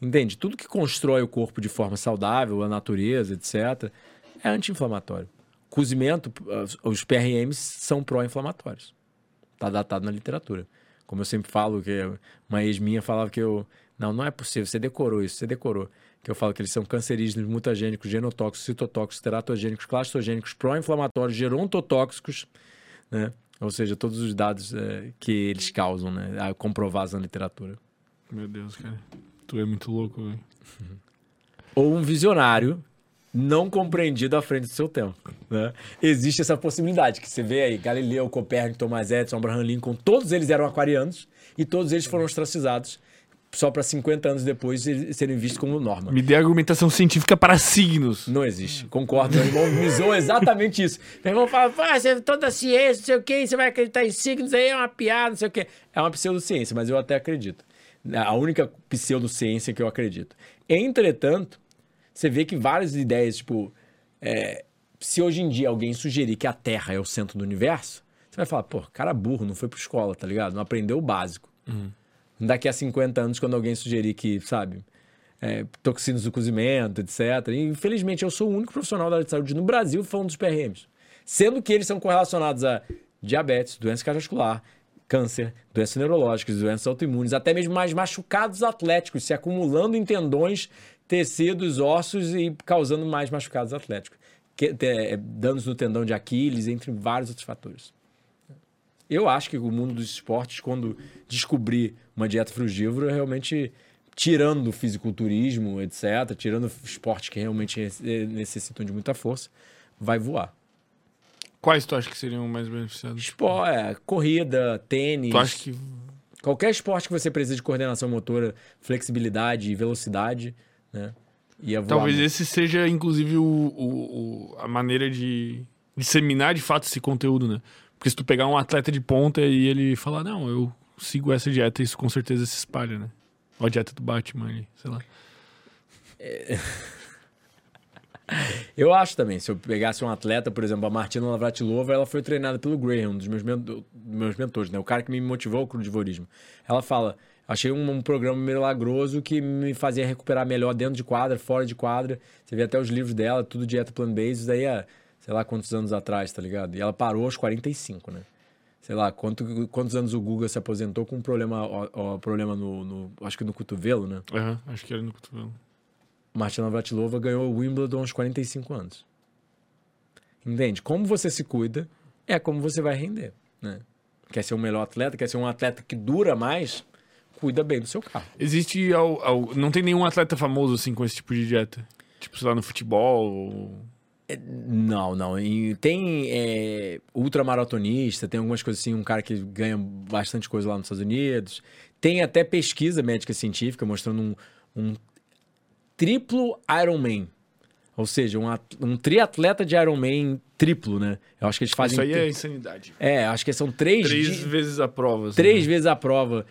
Entende? Tudo que constrói o corpo de forma saudável, a natureza, etc., é anti-inflamatório. Cozimento, os PRMs são pró-inflamatórios. Está datado na literatura. Como eu sempre falo, que uma ex minha falava que eu. Não, não é possível, você decorou isso, você decorou. Que eu falo que eles são cancerígenos, mutagênicos, genotóxicos, citotóxicos, teratogênicos, clastogênicos, pró-inflamatórios, gerontotóxicos, né? Ou seja, todos os dados é, que eles causam, né? Comprovados na literatura. Meu Deus, cara. Tu é muito louco, velho. Ou um visionário não compreendido à frente do seu tempo. Né? Existe essa possibilidade, que você vê aí, Galileu, Copérnico, Thomas Edison, Abraham Lincoln, todos eles eram aquarianos e todos eles foram ostracizados só para 50 anos depois serem vistos como norma. Me dê argumentação científica para signos. Não existe. Concordo. Meu irmão zoou exatamente isso. Meu irmão fala, ah, você, toda ciência, não sei o quê, você vai acreditar em signos, aí é uma piada, não sei o quê. É uma pseudociência, mas eu até acredito. A única pseudociência que eu acredito. Entretanto, você vê que várias ideias, tipo, é, se hoje em dia alguém sugerir que a Terra é o centro do universo, você vai falar, pô, cara burro, não foi pra escola, tá ligado? Não aprendeu o básico. Uhum. Daqui a 50 anos, quando alguém sugerir que, sabe, é, toxinas do cozimento, etc. E, infelizmente, eu sou o único profissional da área de saúde no Brasil falando dos PRMs. Sendo que eles são correlacionados a diabetes, doença cardiovascular, câncer, doenças neurológicas, doenças autoimunes, até mesmo mais machucados atléticos, se acumulando em tendões tecidos, ossos e causando mais machucados atléticos. Que, é, danos no tendão de Aquiles, entre vários outros fatores. Eu acho que o mundo dos esportes, quando descobrir uma dieta frugívora, realmente tirando o fisiculturismo, etc., tirando esportes que realmente necessitam de muita força, vai voar. Quais tu acha que seriam mais beneficiados? Esporte, é, corrida, tênis. Tu acha que. Qualquer esporte que você precise de coordenação motora, flexibilidade e velocidade, né? Talvez muito. esse seja, inclusive, o, o, o, a maneira de disseminar de fato esse conteúdo, né? Porque se tu pegar um atleta de ponta e ele falar, não, eu sigo essa dieta, isso com certeza se espalha, né? Ou a dieta do Batman ali, sei lá. É... eu acho também, se eu pegasse um atleta, por exemplo, a Martina Navratilova, ela foi treinada pelo Graham, um dos meus, meus mentores, né? O cara que me motivou ao crudivorismo. Ela fala, Achei um, um, programa milagroso que me fazia recuperar melhor dentro de quadra, fora de quadra. Você vê até os livros dela, tudo dieta plant-based, daí há, sei lá quantos anos atrás, tá ligado? E ela parou aos 45, né? Sei lá, quanto, quantos anos o Guga se aposentou com um problema, ó, ó, problema no, no, Acho que no cotovelo, né? Uhum, acho que era no cotovelo. Martina Navratilova ganhou o Wimbledon aos 45 anos. Entende? Como você se cuida, é como você vai render, né? Quer ser um melhor atleta, quer ser um atleta que dura mais, cuida bem do seu carro. Existe. Ao, ao, não tem nenhum atleta famoso assim com esse tipo de dieta? Tipo, sei lá, no futebol. Ou... Não, não. E tem é, ultramaratonista, tem algumas coisas assim, um cara que ganha bastante coisa lá nos Estados Unidos. Tem até pesquisa médica científica mostrando um, um triplo Ironman. Ou seja, um, um triatleta de Ironman triplo, né? Eu acho que eles fazem. Isso aí é insanidade. É, acho que são três. Três vezes a prova. Assim, três né? vezes a prova.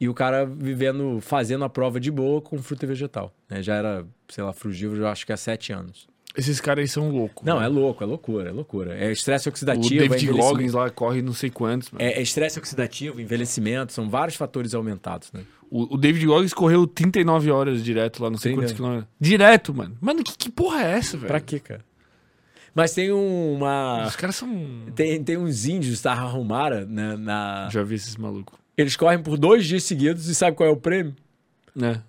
E o cara vivendo, fazendo a prova de boa com fruta e vegetal. Né? Já era, sei lá, frugívoro, acho que há sete anos. Esses caras aí são loucos. Não, né? é louco, é loucura, é loucura. É estresse oxidativo. O David é Goggins lá corre não sei quantos. É, é estresse oxidativo, envelhecimento, são vários fatores aumentados, né? O, o, David Goggins correu 39 horas direto lá, não sei 30. quantos quilômetros. Direto, mano. Mano, que, que porra é essa, velho? Pra quê, cara? Mas tem um- uma. Os caras são. Tem, tem uns índios Tarahumara, né? Na... Já vi esses malucos. Eles correm por dois dias seguidos e sabe qual é o prêmio? Né?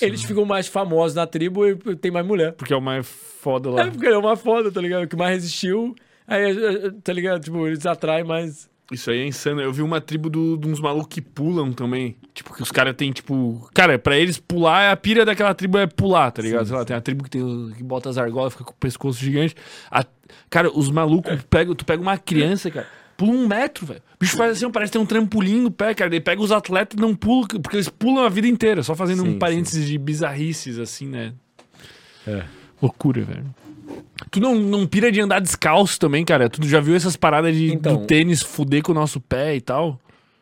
Eles não- ficam mais famosos na tribo e tem mais mulher. Porque é o mais foda lá. É porque é uma foda, tá ligado? O que mais resistiu. Aí, tá ligado? Tipo, eles atraem mais. Isso aí é insano. Eu vi uma tribo do- de uns malucos que pulam também. Tipo, que os caras têm, tipo. Cara, pra eles pular, a pira daquela tribo é pular, tá ligado? Sim, Sei lá, sim. tem a tribo que, tem, que bota as argolas, fica com o pescoço gigante. A- cara, os malucos pegam. Tu pega uma criança, cara. Pula um metro, velho. O bicho faz assim, parece ter um trampolim no pé, cara. Ele pega os atletas e não pula, porque eles pulam a vida inteira, só fazendo Sim, um parênteses de bizarrices, assim, né? É. Loucura, velho. Tu não, não pira de andar descalço também, cara? Tu já viu essas paradas de, Então- do tênis fuder com o nosso pé e tal?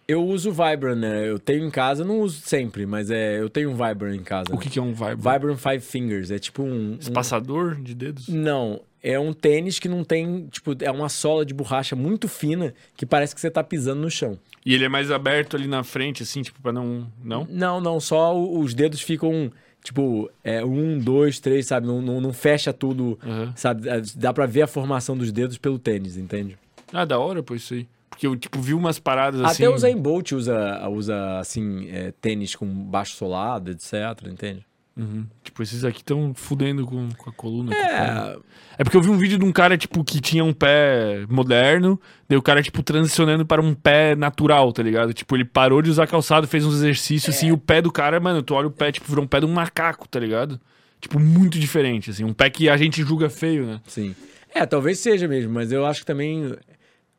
Eu uso Vibram, né? Eu tenho em casa, não uso sempre, mas é, eu tenho um Vibram em casa. O que, que é um vibe? Vibram Five Fingers. É tipo um. um- Espaçador de dedos? Não, é um tênis que não tem. Tipo, é uma sola de borracha muito fina que parece que você tá pisando no chão. E ele é mais aberto ali na frente, assim, tipo, pra não. Não? Não, não, só os dedos ficam. Tipo, é um, dois, três, sabe? Não, não, não fecha tudo, Aham. sabe? É, Dá pra ver a formação dos dedos pelo tênis, entende? Ah, da hora, pô, isso aí. Porque eu, tipo, vi umas paradas assim. Até o Zayn Bolt usa, usa assim, é, tênis com baixo solado, etc, entende? Uhum. Tipo, esses aqui estão fudendo com, com a coluna. É, É porque eu vi um vídeo de um cara, tipo, que tinha um pé moderno, daí o cara, tipo, transicionando para um pé natural, tá ligado? Tipo, ele parou de usar calçado, fez uns exercícios, assim, e o pé do cara, mano, tu olha o pé, tipo, virou um pé de um macaco, tá ligado? Tipo, muito diferente, assim. Um pé que a gente julga feio, né? sim. É, talvez seja mesmo, mas eu acho que também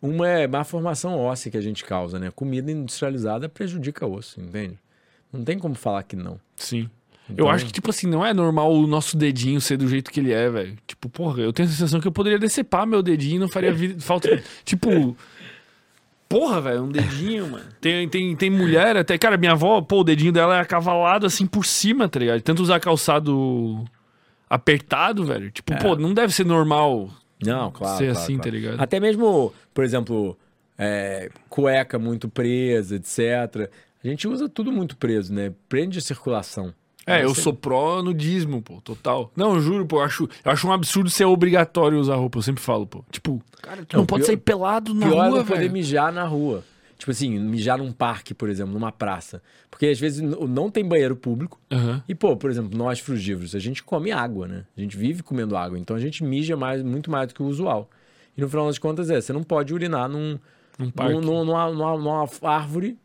uma é má formação óssea que a gente causa, né? Comida industrializada prejudica o osso, entende? Não tem como falar que não. Sim. Então- Eu acho que, tipo assim, não é normal o nosso dedinho ser do jeito que ele é, velho. Tipo, porra, eu tenho a sensação que eu poderia decepar meu dedinho e não faria vida- falta. tipo. Porra, velho, um dedinho, mano. Tem, tem, tem mulher até. Cara, minha avó, pô, o dedinho dela é acavalado assim por cima, tá ligado? Tanto usar calçado apertado, velho. Tipo, pô, não deve ser normal Não, claro. ser claro, assim, claro. tá ligado? Até mesmo, por exemplo, é, cueca muito presa, etc. A gente usa tudo muito preso, né? Prende a circulação. É, eu sou pró nudismo, pô, total. Não, eu juro, pô, eu acho, eu acho um absurdo ser obrigatório usar roupa, eu sempre falo, pô. Tipo, cara, não, Não, pode pior- sair pelado na Pior é rua, não poder mijar na rua. Tipo assim, mijar num parque, por exemplo, numa praça. Porque às vezes não tem banheiro público. Aham. E, pô, por exemplo, nós frugívoros, a gente come água, né? A gente vive comendo água. Então a gente mija mais, muito mais do que o usual. E no final das contas é, você não pode urinar num, Num parque. num- numa, numa- numa árvore,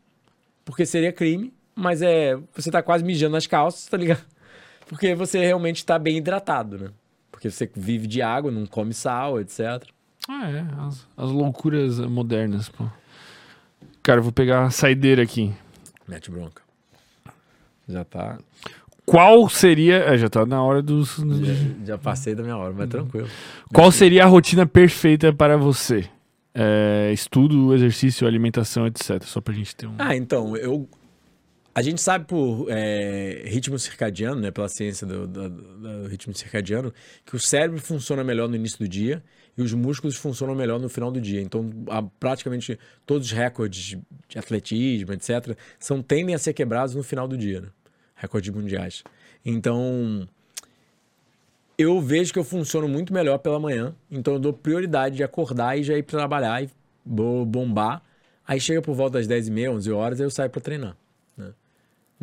porque seria crime. Mas é, você tá quase mijando nas calças, tá ligado? Porque você realmente tá bem hidratado, né? Porque você vive de água, não come sal, etc. Ah, é. As, as loucuras modernas, pô. Cara, eu vou pegar a saideira aqui. Mete bronca. Já tá. Qual seria. É, já tá na hora dos. Já, já passei da minha hora, mas tranquilo. Qual seria a rotina perfeita para você? É, estudo, exercício, alimentação, etc. Só pra gente ter um. Ah, então, eu. A gente sabe por é, ritmo circadiano, né, pela ciência do, do- do ritmo circadiano, que o cérebro funciona melhor no início do dia e os músculos funcionam melhor no final do dia. Então, praticamente todos os recordes de atletismo, etc., são, tendem a ser quebrados no final do dia, né? recordes mundiais. Então, eu vejo que eu funciono muito melhor pela manhã, então eu dou prioridade de acordar e já ir trabalhar e bombar. Aí chega por volta das 10h30, 11 horas, aí eu saio para treinar.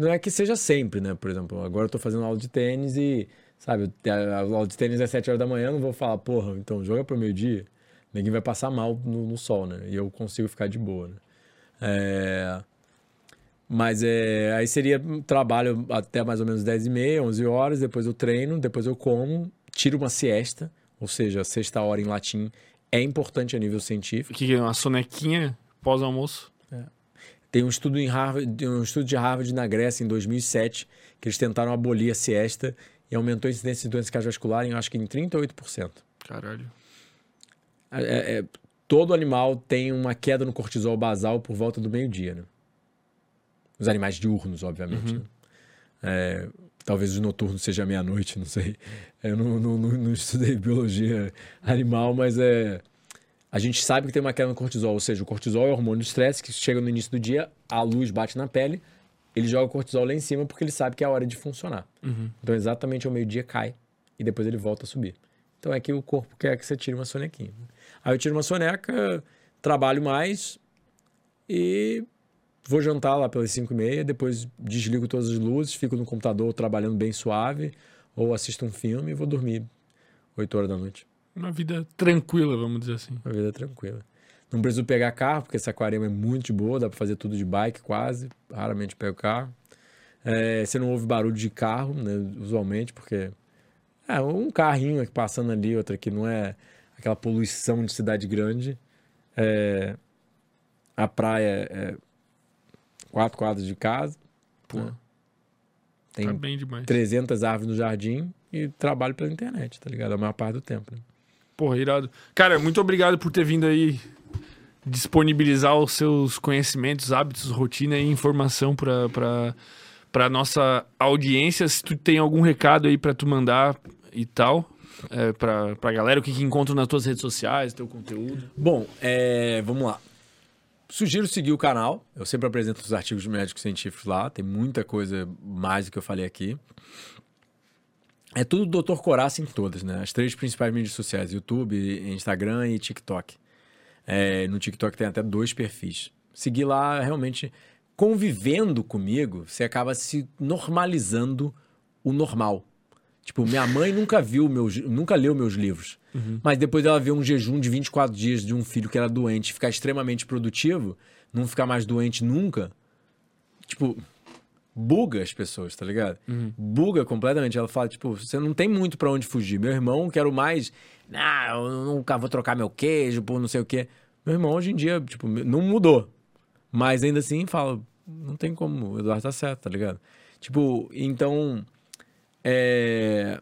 Não é que seja sempre, né? Por exemplo, agora eu tô fazendo aula de tênis e, sabe, a aula de tênis é 7 horas da manhã, eu não vou falar, porra, então joga para o meio-dia. Ninguém vai passar mal no, no sol, né? E eu consigo ficar de boa, né? É... Mas é, aí seria trabalho até mais ou menos 10 e meia, 11 horas, depois eu treino, depois eu como, tiro uma siesta, ou seja, sexta hora em latim é importante a nível científico. O que que é? Uma sonequinha pós-almoço? Tem um estudo em Harvard, um estudo de Harvard na Grécia em 2007 que eles tentaram abolir a siesta e aumentou a incidência de doença cardiovascular em acho que em 38%. Caralho. É- é- todo animal tem uma queda no cortisol basal por volta do meio-dia, né? Os animais diurnos, obviamente. né? É, talvez os noturnos seja meia-noite, não sei. Eu não, não, não- não estudei biologia animal, mas é. A gente sabe que tem uma queda no cortisol, ou seja, o cortisol é o hormônio do estresse que chega no início do dia, a luz bate na pele, ele joga o cortisol lá em cima porque ele sabe que é a hora de funcionar. Então, exatamente ao meio-dia cai e depois ele volta a subir. Então é que o corpo quer que você tire uma sonequinha. Aí eu tiro uma soneca, trabalho mais e vou jantar lá pelas 5 e meia, depois desligo todas as luzes, fico no computador trabalhando bem suave, ou assisto um filme e vou dormir 8 horas da noite. Uma vida tranquila, vamos dizer assim. Uma vida tranquila. Não preciso pegar carro, porque Saquarema é muito de boa, dá pra fazer tudo de bike quase, raramente pego carro. É, você não ouve barulho de carro, né, usualmente, porque é um carrinho aqui passando ali, outro aqui, não é aquela poluição de cidade grande. É, a praia é quatro quadras de casa. Pô, É. Tem Tá bem demais. 300 árvores no jardim e trabalho pela internet, tá ligado? A maior parte do tempo. Né? Porra, irado. Cara, muito obrigado por ter vindo aí disponibilizar os seus conhecimentos, hábitos, rotina e informação pra, pra nossa audiência. Se tu tem algum recado aí pra tu mandar e tal, é, pra, pra galera, o que, que encontram nas tuas redes sociais, teu conteúdo. Bom, é, vamos lá. Sugiro seguir o canal. Eu sempre apresento os artigos médicos científicos lá. Tem muita coisa mais do que eu falei aqui. É tudo Dr. Coraça em todas, né? As três principais mídias sociais: YouTube, Instagram e TikTok. É, no TikTok tem até dois perfis. Seguir lá, realmente, convivendo comigo, você acaba se normalizando o normal. Tipo, minha mãe nunca viu meus, nunca leu meus livros. Mas depois ela vê um jejum de 24 dias de um filho que era doente, ficar extremamente produtivo, não ficar mais doente nunca. Tipo, buga as pessoas, tá ligado? Buga completamente. Ela fala, tipo, você não tem muito pra onde fugir. Meu irmão, quero mais. Não, eu nunca vou trocar meu queijo por não sei o quê. Meu irmão, hoje em dia, tipo, não mudou. Mas ainda assim, fala, não tem como, o Eduardo tá certo, tá ligado? Tipo, então. É...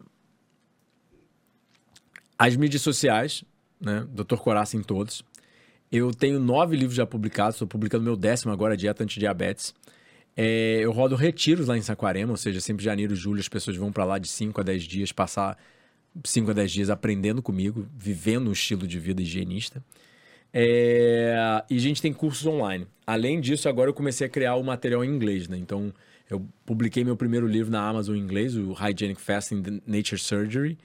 As mídias sociais, né? Dr. Coraça em todos. Eu tenho nove livros já publicados, estou publicando meu décimo agora, Dieta Antidiabetes. É, eu rodo retiros lá em Saquarema, ou seja, sempre janeiro e julho as pessoas vão para lá de 5 a 10 dias, passar 5 a 10 dias aprendendo comigo, vivendo um estilo de vida higienista. É, e a gente tem cursos online. Além disso, agora eu comecei a criar o material em inglês, né? Então, eu publiquei meu primeiro livro na Amazon em inglês, o Hygienic Fasting Nature Surgery.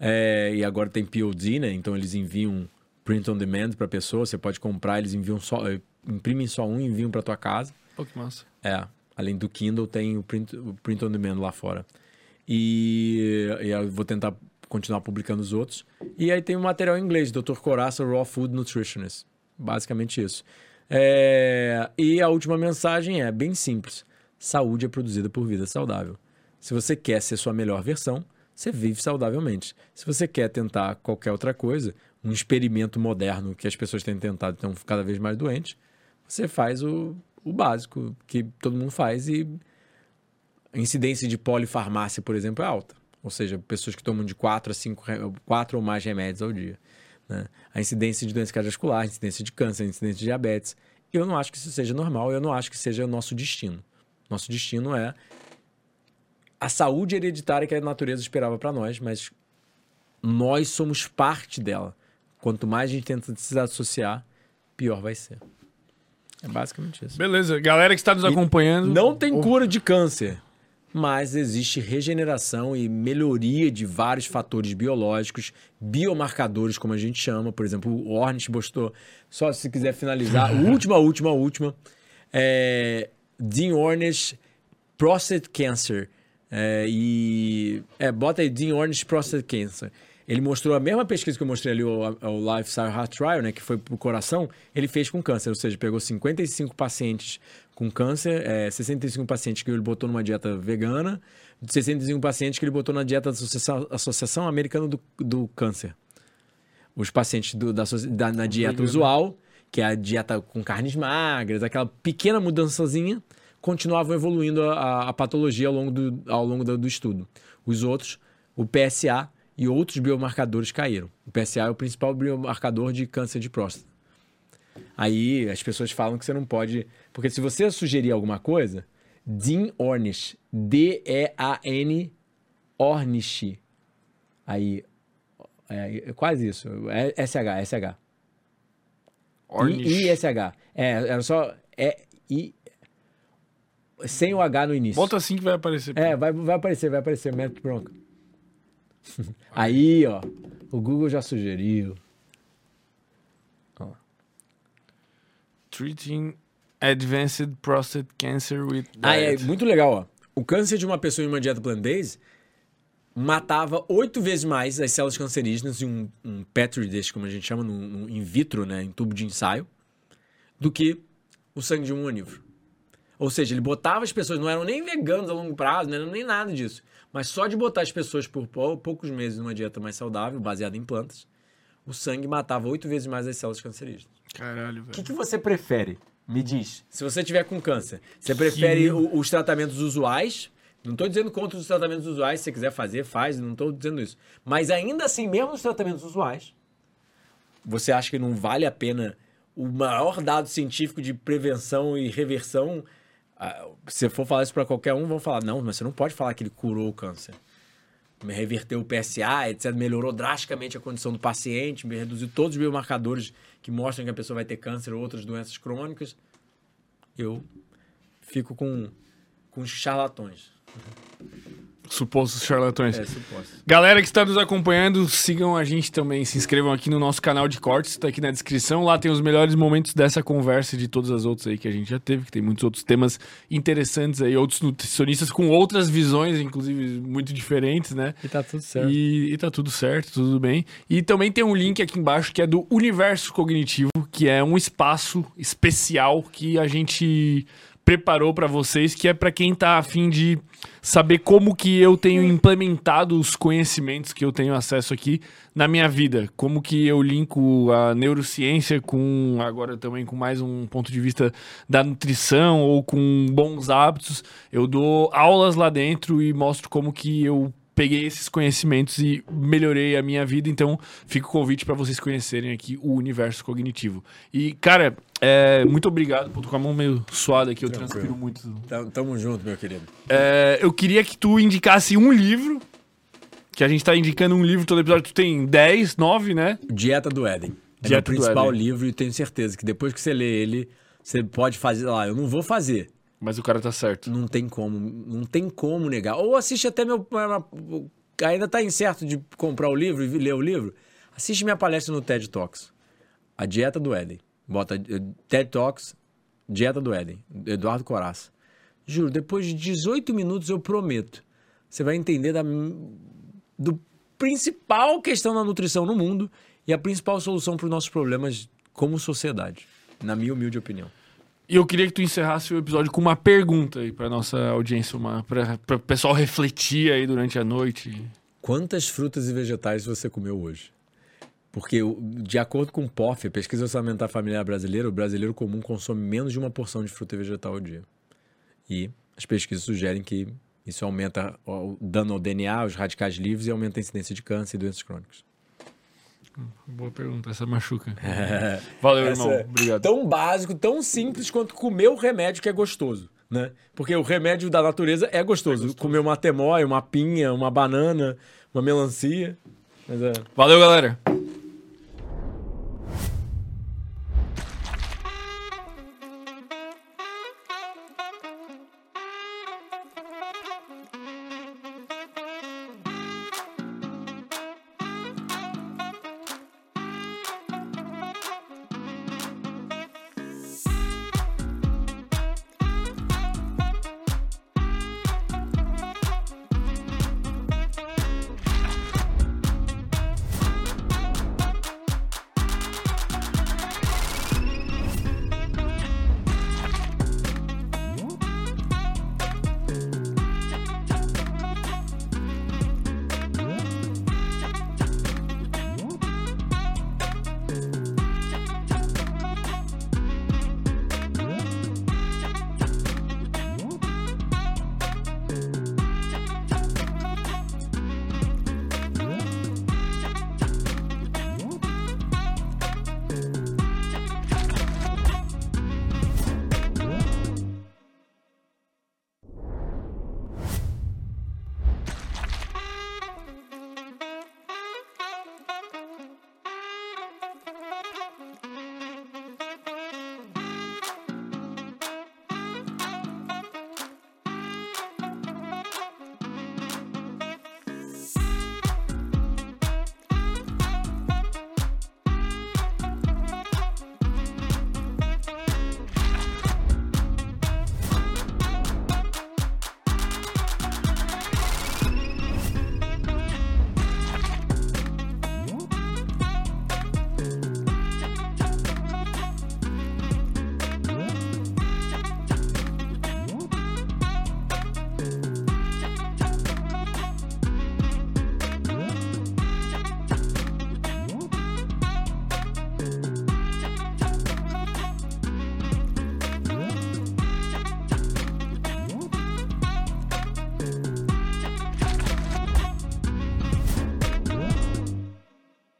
É, e agora tem POD, né? Então eles enviam print on demand para pessoa. Você pode comprar, eles enviam só, eh, imprimem só um e enviam para tua casa. Pô, que massa. É, além do Kindle tem o print, o print on demand lá fora. E, e eu vou tentar continuar publicando os outros. E aí tem o material em inglês, Dr. Coraça Raw Food Nutritionist. Basicamente isso. É, e a última mensagem é bem simples. Saúde é produzida por vida saudável. Se você quer ser sua melhor versão, você vive saudavelmente. Se você quer tentar qualquer outra coisa, um experimento moderno que as pessoas têm tentado, estão cada vez mais doentes, você faz o, o básico que todo mundo faz e a incidência de polifarmácia, por exemplo, é alta. Ou seja, pessoas que tomam de 4 a 5, quatro ou mais remédios ao dia. né? A incidência de doença cardiovascular, a incidência de câncer, a incidência de diabetes. Eu não acho que isso seja normal, eu não acho que seja o nosso destino. Nosso destino é a saúde hereditária que a natureza esperava para nós, mas nós somos parte dela. Quanto mais a gente tenta se associar, pior vai ser. É basicamente isso. Beleza, galera que está nos E acompanhando. Não tem cura de câncer, mas existe regeneração e melhoria de vários fatores biológicos, biomarcadores, como a gente chama. Por exemplo, o Ornish postou, só se quiser finalizar, a última, última, última. É, Dean Ornish Prostate Cancer. É, e. É, bota aí Dean Ornish Prostate Cancer. Ele mostrou a mesma pesquisa que eu mostrei ali, o, o Lifestyle Heart Trial, né, que foi pro coração, ele fez com câncer, ou seja, pegou 55 pacientes com câncer, é, 65 pacientes que ele botou numa dieta vegana, 65 pacientes que ele botou na dieta da Associação, Associação Americana do, do Câncer. Os pacientes do- da, da- na dieta Vegana. usual, que é a dieta com carnes magras, aquela pequena mudançazinha, continuavam evoluindo a, a- a patologia ao longo, do, ao longo do, do estudo. Os outros, o PSA e outros biomarcadores caíram. O PSA é o principal biomarcador de câncer de próstata. Aí as pessoas falam que você não pode. Porque se você sugerir alguma coisa, Dean Ornish, D-E-A-N Ornish. Aí. É, é quase isso. É SH, SH. Ornish. I-S-H. É, era só. É, I, sem o H no início. Bota assim que vai aparecer. É, vai, vai aparecer, vai aparecer. Método bronca. Aí, ó, o Google já sugeriu. Treating advanced prostate cancer with Ah, é diet. muito legal, ó. O câncer de uma pessoa em uma dieta plant-based matava oito vezes mais as células cancerígenas em um, um petri dish, como a gente chama, num, num in vitro, né, em tubo de ensaio, do que o sangue de um onívoro. Ou seja, ele botava as pessoas, não eram nem veganos a longo prazo, não eram nem nada disso. Mas só de botar as pessoas por pou- poucos meses numa dieta mais saudável, baseada em plantas, o sangue matava oito vezes mais as células cancerígenas. Caralho, O velho. que, que você prefere? Me diz. Se você tiver com câncer, você prefere o- os tratamentos usuais? Não estou dizendo contra os tratamentos usuais, se você quiser fazer, faz, não estou dizendo isso. Mas ainda assim, mesmo os tratamentos usuais, você acha que não vale a pena o maior dado científico de prevenção e reversão? Ah, Se for falar isso para qualquer um, vão falar: não, mas você não pode falar que ele curou o câncer. Reverteu o PSA, etc. Melhorou drasticamente a condição do paciente, reduziu todos os biomarcadores que mostram que a pessoa vai ter câncer ou outras doenças crônicas. Eu fico com, com os charlatões. Supostos charlatões. É, suposto. Galera que está nos acompanhando, sigam a gente também. Se inscrevam aqui no nosso canal de cortes, tá aqui na descrição. Lá tem os melhores momentos dessa conversa e de todas as outras aí que a gente já teve, que tem muitos outros temas interessantes aí, outros nutricionistas com outras visões, inclusive muito diferentes, né? E tá tudo certo. E, e tá tudo certo, tudo bem. E também tem um link aqui embaixo que é do Universo Cognitivo, que é um espaço especial que a gente preparou para vocês, que é para quem tá afim de saber como que eu tenho implementado os conhecimentos que eu tenho acesso aqui na minha vida, como que eu linko a neurociência com agora também com mais um ponto de vista da nutrição ou com bons hábitos. Eu dou aulas lá dentro e mostro como que eu peguei esses conhecimentos e melhorei a minha vida, então fica o convite para vocês conhecerem aqui o universo cognitivo. E, cara, é, muito obrigado. Pô, tô com a mão meio suada aqui, eu Tranquilo. transpiro muito. Tamo- Tamo junto, meu querido. É, eu queria que tu indicasse um livro, que a gente tá indicando um livro todo episódio, tu tem 10, 9, né? Dieta do Éden. É Dieta o do principal livro e tenho certeza que depois que você lê ele, você pode fazer lá. Eu não vou fazer. Mas o cara tá certo. Não tem como, não tem como negar. Ou assiste até meu. Ainda tá incerto de comprar o livro e ler o livro. Assiste minha palestra no TED Talks. A Dieta do Éden. Bota eh, TED Talks, Dieta do Éden. Eduardo Coraça. Juro, depois de 18 minutos eu prometo. Você vai entender da, do principal questão da nutrição no mundo e a principal solução para os nossos problemas como sociedade. Na minha humilde opinião. E eu queria que tu encerrasse o episódio com uma pergunta aí pra nossa audiência, uma, pra o pessoal refletir aí durante a noite. Quantas frutas e vegetais você comeu hoje? Porque, de acordo com o POF, Pesquisa Orçamentária Familiar Brasileira, o brasileiro comum consome menos de uma porção de fruta e vegetal ao dia. E as pesquisas sugerem que isso aumenta o dano ao DNA, os radicais livres e aumenta a incidência de câncer e doenças crônicas. Boa pergunta, essa machuca. Valeu, Essa irmão. é Obrigado. Tão básico, tão simples quanto comer o remédio que é gostoso, né? Porque o remédio da natureza é gostoso. Comer uma temóia, uma pinha, uma banana, uma melancia. Mas é... Valeu, galera.